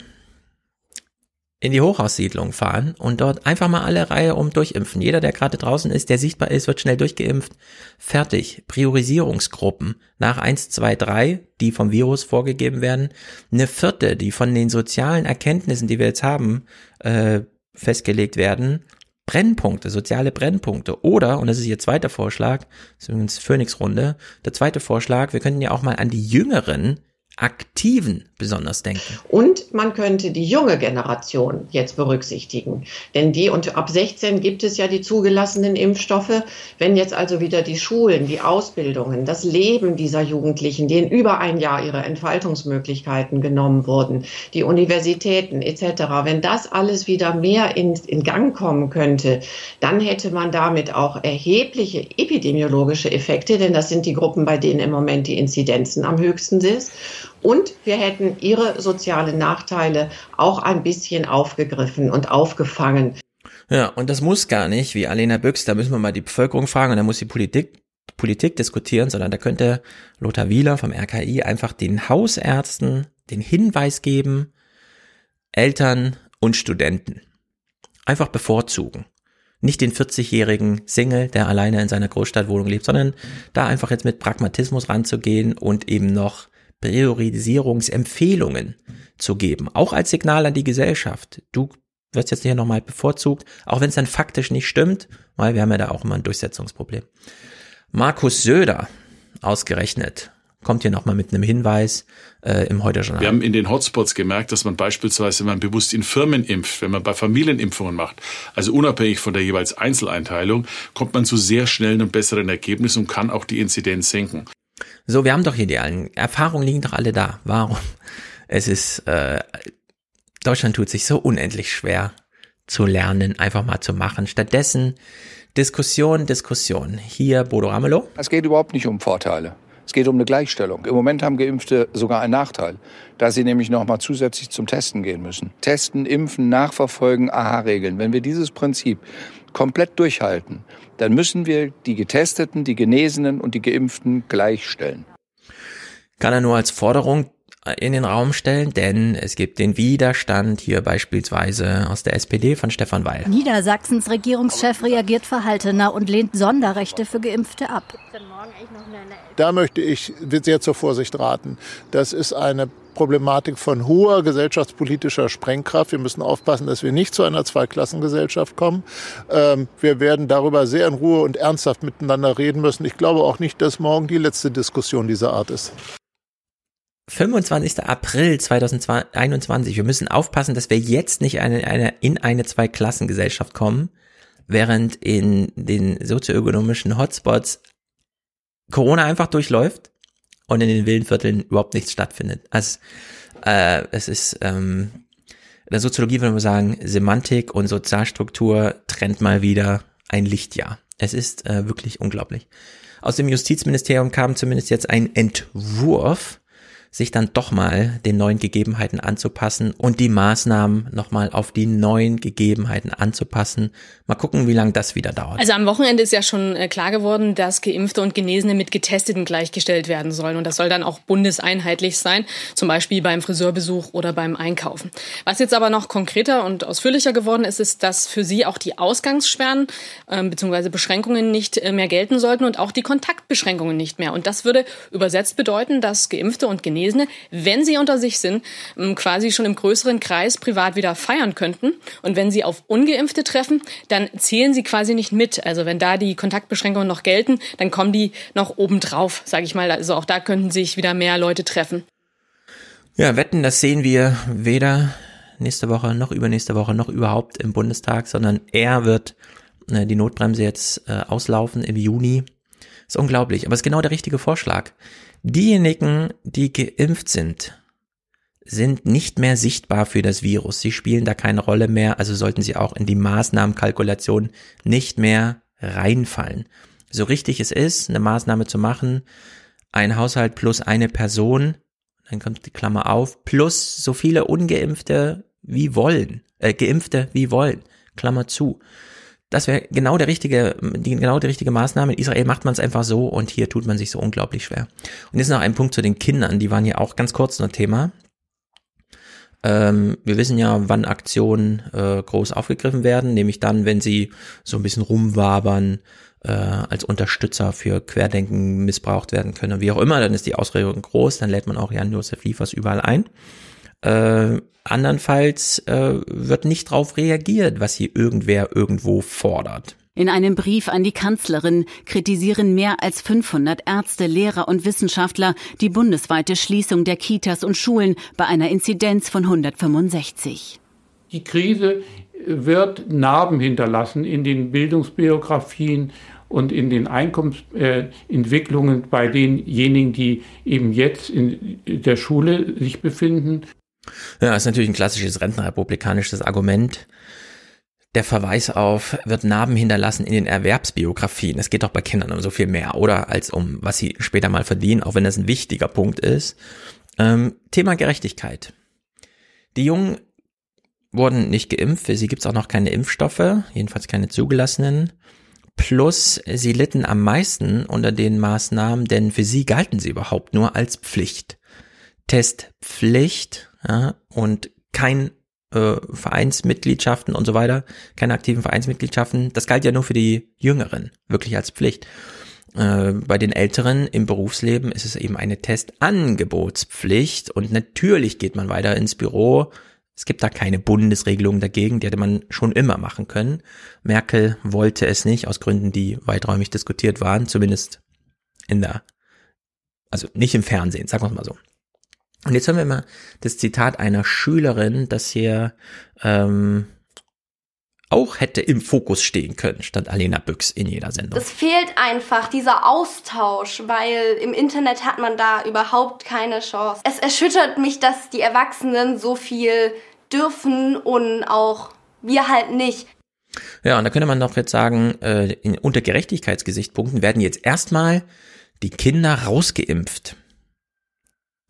in die Hochhaussiedlung fahren und dort einfach mal alle Reihe um durchimpfen. Jeder, der gerade draußen ist, der sichtbar ist, wird schnell durchgeimpft. Fertig. Priorisierungsgruppen nach eins, zwei, drei, die vom Virus vorgegeben werden. Eine vierte, die von den sozialen Erkenntnissen, die wir jetzt haben, äh, festgelegt werden. Brennpunkte, soziale Brennpunkte. Oder, und das ist Ihr zweiter Vorschlag, das ist übrigens Phoenix-Runde, der zweite Vorschlag, wir könnten ja auch mal an die Jüngeren Aktiven besonders denken. Und man könnte die junge Generation jetzt berücksichtigen. Denn die und ab 16 gibt es ja die zugelassenen Impfstoffe. Wenn jetzt also wieder die Schulen, die Ausbildungen, das Leben dieser Jugendlichen, denen über ein Jahr ihre Entfaltungsmöglichkeiten genommen wurden, die Universitäten etc., wenn das alles wieder mehr in, in Gang kommen könnte, dann hätte man damit auch erhebliche epidemiologische Effekte, denn das sind die Gruppen, bei denen im Moment die Inzidenzen am höchsten sind. Und wir hätten ihre sozialen Nachteile auch ein bisschen aufgegriffen und aufgefangen. Ja, und das muss gar nicht, wie Alena Büchs, da müssen wir mal die Bevölkerung fragen und da muss die Politik, Politik diskutieren, sondern da könnte Lothar Wieler vom RKI einfach den Hausärzten den Hinweis geben, Eltern und Studenten einfach bevorzugen. Nicht den 40-jährigen Single, der alleine in seiner Großstadtwohnung lebt, sondern da einfach jetzt mit Pragmatismus ranzugehen und eben noch Priorisierungsempfehlungen zu geben, auch als Signal an die Gesellschaft. Du wirst jetzt hier nochmal bevorzugt, auch wenn es dann faktisch nicht stimmt, weil wir haben ja da auch immer ein Durchsetzungsproblem. Markus Söder, ausgerechnet, kommt hier nochmal mit einem Hinweis äh, im Heute-Journal. Wir haben in den Hotspots gemerkt, dass man beispielsweise, wenn man bewusst in Firmen impft, wenn man bei Familienimpfungen macht, also unabhängig von der jeweils Einzeleinteilung, kommt man zu sehr schnellen und besseren Ergebnissen und kann auch die Inzidenz senken. So, wir haben doch hier die Erfahrungen liegen doch alle da. Warum? Es ist äh, Deutschland tut sich so unendlich schwer zu lernen, einfach mal zu machen. Stattdessen Diskussion, Diskussion. Hier Bodo Ramelow. Es geht überhaupt nicht um Vorteile. Es geht um eine Gleichstellung. Im Moment haben Geimpfte sogar einen Nachteil, da sie nämlich noch mal zusätzlich zum Testen gehen müssen. Testen, impfen, nachverfolgen, Aha-Regeln. Wenn wir dieses Prinzip komplett durchhalten, dann müssen wir die Getesteten, die Genesenen und die Geimpften gleichstellen. Kann er nur als Forderung in den Raum stellen, denn es gibt den Widerstand hier beispielsweise aus der SPD von Stefan Weil. Niedersachsens Regierungschef reagiert verhaltener und lehnt Sonderrechte für Geimpfte ab. Da möchte ich sehr zur Vorsicht raten. Das ist eine Problematik von hoher gesellschaftspolitischer Sprengkraft. Wir müssen aufpassen, dass wir nicht zu einer Zweiklassengesellschaft kommen. Ähm, wir werden darüber sehr in Ruhe und ernsthaft miteinander reden müssen. Ich glaube auch nicht, dass morgen die letzte Diskussion dieser Art ist. 25. April 2021. Wir müssen aufpassen, dass wir jetzt nicht eine, eine, in eine Zweiklassengesellschaft kommen, während in den sozioökonomischen Hotspots Corona einfach durchläuft und in den wilden Vierteln überhaupt nichts stattfindet. Also äh, es ist ähm, in der Soziologie würde man sagen, Semantik und Sozialstruktur trennt mal wieder ein Lichtjahr. Es ist äh, wirklich unglaublich. Aus dem Justizministerium kam zumindest jetzt ein Entwurf, sich dann doch mal den neuen Gegebenheiten anzupassen und die Maßnahmen nochmal auf die neuen Gegebenheiten anzupassen. Mal gucken, wie lange das wieder dauert. Also am Wochenende ist ja schon äh, klar geworden, dass Geimpfte und Genesene mit Getesteten gleichgestellt werden sollen. Und das soll dann auch bundeseinheitlich sein, zum Beispiel beim Friseurbesuch oder beim Einkaufen. Was jetzt aber noch konkreter und ausführlicher geworden ist, ist, dass für sie auch die Ausgangssperren äh, bzw. Beschränkungen nicht äh, mehr gelten sollten und auch die Kontaktbeschränkungen nicht mehr. Und das würde übersetzt bedeuten, dass Geimpfte und Genesene Genesene, wenn sie unter sich sind, ähm, quasi schon im größeren Kreis privat wieder feiern könnten. Und wenn sie auf Ungeimpfte treffen, dann zählen sie quasi nicht mit. Also wenn da die Kontaktbeschränkungen noch gelten, dann kommen die noch obendrauf, sage ich mal. Also auch da könnten sich wieder mehr Leute treffen. Ja, wetten, das sehen wir weder nächste Woche noch übernächste Woche noch überhaupt im Bundestag, sondern er wird äh, die Notbremse jetzt äh, auslaufen im Juni. Ist unglaublich, aber ist genau der richtige Vorschlag. Diejenigen, die geimpft sind, sind nicht mehr sichtbar für das Virus. Sie spielen da keine Rolle mehr, also sollten sie auch in die Maßnahmenkalkulation nicht mehr reinfallen. So richtig es ist, eine Maßnahme zu machen, ein Haushalt plus eine Person, dann kommt die Klammer auf, plus so viele ungeimpfte wie wollen, äh, geimpfte wie wollen, Klammer zu das wäre genau der richtige, die, genau die richtige Maßnahme. In Israel macht man es einfach so und hier tut man sich so unglaublich schwer. Und jetzt noch ein Punkt zu den Kindern, die waren ja auch ganz kurz nur Thema. Ähm, wir wissen ja, wann Aktionen äh, groß aufgegriffen werden, nämlich dann, wenn sie so ein bisschen rumwabern, äh, als Unterstützer für Querdenken missbraucht werden können, wie auch immer, dann ist die Ausregung groß, dann lädt man auch Jan-Josef Liefers überall ein. Äh, andernfalls äh, wird nicht darauf reagiert, was hier irgendwer irgendwo fordert. In einem Brief an die Kanzlerin kritisieren mehr als 500 Ärzte, Lehrer und Wissenschaftler die bundesweite Schließung der Kitas und Schulen bei einer Inzidenz von 165. Die Krise wird Narben hinterlassen in den Bildungsbiografien und in den Einkommensentwicklungen äh, bei denjenigen, die eben jetzt in der Schule sich befinden. Ja, ist natürlich ein klassisches rentnerrepublikanisches Argument. Der Verweis auf wird Narben hinterlassen in den Erwerbsbiografien. Es geht doch bei Kindern um so viel mehr, oder? Als um, was sie später mal verdienen, auch wenn das ein wichtiger Punkt ist. Ähm, Thema Gerechtigkeit. Die Jungen wurden nicht geimpft, für sie gibt es auch noch keine Impfstoffe, jedenfalls keine zugelassenen. Plus, sie litten am meisten unter den Maßnahmen, denn für sie galten sie überhaupt nur als Pflicht. Testpflicht ja, und kein äh, Vereinsmitgliedschaften und so weiter, keine aktiven Vereinsmitgliedschaften. Das galt ja nur für die Jüngeren, wirklich als Pflicht. Äh, bei den Älteren im Berufsleben ist es eben eine Testangebotspflicht und natürlich geht man weiter ins Büro. Es gibt da keine Bundesregelung dagegen, die hätte man schon immer machen können. Merkel wollte es nicht, aus Gründen, die weiträumig diskutiert waren, zumindest in der, also nicht im Fernsehen, sagen wir mal so. Und jetzt hören wir mal das Zitat einer Schülerin, das hier ähm, auch hätte im Fokus stehen können, statt Alena Büchs in jeder Sendung. Es fehlt einfach dieser Austausch, weil im Internet hat man da überhaupt keine Chance. Es erschüttert mich, dass die Erwachsenen so viel dürfen und auch wir halt nicht. Ja, und da könnte man doch jetzt sagen, äh, in, unter Gerechtigkeitsgesichtspunkten werden jetzt erstmal die Kinder rausgeimpft.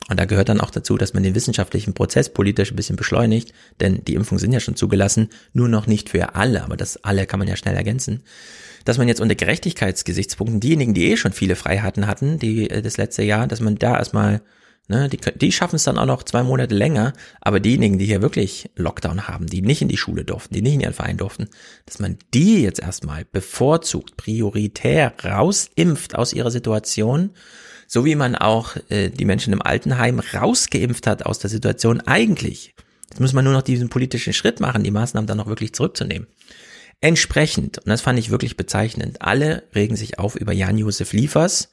Und da gehört dann auch dazu, dass man den wissenschaftlichen Prozess politisch ein bisschen beschleunigt, denn die Impfungen sind ja schon zugelassen, nur noch nicht für alle, aber das alle kann man ja schnell ergänzen. Dass man jetzt unter Gerechtigkeitsgesichtspunkten diejenigen, die eh schon viele Freiheiten hatten, die äh, das letzte Jahr, dass man da erstmal, ne, die, die schaffen es dann auch noch zwei Monate länger, aber diejenigen, die hier wirklich Lockdown haben, die nicht in die Schule durften, die nicht in ihren Verein durften, dass man die jetzt erstmal bevorzugt, prioritär rausimpft aus ihrer Situation so wie man auch äh, die Menschen im Altenheim rausgeimpft hat aus der Situation eigentlich. Jetzt muss man nur noch diesen politischen Schritt machen, die Maßnahmen dann noch wirklich zurückzunehmen. Entsprechend, und das fand ich wirklich bezeichnend, alle regen sich auf über Jan-Josef Liefers.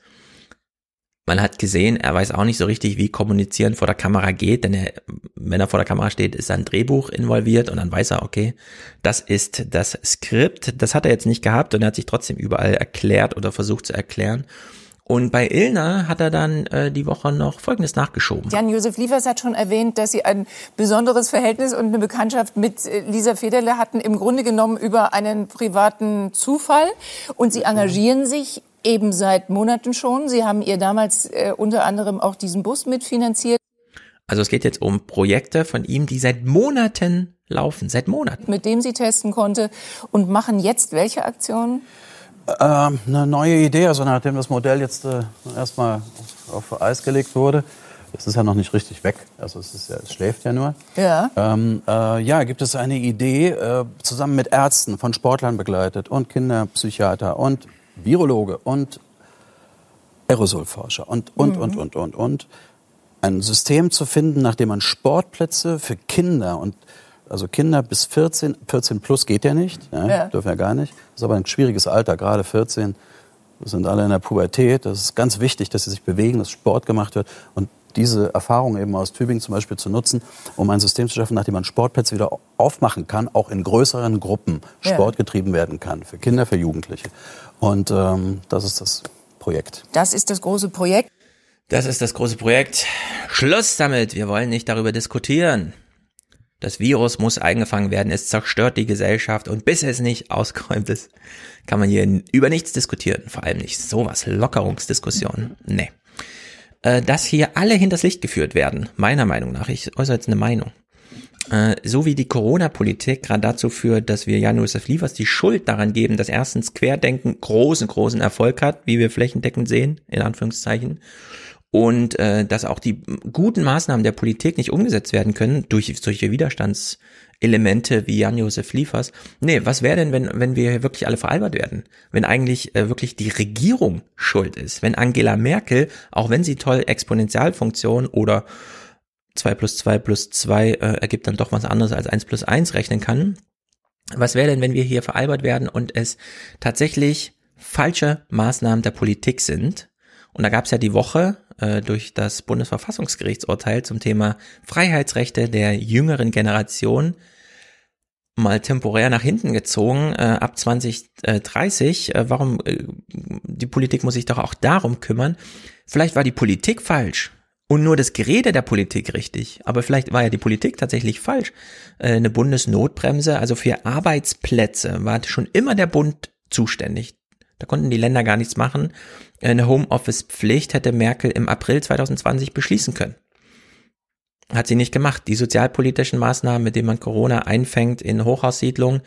Man hat gesehen, er weiß auch nicht so richtig, wie kommunizieren vor der Kamera geht, denn er, wenn er vor der Kamera steht, ist ein Drehbuch involviert und dann weiß er, okay, das ist das Skript. Das hat er jetzt nicht gehabt und er hat sich trotzdem überall erklärt oder versucht zu erklären. Und bei Ilna hat er dann äh, die Woche noch Folgendes nachgeschoben. Jan-Josef Liefers hat schon erwähnt, dass Sie ein besonderes Verhältnis und eine Bekanntschaft mit äh, Lisa Federle hatten, im Grunde genommen über einen privaten Zufall. Und Sie engagieren sich eben seit Monaten schon. Sie haben ihr damals äh, unter anderem auch diesen Bus mitfinanziert. Also es geht jetzt um Projekte von ihm, die seit Monaten laufen, seit Monaten. Mit dem sie testen konnte und machen jetzt welche Aktionen? Ähm, eine neue Idee, also nachdem das Modell jetzt äh, erstmal auf Eis gelegt wurde, es ist ja noch nicht richtig weg, also es, ja, es schläft ja nur. Ja. Ähm, äh, ja, gibt es eine Idee, äh, zusammen mit Ärzten von Sportlern begleitet und Kinderpsychiater und Virologe und Aerosolforscher und, und, Mhm. und, und, und, und, ein System zu finden, nachdem man Sportplätze für Kinder und also Kinder bis 14, 14 plus geht ja nicht, ja, Ja. dürfen ja gar nicht. Das ist aber ein schwieriges Alter, gerade 14. Das sind alle in der Pubertät. Das ist ganz wichtig, dass sie sich bewegen, dass Sport gemacht wird. Und diese Erfahrung eben aus Tübingen zum Beispiel zu nutzen, um ein System zu schaffen, nachdem man Sportplätze wieder aufmachen kann, auch in größeren Gruppen Ja. Sport getrieben werden kann, für Kinder, für Jugendliche. Und ähm, das ist das Projekt. Das ist das große Projekt. Das ist das große Projekt. Schluss damit. Wir wollen nicht darüber diskutieren. Das Virus muss eingefangen werden. Es zerstört die Gesellschaft und bis es nicht ausgeräumt ist, kann man hier über nichts diskutieren. Vor allem nicht sowas. Lockerungsdiskussionen. Nee. Äh, dass hier alle hinters Licht geführt werden, meiner Meinung nach. Ich äußere jetzt eine Meinung. Äh, so wie die Corona-Politik gerade dazu führt, dass wir Jan-Josef Liefers die Schuld daran geben, dass erstens Querdenken großen, großen Erfolg hat, wie wir flächendeckend sehen, in Anführungszeichen, und äh, dass auch die guten Maßnahmen der Politik nicht umgesetzt werden können durch solche Widerstandselemente wie Jan-Josef Liefers. Nee, was wäre denn, wenn, wenn wir wirklich alle veralbert werden? Wenn eigentlich äh, wirklich die Regierung schuld ist? Wenn Angela Merkel, auch wenn sie toll Exponentialfunktion oder 2 plus 2 plus 2 äh, ergibt dann doch was anderes als 1 plus 1 rechnen kann. Was wäre denn, wenn wir hier veralbert werden und es tatsächlich falsche Maßnahmen der Politik sind? Und da gab es ja die Woche äh, durch das Bundesverfassungsgerichtsurteil zum Thema Freiheitsrechte der jüngeren Generation mal temporär nach hinten gezogen, äh, ab 2030. Äh, warum, äh, die Politik muss sich doch auch darum kümmern. Vielleicht war die Politik falsch und nur das Gerede der Politik richtig. Aber vielleicht war ja die Politik tatsächlich falsch. Äh, eine Bundesnotbremse, also für Arbeitsplätze war schon immer der Bund zuständig. Da konnten die Länder gar nichts machen. Eine Homeoffice-Pflicht hätte Merkel im April 2020 beschließen können. Hat sie nicht gemacht. Die sozialpolitischen Maßnahmen, mit denen man Corona einfängt in Hochhaussiedlungen,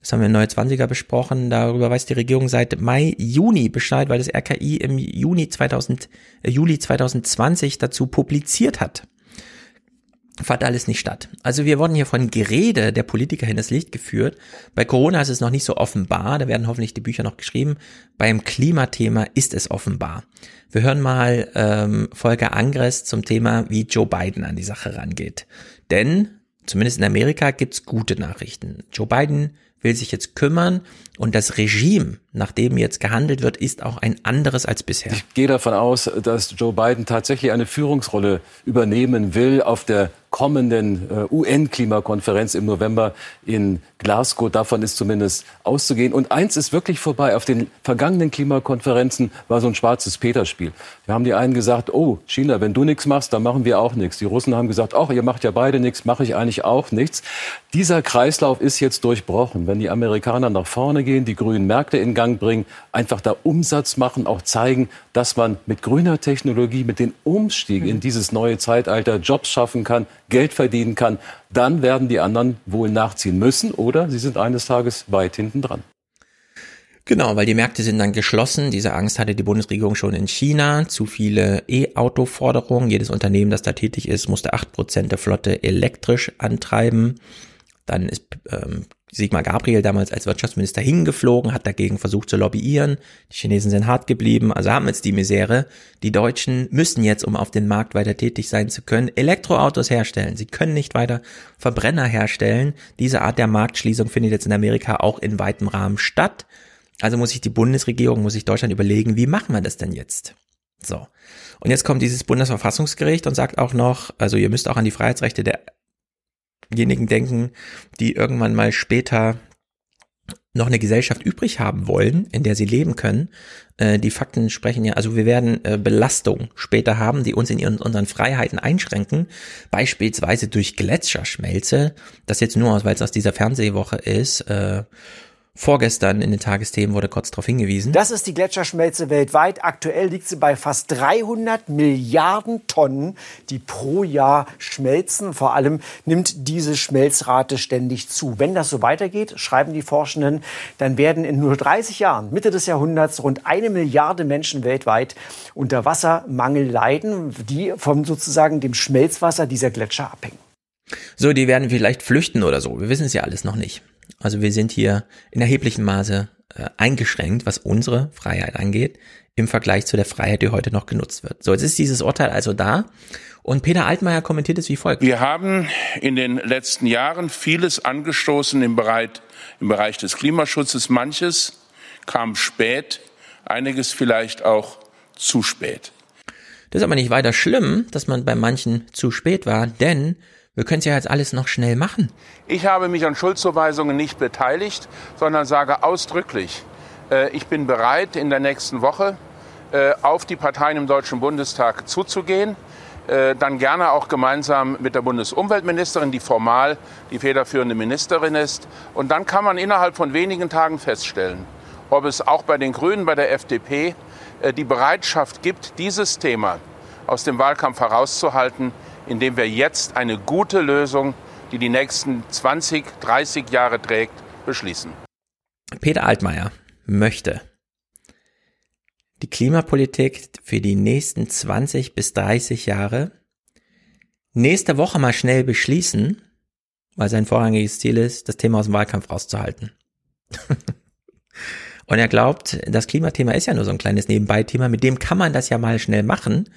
das haben wir in Neue 20er besprochen, darüber weiß die Regierung seit Mai, Juni Bescheid, weil das RKI im Juni 2000, äh, Juli 2020 dazu publiziert hat. Fand alles nicht statt. Also wir wurden hier von Gerede der Politiker hinters Licht geführt. Bei Corona ist es noch nicht so offenbar, da werden hoffentlich die Bücher noch geschrieben. Beim Klimathema ist es offenbar. Wir hören mal ähm, Volker Angres zum Thema, wie Joe Biden an die Sache rangeht. Denn, zumindest in Amerika, gibt's gute Nachrichten. Joe Biden will sich jetzt kümmern und das Regime, nach dem jetzt gehandelt wird, ist auch ein anderes als bisher. Ich gehe davon aus, dass Joe Biden tatsächlich eine Führungsrolle übernehmen will auf der kommenden äh, UN-Klimakonferenz im November in Glasgow. Davon ist zumindest auszugehen. Und eins ist wirklich vorbei. Auf den vergangenen Klimakonferenzen war so ein schwarzes Peterspiel. Wir haben die einen gesagt, oh, China, wenn du nichts machst, dann machen wir auch nichts. Die Russen haben gesagt, ach, ihr macht ja beide nichts, mache ich eigentlich auch nichts. Dieser Kreislauf ist jetzt durchbrochen. Wenn die Amerikaner nach vorne gehen, die grünen Märkte in Gang bringen, einfach da Umsatz machen, auch zeigen, dass man mit grüner Technologie, mit dem Umstieg in dieses neue Zeitalter Jobs schaffen kann, Geld verdienen kann, dann werden die anderen wohl nachziehen müssen oder sie sind eines Tages weit hinten dran. Genau, weil die Märkte sind dann geschlossen. Diese Angst hatte die Bundesregierung schon in China. Zu viele E-Auto-Forderungen. Jedes Unternehmen, das da tätig ist, musste acht Prozent der Flotte elektrisch antreiben. Dann ist ähm, Sigmar Gabriel damals als Wirtschaftsminister hingeflogen, hat dagegen versucht zu lobbyieren. Die Chinesen sind hart geblieben, also haben jetzt die Misere. Die Deutschen müssen jetzt, um auf den Markt weiter tätig sein zu können, Elektroautos herstellen. Sie können nicht weiter Verbrenner herstellen. Diese Art der Marktschließung findet jetzt in Amerika auch in weitem Rahmen statt. Also muss sich die Bundesregierung, muss sich Deutschland überlegen, wie machen wir das denn jetzt? So. Und jetzt kommt dieses Bundesverfassungsgericht und sagt auch noch, also ihr müsst auch an die Freiheitsrechte derjenigen denken, die irgendwann mal später noch eine Gesellschaft übrig haben wollen, in der sie leben können. Äh, die Fakten sprechen ja, also wir werden äh, Belastung später haben, die uns in ihren, unseren Freiheiten einschränken, beispielsweise durch Gletscherschmelze. Das jetzt nur aus, weil es aus dieser Fernsehwoche ist. Äh, Vorgestern in den Tagesthemen wurde kurz darauf hingewiesen. Das ist die Gletscherschmelze weltweit. Aktuell liegt sie bei fast 300 Milliarden Tonnen, die pro Jahr schmelzen. Vor allem nimmt diese Schmelzrate ständig zu. Wenn das so weitergeht, schreiben die Forschenden, dann werden in nur 30 Jahren, Mitte des Jahrhunderts, rund eine Milliarde Menschen weltweit unter Wassermangel leiden, die vom sozusagen dem Schmelzwasser dieser Gletscher abhängen. So, die werden vielleicht flüchten oder so. Wir wissen es ja alles noch nicht. Also wir sind hier in erheblichem Maße äh, eingeschränkt, was unsere Freiheit angeht, im Vergleich zu der Freiheit, die heute noch genutzt wird. So, jetzt ist dieses Urteil also da. Und Peter Altmaier kommentiert es wie folgt. Wir haben in den letzten Jahren vieles angestoßen im Bereich, im Bereich des Klimaschutzes. Manches kam spät, einiges vielleicht auch zu spät. Das ist aber nicht weiter schlimm, dass man bei manchen zu spät war, denn wir können es ja jetzt alles noch schnell machen. Ich habe mich an Schuldzuweisungen nicht beteiligt, sondern sage ausdrücklich, äh, ich bin bereit, in der nächsten Woche äh, auf die Parteien im Deutschen Bundestag zuzugehen. Äh, dann gerne auch gemeinsam mit der Bundesumweltministerin, die formal die federführende Ministerin ist. Und dann kann man innerhalb von wenigen Tagen feststellen, ob es auch bei den Grünen, bei der FDP die Bereitschaft gibt, dieses Thema aus dem Wahlkampf herauszuhalten, indem wir jetzt eine gute Lösung, die die nächsten 20, 30 Jahre trägt, beschließen. Peter Altmaier möchte die Klimapolitik für die nächsten 20 bis 30 Jahre nächste Woche mal schnell beschließen, weil sein vorrangiges Ziel ist, das Thema aus dem Wahlkampf rauszuhalten. Und er glaubt, das Klimathema ist ja nur so ein kleines Nebenbei-Thema, mit dem kann man das ja mal schnell machen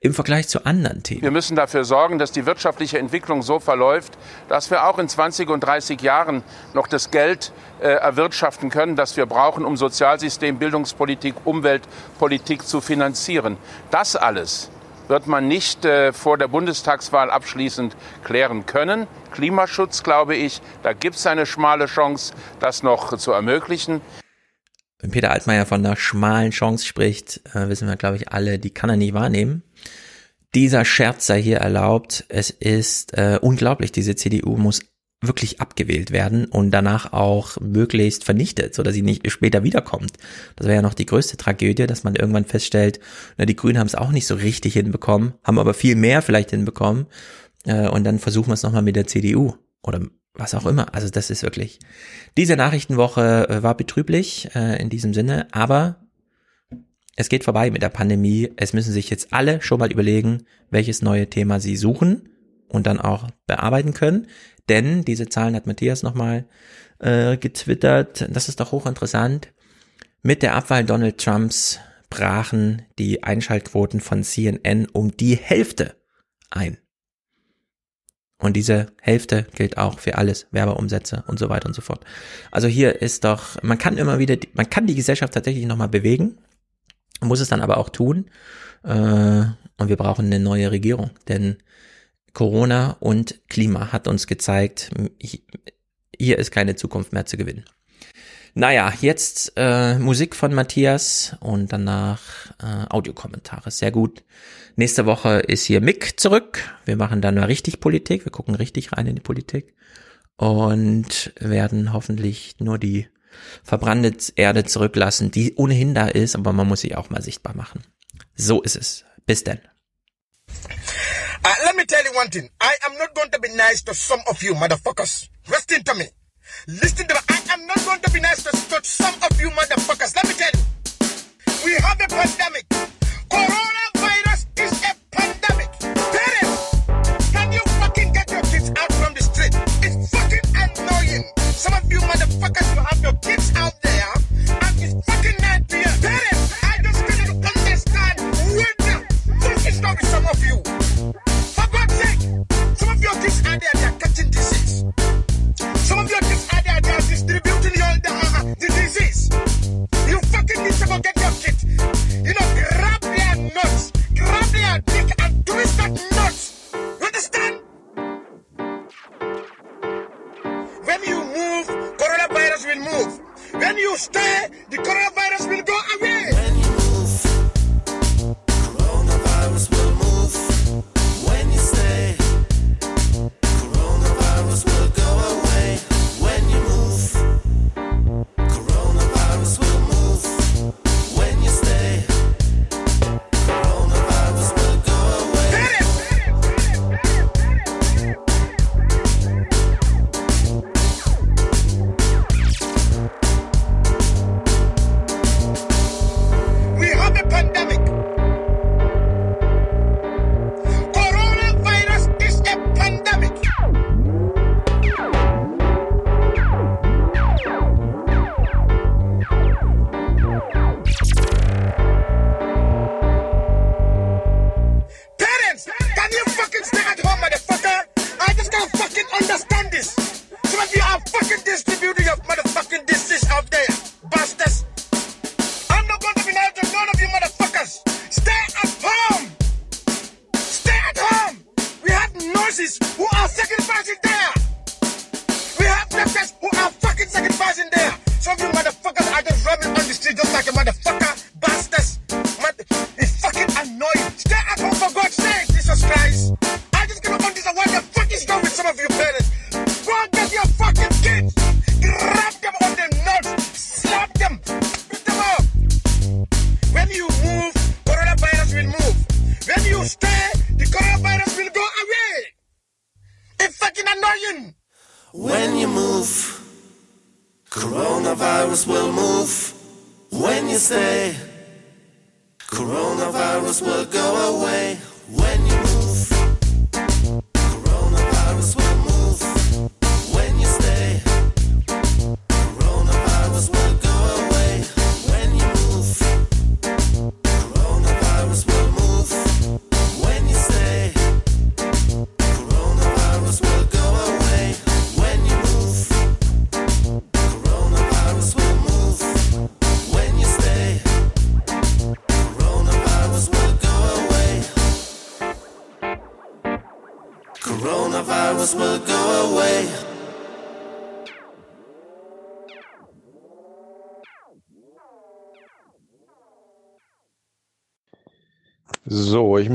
im Vergleich zu anderen Themen. Wir müssen dafür sorgen, dass die wirtschaftliche Entwicklung so verläuft, dass wir auch in 20 und 30 Jahren noch das Geld äh, erwirtschaften können, das wir brauchen, um Sozialsystem, Bildungspolitik, Umweltpolitik zu finanzieren. Das alles wird man nicht äh, vor der Bundestagswahl abschließend klären können. Klimaschutz, glaube ich, da gibt es eine schmale Chance, das noch zu ermöglichen. Wenn Peter Altmaier von einer schmalen Chance spricht, äh, wissen wir, glaube ich, alle, die kann er nicht wahrnehmen. Dieser Scherz sei hier erlaubt. Es ist äh, unglaublich. Diese CDU muss wirklich abgewählt werden und danach auch möglichst vernichtet, so dass sie nicht später wiederkommt. Das wäre ja noch die größte Tragödie, dass man irgendwann feststellt, na, die Grünen haben es auch nicht so richtig hinbekommen, haben aber viel mehr vielleicht hinbekommen äh, und dann versuchen wir es nochmal mit der CDU oder was auch immer. Also das ist wirklich. Diese Nachrichtenwoche äh, war betrüblich äh, in diesem Sinne, aber es geht vorbei mit der Pandemie. Es müssen sich jetzt alle schon mal überlegen, welches neue Thema sie suchen und dann auch bearbeiten können. Denn diese Zahlen hat Matthias nochmal äh, getwittert. Das ist doch hochinteressant. Mit der Abwahl Donald Trumps brachen die Einschaltquoten von CNN um die Hälfte ein. Und diese Hälfte gilt auch für alles, Werbeumsätze und so weiter und so fort. Also hier ist doch, man kann immer wieder, man kann die Gesellschaft tatsächlich nochmal bewegen, muss es dann aber auch tun. Äh, und wir brauchen eine neue Regierung, denn Corona und Klima hat uns gezeigt, hier ist keine Zukunft mehr zu gewinnen. Naja, jetzt äh, Musik von Matthias und danach äh, Audiokommentare. Sehr gut. Nächste Woche ist hier Mick zurück. Wir machen dann mal richtig Politik. Wir gucken richtig rein in die Politik und werden hoffentlich nur die verbrannte Erde zurücklassen, die ohnehin da ist, aber man muss sie auch mal sichtbar machen. So ist es. Bis denn. Uh, let me tell you one thing. I am not going to be nice to some of you motherfuckers. Listen to me. Listen to me. I am not going to be nice to, to some of you motherfuckers. Let me tell you. We have a pandemic. You move, coronavirus will move. When you stay, the coronavirus will go away.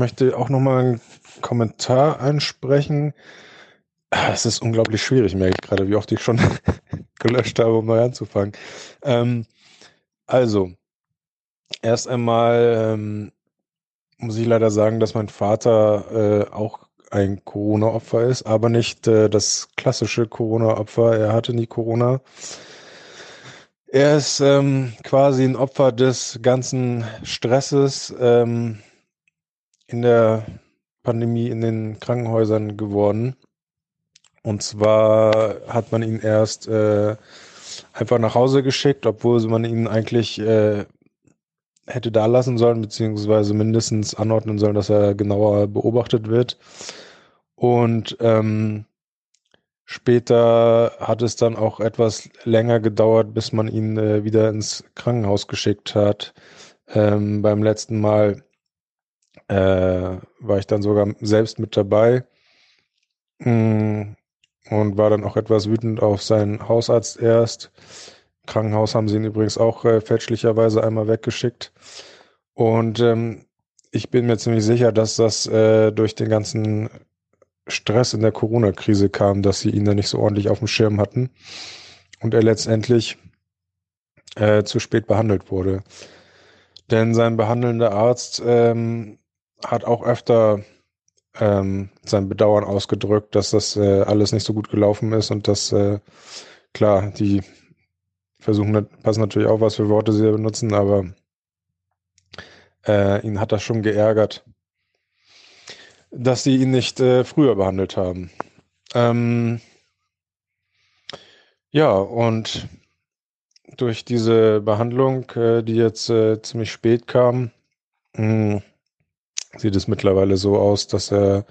Möchte auch nochmal einen Kommentar ansprechen. Es ist unglaublich schwierig, merke ich gerade, wie oft ich schon gelöscht habe, um neu anzufangen. Ähm, also, erst einmal ähm, muss ich leider sagen, dass mein Vater äh, auch ein Corona-Opfer ist, aber nicht äh, das klassische Corona-Opfer. Er hatte nie Corona. Er ist ähm, quasi ein Opfer des ganzen Stresses ähm, in der Pandemie in den Krankenhäusern geworden. Und zwar hat man ihn erst äh, einfach nach Hause geschickt, obwohl man ihn eigentlich äh, hätte da lassen sollen, beziehungsweise mindestens anordnen sollen, dass er genauer beobachtet wird. Und ähm, später hat es dann auch etwas länger gedauert, bis man ihn äh, wieder ins Krankenhaus geschickt hat. Ähm, beim letzten Mal äh, war ich dann sogar selbst mit dabei mm, und war dann auch etwas wütend auf seinen Hausarzt erst. Im Krankenhaus haben sie ihn übrigens auch äh, fälschlicherweise einmal weggeschickt. Und ähm, ich bin mir ziemlich sicher, dass das äh, durch den ganzen Stress in der Corona-Krise kam, dass sie ihn dann nicht so ordentlich auf dem Schirm hatten und er letztendlich äh, zu spät behandelt wurde. Denn sein behandelnder Arzt ähm, hat auch öfter ähm, sein Bedauern ausgedrückt, dass das äh, alles nicht so gut gelaufen ist und dass, äh, klar, die versuchen, passen natürlich auch, was für Worte sie benutzen, aber äh, ihn hat das schon geärgert, dass sie ihn nicht äh, früher behandelt haben. Ähm, ja, und durch diese Behandlung, äh, die jetzt äh, ziemlich spät kam, mh, sieht es mittlerweile so aus, dass er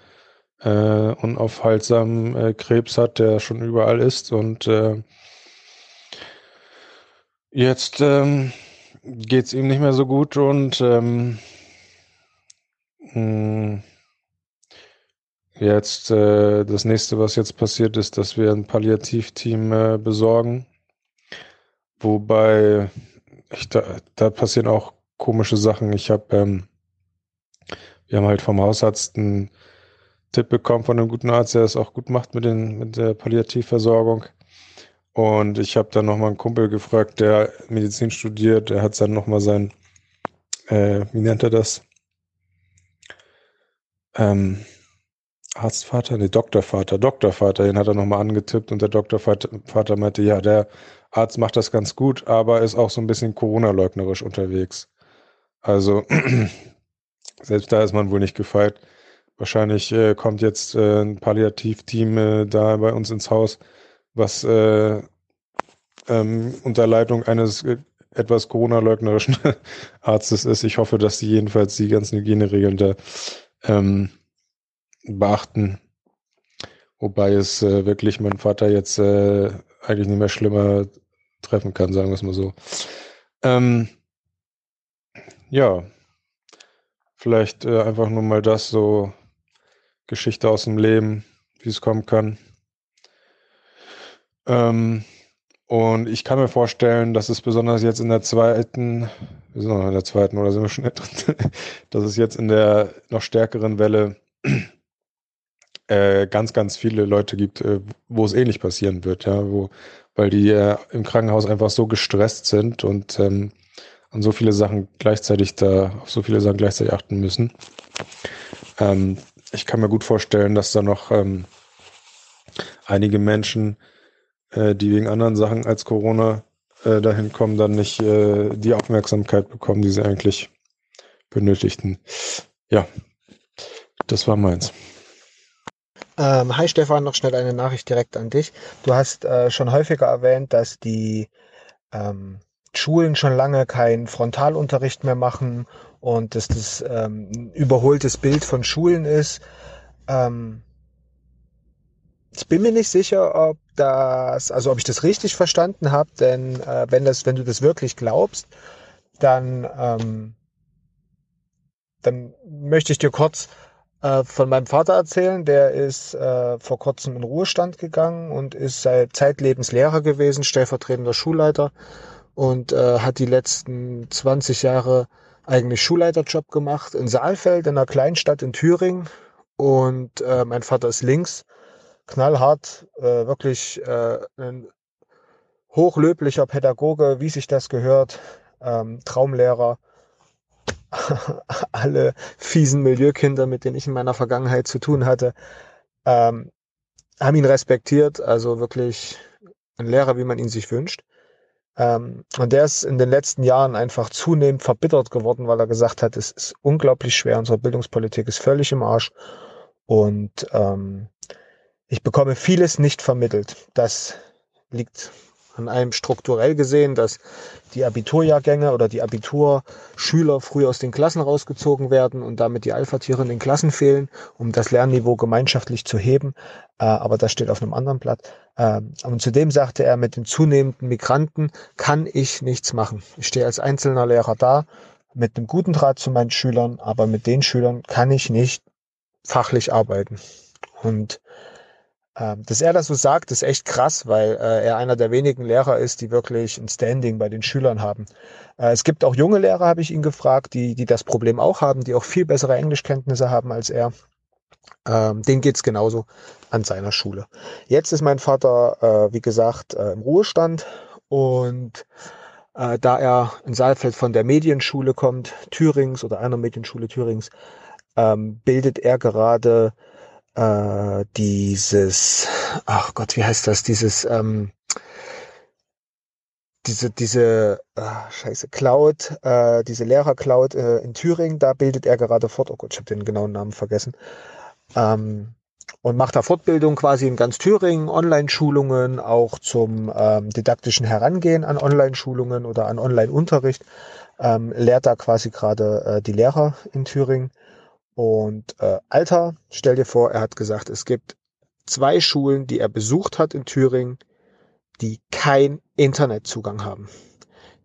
äh, unaufhaltsam äh, Krebs hat, der schon überall ist und äh, jetzt ähm, geht es ihm nicht mehr so gut und ähm, mh, jetzt äh, das nächste, was jetzt passiert ist, dass wir ein Palliativteam äh, besorgen, wobei ich, da, da passieren auch komische Sachen. Ich habe, ähm, wir haben halt vom Hausarzt einen Tipp bekommen von einem guten Arzt, der es auch gut macht mit, den, mit der Palliativversorgung. Und ich habe dann nochmal einen Kumpel gefragt, der Medizin studiert, der hat dann nochmal sein, äh, wie nennt er das? Ähm, Arztvater, nee, Doktorvater, Doktorvater, den hat er nochmal angetippt und der Doktorvater Vater meinte, ja, der Arzt macht das ganz gut, aber ist auch so ein bisschen Corona-leugnerisch unterwegs. Also selbst da ist man wohl nicht gefeit. Wahrscheinlich äh, kommt jetzt äh, ein Palliativteam äh, da bei uns ins Haus, was äh, ähm, unter Leitung eines äh, etwas Corona-leugnerischen Arztes ist. Ich hoffe, dass sie jedenfalls die ganzen Hygieneregeln da ähm, beachten. Wobei es äh, wirklich mein Vater jetzt äh, eigentlich nicht mehr schlimmer treffen kann, sagen wir es mal so. Ähm, ja, vielleicht äh, einfach nur mal das so Geschichte aus dem Leben, wie es kommen kann. Ähm, und ich kann mir vorstellen, dass es besonders jetzt in der zweiten, wir sind noch in der zweiten oder sind wir schon in der dritten, dass es jetzt in der noch stärkeren Welle äh, ganz, ganz viele Leute gibt, äh, wo es ähnlich passieren wird, ja, wo, weil die äh, im Krankenhaus einfach so gestresst sind und ähm, an so viele Sachen gleichzeitig da, auf so viele Sachen gleichzeitig achten müssen. Ähm, ich kann mir gut vorstellen, dass da noch ähm, einige Menschen, äh, die wegen anderen Sachen als Corona äh, dahin kommen, dann nicht äh, die Aufmerksamkeit bekommen, die sie eigentlich benötigten. Ja, das war meins. Ähm, hi Stefan, noch schnell eine Nachricht direkt an dich. Du hast äh, schon häufiger erwähnt, dass die ähm, Schulen schon lange keinen Frontalunterricht mehr machen und dass das ähm, ein überholtes Bild von Schulen ist. Ähm, ich bin mir nicht sicher, ob das, also ob ich das richtig verstanden habe, denn äh, wenn das, wenn du das wirklich glaubst, dann, ähm, dann möchte ich dir kurz äh, von meinem Vater erzählen. Der ist äh, vor kurzem in Ruhestand gegangen und ist seit zeitlebens Lehrer gewesen, stellvertretender Schulleiter und äh, hat die letzten 20 Jahre eigentlich Schulleiterjob gemacht in Saalfeld, in einer Kleinstadt in Thüringen. Und äh, mein Vater ist links, knallhart, äh, wirklich äh, ein hochlöblicher Pädagoge, wie sich das gehört, ähm, Traumlehrer, alle fiesen Milieukinder, mit denen ich in meiner Vergangenheit zu tun hatte, ähm, haben ihn respektiert, also wirklich ein Lehrer, wie man ihn sich wünscht. Ähm, und der ist in den letzten Jahren einfach zunehmend verbittert geworden, weil er gesagt hat, es ist unglaublich schwer, unsere Bildungspolitik ist völlig im Arsch und ähm, ich bekomme vieles nicht vermittelt. Das liegt an einem strukturell gesehen, dass die Abiturjahrgänge oder die Abiturschüler früh aus den Klassen rausgezogen werden und damit die Alpha-Tiere in den Klassen fehlen, um das Lernniveau gemeinschaftlich zu heben. Äh, aber das steht auf einem anderen Blatt. Äh, und zudem sagte er, mit den zunehmenden Migranten kann ich nichts machen. Ich stehe als einzelner Lehrer da mit einem guten Draht zu meinen Schülern, aber mit den Schülern kann ich nicht fachlich arbeiten. Und ähm, dass er das so sagt, ist echt krass, weil äh, er einer der wenigen Lehrer ist, die wirklich ein Standing bei den Schülern haben. Äh, es gibt auch junge Lehrer, habe ich ihn gefragt, die, die das Problem auch haben, die auch viel bessere Englischkenntnisse haben als er. Ähm, denen geht's genauso an seiner Schule. Jetzt ist mein Vater, äh, wie gesagt, äh, im Ruhestand und äh, da er in Saalfeld von der Medienschule kommt, Thürings oder einer Medienschule Thürings, ähm, bildet er gerade äh, dieses, ach Gott, wie heißt das, dieses, ähm, diese, diese, äh, scheiße, Cloud, äh, diese Lehrer-Cloud äh, in Thüringen, da bildet er gerade fort, oh Gott, ich habe den genauen Namen vergessen, ähm, und macht da Fortbildung quasi in ganz Thüringen, Online-Schulungen, auch zum ähm, didaktischen Herangehen an Online-Schulungen oder an Online-Unterricht, ähm, lehrt da quasi gerade äh, die Lehrer in Thüringen und äh, Alter, stell dir vor, er hat gesagt, es gibt zwei Schulen, die er besucht hat in Thüringen, die kein Internetzugang haben.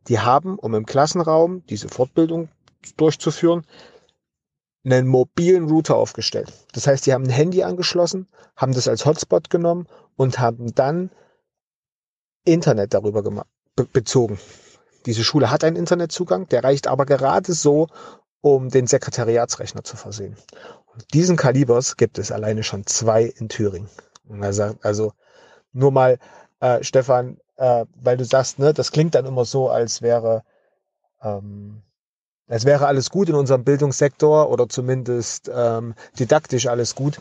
Die haben, um im Klassenraum diese Fortbildung durchzuführen, einen mobilen Router aufgestellt. Das heißt, die haben ein Handy angeschlossen, haben das als Hotspot genommen und haben dann Internet darüber be bezogen. Diese Schule hat einen Internetzugang, der reicht aber gerade so, um den Sekretariatsrechner zu versehen. Und diesen Kalibers gibt es alleine schon zwei in Thüringen. Also, also nur mal, äh, Stefan, äh, weil du sagst, ne, das klingt dann immer so, als wäre ähm, es wäre alles gut in unserem Bildungssektor oder zumindest ähm, didaktisch alles gut.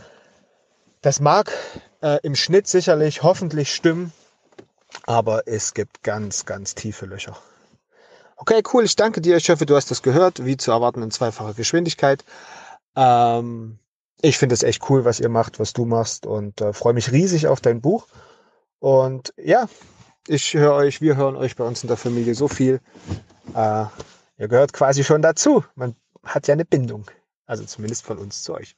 Das mag äh, im Schnitt sicherlich hoffentlich stimmen, aber es gibt ganz, ganz tiefe Löcher. Okay, cool. Ich danke dir. Ich hoffe, du hast das gehört, wie zu erwarten in zweifacher Geschwindigkeit. Ähm, ich finde es echt cool, was ihr macht, was du machst und äh, freue mich riesig auf dein Buch. Und ja, ich höre euch, wir hören euch bei uns in der Familie so viel. Äh, ihr gehört quasi schon dazu. Man hat ja eine Bindung. Also zumindest von uns zu euch.